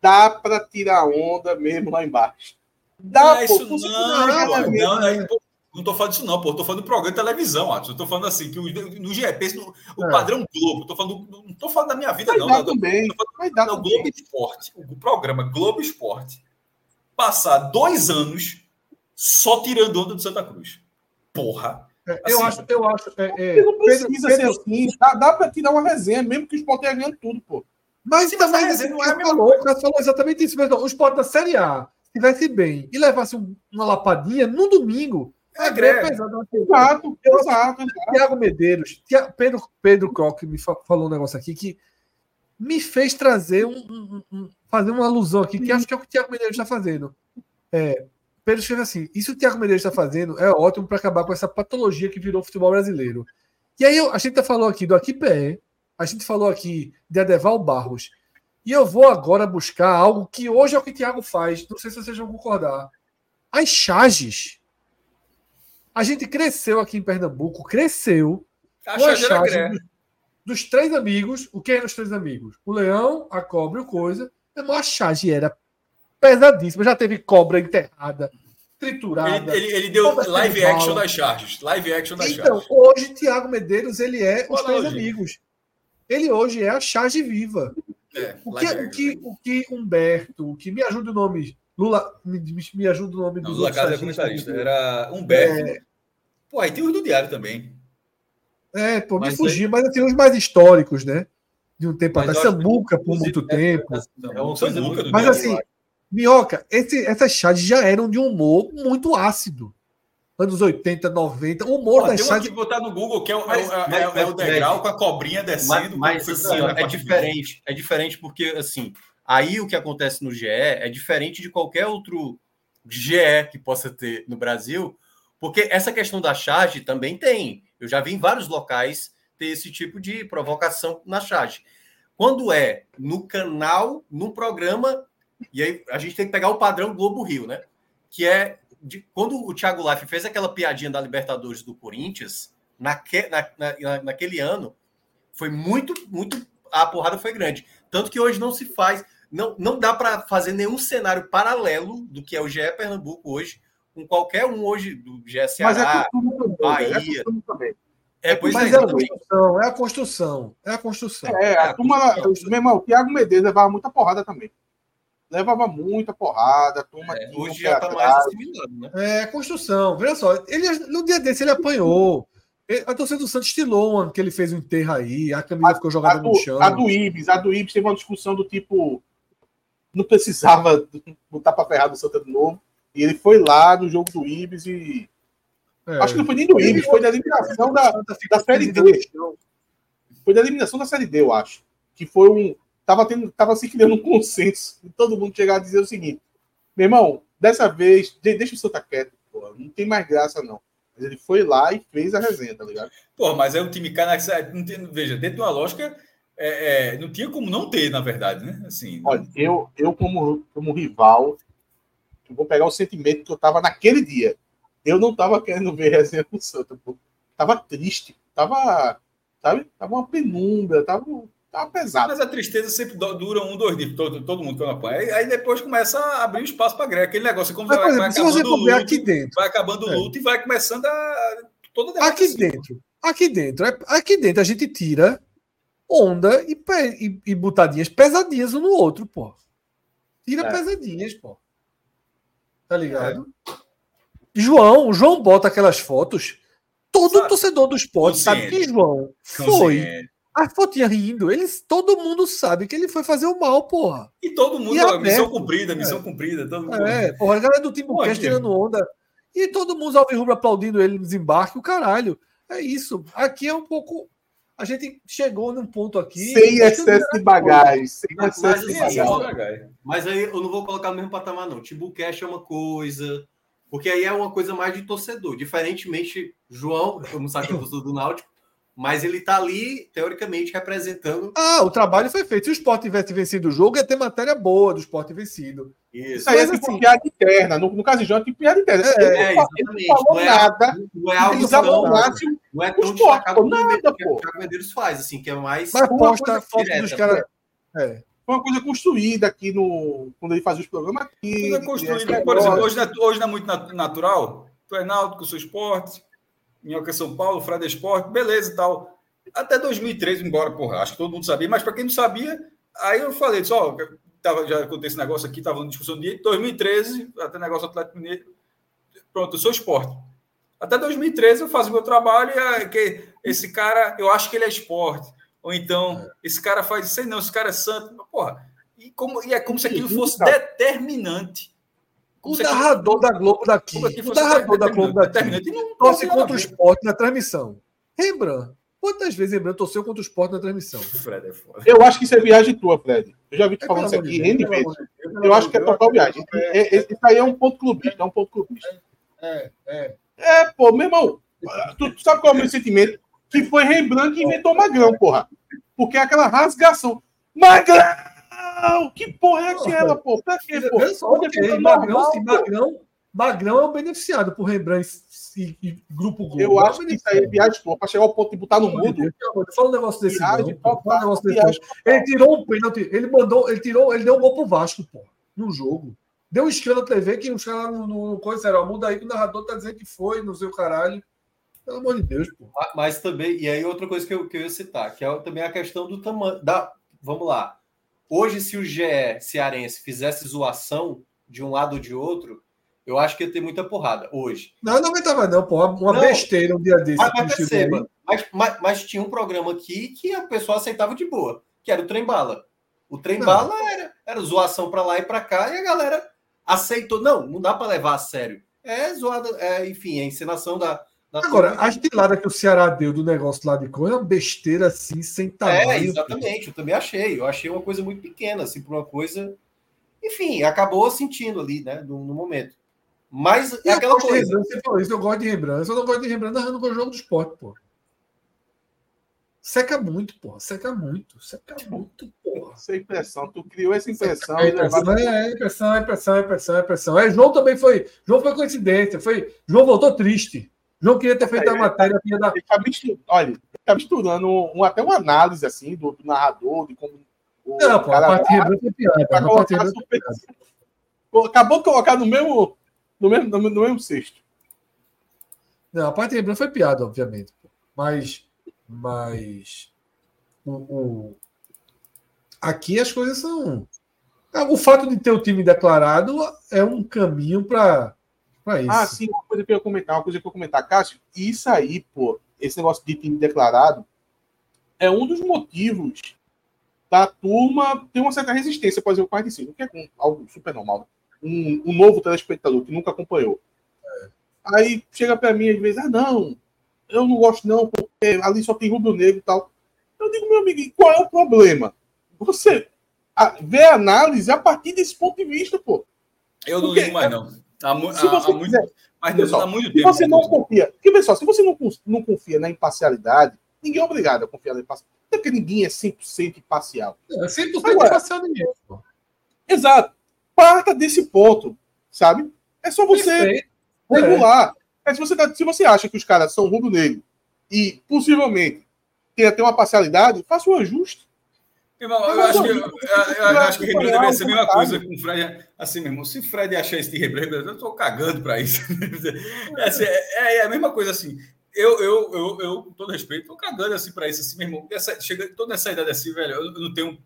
B: Dá para tirar onda mesmo lá embaixo. Dá,
C: não é isso não, não, não, não, não estou falando disso, não, pô. Estou falando do programa de televisão, Atos. Estou falando assim, que o, no GP, no, o é. padrão Globo. Tô falando, não estou falando da minha vida,
B: Vai
C: não.
B: Dar também.
C: Vai dar não, Globo Esporte. O programa Globo Esporte passar dois anos só tirando onda do Santa Cruz. Porra.
A: É, assim, eu acho, eu acho. É, é,
B: não precisa Pedro, ser assim. Dá, dá para tirar uma resenha, mesmo que o Sport tenha ganhando tudo, pô.
A: Mas Sim, também mas não é falou, o cara falou exatamente isso mesmo. O Sport da Série A estivesse bem e levasse uma lapadinha no domingo,
B: é greve. Exato, exato.
A: Tiago Medeiros, Pedro, Pedro Croc me falou um negócio aqui que me fez trazer um, um, um fazer uma alusão aqui, que acho que é o que o Tiago Medeiros está fazendo. É, Pedro escreve assim: isso que o Tiago Medeiros está fazendo é ótimo para acabar com essa patologia que virou o futebol brasileiro. E aí a gente falou aqui do Aqui Pé, a gente falou aqui de Adeval Barros. E eu vou agora buscar algo que hoje é o que o Thiago faz. Não sei se vocês vão concordar. As charges a gente cresceu aqui em Pernambuco, cresceu.
C: A charge dos,
A: dos, três amigos. O que eram os três amigos? O leão, a cobra e o coisa. A charge era pesadíssima. Já teve cobra enterrada, triturada.
C: Ele, ele, ele deu live action das charges. Live action das então, charges.
A: hoje, Tiago Medeiros, ele é os três amigos. Ele hoje é a charge viva. É, o, que, o, que, o que Humberto, o que me ajuda o nome Lula, me, me ajuda o nome do
C: Lula Casa é comentarista. Era Humberto. É... Pô, aí tem os do Diário também.
A: É, pô, me fugir, mas tem os mais históricos, né? De um tempo atrás. Samuca por muito é, tempo.
C: É uma coisa
A: do Mas assim, Minhoca, esse, essas chats já eram de um humor muito ácido. Anos 80, 90. O humor Pô, das
C: que botar no Google, que é o, mas, é, mas, é, é o degrau com a cobrinha descendo.
E: Mas, mas assim, é diferente. É diferente porque, assim, Aí o que acontece no GE é diferente de qualquer outro GE que possa ter no Brasil, porque essa questão da charge também tem. Eu já vi em vários locais ter esse tipo de provocação na charge. Quando é no canal, no programa, e aí a gente tem que pegar o padrão Globo Rio, né? Que é de, quando o Thiago Life fez aquela piadinha da Libertadores do Corinthians, naque, na, na, naquele ano, foi muito, muito. A porrada foi grande. Tanto que hoje não se faz não, não dá para fazer nenhum cenário paralelo do que é o GE Pernambuco hoje, com qualquer um hoje do GE Ceará,
A: Mas é Bahia. É, pois Mas é, é, a construção, é a construção, é a construção.
B: É, a, é a turma, meu irmão, o Thiago Medeiros levava muita porrada também. Levava muita porrada, a turma
E: é, hoje já está mais assimilado, né?
A: É, a construção. Veja só, ele, no dia desse ele apanhou. A torcida do Santos estilou um que ele fez um enterro aí, a camisa a, ficou jogada no chão.
B: A do Ibis, a do Ibis teve uma discussão do tipo não precisava botar para ferrar do Santa de novo. E ele foi lá no jogo do Ibis e. É, Acho que não foi nem do Ibis, foi da eliminação da, da Série D. Foi da eliminação da Série D, eu acho. Que foi um. Tava, tendo, tava se criando um consenso. E todo mundo chegar a dizer o seguinte: meu irmão, dessa vez, deixa o Santa quieto, pô, não tem mais graça, não. Mas ele foi lá e fez a resenha, tá ligado?
C: Pô, mas é um time cara. Veja, dentro de uma lógica é, é, não tinha como não ter, na verdade, né? Assim,
B: Olha, eu, eu como, como rival, eu vou pegar o sentimento que eu tava naquele dia. Eu não tava querendo ver resenha com o Santa, pô. Tava triste, tava, sabe? Tava uma penumbra, tava tá pesado.
C: Mas a tristeza sempre dura um, dois dias, todo, todo mundo quando apanha. Aí depois começa a abrir espaço para greve. Aquele negócio, como
A: Mas,
C: vai,
A: exemplo,
C: vai
A: se
C: acabando
A: você
C: o luto,
A: aqui dentro.
C: vai acabando o
A: É.
C: luto e vai começando a toda a
A: Aqui dentro, aqui dentro, é- aqui dentro a gente tira onda e, pe- e, e botadinhas pesadinhas um no outro, pô. Tira
B: É.
A: pesadinhas, pô. Tá ligado? João, o João bota aquelas fotos. Todo
C: Sabe?
A: torcedor do esporte sabe que. João foi.
C: Consciente.
A: A fotinha rindo, eles, todo mundo sabe que ele foi fazer o mal, porra.
C: E todo mundo,
A: E aberto.
C: missão cumprida, missão cumprida. Todo mundo.
A: É, porra, a galera do Timbucast
C: Pode.
A: tirando onda. E todo mundo alvirrubro aplaudindo ele no desembarque, o caralho. É isso. Aqui é um pouco. A gente chegou num ponto aqui.
B: Sem excesso de bagagem. Sem
E: Mas,
B: excesso de
E: assim,
B: bagagem.
E: mas aí eu não vou colocar no mesmo patamar, não. Timbucast é uma coisa. Porque aí é uma coisa mais de torcedor. Diferentemente, João, como sabe que é torcedor do Náutico, mas ele tá ali, teoricamente, representando.
A: Ah, o trabalho foi feito. Se o Sport tivesse vencido o jogo, ia ter matéria boa do Sport vencido.
E: Isso.
B: Isso aí é tipo
A: assim-
B: piada interna. No, no caso de João, é tipo piada interna.
A: É,
B: ele,
E: É,
B: ele
E: exatamente.
B: não falou
E: Não é,
B: nada.
E: não é
B: Ele
E: algo
B: o
E: tão,
B: máximo.
E: não é tão
B: esporte,
E: destacado
B: nada,
E: que, o Thiago Medeiros faz, assim, que é mais.
A: Mas
B: uma
A: posta
B: coisa
A: a foto
E: direta,
A: dos caras. É.
B: Foi uma coisa construída aqui no. Quando ele fazia os programas aqui.
C: Tudo é construído.
B: esse
C: Por exemplo, hoje não é, hoje não é muito nat- natural. Tu é náutico, sou esporte. Minhoca é São Paulo, Frade é esporte, beleza e tal. Até 2013, embora, porra, acho que todo mundo sabia, mas para quem não sabia, aí eu falei, só, tava, já aconteceu esse negócio aqui, estava na discussão de 2013, até negócio Atlético Mineiro. Pronto, eu sou esporte. Até 2013 eu faço o meu trabalho e ah, que esse cara, eu acho que ele é esporte. Ou então, esse cara faz, sei não, esse cara é santo. Porra, e, como, e é como se aquilo fosse determinante.
A: O narrador da Globo daqui.
C: se
A: O narrador da Globo daqui. Torce contra o esporte na transmissão. Rembrandt. Quantas vezes Rembrandt torceu contra o esporte na transmissão?
C: Fred é foda.
B: Eu acho que isso é viagem tua, Fred. Eu já vi tu
A: É,
B: falando isso aqui N vezes. Eu acho que é total viagem. É- é- Isso aí é um ponto clubista, é um ponto clubista.
A: É, é.
B: É, pô, meu irmão, tu, tu sabe qual é o meu sentimento? Que foi Rembrandt que inventou Magrão, porra. Porque é aquela rasgação. Magrão! Que porra é aquela, pô? Pra quê, pô? É é
A: Magrão, sim,
B: pô?
A: Magrão, Magrão é o beneficiado por Rembrandt e, e Grupo Globo.
B: Eu
A: É
B: acho que isso aí é viagem tua, pra chegar ao ponto de botar no mundo.
A: Fala um negócio desse
B: Viagem
A: não, pô. Fala um negócio desse
B: viagem
A: não. Ele tirou um pênalti, ele mandou, ele tirou, ele deu um gol pro Vasco, pô, no jogo. Deu um escândalo na TV que os caras no coisa disseram, ó, muda aí que o narrador tá dizendo que foi, não sei o caralho. Pelo amor de Deus, pô.
E: Ma- Mas também, e aí outra coisa que eu, que eu ia citar, que é também a questão do tamanho. Da, vamos lá. Hoje, se o GE cearense fizesse zoação de um lado ou de outro, eu acho que ia ter muita porrada hoje.
A: Não, não aguentava não, pô. Uma
E: Não.
A: besteira um dia desse.
E: Mas, mas perceba, mas, mas, mas tinha um programa aqui que a pessoa aceitava de boa, que era o Trem Bala. O Trem
A: Não.
E: Bala era, era zoação para lá e para cá, e a galera aceitou. Não, não dá para levar a sério. É zoada, é, enfim, a encenação da.
A: Agora, a estilada que o Ceará deu do negócio lá de coisa é uma besteira assim, sem tamanho.
E: É, exatamente, eu também achei. Eu achei uma coisa muito pequena, assim, por uma coisa. Enfim, acabou sentindo ali, né, no, no momento. Mas é
A: eu
E: aquela
A: gosto de
E: coisa.
A: Rembrandt, você falou isso, eu gosto de Rembrandt. Eu não gosto de Rembrandt narrando com o jogo do esporte, pô. Seca muito, pô. Seca muito. Seca muito, porra.
B: Essa impressão, tu criou essa impressão.
A: É
B: e levaste-
A: impressão, é impressão, é impressão, é impressão, é impressão. É, João também foi. João foi coincidência. Foi, João voltou triste. João queria ter feito a matéria ia dar.
B: Ele tá misturando, olha, ele tá misturando um, até uma análise assim do, do narrador, de como o
A: Não, pô, a parte Rembrandt foi piada.
B: colocar
A: foi piada.
B: super- Acabou de colocar no mesmo, no mesmo, no, no mesmo cesto.
A: Não, a parte de Rembrandt foi piada, obviamente. Mas. Mas. O, o- aqui as coisas são. O fato de ter o time declarado é um caminho para
B: Ah, sim, uma coisa que eu ia comentar, uma coisa que eu ia comentar, Cássio, isso aí, pô, esse negócio de time declarado é um dos motivos da turma ter uma certa resistência, por exemplo, 45, que é um- algo super normal. Um, um novo telespectador que nunca acompanhou. Aí chega pra mim às vezes, ah, não, eu não gosto não, porque ali só tem rubro-negro e tal. Eu digo, meu amigo, qual é o problema? Você vê a análise a partir desse ponto de vista, pô.
C: Eu não
B: Porque-
C: ligo mais, não. Há,
B: Se você
C: há muito,
B: quiser-
C: mas
B: Pessoal,
C: há muito
B: Se
C: tempo.
B: você não confia, porque pessoal, se você não, não confia na imparcialidade, ninguém é obrigado a confiar na imparcialidade. Até porque ninguém é 100% imparcial.
A: É 100%
B: Agora-
A: imparcial ninguém.
B: Exato. Parta desse ponto, sabe? É só você
A: Perfeito.
B: regular. É, se, você tá- se você acha que os caras são rubro-negro e possivelmente tem até uma parcialidade, faça um ajuste.
C: Irmão, eu, acho que, eu, eu acho que Rebelo deveria ser a mesma coisa com o Fred. Assim, meu irmão, se o Fred achar esse de Rebelo, eu estou cagando para isso. É, assim, é, é, a mesma coisa assim. Eu, eu, eu, eu com todo respeito, estou cagando assim para isso, assim, meu irmão. Essa, chega, toda essa idade assim, velho, eu, eu não tenho.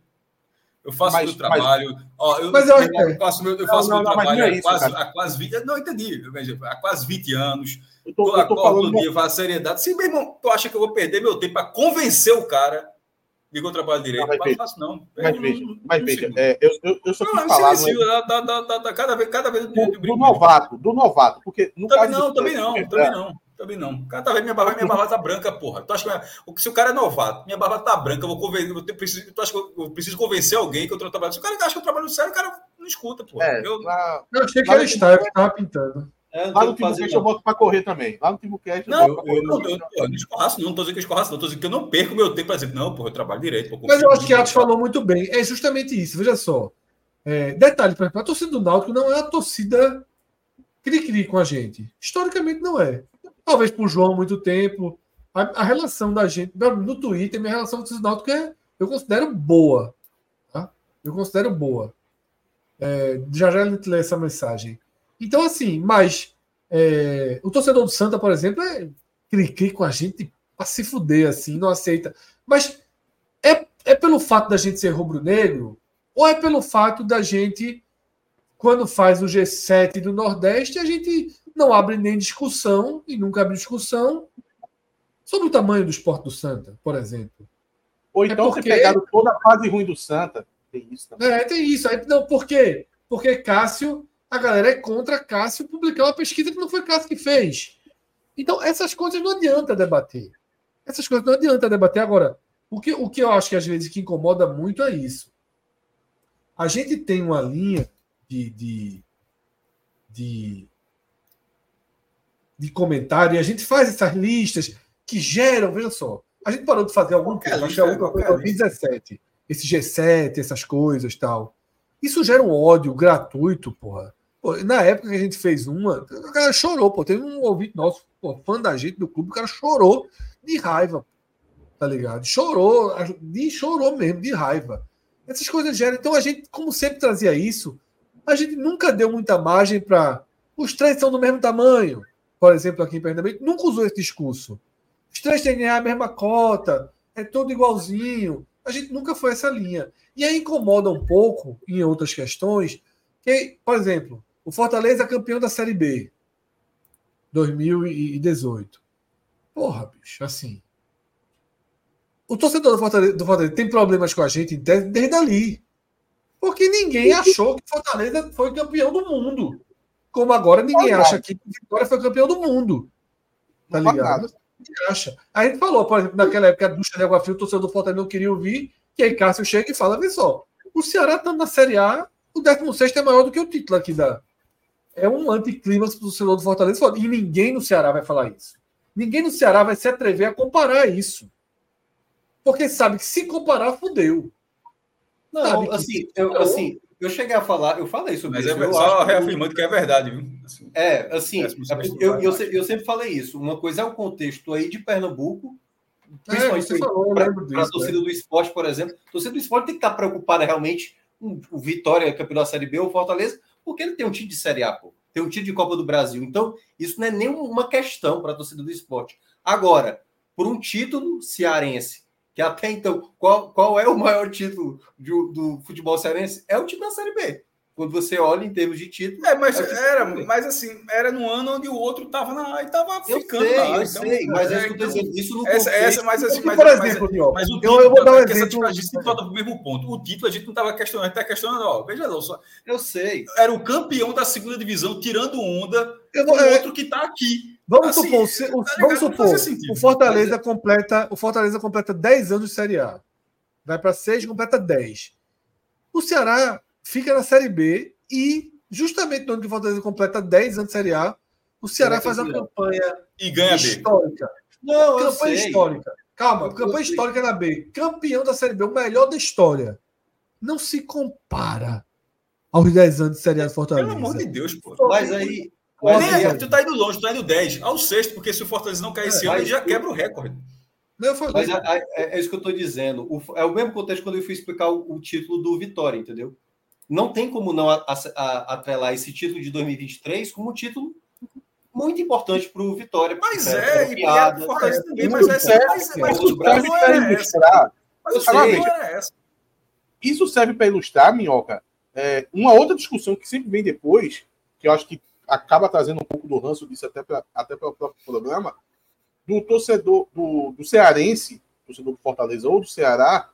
C: Eu faço mas, meu trabalho. Mas, ó, eu, mas eu, eu faço meu, eu faço não, meu não, trabalho é isso, há, quase, há quase 20 Não, entendi. Há quase 20 anos. Eu tô, eu tô falando todo dia, faço seriedade. Se, meu irmão, tu acha que eu vou perder meu tempo para convencer o cara que eu trabalho direito? Não, mas, não faço, não.
B: Mas veja, mas veja é, eu, eu, eu só quis não, falar... Silencio,
C: é... da, da, da, da, cada vez, cada vez...
B: Do, do novato, do novato. Porque
C: no também não, também não, também não. Também não. O cara tá vendo minha barba, minha barba tá branca, porra. Tu acha que se o cara é novato, minha barba tá branca, eu vou convencer. Eu preciso, tu acha que eu, preciso convencer alguém que eu tô trabalhando? Se o cara acha que eu trabalho sério, o cara não escuta, porra. É, eu,
A: lá, eu achei que era estágio que tava pintando.
B: É, lá no Timbucast eu boto para correr também. Lá no Timbucast
C: não, eu, eu, não, eu, eu, não escorraço, não. Tô dizendo que eu escorraço, não. Tô dizendo que eu não perco meu tempo para dizer, não, porra, eu trabalho direito. Pô,
A: Mas eu acho que Atos falou muito bem. É justamente isso. Veja só. É, detalhe, por exemplo, a torcida do Náutico não é uma torcida cri-cri com a gente. Historicamente não é. Talvez por João muito tempo. A, a, relação da gente, no Twitter, minha relação com o Náutico é, eu considero boa. Tá? Eu considero boa. É, já já a gente lê essa mensagem. Então, assim, mas é, o torcedor do Santa, por exemplo, é cri com a gente para se fuder, assim, não aceita. Mas é, é pelo fato da gente ser rubro-negro ou é pelo fato da gente, quando faz o G7 do Nordeste, a gente não abre nem discussão e nunca abre discussão sobre o tamanho do esporte do Santa, por exemplo.
B: Ou é então é porque... pegaram toda a fase ruim do Santa.
A: Tem isso também. É, tem isso. Não, por quê? Porque Cássio a galera é contra Cássio publicar uma pesquisa que não foi Cássio que fez. Então, essas coisas não adianta debater. Essas coisas não adianta debater. Agora, o que, o que eu acho que às vezes que incomoda muito é isso. A gente tem uma linha de, de, de, de comentário e a gente faz essas listas que geram, veja só, a gente parou de fazer algum tempo, acho que é a última coisa 2017, esse G7, essas coisas tal. Isso gera um ódio gratuito, porra. Pô, na época que a gente fez uma, o cara chorou, pô. Teve um ouvinte nosso, pô, fã da gente do clube, o cara chorou de raiva, tá ligado? Chorou, de, chorou mesmo, de raiva. Essas coisas geram. Então a gente, como sempre trazia isso, a gente nunca deu muita margem para. Os três são do mesmo tamanho, por exemplo, aqui em Pernambuco, nunca usou esse discurso. Os três têm a mesma cota, é tudo igualzinho. A gente nunca foi essa linha. E aí incomoda um pouco em outras questões, que, por exemplo, o Fortaleza é campeão da Série B 2018. Porra, bicho, assim. O torcedor do Fortaleza, do Fortaleza tem problemas com a gente desde ali. Porque ninguém achou que Fortaleza foi campeão do mundo. Como agora ninguém acha que Vitória foi campeão do mundo. Tá ligado? acha. A gente falou, por exemplo, naquela época do de Água Fria, o torcedor do Fortaleza não queria ouvir, que aí Cássio chega e fala: vê só, o Ceará está na Série A, o 16 é maior do que o título aqui da. É um anticlímax para o torcedor do Fortaleza. E ninguém no Ceará vai falar isso. Ninguém no Ceará vai se atrever a comparar isso. Porque sabe que se comparar, fudeu.
E: Não, assim, eu, assim, eu cheguei a falar, eu falei sobre
C: Mas
E: isso.
C: Mas é só reafirmando que... que... é verdade, viu?
E: Assim, é, assim, é, eu, eu, eu, sempre falei isso. Uma coisa é o contexto aí de Pernambuco, principalmente é, para a torcida é. do esporte, por exemplo. A torcida do esporte tem que estar preocupada realmente com o Vitória, campeão da Série B ou Fortaleza, porque ele tem um time de Série A, pô. Tem um time de Copa do Brasil. Então, isso não é nenhuma questão para a torcida do esporte. Agora, por um título cearense que até então, qual, qual é o maior título do, do futebol cearense? É o time da Série B. Quando você olha em termos de título.
C: É, mas é era, mas assim, era no ano onde o outro estava na e tava ficando
E: sei,
C: lá.
E: Eu então, sei, mas é, então, dizendo, isso não
C: essa, essa, mas assim, mas,
A: por exemplo, mas,
C: mas, o título, eu, eu vou dar um exemplo. A gente volta para o mesmo ponto. O título a gente não estava questionando, a gente está questionando, ó, veja não, só.
E: Eu sei.
C: Era o campeão da segunda divisão, tirando onda, eu vou, o é, outro que está aqui.
A: Vamos assim, supor, se, o, tá vamos supor o Fortaleza completa, o Fortaleza completa 10 anos de Série A. Vai para 6, completa 10. O Ceará fica na Série B e, justamente no ano que o Fortaleza completa 10 anos de Série A, o Ceará faz uma campanha
C: e ganha
A: histórica.
E: B. Não,
A: campanha histórica. Calma, campanha histórica na B. Campeão da Série B, o melhor da história. Não se compara aos 10 anos de Série A do Fortaleza.
C: Pelo amor de Deus, pô.
E: Mas aí.
C: Mas Nem, tu tá indo longe, tu tá indo 10. Ao sexto, porque se o Fortaleza não cair esse é, ano, ele já quebra o recorde.
E: Mas é, é, é, isso que eu estou dizendo. O, é o mesmo contexto quando eu fui explicar o, o título do Vitória, entendeu? Não tem como não atrelar esse título de 2023 como um título muito importante para o Vitória.
B: Mas é, é e piada, é Fortaleza também, mas, é, mas, mas, o serve para ilustrar. Mas Isso serve para ilustrar, Minhoca, é, uma outra discussão que sempre vem depois, que eu acho que acaba trazendo um pouco do ranço disso até para até o próprio programa, do torcedor do, do cearense, torcedor do Fortaleza ou do Ceará,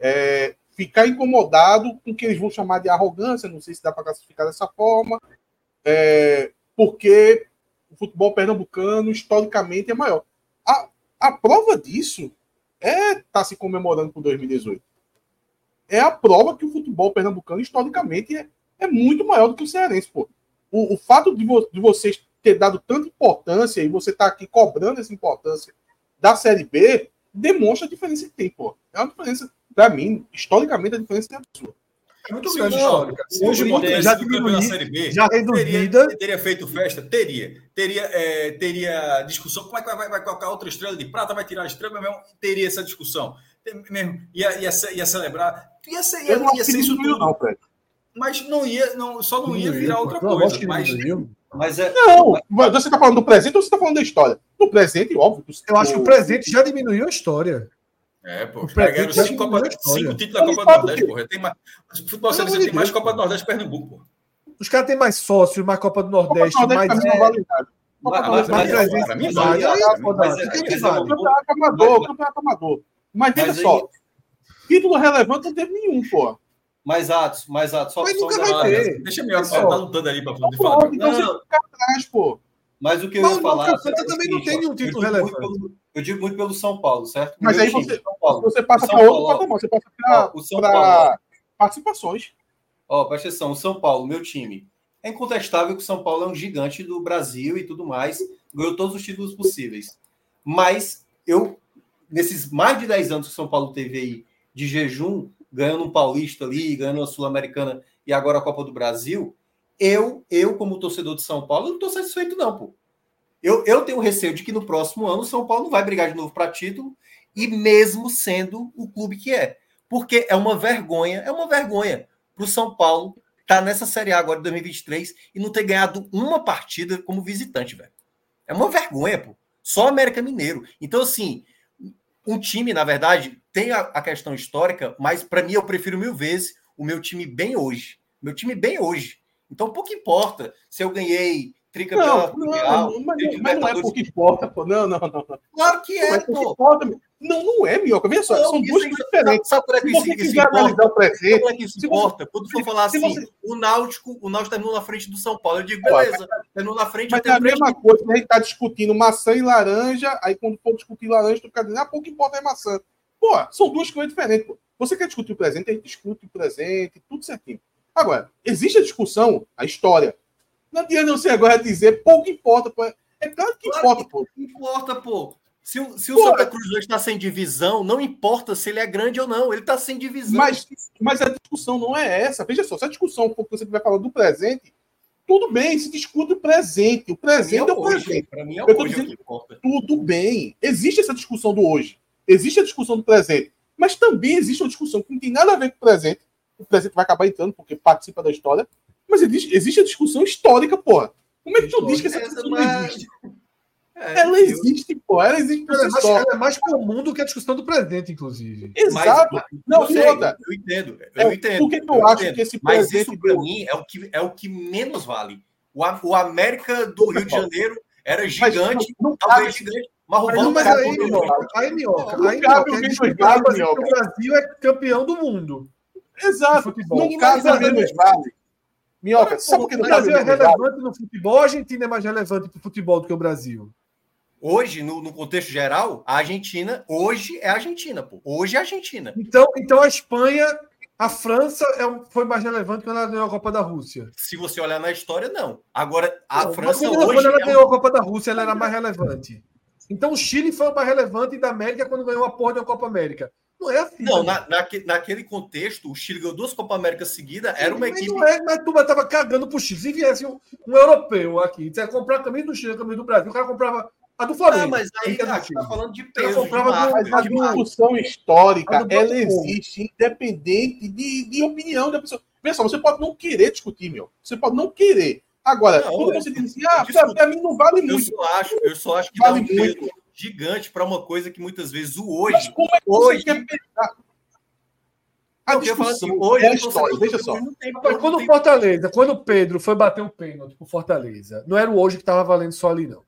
B: é, ficar incomodado com o que eles vão chamar de arrogância, não sei se dá para classificar dessa forma, é, porque o futebol pernambucano, historicamente, é maior. A, a prova disso é estar tá se comemorando com 2018. É a prova que o futebol pernambucano, historicamente, é, é muito maior do que o cearense, pô. O, o fato de, vo, de vocês ter dado tanta importância e você tá aqui cobrando essa importância da Série B, demonstra a diferença que tem, pô. É uma diferença, para mim, historicamente, a diferença é absurda.
C: É muito grande histórica. Se hoje o já diminuiu, Série B, já teria, teria feito festa? Teria. Teria, é, teria discussão. Como é que vai, vai, vai colocar outra estrela de prata? Vai tirar a estrela? Mesmo? Teria essa discussão. Mesmo, ia, ia, ia celebrar. Ia ser, ia, ia ser isso tudo. Não, mas não ia, não, só não ia virar outra coisa. Mas,
B: mas é, não, mas você está falando do presente ou você está falando da história? No presente, óbvio.
A: Eu acho que o presente já diminuiu a história.
C: É, pô, os caras ganharam cinco, Copa, cinco títulos da Copa do Nordeste, porra. Tem mais, o futebol cearense tem mais Copa do Nordeste Pernambuco, pô.
A: Os caras têm mais sócios, mais Copa do Nordeste, Copa do Nordeste mais. É...
B: Mas, mais presença. Para mim, vale. Campeonato amador, campeonato amador. Mas veja só, título relevante não teve nenhum, pô.
E: Mais atos, mais atos. Só,
A: mas nunca vai ter.
C: Deixa eu ver, tá lutando ali para falar.
B: Não, não. atrás, pô.
E: Mas o que eu ia falar.
A: O Santa também não tem nenhum título relevante.
E: Eu digo muito pelo São Paulo, certo?
B: Mas aí você, você passa para outro patamar, você passa para participações.
E: Ó, presta atenção, o São Paulo, meu time. É incontestável que o São Paulo é um gigante do Brasil e tudo mais, ganhou todos os títulos possíveis. Mas eu, nesses mais de 10 anos que o São Paulo teve aí de jejum, ganhando um paulista ali, ganhando a Sul-Americana e agora a Copa do Brasil, eu, eu como torcedor de São Paulo, não estou satisfeito não, pô. Eu, eu tenho receio de que no próximo ano o São Paulo não vai brigar de novo para título, e mesmo sendo o clube que é. Porque é uma vergonha, é uma vergonha para o São Paulo estar tá nessa Série A agora de 2023 e não ter ganhado uma partida como visitante, velho. É uma vergonha, pô. Só América Mineiro. Então, assim, um time, na verdade, tem a, a questão histórica, mas para mim eu prefiro mil vezes o meu time bem hoje. Meu time bem hoje. Então, pouco importa se eu ganhei tricampeonato
B: não, mundial. Não, mas, mas não é pouco importa, pô. Não, não, não.
E: Claro que é,
B: pô. Importa. Não, não é, Mioca. Veja só, são duas coisas diferentes.
E: Sabe por que isso, isso importa? O presente, é que isso importa? Quando for falar assim, você... o Náutico, o Náutico terminou na frente do São Paulo. Eu digo, beleza, terminou na frente.
B: Mas é a mesma coisa que a gente tá discutindo maçã e laranja, aí quando for discutir laranja, tu fica dizendo, ah, pouco importa é maçã. Pô, são duas coisas diferentes, pô. Você quer discutir o presente, a gente discute o presente, tudo certinho. Agora, existe a discussão, a história. Não adianta você agora dizer, pouco importa, pô. É claro que claro importa, que pô.
E: Importa, pô. Se, o, se o Santa Cruz hoje está sem divisão, não importa se ele é grande ou não, ele está sem divisão.
B: Mas, mas a discussão não é essa. Veja só, se a discussão for que você vai falando do presente, tudo bem, se discute o presente. O presente é, o presente. Para mim é o hoje dizendo, que importa. Tudo bem. Existe essa discussão do hoje. Existe a discussão do presente. Mas também existe uma discussão que não tem nada a ver com o presente. O presente vai acabar entrando porque participa da história. Mas existe, existe a discussão histórica, porra. Como é que tu diz que essa discussão não existe? É, ela existe, pô. Ela existe
A: ela é, mais, ela é, mais, comum do que a discussão do presente, inclusive.
B: Exato. Mas,
E: não, sei, outra. Eu entendo. Eu é, entendo.
B: Por que eu, acho que esse
E: Mas isso, para mim, é o, que, é o que menos vale. O, o América do Rio de Janeiro era gigante, mas, não, talvez cabe, gigante. Mas,
A: mas, não, mas aí, Minhoca, aí, Minhoca, aí, Minhoca, o Brasil é campeão do mundo.
B: Exato. Não cabe menos vale.
A: Minhoca, sabe por que o Brasil é relevante no futebol? A Argentina é mais relevante para o futebol do que o Brasil.
E: Hoje, no, no, contexto geral, a Argentina, hoje é a Argentina, pô. Hoje é a Argentina.
A: Então, então a Espanha, a França é, foi mais relevante quando ela ganhou a Copa da Rússia.
E: Se você olhar na história, não. Agora, a não, França quando,
A: hoje. Quando ela é ganhou um... a Copa da Rússia, ela era mais relevante. Então o Chile foi o mais relevante da América quando ganhou a porra da Copa América. Não é assim.
E: Não, na, naquele contexto, o Chile ganhou duas Copa América seguidas, era uma equipe.
A: Não é, mas tu estava cagando pro Chile. Se viesse um, um europeu aqui, você comprar também do Chile, também do Brasil, o cara comprava A do Flamengo. Ah,
E: mas aí a gente tá falando de peso. De marca,
B: a discussão histórica, ela existe independente de, de opinião da pessoa. Pessoal, você pode não querer discutir, meu. Você pode não querer. Agora, não, quando você diz assim, ah, pra, mim não vale muito.
E: Eu só acho, eu só acho que vale dá um muito. Gigante para uma coisa que muitas vezes o hoje. Mas como é que hoje, você quer pensar?
A: A discussão assim, hoje, é história, deixa só. Mas quando o Fortaleza, quando o Pedro foi bater o pênalti pro Fortaleza, não era o hoje que estava valendo só ali, não.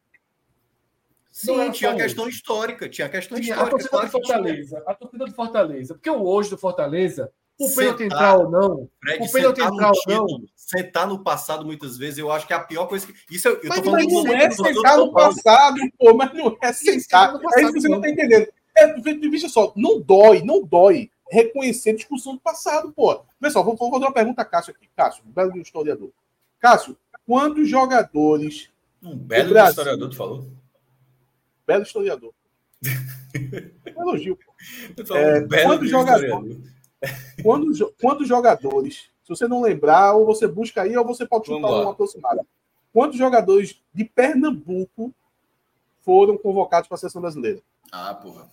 E: Sim, não tinha a questão histórica, tinha a questão tinha histórica.
A: A torcida claro do Fortaleza, a torcida do Fortaleza, porque o hoje do Fortaleza, o pênalti entrar ou não,
E: Fred, o pênalti entrar ou não. Sentar no passado, muitas vezes, eu acho que é a pior coisa que. Isso eu, eu
B: mas, tô falando mas não é sentar no passado, pô, mas não é sentar. É isso que você não está entendendo. É, veja só, não dói, não dói reconhecer a discussão do passado, pô. Pessoal, vou, vou fazer uma pergunta a Cássio aqui. Cássio, um belo historiador. Cássio, quantos jogadores.
E: Um belo Brasil... historiador, tu falou?
B: Belo historiador. um elogio. É, belo quantos, jogadores, quantos, quantos jogadores, se você não lembrar, ou você busca aí, ou você pode chutar uma aproximada. Quantos jogadores de Pernambuco foram convocados para a seleção brasileira?
E: Ah, porra.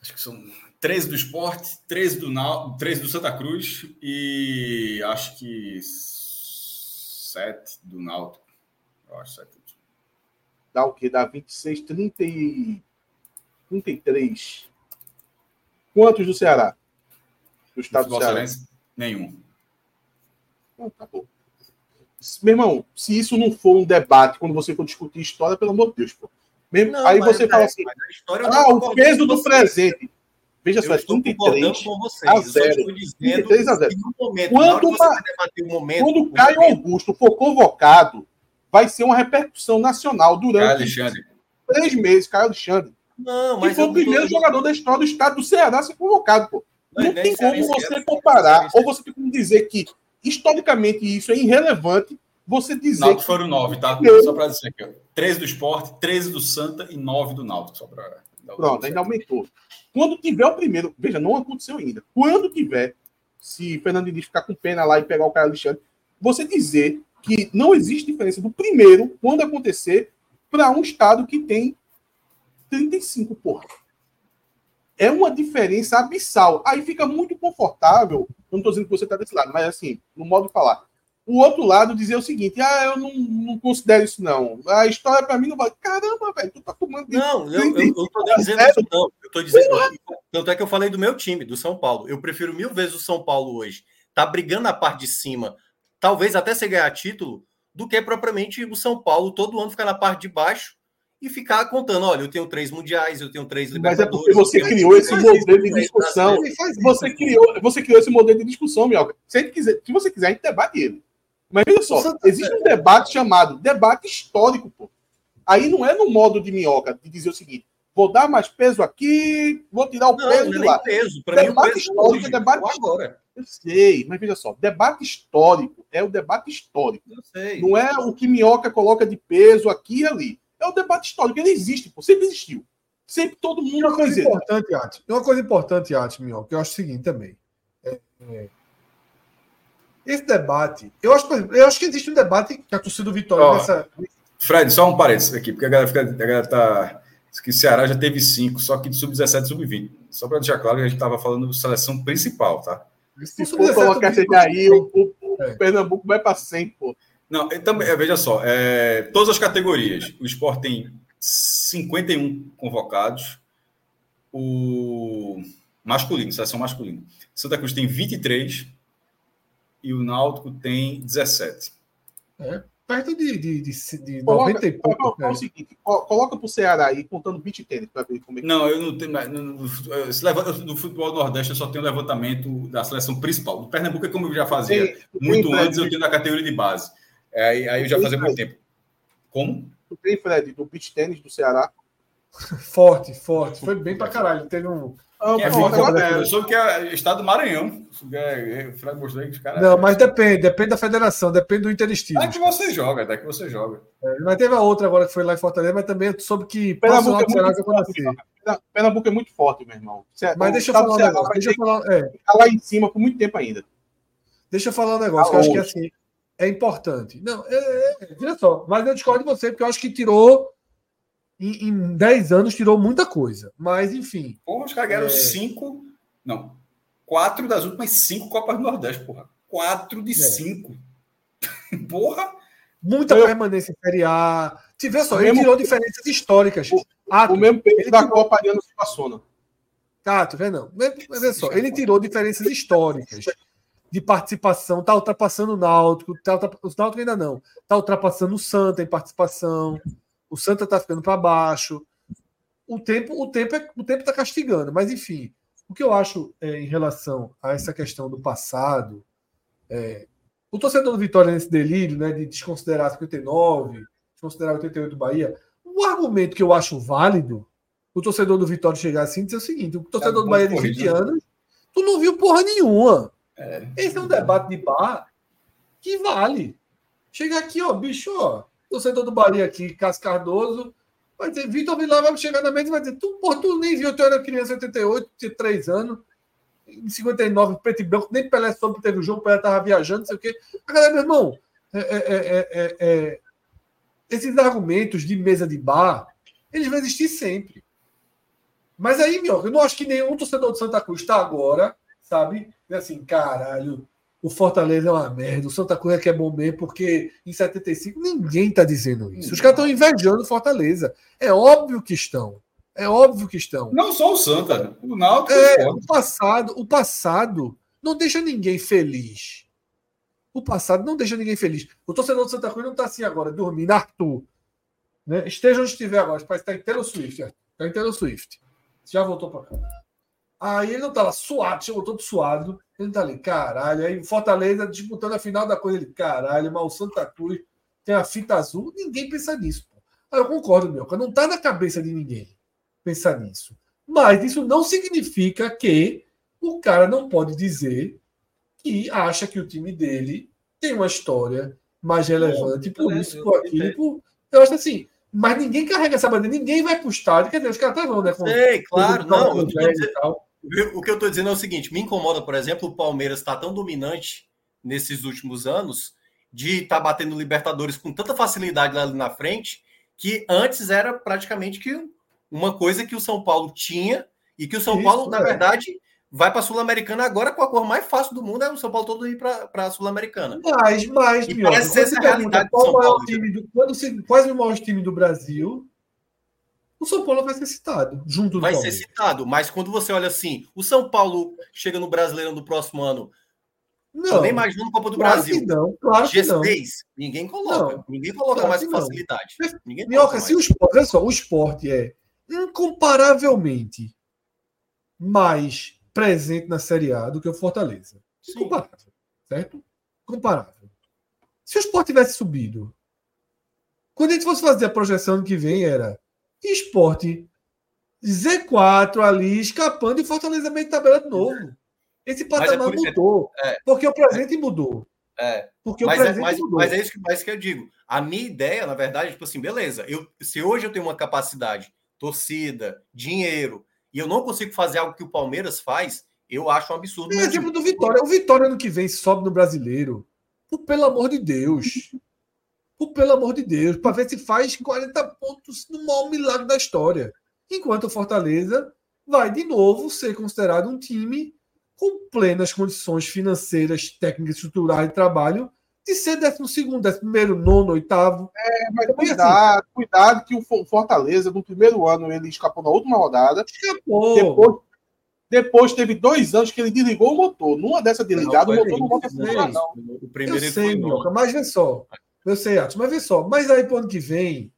E: Acho que são 13 do esporte, 13 do, 13 do Santa Cruz e acho que 7 do Náutico. Eu acho 7.
B: Dá o quê? Dá 26, 30 e 33. Quantos do Ceará?
E: Do estado do, Ceará? Nenhum.
B: Não, tá bom. Meu irmão, se isso não for um debate quando você for discutir história, pelo amor de Deus, pô. Mesmo, não, aí você fala é, assim: ah, o peso do presente. Veja só, é 33 com vocês. a 0. 33 a 0. Momento, quando, uma, momento, quando Caio Augusto for convocado, vai ser uma repercussão nacional durante três meses. Caio Alexandre. Não, mas e foi o primeiro tô... jogador da história do estado do Ceará a ser convocado. Pô. Não, tem como você comparar, ou você tem como dizer que historicamente isso é irrelevante. Você dizer. Náutico
E: que... foram nove, tá? Só para dizer aqui. 13 do esporte, 13 do Santa e 9 do Náutico. Só para.
B: Pronto, ainda aumentou. Quando tiver o primeiro, veja, não aconteceu ainda. Quando tiver, se Fernando Diniz ficar com pena lá e pegar o Caio Alexandre, você dizer que não existe diferença do primeiro, quando acontecer, para um estado que tem 35, porra. É uma diferença abissal. Aí fica muito confortável. Não estou dizendo que você está desse lado, mas assim, no modo de falar o outro lado dizer o seguinte: ah, eu não, não considero isso, não. A história para mim não vai. Caramba, velho, tu tá tomando.
E: Não, eu, eu, eu tô dizendo isso, não. Eu tô dizendo. Tanto é que eu falei do meu time, do São Paulo. Eu prefiro mil vezes o São Paulo hoje. Tá brigando na parte de cima, talvez até se ganhar título, do que propriamente o São Paulo todo ano ficar na parte de baixo e ficar contando: olha, eu tenho três mundiais, eu tenho três.
B: Mas é porque você criou esse modelo de discussão. Você criou, você criou esse modelo de discussão, Mioca. Se, quiser, se você quiser, a gente debate ele. Mas veja só, existe um debate chamado debate histórico, pô. Aí não é no modo de minhoca, de dizer o seguinte: vou dar mais peso aqui, vou tirar o não, peso não é lá.
E: Peso.
B: Pra debate mim, peso histórico é debate agora. Eu sei, mas veja só, debate histórico é o debate histórico. Eu sei. Não é o que minhoca coloca de peso aqui e ali. É o debate histórico, ele existe, pô, sempre existiu. Sempre todo mundo.
A: Uma coisa importante, Ati. Uma coisa importante, Ati, minhoca, que eu acho o seguinte também. É, é esse debate, eu acho, eu acho que existe um debate que a torcida do Vitória oh, nessa.
E: Fred, só um parênteses aqui, porque a galera, fica, a galera tá. Que o Ceará já teve cinco, só que de sub-17 e sub-20. Só para deixar claro que a gente estava falando de seleção principal, tá?
B: Se for colocar esse daí, o, o, é. Pernambuco vai para 100, pô.
E: Não, também, é, veja só, é, todas as categorias. O Sport tem 51 convocados. O masculino, seleção masculina. Santa Cruz tem 23 e o Náutico tem 17.
A: É, perto de, de, de, de coloca, 90 e pouco.
B: É o seguinte, coloca para o Ceará aí contando 20 tênis para ver como é
E: que Não, eu não tenho. No, no, no futebol nordeste eu só tenho levantamento da seleção principal. No Pernambuco é como eu já fazia. Tem, muito tem, antes eu tinha na categoria de base. É, aí, aí eu já fazia muito tempo. Como?
B: Tu tem, Fred, do beach tênis do Ceará?
A: forte, forte. Foi bem para caralho. Teve um
E: quem é forte é Eu soube que é estado do Maranhão. É, Fred mostrou
A: aí que os caras. Não, mas depende, depende da federação, depende do Interestilo.
E: É que você joga, é que você joga.
A: É, mas teve a outra agora que foi lá em Fortaleza, mas também soube que Pernambuco é muito
B: forte. Pernambuco é muito forte, meu irmão.
A: Mas deixa eu falar um negócio. Deixa eu falar,
B: é. Ficar lá em cima por muito tempo ainda.
A: Deixa eu falar um negócio, que eu acho que assim, é importante. Não, é, é, é, só, mas eu discordo de você, porque eu acho que tirou em, em 10 anos tirou muita coisa. Mas, enfim.
C: Porra, os caras ganharam é... cinco. Não. Quatro das últimas cinco Copas do Nordeste, porra. Quatro de é. cinco. porra!
A: Muita eu... permanência em Série A. Se vê só, o ele mesmo... tirou diferenças históricas.
B: O, ah, o mesmo peso da tirou... Copa Ariano se passou, não.
A: Tá, tu vê não. Mas vê só, ele tirou diferenças históricas de participação, tá ultrapassando o Náutico, tá ultrap... o Náutico ainda não, tá ultrapassando o Santa em participação, o Santa tá ficando para baixo. O tempo, o tempo é, o tempo tá castigando, mas enfim, o que eu acho é, em relação a essa questão do passado, é, o torcedor do Vitória nesse delírio, né, de desconsiderar 59, desconsiderar 88 do Bahia, o argumento que eu acho válido, o torcedor do Vitória chegar assim e dizer o seguinte: o torcedor é do Bahia de 20 né? anos, tu não viu porra nenhuma. É. Esse é um debate de bar que vale. Chega aqui, ó, bicho, ó, torcedor do Bahia aqui, Cássio Cardoso, vai dizer, Vitor Vilar vai chegar na mesa e vai dizer, tu, porra, tu nem viu, tu era criança em 88, tinha 3 anos, em 59, preto e branco, nem Pelé soube teve o jogo, Pelé tava viajando, não sei o quê. A galera, meu irmão, é, é, é, esses argumentos de mesa de bar, eles vão existir sempre. Mas aí, meu, eu não acho que nenhum torcedor de Santa Cruz está agora sabe? E assim, caralho, o Fortaleza é uma merda, o Santa Cruz é que é bom mesmo, porque em 75 ninguém tá dizendo isso. Os caras estão invejando o Fortaleza. É óbvio que estão. É óbvio que estão.
C: Não só o Santa, o Náutico.
A: É, o passado, o passado não deixa ninguém feliz. O passado não deixa ninguém feliz. O torcedor do Santa Cruz não está assim agora, dormindo. Arthur, né? esteja onde estiver agora, parece que está em Taylor Swift. Está em Taylor Swift. Já voltou para cá. Aí ele não tá lá suado, chegou todo suado. Ele tá ali, caralho. Aí Fortaleza disputando a final da coisa. Ele, caralho, mas o Santa Cruz tem a fita azul. Ninguém pensa nisso. Pô. Aí eu concordo, meu. Não tá na cabeça de ninguém pensar nisso. Mas isso não significa que o cara não pode dizer que acha que o time dele tem uma história mais relevante por isso, por aquilo. Eu acho assim, mas ninguém carrega essa bandeira, ninguém vai pro estádio. Quer dizer, os caras estavam, né?
E: Com, Sei, claro, não. Eu o que eu estou dizendo é o seguinte: me incomoda, por exemplo, o Palmeiras estar tá tão dominante nesses últimos anos, de estar tá batendo Libertadores com tanta facilidade lá na frente, que antes era praticamente que uma coisa que o São Paulo tinha e que o São Isso, Paulo, na é. verdade, vai para a Sul-Americana agora com a cor mais fácil do mundo, é o São Paulo todo ir para a Sul-Americana.
A: Mas, mas, e parece ser essa realidade qual do São Paulo. Time do, quando se, quais o maior time do Brasil? O São Paulo vai ser citado junto do
E: Vai ser citado, mas quando você olha assim, o São Paulo chega no Brasileirão do próximo ano. Não, nem mais no Copa do claro Brasil.
A: não, claro G6, que não.
E: ninguém coloca. Não, ninguém coloca claro mais com facilidade. Ninguém
A: Minhoca, se o esporte, olha só, o esporte é incomparavelmente mais presente na Série A do que o Fortaleza. Sim. Comparável, certo? Comparável. Se o esporte tivesse subido, quando a gente fosse fazer a projeção que vem, era esporte Z4 ali, escapando e Fortaleza meio de tabela de novo. Esse é patamar é mudou. É, porque o presente é, mudou.
E: É. Porque mas o é, presente é, mas, mudou. Mas é isso que, mas que eu digo. A minha ideia, na verdade, tipo assim, beleza. Eu, se hoje eu tenho uma capacidade, torcida, dinheiro, e eu não consigo fazer algo que o Palmeiras faz, eu acho um absurdo.
A: É exemplo do Vitória. O Vitória ano que vem sobe no brasileiro. Pelo amor de Deus por, pelo amor de Deus, para ver se faz 40 pontos no maior milagre da história. Enquanto o Fortaleza vai de novo ser considerado um time com plenas condições financeiras, técnicas, estruturais de trabalho de ser décimo segundo, décimo primeiro, nono, oitavo.
B: É, mas cuidado, assim. cuidado que o Fortaleza, no primeiro ano, ele escapou na última rodada.
A: Escapou.
B: Depois, depois teve dois anos que ele desligou o motor. Numa dessa desligada, o motor não volta a funcionar, não.
A: O primeiro Eu sei, Minhoca, mas vê só. Eu sei, Atos, mas vê só. Mas aí, para ano que vem,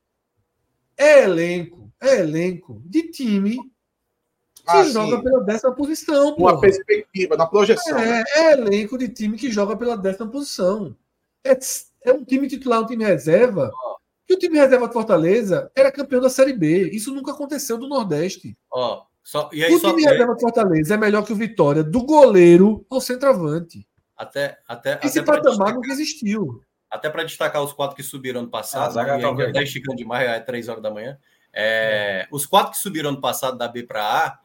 A: é elenco, é elenco de time que ah, joga sim. pela décima posição.
B: Uma porra. perspectiva, na projeção.
A: É, é, elenco de time que joga pela décima posição. É, é um time titular, um time reserva. Que o time reserva de Fortaleza era campeão da Série B. Isso nunca aconteceu do Nordeste.
E: Ó, só, e
A: aí, o time só... reserva de Fortaleza é melhor que o Vitória, do goleiro ao centroavante.
E: Até, até,
A: Esse
E: até
A: patamar nunca existiu
E: até para destacar os quatro que subiram ano passado, ah, né? ainda está esticando demais, é três horas da manhã. É, os quatro que subiram ano passado da B para A,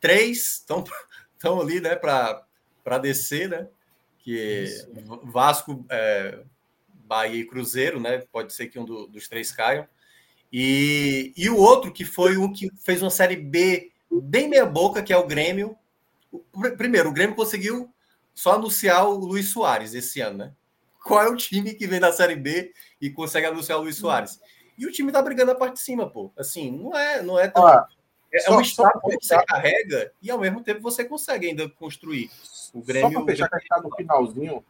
E: três estão ali, né, para descer, né? Que Isso. Vasco, é, Bahia e Cruzeiro, né? Pode ser que um do, dos três caiam. E, e o outro que foi o que fez uma série B bem meia boca, que é o Grêmio. Primeiro, o Grêmio conseguiu só anunciar o Luiz Soares esse ano, né? Qual é o time que vem da Série B e consegue anunciar o Luiz Soares? E o time tá brigando a parte de cima, pô. Assim, não é, não é tão. Ah, é, só, um estado que você carrega e ao mesmo tempo você consegue ainda construir. O Grêmio. Só
B: para fechar, que a gente tá no finalzinho,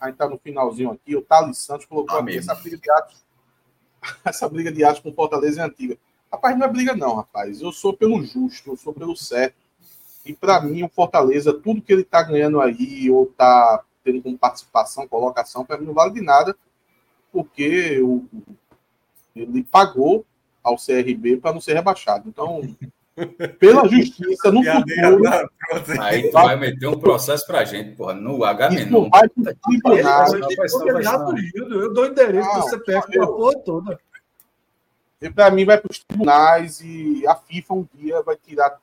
B: a gente tá no finalzinho aqui, o Thales Santos colocou ah, aqui essa briga de atos. Essa briga de atos com Fortaleza é antiga. Rapaz, não é briga, não, rapaz. Eu sou pelo justo, eu sou pelo certo. E para mim, o Fortaleza, tudo que ele tá ganhando aí, ou tá tendo como participação, colocação, para mim não vale de nada, porque o, ele pagou ao CRB para não ser rebaixado. Então, pela justiça, no futuro.
C: Aí tu vai meter um processo para a gente, porra, no H menor. Vai pro
A: tribunal. Eu dou endereço do CPF para a porra toda.
B: Para mim, vai para os tribunais e a FIFA um dia vai tirar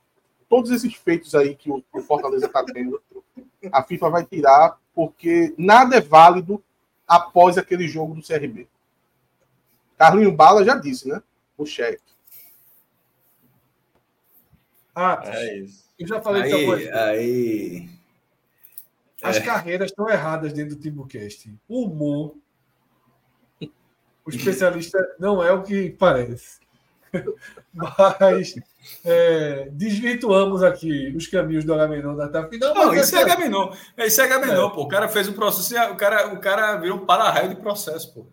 B: todos esses feitos aí que o Fortaleza está tendo. A FIFA vai tirar, porque nada é válido após aquele jogo do CRB. Carlinho Bala já disse, né? O cheque.
A: Ah, é isso. Eu já falei
C: aí, que aí...
A: As é. carreiras estão erradas dentro do Timbucast. O humor, o especialista não é o que parece. Mas é, desvirtuamos aqui os caminhos do Agamenon da etapa
C: final. Não, isso é Agamenon. Isso é Agamenon, é. pô. O cara fez um processo, o cara, o cara virou um para-raio de processo, pô.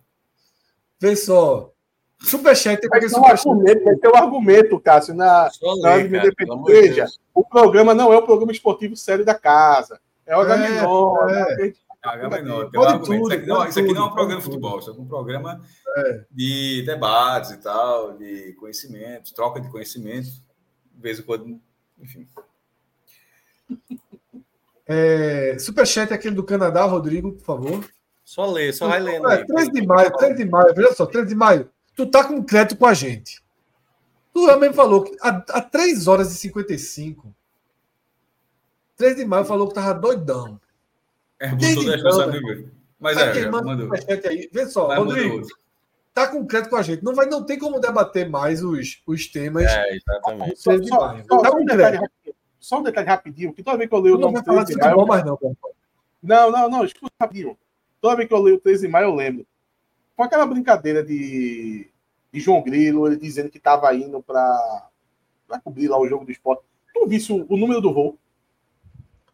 A: Vê só. Superchat
B: tem que superchat. Argumento, vai ter um argumento, Cássio, na, na cara, Veja, o programa não é o programa esportivo sério da casa. É o Agamenon. É, é.
C: Argumento. Tudo, isso, aqui não, isso aqui não é um programa de futebol, isso é um programa é. de debates e tal, de conhecimento, troca de conhecimento, de vez em quando, enfim.
A: É, superchat é aquele do Canadá, Rodrigo, por favor.
E: Só ler, só vai lendo.
A: É, 3 de maio, 3 de maio, veja só, 3 de maio. Tu tá com crédito com a gente. Tu também falou que há, há 3 horas e 55. 3 de maio falou que tava doidão.
C: É, botou 10 então, Mas tá é,
A: mandou. Aí. Vê só, Rodrigo. Mandou. Tá com crédito com a gente. Não, vai, não tem como debater mais os, os temas.
E: É, exatamente.
B: Só, só, só, tá um detalhe, só um detalhe rapidinho, que toda vez que eu leio o nome 3 de maio. Mais não, não, não, não, escuta rapidinho. Toda vez que eu leio o 3 de maio, eu lembro. Com aquela brincadeira de, de João Grilo, ele dizendo que estava indo para cobrir lá o jogo do esporte. Tu visse o, o número do voo?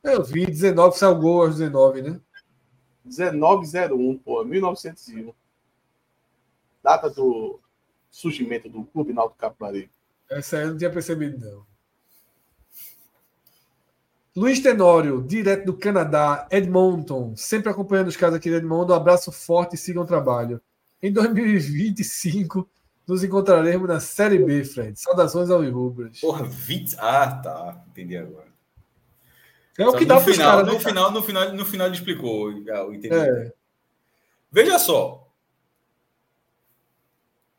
A: Eu vi 19, saiu gol aos 19, né?
B: 1901, pô, 1901. Data do surgimento do Clube Náutico Capibaribe.
A: Essa aí eu não tinha percebido, não. Luiz Tenório, direto do Canadá, Edmonton, sempre acompanhando os casos aqui de Edmonton. Um abraço forte e sigam o trabalho. Em 2025, nos encontraremos na Série B, Fred. Saudações ao Rubras.
C: Porra, 20. Ah, tá. Entendi agora.
A: É o que dá
C: no final, caras, no, né, final, no final, no final ele explicou o entendimento. É. Veja só.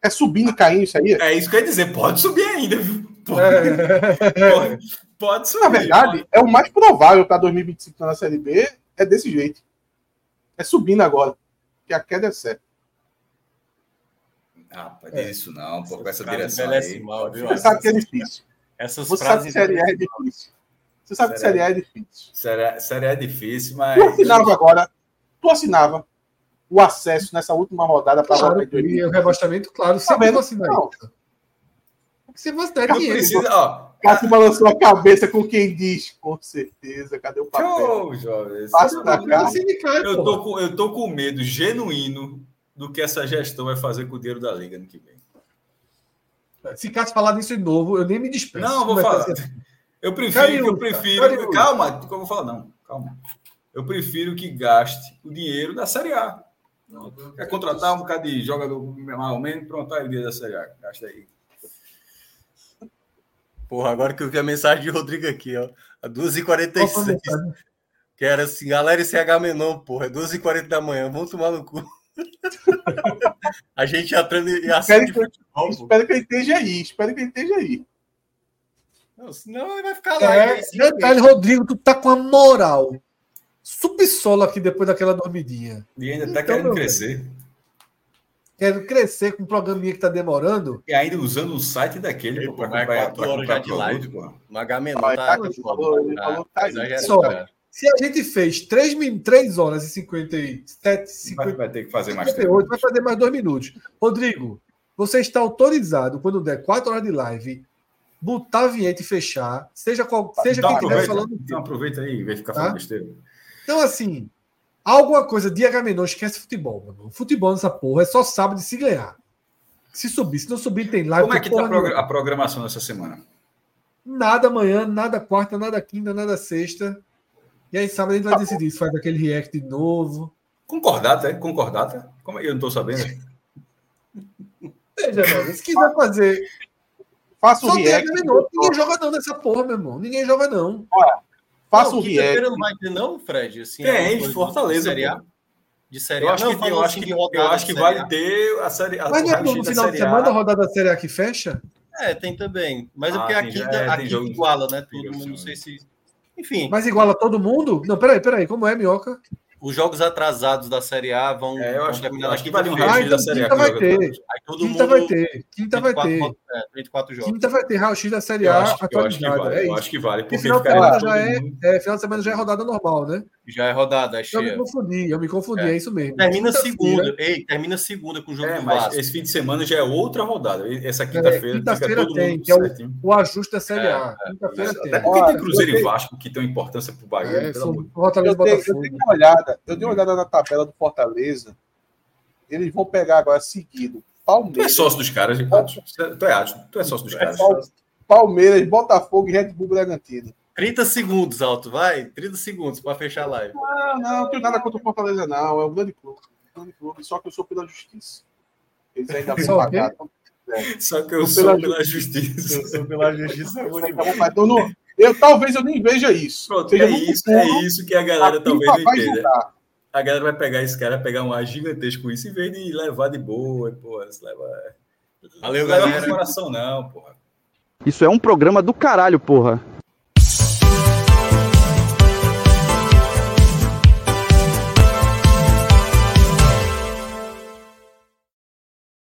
B: É subindo e caindo isso aí?
C: É isso que eu ia dizer. Pode subir ainda, viu? Pode, é.
B: pode, pode, subir. Na verdade, é o mais provável para 2025 na Série B. É desse jeito. É subindo agora. Que a queda é certa.
C: Ah, pode é. isso não, pô, com essa direção aí.
B: Mal, viu? Você sabe que é difícil.
E: Essas
B: Você sabe que Série A é difícil. Você sabe que Série A é difícil.
C: Série, série A é difícil, mas.
B: Tu assinava agora, tu assinava o acesso nessa última rodada para
A: claro, a E o rebaixamento, claro, tá assinar isso.
B: Se você der dinheiro. Precisa, ó, Cássio balançou a cabeça com quem diz, com certeza, cadê o papel?
C: Show, jovem. Passa pra cá. Eu tô, com, eu tô com medo genuíno do que essa gestão vai fazer com o dinheiro da Liga no que vem.
A: Se Cássio falar disso de novo, eu nem me despeço.
C: Não, vou falar. Eu prefiro, eu prefiro. Calma, eu vou falar, não, calma. Eu prefiro que gaste o dinheiro da Série A. Não, quer contratar um bocado de jogador mais ou menos, pronto, aí da Série A. Gasta aí.
E: Porra, agora que eu vi a mensagem de Rodrigo aqui, ó. A 2h46. Que era assim, galera, esse H Menon, porra, é 2h40 da manhã, vamos tomar no cu. a gente entrando e
B: assim espero, que, futebol, espero que ele esteja aí, espero que ele esteja aí.
E: Não, senão ele vai ficar lá. É,
A: detalhe, Rodrigo, tu tá com a moral. Subsolo aqui depois daquela dormidinha.
C: E ainda tá então, querendo crescer.
A: quero crescer com um programinha que tá demorando.
C: E ainda usando o site daquele
E: para acompanhar horas já de live, pô. No tá, tá,
A: tá, Só, se a gente fez 3, 3 horas e 57, 50,
C: vai ter que fazer mais
A: 58, tempo. vai fazer mais 2 minutos. Rodrigo, você está autorizado, quando der 4 horas de live, botar a vinheta e fechar, seja qual, seja então, quem estiver falando.
C: Então aproveita aí, em vez de ficar tá? falando besteira.
A: Então, assim, alguma coisa de Agamenon, esquece futebol, mano. Futebol nessa porra é só sábado de se ganhar. Se subir, se não subir, tem live.
C: Como é que tá a programação dessa semana?
A: Nada amanhã, nada quarta, nada quinta, nada sexta. E aí, sábado a gente vai decidir se faz aquele react de novo.
C: Concordata, é? Concordata? Como é? Eu não estou sabendo.
A: Veja, velho, se quiser fazer.
B: Faça o Só react.
A: Ninguém joga não nessa porra, meu irmão. Ninguém joga não.
B: Olha, faça o react.
E: não vai ter, não, Fred? Assim,
C: Tem, de Fortaleza.
E: Série A?
C: De série A. Eu acho que, eu acho que, eu acho que vale ter a série A.
A: Mas não é no final de semana a rodada da série A que fecha?
E: É, tem também. Mas é ah, é porque aqui, é, aqui iguala, né? Todo mundo, não sei se enfim.
A: Mas iguala todo mundo? Não, peraí, peraí. Como é, Minhoca?
E: Os jogos atrasados da Série A vão.
C: É, eu acho,
E: vão
C: acho que vai um raio-x da Série A.
A: Quinta vai ter. Quinta vai ter. Quinta vai ter.
E: 24 jogos.
A: Quinta vai ter raio-x da Série A
C: atualizada. Vale, é eu acho que vale.
A: Porque final de semana já é, é, final de semana já é rodada normal, né?
E: Já é rodada, é cheia.
A: Eu me confundi, eu me confundi, é, é isso mesmo.
E: Termina segunda. Ei, termina segunda com o jogo é, do
C: Vasco. Esse fim de semana já é outra rodada. Essa quinta-feira.
A: É, quinta-feira tem, que é o, o, ajuste da Série A.
C: É, quinta-feira tem. Até porque tem Cruzeiro e Vasco que tem importância pro Bahia. É,
B: eu dei uma olhada, eu dei uma olhada na tabela do Fortaleza. Eles vão pegar agora seguido.
C: Palmeiras. Tu é sócio dos caras, Ricardo. Tu é Tu é sócio dos caras.
B: Palmeiras, Botafogo e Red Bull Bragantino.
E: 30 segundos, Alto, vai. 30 segundos para fechar a live.
B: Não, não, não tenho nada contra o Fortaleza, não. É um grande clube. Um grande clube, só que eu sou pela justiça. Eles ainda vão pagar.
C: Só que eu sou, sou pela, justiça.
E: Eu sou pela justiça.
B: então, não, eu, talvez eu nem veja isso.
C: Pronto, é isso, é isso que a galera talvez não entenda. A galera vai pegar esse cara, pegar um ar gigantesco com isso, em vez de levar de boa, porra, leva.
E: Valeu, leva galera.
C: coração, não, porra.
I: Isso é um programa do caralho, porra.